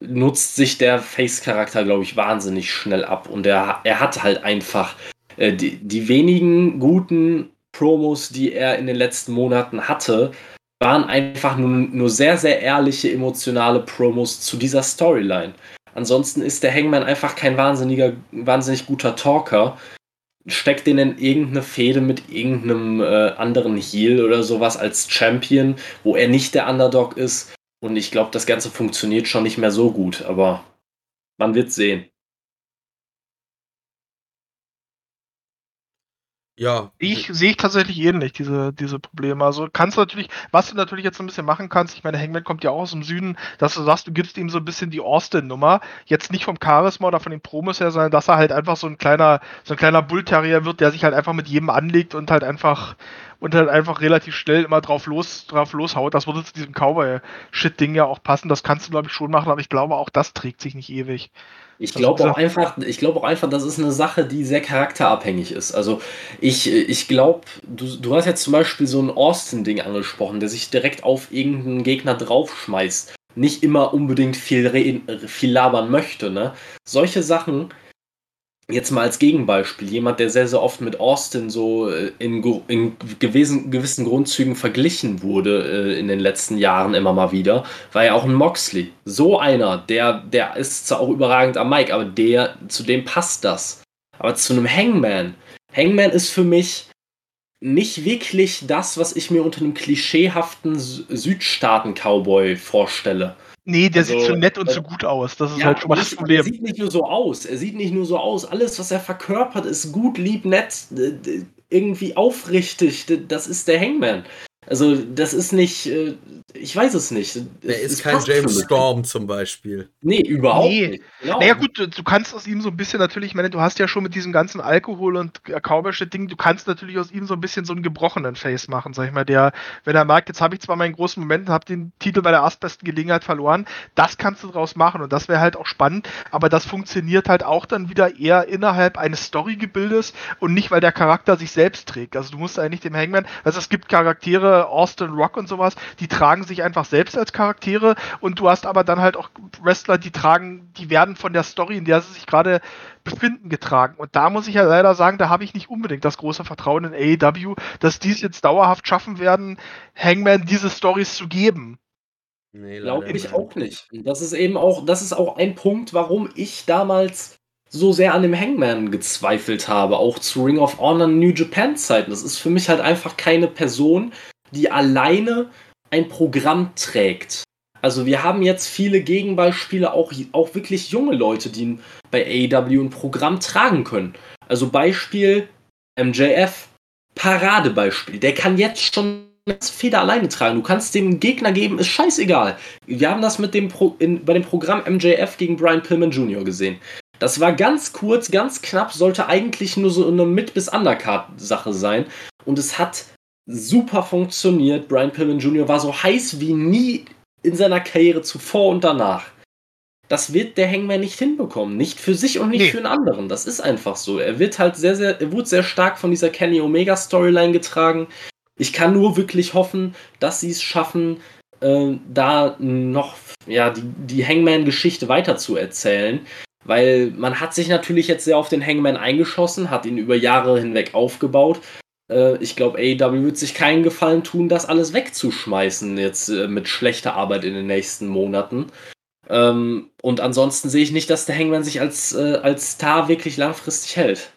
nutzt sich der Face-Charakter, glaube ich, wahnsinnig schnell ab. Und er, er hat halt einfach äh, die, die wenigen guten Promos, die er in den letzten Monaten hatte, waren einfach nur, nur sehr, sehr ehrliche, emotionale Promos zu dieser Storyline. Ansonsten ist der Hangman einfach kein wahnsinniger, wahnsinnig guter Talker. Steckt den in irgendeine Fehde mit irgendeinem äh, anderen Heel oder sowas als Champion, wo er nicht der Underdog ist und ich glaube, das Ganze funktioniert schon nicht mehr so gut, aber man wird sehen. Ja. Ich sehe ich tatsächlich ähnlich, diese, diese Probleme. Also kannst du natürlich, was du natürlich jetzt ein bisschen machen kannst, ich meine, Hangman kommt ja auch aus dem Süden, dass du sagst, du gibst ihm so ein bisschen die Austin-Nummer. Jetzt nicht vom Charisma oder von den Promos her, sondern dass er halt einfach so ein kleiner, so ein kleiner Bullterrier wird, der sich halt einfach mit jedem anlegt und halt einfach und halt einfach relativ schnell immer drauf los, drauf loshaut. Das würde zu diesem Cowboy-Shit-Ding ja auch passen. Das kannst du, glaube ich, schon machen, aber ich glaube auch, das trägt sich nicht ewig. Ich glaube auch einfach, ich glaube auch einfach, das ist eine Sache, die sehr charakterabhängig ist. Also ich, ich glaube, du, du hast jetzt zum Beispiel so ein Austin-Ding angesprochen, der sich direkt auf irgendeinen Gegner draufschmeißt. Nicht immer unbedingt viel, reden, viel labern möchte, ne? Solche Sachen jetzt mal als Gegenbeispiel, jemand, der sehr, sehr oft mit Austin so äh, in, in gewissen, gewissen Grundzügen verglichen wurde äh, in den letzten Jahren immer mal wieder, war ja auch ein Moxley. So einer, der, der ist zwar auch überragend am Mic, aber der, zu dem passt das. Aber zu einem Hangman. Hangman ist für mich nicht wirklich das, was ich mir unter einem klischeehaften Südstaaten-Cowboy vorstelle. Nee, der also, sieht zu nett und zu gut aus. Das ist ja, halt schon mal das Problem. Er sieht nicht nur so aus. Er sieht nicht nur so aus. Alles, was er verkörpert, ist gut, lieb, nett, irgendwie aufrichtig. Das ist der Hangman. Also, das ist nicht, äh, ich weiß es nicht. Er ist kein James Storm zum Beispiel. Nee, überhaupt nee. nicht. Genau. Naja, gut, du, du, kannst aus ihm so ein bisschen natürlich, ich meine, du hast ja schon mit diesem ganzen Alkohol und Cowboy-Ding, du kannst natürlich aus ihm so ein bisschen so einen gebrochenen Face machen, sag ich mal, der, wenn er merkt, jetzt habe ich zwar meinen großen Moment und habe den Titel bei der erstbesten Gelegenheit verloren, das kannst du draus machen und das wäre halt auch spannend, aber das funktioniert halt auch dann wieder eher innerhalb eines Storygebildes und nicht, weil der Charakter sich selbst trägt. Also du musst eigentlich dem Hangman, also es gibt Charaktere, Austin Rock und sowas, die tragen sich einfach selbst als Charaktere und du hast aber dann halt auch Wrestler, die tragen, die werden von der Story, in der sie sich gerade befinden, getragen. Und da muss ich ja leider sagen, da habe ich nicht unbedingt das große Vertrauen in AEW, dass die es jetzt dauerhaft schaffen werden, Hangman diese Stories zu geben. Nee, Glaube ich auch nicht. Das ist eben auch, das ist auch ein Punkt, warum ich damals so sehr an dem Hangman gezweifelt habe, auch zu Ring of Honor New Japan Zeiten. Das ist für mich halt einfach keine Person, die alleine ein Programm trägt. Also wir haben jetzt viele Gegenbeispiele, auch, auch wirklich junge Leute, die bei AEW ein Programm tragen können. Also Beispiel MJF, Paradebeispiel. Der kann jetzt schon das Feder alleine tragen. Du kannst dem Gegner geben, ist scheißegal. Wir haben das mit dem Pro, in, bei dem Programm MJF gegen Brian Pillman Jr. gesehen. Das war ganz kurz, ganz knapp, sollte eigentlich nur so eine Mid- bis Undercard-Sache sein. Und es hat super funktioniert. Brian Pillman Jr. war so heiß wie nie in seiner Karriere zuvor und danach. Das wird der Hangman nicht hinbekommen. Nicht für sich und nicht nee. für einen anderen. Das ist einfach so. Er wird halt sehr, sehr, er wurde sehr stark von dieser Kenny Omega Storyline getragen. Ich kann nur wirklich hoffen, dass sie es schaffen, äh, da noch ja, die, die Hangman-Geschichte weiter zu erzählen. Weil man hat sich natürlich jetzt sehr auf den Hangman eingeschossen, hat ihn über Jahre hinweg aufgebaut. Äh, ich glaube, AEW wird sich keinen Gefallen tun, das alles wegzuschmeißen jetzt äh, mit schlechter Arbeit in den nächsten Monaten. Ähm, und ansonsten sehe ich nicht, dass der Hangman sich als, äh, als Star wirklich langfristig hält.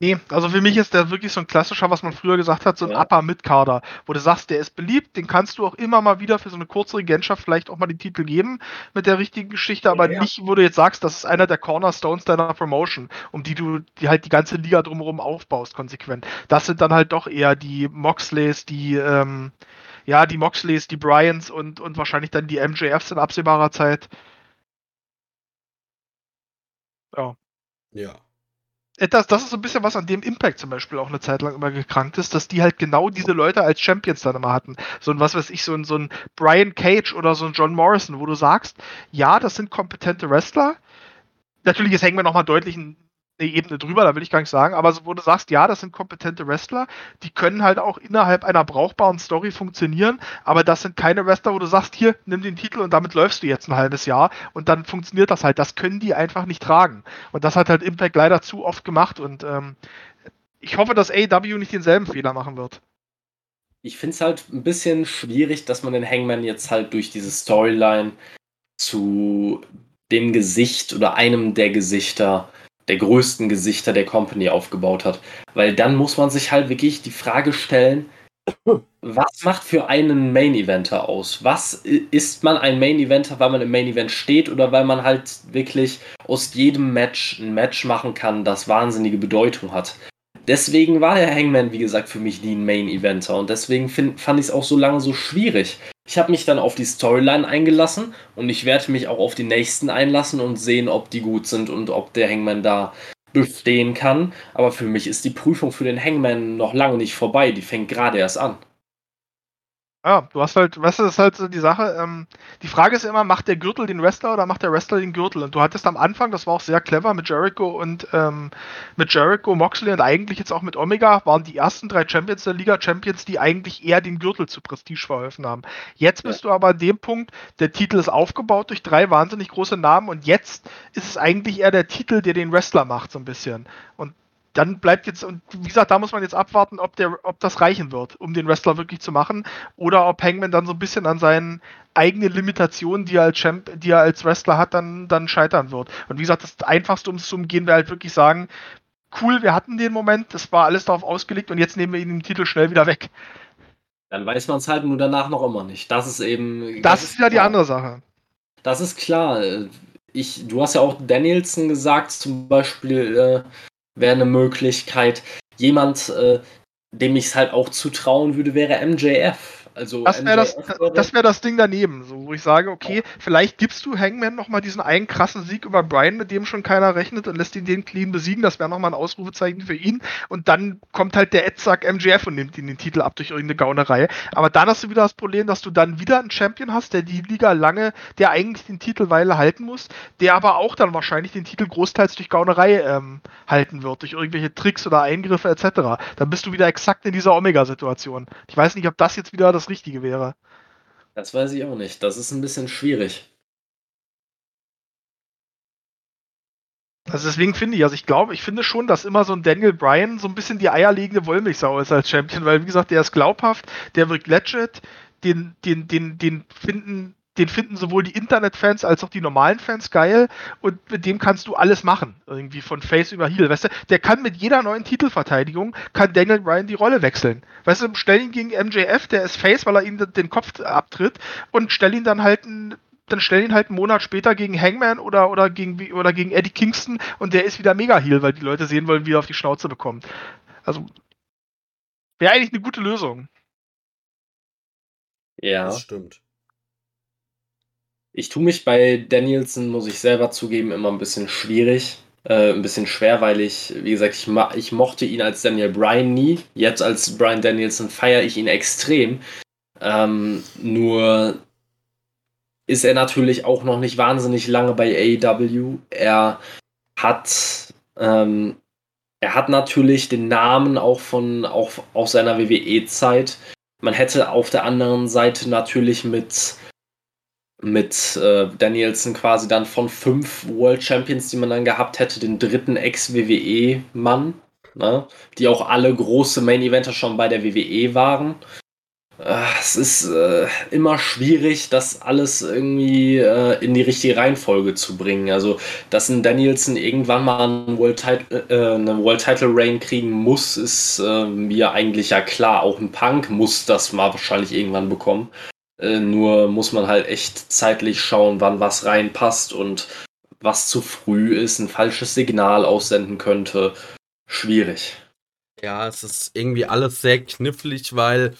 Nee, also für mich ist der wirklich so ein klassischer, was man früher gesagt hat, so ein ja. Upper Mid-Kader, wo du sagst, der ist beliebt, den kannst du auch immer mal wieder für so eine kurze Regentschaft vielleicht auch mal den Titel geben mit der richtigen Geschichte, aber ja. nicht, wo du jetzt sagst, das ist einer der Cornerstones deiner Promotion, um die du die halt die ganze Liga drumherum aufbaust, konsequent. Das sind dann halt doch eher die Moxleys, die, ähm, ja, die Moxleys, die Bryans und, und wahrscheinlich dann die MJFs in absehbarer Zeit. Ja. Ja das, das ist so ein bisschen was, an dem Impact zum Beispiel auch eine Zeit lang immer gekrankt ist, dass die halt genau diese Leute als Champions dann immer hatten. So ein, was weiß ich, so ein, so ein Brian Cage oder so ein John Morrison, wo du sagst, ja, das sind kompetente Wrestler. Natürlich, jetzt hängen wir nochmal deutlich ein eine Ebene drüber, da will ich gar nicht sagen, aber so, wo du sagst, ja, das sind kompetente Wrestler, die können halt auch innerhalb einer brauchbaren Story funktionieren, aber das sind keine Wrestler, wo du sagst, hier, nimm den Titel und damit läufst du jetzt ein halbes Jahr und dann funktioniert das halt. Das können die einfach nicht tragen. Und das hat halt Impact leider zu oft gemacht und ähm, ich hoffe, dass AEW nicht denselben Fehler machen wird. Ich finde es halt ein bisschen schwierig, dass man den Hangman jetzt halt durch diese Storyline zu dem Gesicht oder einem der Gesichter der größten Gesichter der Company aufgebaut hat. Weil dann muss man sich halt wirklich die Frage stellen, was macht für einen Main Eventer aus? Was ist man ein Main Eventer, weil man im Main Event steht oder weil man halt wirklich aus jedem Match ein Match machen kann, das wahnsinnige Bedeutung hat? Deswegen war der Hangman, wie gesagt, für mich nie ein Main Eventer und deswegen find, fand ich es auch so lange so schwierig. Ich habe mich dann auf die Storyline eingelassen und ich werde mich auch auf die nächsten einlassen und sehen, ob die gut sind und ob der Hangman da bestehen kann. Aber für mich ist die Prüfung für den Hangman noch lange nicht vorbei. Die fängt gerade erst an. Ja, du hast halt, weißt du, das ist halt so die Sache. Ähm, die Frage ist immer, macht der Gürtel den Wrestler oder macht der Wrestler den Gürtel? Und du hattest am Anfang, das war auch sehr clever mit Jericho und ähm, mit Jericho, Moxley und eigentlich jetzt auch mit Omega, waren die ersten drei Champions der Liga Champions, die eigentlich eher den Gürtel zu Prestige verholfen haben. Jetzt bist ja. du aber an dem Punkt, der Titel ist aufgebaut durch drei wahnsinnig große Namen und jetzt ist es eigentlich eher der Titel, der den Wrestler macht, so ein bisschen. Und dann bleibt jetzt, und wie gesagt, da muss man jetzt abwarten, ob, der, ob das reichen wird, um den Wrestler wirklich zu machen, oder ob Hangman dann so ein bisschen an seinen eigenen Limitationen, die er als Champ, die er als Wrestler hat, dann, dann scheitern wird. Und wie gesagt, das Einfachste, um es zu umgehen, wäre halt wirklich sagen, cool, wir hatten den Moment, das war alles darauf ausgelegt und jetzt nehmen wir ihn den Titel schnell wieder weg. Dann weiß man es halt nur danach noch immer nicht. Das ist eben. Das, das ist ja die andere Sache. Das ist klar. Ich, du hast ja auch Danielson gesagt, zum Beispiel, äh, wäre eine Möglichkeit. Jemand, äh, dem ich es halt auch zutrauen würde, wäre MJF. Also das wäre das, das, wär das Ding daneben, so, wo ich sage, okay, vielleicht gibst du Hangman nochmal diesen einen krassen Sieg über Brian, mit dem schon keiner rechnet und lässt ihn den clean besiegen. Das wäre nochmal ein Ausrufezeichen für ihn. Und dann kommt halt der Edsack MJF und nimmt ihn den Titel ab durch irgendeine Gaunerei. Aber dann hast du wieder das Problem, dass du dann wieder einen Champion hast, der die Liga lange, der eigentlich den Titel Weile halten muss, der aber auch dann wahrscheinlich den Titel großteils durch Gaunerei ähm, halten wird, durch irgendwelche Tricks oder Eingriffe etc. Dann bist du wieder exakt in dieser Omega-Situation. Ich weiß nicht, ob das jetzt wieder das Richtige wäre. Das weiß ich auch nicht. Das ist ein bisschen schwierig. Also deswegen finde ich, also ich glaube, ich finde schon, dass immer so ein Daniel Bryan so ein bisschen die eierlegende Wollmilchsau ist als Champion, weil wie gesagt, der ist glaubhaft, der wirkt legit, den, den, den, den finden den finden sowohl die Internetfans als auch die normalen Fans geil und mit dem kannst du alles machen. Irgendwie von Face über Heel. Weißt du, der kann mit jeder neuen Titelverteidigung, kann Daniel Bryan die Rolle wechseln. Weißt du, stell ihn gegen MJF, der ist Face, weil er ihm den Kopf abtritt und stell ihn dann halt ein dann stell ihn halt einen Monat später gegen Hangman oder, oder, gegen, oder gegen Eddie Kingston und der ist wieder mega Heal, weil die Leute sehen wollen, wie er auf die Schnauze bekommt. Also wäre eigentlich eine gute Lösung. Ja. Das stimmt. Ich tue mich bei Danielson, muss ich selber zugeben, immer ein bisschen schwierig. Äh, ein bisschen schwer, weil ich, wie gesagt, ich, ich mochte ihn als Daniel Bryan nie. Jetzt als Brian Danielson feiere ich ihn extrem. Ähm, nur ist er natürlich auch noch nicht wahnsinnig lange bei AEW. Er hat, ähm, er hat natürlich den Namen auch von auch aus seiner WWE-Zeit. Man hätte auf der anderen Seite natürlich mit mit äh, Danielson quasi dann von fünf World Champions, die man dann gehabt hätte, den dritten Ex-WWE-Mann, ne? die auch alle große Main-Eventer schon bei der WWE waren. Äh, es ist äh, immer schwierig, das alles irgendwie äh, in die richtige Reihenfolge zu bringen. Also, dass ein Danielson irgendwann mal einen World, äh, eine World Title Reign kriegen muss, ist äh, mir eigentlich ja klar. Auch ein Punk muss das mal wahrscheinlich irgendwann bekommen. Äh, nur muss man halt echt zeitlich schauen, wann was reinpasst und was zu früh ist, ein falsches Signal aussenden könnte. Schwierig. Ja, es ist irgendwie alles sehr knifflig, weil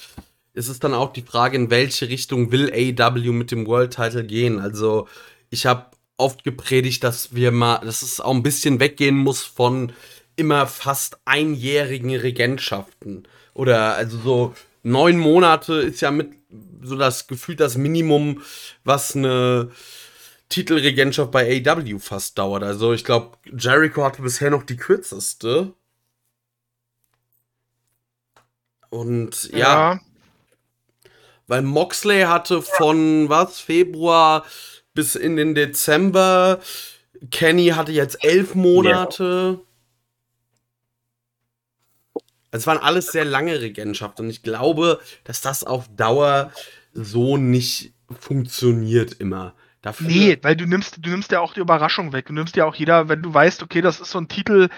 es ist dann auch die Frage, in welche Richtung will AEW mit dem World Title gehen. Also ich habe oft gepredigt, dass wir mal, dass es auch ein bisschen weggehen muss von immer fast einjährigen Regentschaften. Oder also so neun Monate ist ja mit so das Gefühl, das Minimum, was eine Titelregentschaft bei AEW fast dauert. Also ich glaube, Jericho hatte bisher noch die kürzeste. Und ja, ja, weil Moxley hatte von was, Februar bis in den Dezember. Kenny hatte jetzt elf Monate. Ja. Es waren alles sehr lange Regentschaften und ich glaube, dass das auf Dauer so nicht funktioniert immer. Dafür nee, weil du nimmst, du nimmst ja auch die Überraschung weg. Du nimmst ja auch jeder, wenn du weißt, okay, das ist so ein Titel,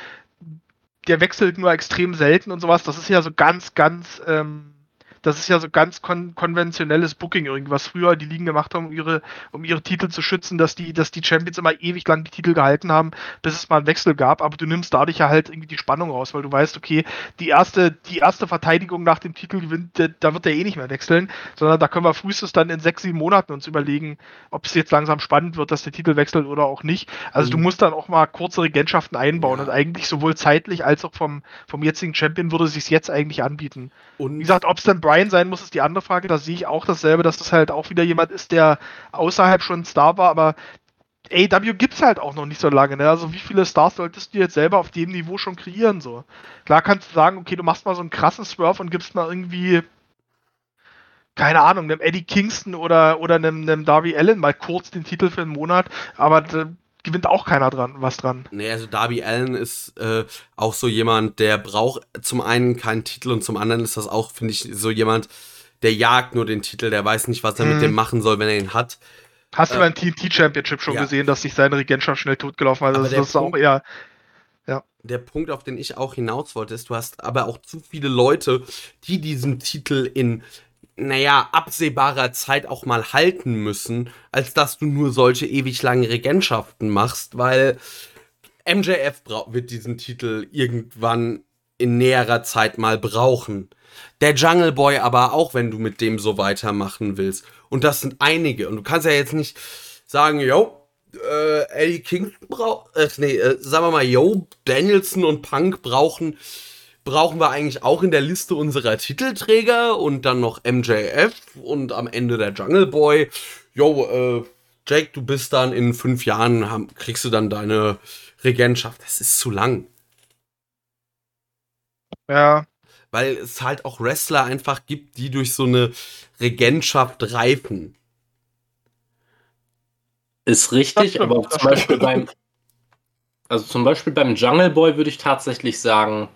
der wechselt nur extrem selten und sowas. Das ist ja so ganz, ganz ähm, das ist ja so ganz kon konventionelles Booking irgendwas früher die Ligen gemacht haben, um ihre, um ihre Titel zu schützen, dass die, dass die Champions immer ewig lang die Titel gehalten haben, bis es mal einen Wechsel gab, aber du nimmst dadurch ja halt irgendwie die Spannung raus, weil du weißt, okay, die erste, die erste Verteidigung nach dem Titel gewinnt, da wird der eh nicht mehr wechseln, sondern da können wir frühestens dann in sechs, sieben Monaten uns überlegen, ob es jetzt langsam spannend wird, dass der Titel wechselt oder auch nicht. Also mhm. du musst dann auch mal kurze Regentschaften einbauen ja. und eigentlich sowohl zeitlich als auch vom, vom jetzigen Champion würde es sich jetzt eigentlich anbieten. Und wie gesagt, ob es dann Brian sein muss, ist die andere Frage. Da sehe ich auch dasselbe, dass das halt auch wieder jemand ist, der außerhalb schon ein Star war, aber AW gibt es halt auch noch nicht so lange. Ne? Also wie viele Stars solltest du jetzt selber auf dem Niveau schon kreieren? So? Klar kannst du sagen, okay, du machst mal so einen krassen Swerve und gibst mal irgendwie, keine Ahnung, einem Eddie Kingston oder, oder einem, einem Darby Allen mal kurz den Titel für einen Monat, aber gewinnt auch keiner dran, was dran. Nee, also Darby Allen ist äh, auch so jemand, der braucht zum einen keinen Titel und zum anderen ist das auch, finde ich, so jemand, der jagt nur den Titel, der weiß nicht, was er mhm. mit dem machen soll, wenn er ihn hat. Hast äh, du beim TNT Championship schon ja. gesehen, dass sich seine Regentschaft schnell totgelaufen hat? Also das ist Punkt, auch eher. Ja. Der Punkt, auf den ich auch hinaus wollte, ist, du hast aber auch zu viele Leute, die diesen Titel in naja, absehbarer Zeit auch mal halten müssen, als dass du nur solche ewig langen Regentschaften machst, weil MJF wird diesen Titel irgendwann in näherer Zeit mal brauchen. Der Jungle Boy aber auch, wenn du mit dem so weitermachen willst. Und das sind einige. Und du kannst ja jetzt nicht sagen, yo, äh, Eddie King braucht, äh, nee, äh, sagen wir mal, yo, Danielson und Punk brauchen brauchen wir eigentlich auch in der Liste unserer Titelträger und dann noch MJF und am Ende der Jungle Boy. Jo, äh, Jake, du bist dann in fünf Jahren, haben, kriegst du dann deine Regentschaft. Das ist zu lang. Ja. Weil es halt auch Wrestler einfach gibt, die durch so eine Regentschaft reifen. Ist richtig, aber zum Beispiel beim, also zum Beispiel beim Jungle Boy würde ich tatsächlich sagen,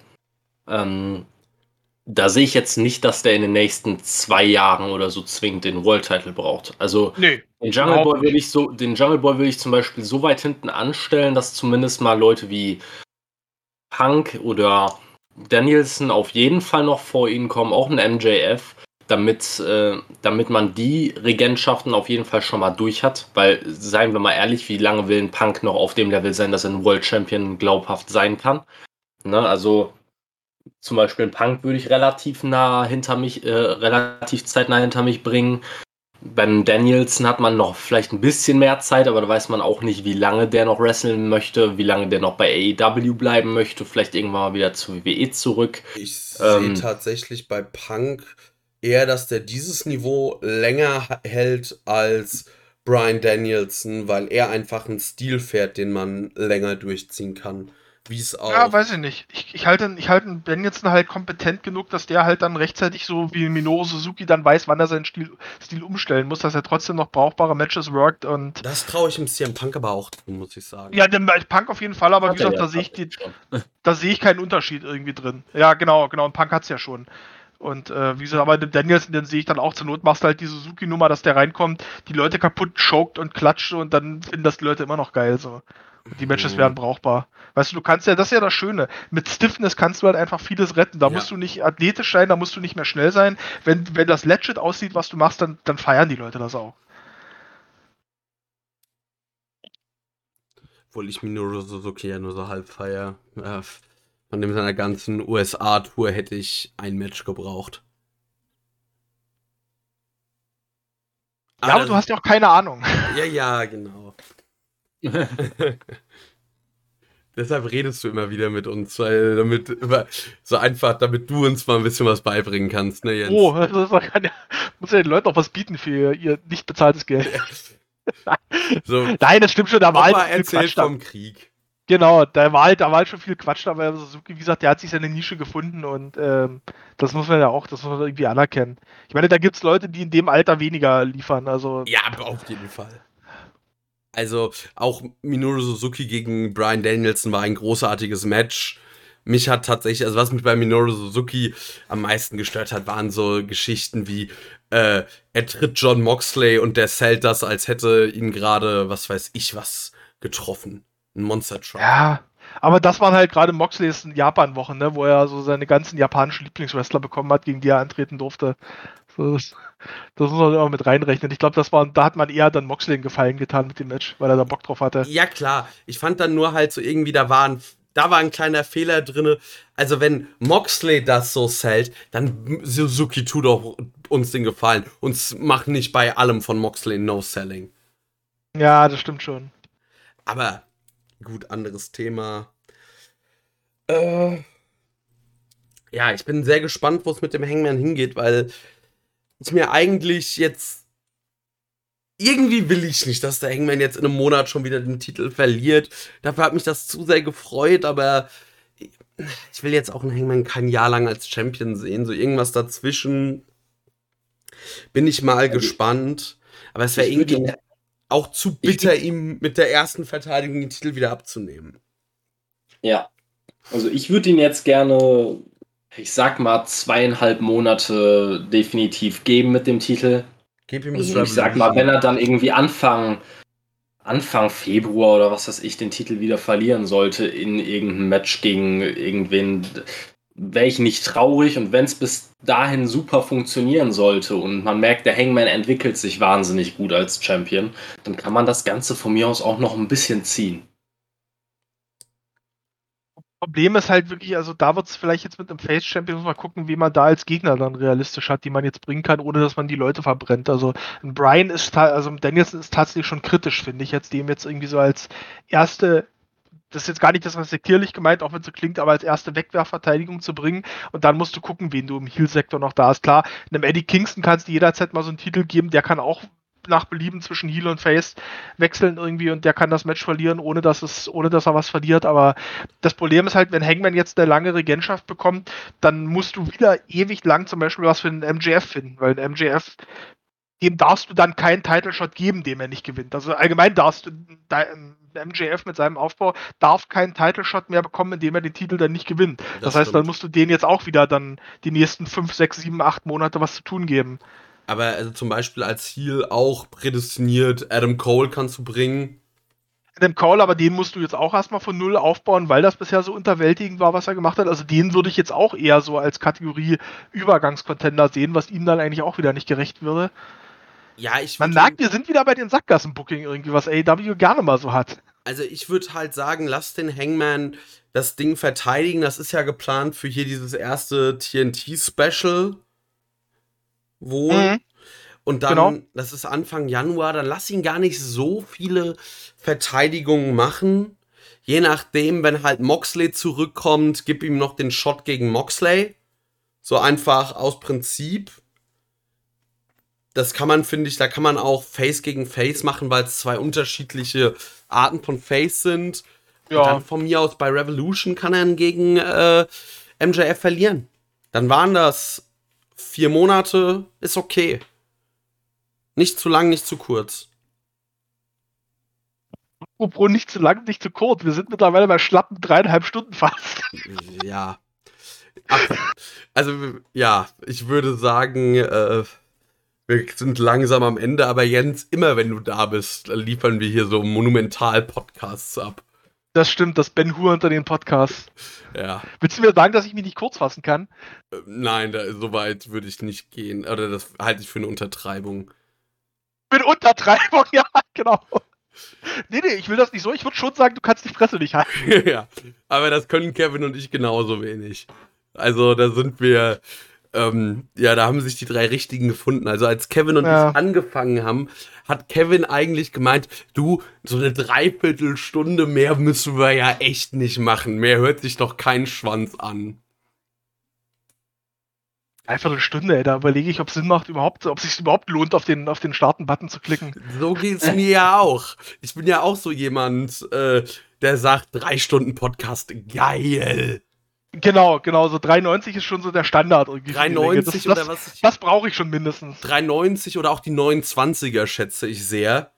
ähm, da sehe ich jetzt nicht, dass der in den nächsten zwei Jahren oder so zwingend den World Title braucht. Also Nee, den Jungle Boy will ich so, den Jungle Boy will ich zum Beispiel so weit hinten anstellen, dass zumindest mal Leute wie Punk oder Danielson auf jeden Fall noch vor ihnen kommen, auch ein MJF, damit, äh, damit man die Regentschaften auf jeden Fall schon mal durch hat. Weil, seien wir mal ehrlich, wie lange will ein Punk noch auf dem Level sein, dass er ein World Champion glaubhaft sein kann? Ne, also zum Beispiel ein Punk würde ich relativ nah hinter mich, äh, relativ zeitnah hinter mich bringen. Beim Danielson hat man noch vielleicht ein bisschen mehr Zeit, aber da weiß man auch nicht, wie lange der noch wresteln möchte, wie lange der noch bei AEW bleiben möchte, vielleicht irgendwann mal wieder zu WWE zurück. Ich Ähm. sehe tatsächlich bei Punk eher, dass der dieses Niveau länger hält als Brian Danielson, weil er einfach einen Stil fährt, den man länger durchziehen kann. Wie es auch. Ja, weiß ich nicht. Ich, ich halte ich halte Ben jetzt halt kompetent genug, dass der halt dann rechtzeitig so wie Minoru Suzuki dann weiß, wann er seinen Stil, Stil umstellen muss, dass er trotzdem noch brauchbare Matches worked und das traue ich dem CM Punk aber auch zu, muss ich sagen. ja, dem Punk auf jeden Fall, aber wie Hat er gesagt, ja da sehe ich die, schon. da sehe ich keinen Unterschied irgendwie drin. Ja, genau, genau, und Punk hat's ja schon. Und äh, wie gesagt, aber den Danielson, den sehe ich dann auch zur Not, machst du halt die Suzuki-Nummer, dass der reinkommt, die Leute kaputt choked und klatscht und dann finden das die Leute immer noch geil. So. Die Matches Mhm. werden brauchbar. Weißt du, du kannst ja, das ist ja das Schöne. Mit Stiffness kannst du halt einfach vieles retten. Da Ja. musst du nicht athletisch sein, da musst du nicht mehr schnell sein. Wenn, wenn das legit aussieht, was du machst, dann, dann feiern die Leute das auch. Obwohl ich Minoru Suzuki ja nur so halb feier. Äh, von dem seiner ganzen USA-Tour hätte ich ein Match gebraucht. Ja, aber du hast ja auch keine Ahnung. Ja, ja, genau. Deshalb redest du immer wieder mit uns, weil damit so einfach, damit du uns mal ein bisschen was beibringen kannst, ne, Jens? Oh, das kann ja, muss ja den Leuten auch was bieten für ihr nicht bezahltes Geld. So, Nein, das stimmt schon, da war halt viel erzählt vom Krieg. Genau, da war halt, da war halt schon viel Quatsch, aber Suzuki, wie gesagt, der hat sich seine Nische gefunden und ähm, das muss man ja auch, das muss man irgendwie anerkennen. Ich meine, da gibt es Leute, die in dem Alter weniger liefern, also Ja, aber auf jeden Fall. Also, auch Minoru Suzuki gegen Brian Danielson war ein großartiges Match. Mich hat tatsächlich, also was mich bei Minoru Suzuki am meisten gestört hat, waren so Geschichten wie, äh, er tritt John Moxley und der zählt das, als hätte ihn gerade, was weiß ich, was getroffen. Ein Monster Truck. ja. Aber das waren halt gerade Moxleys Japan-Wochen, ne, wo er so seine ganzen japanischen Lieblingswrestler bekommen hat, gegen die er antreten durfte. Das, das muss man immer mit reinrechnen. Ich glaube, das war, da hat man eher dann Moxley einen Gefallen getan mit dem Match, weil er da Bock drauf hatte. Ja, klar. Ich fand dann nur halt so irgendwie, da war ein, da war ein kleiner Fehler drin. Also, wenn Moxley das so zählt, dann Suzuki tut doch uns den Gefallen. Uns macht nicht bei allem von Moxley No-Selling. Ja, das stimmt schon. Aber gut, anderes Thema. Äh, ja, ich bin sehr gespannt, wo es mit dem Hangman hingeht, weil ich mir eigentlich jetzt. Irgendwie will ich nicht, dass der Hangman jetzt in einem Monat schon wieder den Titel verliert. Dafür hat mich das zu sehr gefreut, aber ich will jetzt auch einen Hangman kein Jahr lang als Champion sehen. So irgendwas dazwischen bin ich mal gespannt. Aber es wäre irgendwie auch zu bitter, ihm mit der ersten Verteidigung den Titel wieder abzunehmen. Ja. Also ich würde ihn jetzt gerne, ich sag mal, zweieinhalb Monate definitiv geben mit dem Titel. Gib ihm Also ich sag mal, wenn er dann irgendwie Anfang, Anfang Februar oder was weiß ich, den Titel wieder verlieren sollte in irgendeinem Match gegen irgendwen, wäre ich nicht traurig und wenn es bis dahin super funktionieren sollte und man merkt, der Hangman entwickelt sich wahnsinnig gut als Champion, dann kann man das Ganze von mir aus auch noch ein bisschen ziehen. Problem ist halt wirklich, also da wird es vielleicht jetzt mit einem Face Champion man gucken, wie man da als Gegner dann realistisch hat, die man jetzt bringen kann, ohne dass man die Leute verbrennt. Also ein Brian ist, also Danielson ist tatsächlich schon kritisch, finde ich jetzt, dem jetzt irgendwie so als erste, das ist jetzt gar nicht das respektierlich gemeint, auch wenn es so klingt, aber als erste Wegwerfverteidigung zu bringen und dann musst du gucken, wen du im Heal-Sektor noch da hast. Klar, einem Eddie Kingston kannst du jederzeit mal so einen Titel geben, der kann auch nach Belieben zwischen Heal und Face wechseln irgendwie und der kann das Match verlieren, ohne dass es, ohne dass er was verliert. Aber das Problem ist halt, wenn Hangman jetzt eine lange Regentschaft bekommt, dann musst du wieder ewig lang zum Beispiel was für einen MJF finden, weil ein MJF, dem darfst du dann keinen Title Shot geben, dem er nicht gewinnt. Also allgemein darfst du, MJF mit seinem Aufbau darf keinen Title-Shot mehr bekommen, indem er den Titel dann nicht gewinnt. Das, Das heißt, dann stimmt. musst du denen jetzt auch wieder dann die nächsten 5, 6, 7, 8 Monate was zu tun geben. Aber also zum Beispiel als Heel auch prädestiniert, Adam Cole kannst du bringen. Adam Cole, aber den musst du jetzt auch erstmal von Null aufbauen, weil das bisher so unterwältigend war, was er gemacht hat. Also den würde ich jetzt auch eher so als Kategorie Übergangscontender sehen, was ihm dann eigentlich auch wieder nicht gerecht würde. Ja, ich Man merkt, wir sind wieder bei den Sackgassen-Booking irgendwie, was AEW gerne mal so hat. Also ich würde halt sagen, lass den Hangman das Ding verteidigen. Das ist ja geplant für hier dieses erste TNT-Special. Wohl. Mhm. Und dann, Genau. das ist Anfang Januar, dann lass ihn gar nicht so viele Verteidigungen machen. Je nachdem, wenn halt Moxley zurückkommt, gib ihm noch den Shot gegen Moxley. So einfach aus Prinzip. Das kann man, finde ich, da kann man auch Face gegen Face machen, weil es zwei unterschiedliche Arten von Face sind. Und Ja, dann von mir aus bei Revolution kann er gegen äh, MJF verlieren. Dann waren das vier Monate, ist okay. Nicht zu lang, nicht zu kurz. apropos nicht zu lang, nicht zu kurz. Wir sind mittlerweile bei schlappen dreieinhalb Stunden fast. Ja. Also, ja, ich würde sagen, äh, wir sind langsam am Ende, aber Jens, immer wenn du da bist, liefern wir hier so Monumental-Podcasts ab. Das stimmt, das Ben Hur unter den Podcasts. Ja. Willst du mir sagen, dass ich mich nicht kurz fassen kann? Äh, Nein, da, so weit würde ich nicht gehen. Oder das halte ich für eine Untertreibung. Mit Untertreibung, ja, genau. Nee, nee, ich will das nicht so. Ich würde schon sagen, du kannst die Fresse nicht halten. ja, aber das können Kevin und ich genauso wenig. Also da sind wir, ähm, ja, da haben sich die drei Richtigen gefunden. Also als Kevin und Ja. ich angefangen haben, hat Kevin eigentlich gemeint, du, so eine Dreiviertelstunde mehr müssen wir ja echt nicht machen. Mehr hört sich doch kein Schwanz an. Einfach eine Stunde, ey, da überlege ich, ob es Sinn macht, überhaupt, ob es sich überhaupt lohnt, auf den, auf den Starten-Button zu klicken. So geht's mir ja auch. Ich bin ja auch so jemand, äh, der sagt, drei Stunden Podcast, geil. Genau, genau, so 3,90 ist schon so der Standard. irgendwie für die Länge. 3,90 das, oder das, was? Ich, Das brauche ich schon mindestens. 3,90 oder auch die 29er schätze ich sehr.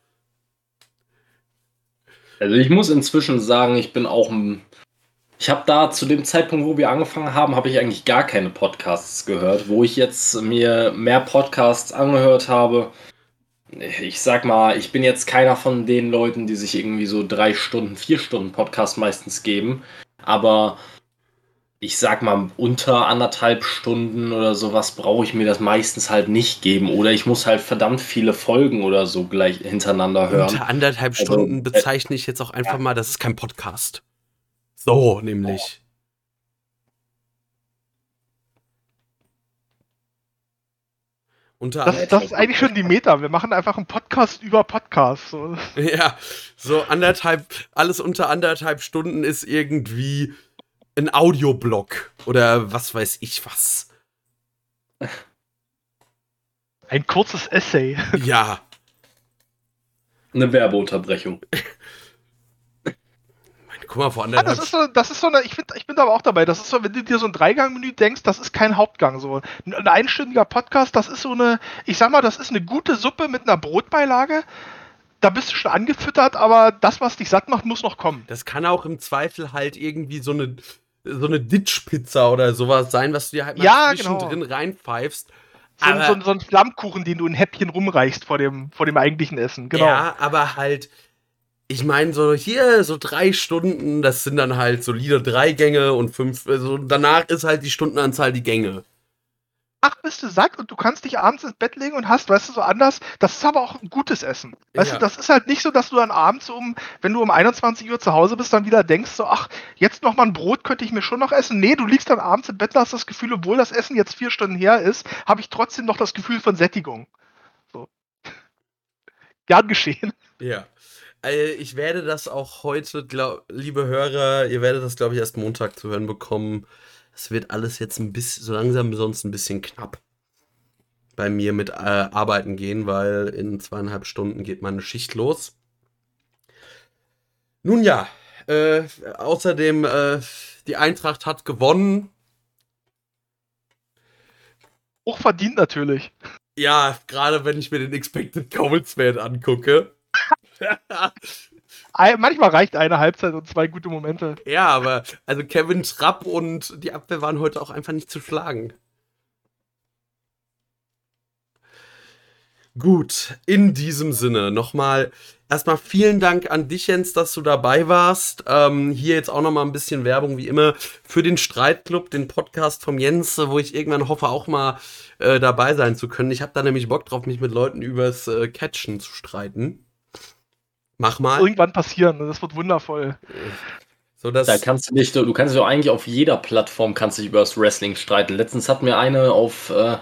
Also ich muss inzwischen sagen, ich bin auch ein. Ich habe da zu dem Zeitpunkt, wo wir angefangen haben, habe ich eigentlich gar keine Podcasts gehört. Wo ich jetzt mir mehr Podcasts angehört habe, ich sag mal, ich bin jetzt keiner von den Leuten, die sich irgendwie so drei Stunden, vier Stunden Podcast meistens geben. Aber ich sag mal, unter anderthalb Stunden oder sowas brauche ich mir das meistens halt nicht geben. Oder ich muss halt verdammt viele Folgen oder so gleich hintereinander hören. Unter anderthalb Also, Stunden äh, bezeichne ich jetzt auch einfach ja. mal, das ist kein Podcast. So, nämlich. Unter Das, das ist eigentlich schon die Meta. Wir machen einfach einen Podcast über Podcasts. So. Ja, so anderthalb, alles unter anderthalb Stunden ist irgendwie ein Audioblog oder was weiß ich was. Ein kurzes Essay. Ja, Eine Werbeunterbrechung. guck mal, vor Ja, anderthalb das ist so, das ist so eine, ich, find, ich bin da aber auch dabei. Das ist so, wenn du dir so ein Dreigang-Menü denkst, das ist kein Hauptgang. So ein, ein einstündiger Podcast, das ist so eine, ich sag mal, das ist eine gute Suppe mit einer Brotbeilage. Da bist du schon angefüttert, aber das, was dich satt macht, muss noch kommen. Das kann auch im Zweifel halt irgendwie so eine, so eine Ditch-Pizza oder sowas sein, was du dir halt mal Ja, zwischendrin genau. reinpfeifst. So, Aber- so, ein- so ein Flammkuchen, den du in Häppchen rumreichst vor dem, vor dem eigentlichen Essen. Genau. Ja, aber halt, ich meine, so hier, so drei Stunden, das sind dann halt solide drei Gänge und fünf, also danach ist halt die Stundenanzahl die Gänge. Ach, bist du satt und du kannst dich abends ins Bett legen und hast, weißt du, so anders. Das ist aber auch ein gutes Essen. Weißt Ja. du, das ist halt nicht so, dass du dann abends um, wenn du um 21 Uhr zu Hause bist, dann wieder denkst so, ach, jetzt noch mal ein Brot könnte ich mir schon noch essen. Nee, du liegst dann abends im Bett und hast das Gefühl, obwohl das Essen jetzt vier Stunden her ist, habe ich trotzdem noch das Gefühl von Sättigung. So. Gern geschehen. Ja. Äh, Ich werde das auch heute, glaub, liebe Hörer, ihr werdet das, glaube ich, erst Montag zu hören bekommen. Es wird alles jetzt ein bisschen, so langsam sonst ein bisschen knapp bei mir mit äh, Arbeiten gehen, weil in zweieinhalb Stunden geht meine Schicht los. Nun ja, äh, außerdem, äh, die Eintracht hat gewonnen. Hochverdient natürlich. Ja, gerade wenn ich mir den Expected Goals Wert angucke. Manchmal reicht eine Halbzeit und zwei gute Momente. Ja, aber also Kevin Trapp und die Abwehr waren heute auch einfach nicht zu schlagen. Gut, in diesem Sinne nochmal erstmal vielen Dank an dich, Jens, dass du dabei warst. Ähm, hier jetzt auch nochmal ein bisschen Werbung, wie immer, für den Streitclub, den Podcast vom Jens, wo ich irgendwann hoffe, auch mal äh, dabei sein zu können. Ich habe da nämlich Bock drauf, mich mit Leuten übers äh, Catchen zu streiten. Mach mal. Irgendwann passieren. Das wird wundervoll. So, dass, Da kannst du dich, du kannst doch eigentlich auf jeder Plattform kannst dich über das Wrestling streiten. Letztens hat mir eine auf, äh,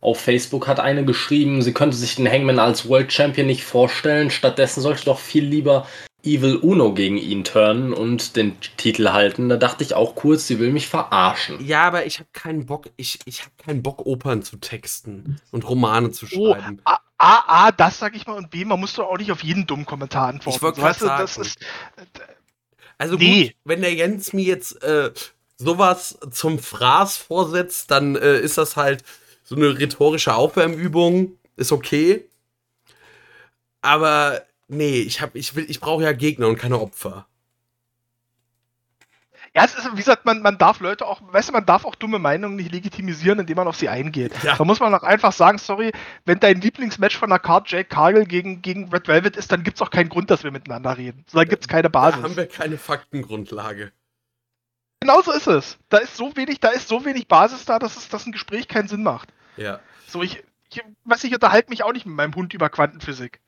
auf Facebook hat eine geschrieben, sie könnte sich den Hangman als World Champion nicht vorstellen. Stattdessen sollte doch viel lieber Evil Uno gegen ihn turnen und den Titel halten. Da dachte ich auch kurz, sie will mich verarschen. Ja, aber ich habe keinen Bock, ich, ich habe keinen Bock, Opern zu texten und Romane zu Oh, schreiben. A, A, A, das sag ich mal, und B, man muss doch auch nicht auf jeden dummen Kommentar antworten. Ich weißt du, das ist, Also nee. gut, wenn der Jens mir jetzt äh, sowas zum Fraß vorsetzt, dann äh, ist das halt so eine rhetorische Aufwärmübung, ist okay. Aber nee, ich hab, ich will, ich brauche ja Gegner und keine Opfer. Ja, es ist, wie gesagt, man, man darf Leute auch, weißt du, man darf auch dumme Meinungen nicht legitimisieren, indem man auf sie eingeht. Ja. Da muss man auch einfach sagen, sorry, wenn dein Lieblingsmatch von der Card Jake Cargill gegen, gegen Red Velvet ist, dann gibt es auch keinen Grund, dass wir miteinander reden. So, da gibt es keine Da Basis. haben wir keine Faktengrundlage. Genau so ist es. Da ist so wenig, da ist so wenig Basis da, dass, es, dass ein Gespräch keinen Sinn macht. Ja, So, ich, ich, was ich unterhalte mich auch nicht mit meinem Hund über Quantenphysik.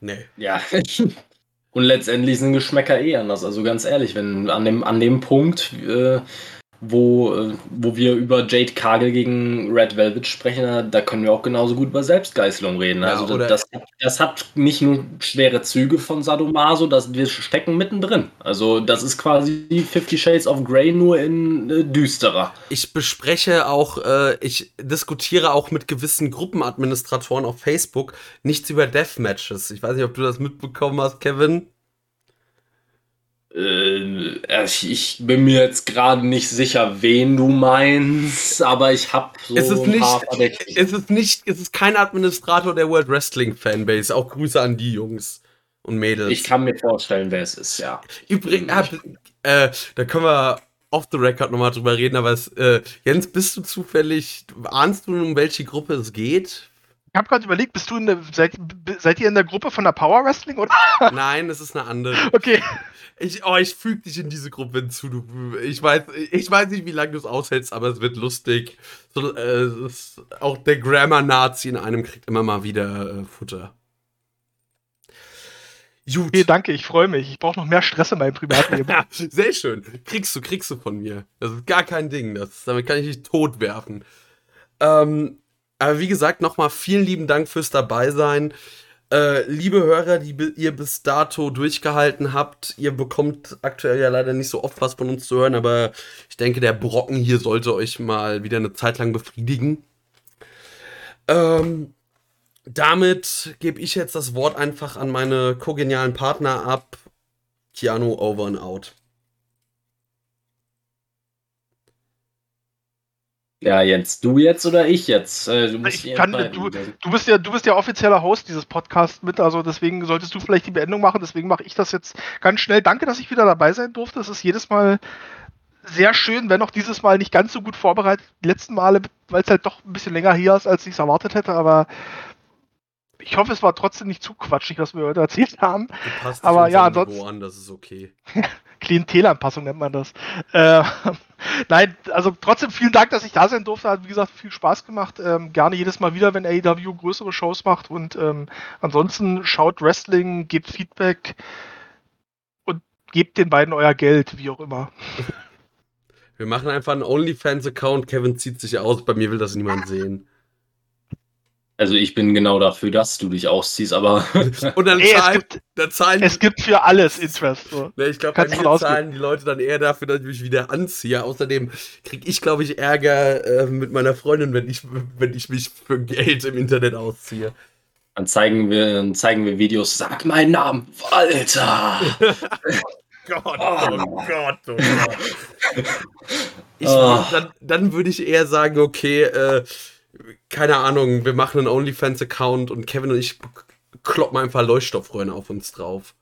nee. Ja. Und letztendlich sind Geschmäcker eh anders. Also ganz ehrlich, wenn an dem, an dem Punkt, äh, wo, äh, wo wir über Jade Cargill gegen Red Velvet sprechen, da, können wir auch genauso gut über Selbstgeißelung reden. Ja, also das, das hat nicht nur schwere Züge von Sadomaso, das, wir stecken mittendrin. Also das ist quasi Fifty Shades of Grey nur in äh, düsterer. Ich bespreche auch, äh, ich diskutiere auch mit gewissen Gruppenadministratoren auf Facebook nichts über Deathmatches. Ich weiß nicht, ob du das mitbekommen hast, Kevin. Äh, ich, bin mir jetzt gerade nicht sicher, wen du meinst, aber ich habe so es ist ein nicht, es ist nicht, es ist kein Administrator der World Wrestling Fanbase. Auch Grüße an die Jungs und Mädels. Ich kann mir vorstellen, wer es ist, ja. Übrigens, äh, da können wir off the record nochmal drüber reden, aber es, äh, Jens, bist du zufällig, ahnst du, um welche Gruppe es geht? Ich habe gerade überlegt, bist du in der, seid, seid ihr in der Gruppe von der Power Wrestling oder? Nein, es ist eine andere. Okay. Ich, oh, ich füge dich in diese Gruppe hinzu. Du, ich, weiß, ich weiß nicht, wie lange du es aushältst, aber es wird lustig. So, äh, ist, auch der Grammar-Nazi in einem kriegt immer mal wieder äh, Futter. Gut. Okay, danke, ich freue mich. Ich brauche noch mehr Stress in meinem Privatleben. Sehr schön. Kriegst du, kriegst du von mir. Das ist gar kein Ding. Das, damit kann ich dich tot werfen. Ähm, aber wie gesagt, nochmal vielen lieben Dank fürs Dabeisein. Äh, liebe Hörer, die ihr bis dato durchgehalten habt, ihr bekommt aktuell ja leider nicht so oft was von uns zu hören, aber ich denke, der Brocken hier sollte euch mal wieder eine Zeit lang befriedigen. Ähm, damit gebe ich jetzt das Wort einfach an meine kogenialen Partner ab. Keanu over and out. Ja, Jens, du jetzt oder ich jetzt? Äh, du musst Ich kann- entscheiden. Du bist ja, du bist ja offizieller Host dieses Podcasts mit, also deswegen solltest du vielleicht die Beendung machen, deswegen mache ich das jetzt ganz schnell. Danke, dass ich wieder dabei sein durfte. Es ist jedes Mal sehr schön, wenn auch dieses Mal nicht ganz so gut vorbereitet. Die letzten Male, weil es halt doch ein bisschen länger hier ist, als ich es erwartet hätte, aber ich hoffe, es war trotzdem nicht zu quatschig, was wir heute erzählt haben. Du passt Aber ja, ansonsten- an, das ist okay. Klientelanpassung nennt man das. Äh, nein, also trotzdem vielen Dank, dass ich da sein durfte. Hat wie gesagt viel Spaß gemacht. Ähm, gerne jedes Mal wieder, wenn AEW größere Shows macht. Und ähm, ansonsten schaut Wrestling, gebt Feedback und gebt den beiden euer Geld, wie auch immer. Wir machen einfach einen OnlyFans-Account. Kevin zieht sich aus. Bei mir will das niemand sehen. Also ich bin genau dafür, dass du dich ausziehst, aber Und dann Ey, es, zahlen, gibt, dann zahlen es gibt für alles Interest. So. Ne, ich glaube, bei Kannst mir zahlen die Leute dann eher dafür, dass ich mich wieder anziehe. Außerdem kriege ich, glaube ich, Ärger äh, mit meiner Freundin, wenn ich, wenn ich mich für Geld im Internet ausziehe. dann zeigen wir, dann zeigen wir Videos. Sag meinen Namen, Walter. Gott, oh Gott, oh Gott. Ich, Oh. Dann, dann würde ich eher sagen, okay, äh, keine Ahnung, wir machen einen OnlyFans-Account und Kevin und ich kloppen einfach Leuchtstoffröhren auf uns drauf.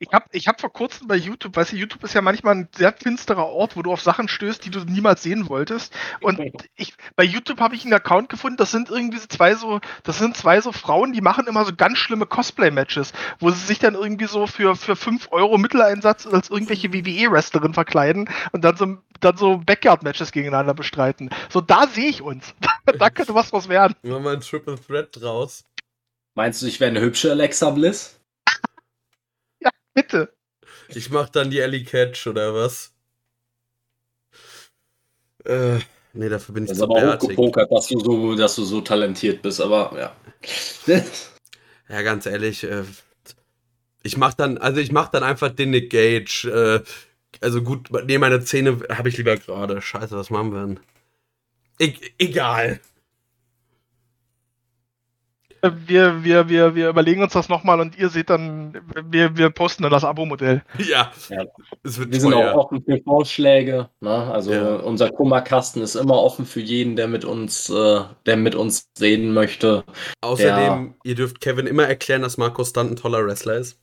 Ich habe ich hab vor kurzem bei YouTube, weißt du, YouTube ist ja manchmal ein sehr finsterer Ort, wo du auf Sachen stößt, die du niemals sehen wolltest. Und ich, bei YouTube habe ich einen Account gefunden, das sind irgendwie zwei so, das sind zwei so Frauen, die machen immer so ganz schlimme Cosplay-Matches, wo sie sich dann irgendwie so für, für 5 Euro Mitteleinsatz als irgendwelche WWE-Wrestlerin verkleiden und dann so, dann so Backyard-Matches gegeneinander bestreiten. So, da sehe ich uns. da könnte was draus werden. Machen wir ein Triple Threat draus. Meinst du, ich wäre eine hübsche Alexa Bliss? Bitte. Ich mach dann die Ellie Catch oder was? Äh, nee, dafür bin ich Das ist zu aber bärtig. hochgepokert, dass du, so, dass du so talentiert bist, aber ja. Ja, ganz ehrlich, äh, ich mach dann, also ich mach dann einfach den Nick Gage. Äh, also gut, nee, meine Zähne habe ich lieber gerade. Scheiße, was machen wir denn? E egal. Wir, wir, wir, wir überlegen uns das nochmal und ihr seht dann, wir, wir posten dann das Abo-Modell. Ja, Ja. es wird Wir sind auch offen für Vorschläge. Ne? Also Ja. unser Kummerkasten ist immer offen für jeden, der mit uns, äh, der mit uns reden möchte. Außerdem, ihr dürft Kevin immer erklären, dass Markus Stunt ein toller Wrestler ist.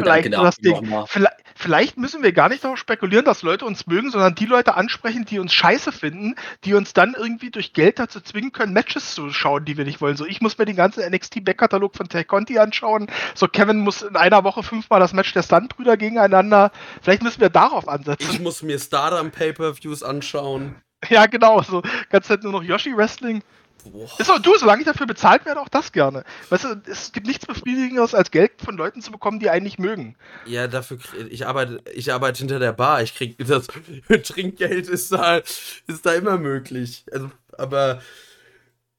Vielleicht, Danke das Ding. Vielleicht, vielleicht müssen wir gar nicht darauf spekulieren, dass Leute uns mögen, sondern die Leute ansprechen, die uns scheiße finden, die uns dann irgendwie durch Geld dazu zwingen können, Matches zu schauen, die wir nicht wollen. So, ich muss mir den ganzen NXT-Backkatalog von Tay Conti anschauen. So, Kevin muss in einer Woche fünfmal das Match der Stuntbrüder gegeneinander. Vielleicht müssen wir darauf Ich ansetzen. muss mir Stardom Pay-Per-Views anschauen. Ja, genau. So, ganz halt nur noch Yoshi-Wrestling. Boah. Ist auch du, solange ich dafür bezahlt werde, auch das gerne. Weißt du, es gibt nichts Befriedigenderes, als Geld von Leuten zu bekommen, die einen nicht mögen. Ja, dafür ich arbeite, ich arbeite hinter der Bar. Ich krieg das Trinkgeld ist da, ist da immer möglich. Also, aber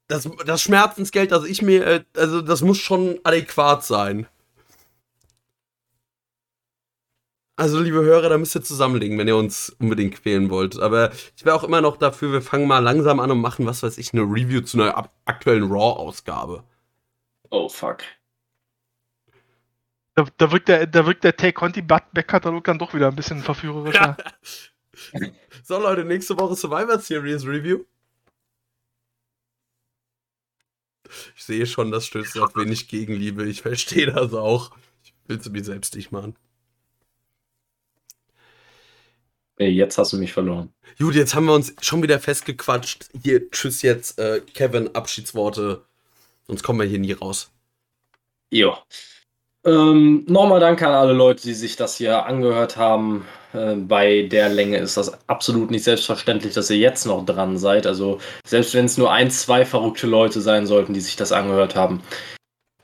das, das Schmerzensgeld, das ich mir, äh, also das muss schon adäquat sein. Also, liebe Hörer, da müsst ihr zusammenlegen, wenn ihr uns unbedingt quälen wollt. Aber ich wäre auch immer noch dafür, wir fangen mal langsam an und machen, was weiß ich, eine Review zu einer aktuellen Raw-Ausgabe. Oh fuck. Da, da wirkt der, da wirkt der Take Conti Backkatalog dann doch wieder ein bisschen verführerischer. So, Leute, nächste Woche Survivor Series Review. Ich sehe schon, das stößt auf wenig Gegenliebe. Ich verstehe das auch. Ich will es mir selbst nicht machen. Ey, jetzt hast du mich verloren. Gut, jetzt haben wir uns schon wieder festgequatscht. Hier, tschüss jetzt, äh, Kevin, Abschiedsworte. Sonst kommen wir hier nie raus. Jo. Ähm, Nochmal danke an alle Leute, die sich das hier angehört haben. Äh, bei der Länge ist das absolut nicht selbstverständlich, dass ihr jetzt noch dran seid. Also selbst wenn es nur ein, zwei verrückte Leute sein sollten, die sich das angehört haben.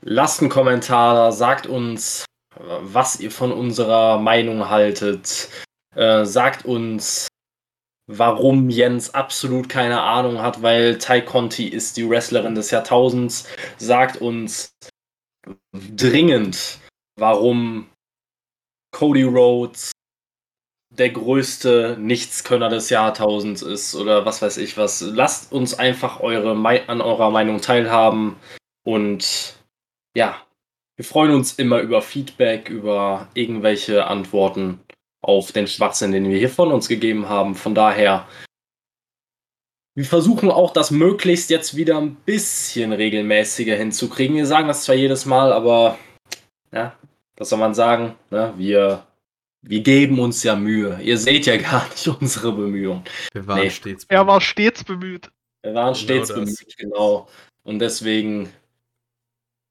Lasst einen Kommentar da, sagt uns, was ihr von unserer Meinung haltet. Äh, sagt uns, warum Jens absolut keine Ahnung hat, weil Tai Conti ist die Wrestlerin des Jahrtausends. Sagt uns dringend, warum Cody Rhodes der größte Nichtskönner des Jahrtausends ist oder was weiß ich was. Lasst uns einfach eure an eurer Meinung teilhaben und ja, wir freuen uns immer über Feedback, über irgendwelche Antworten auf den Schwachsinn, den wir hier von uns gegeben haben. Von daher, wir versuchen auch das möglichst jetzt wieder ein bisschen regelmäßiger hinzukriegen. Wir sagen das zwar jedes Mal, aber ja, was soll man sagen? Ne? Wir, wir geben uns ja Mühe. Ihr seht ja gar nicht unsere Bemühungen. Wir waren Nee. stets. er war stets bemüht. Wir waren stets das. bemüht, genau. Und deswegen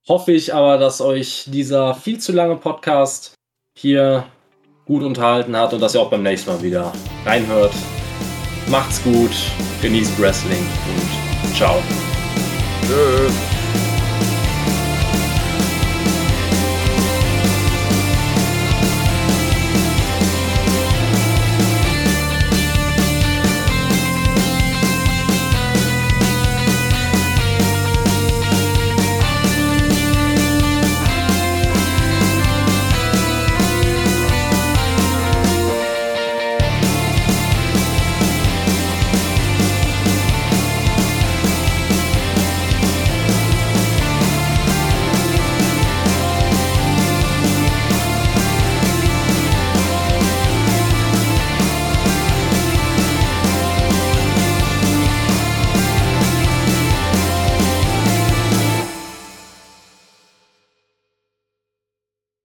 hoffe ich aber, dass euch dieser viel zu lange Podcast hier gut unterhalten hat und dass ihr auch beim nächsten Mal wieder reinhört. Macht's gut, genießt Wrestling und ciao. Tschö.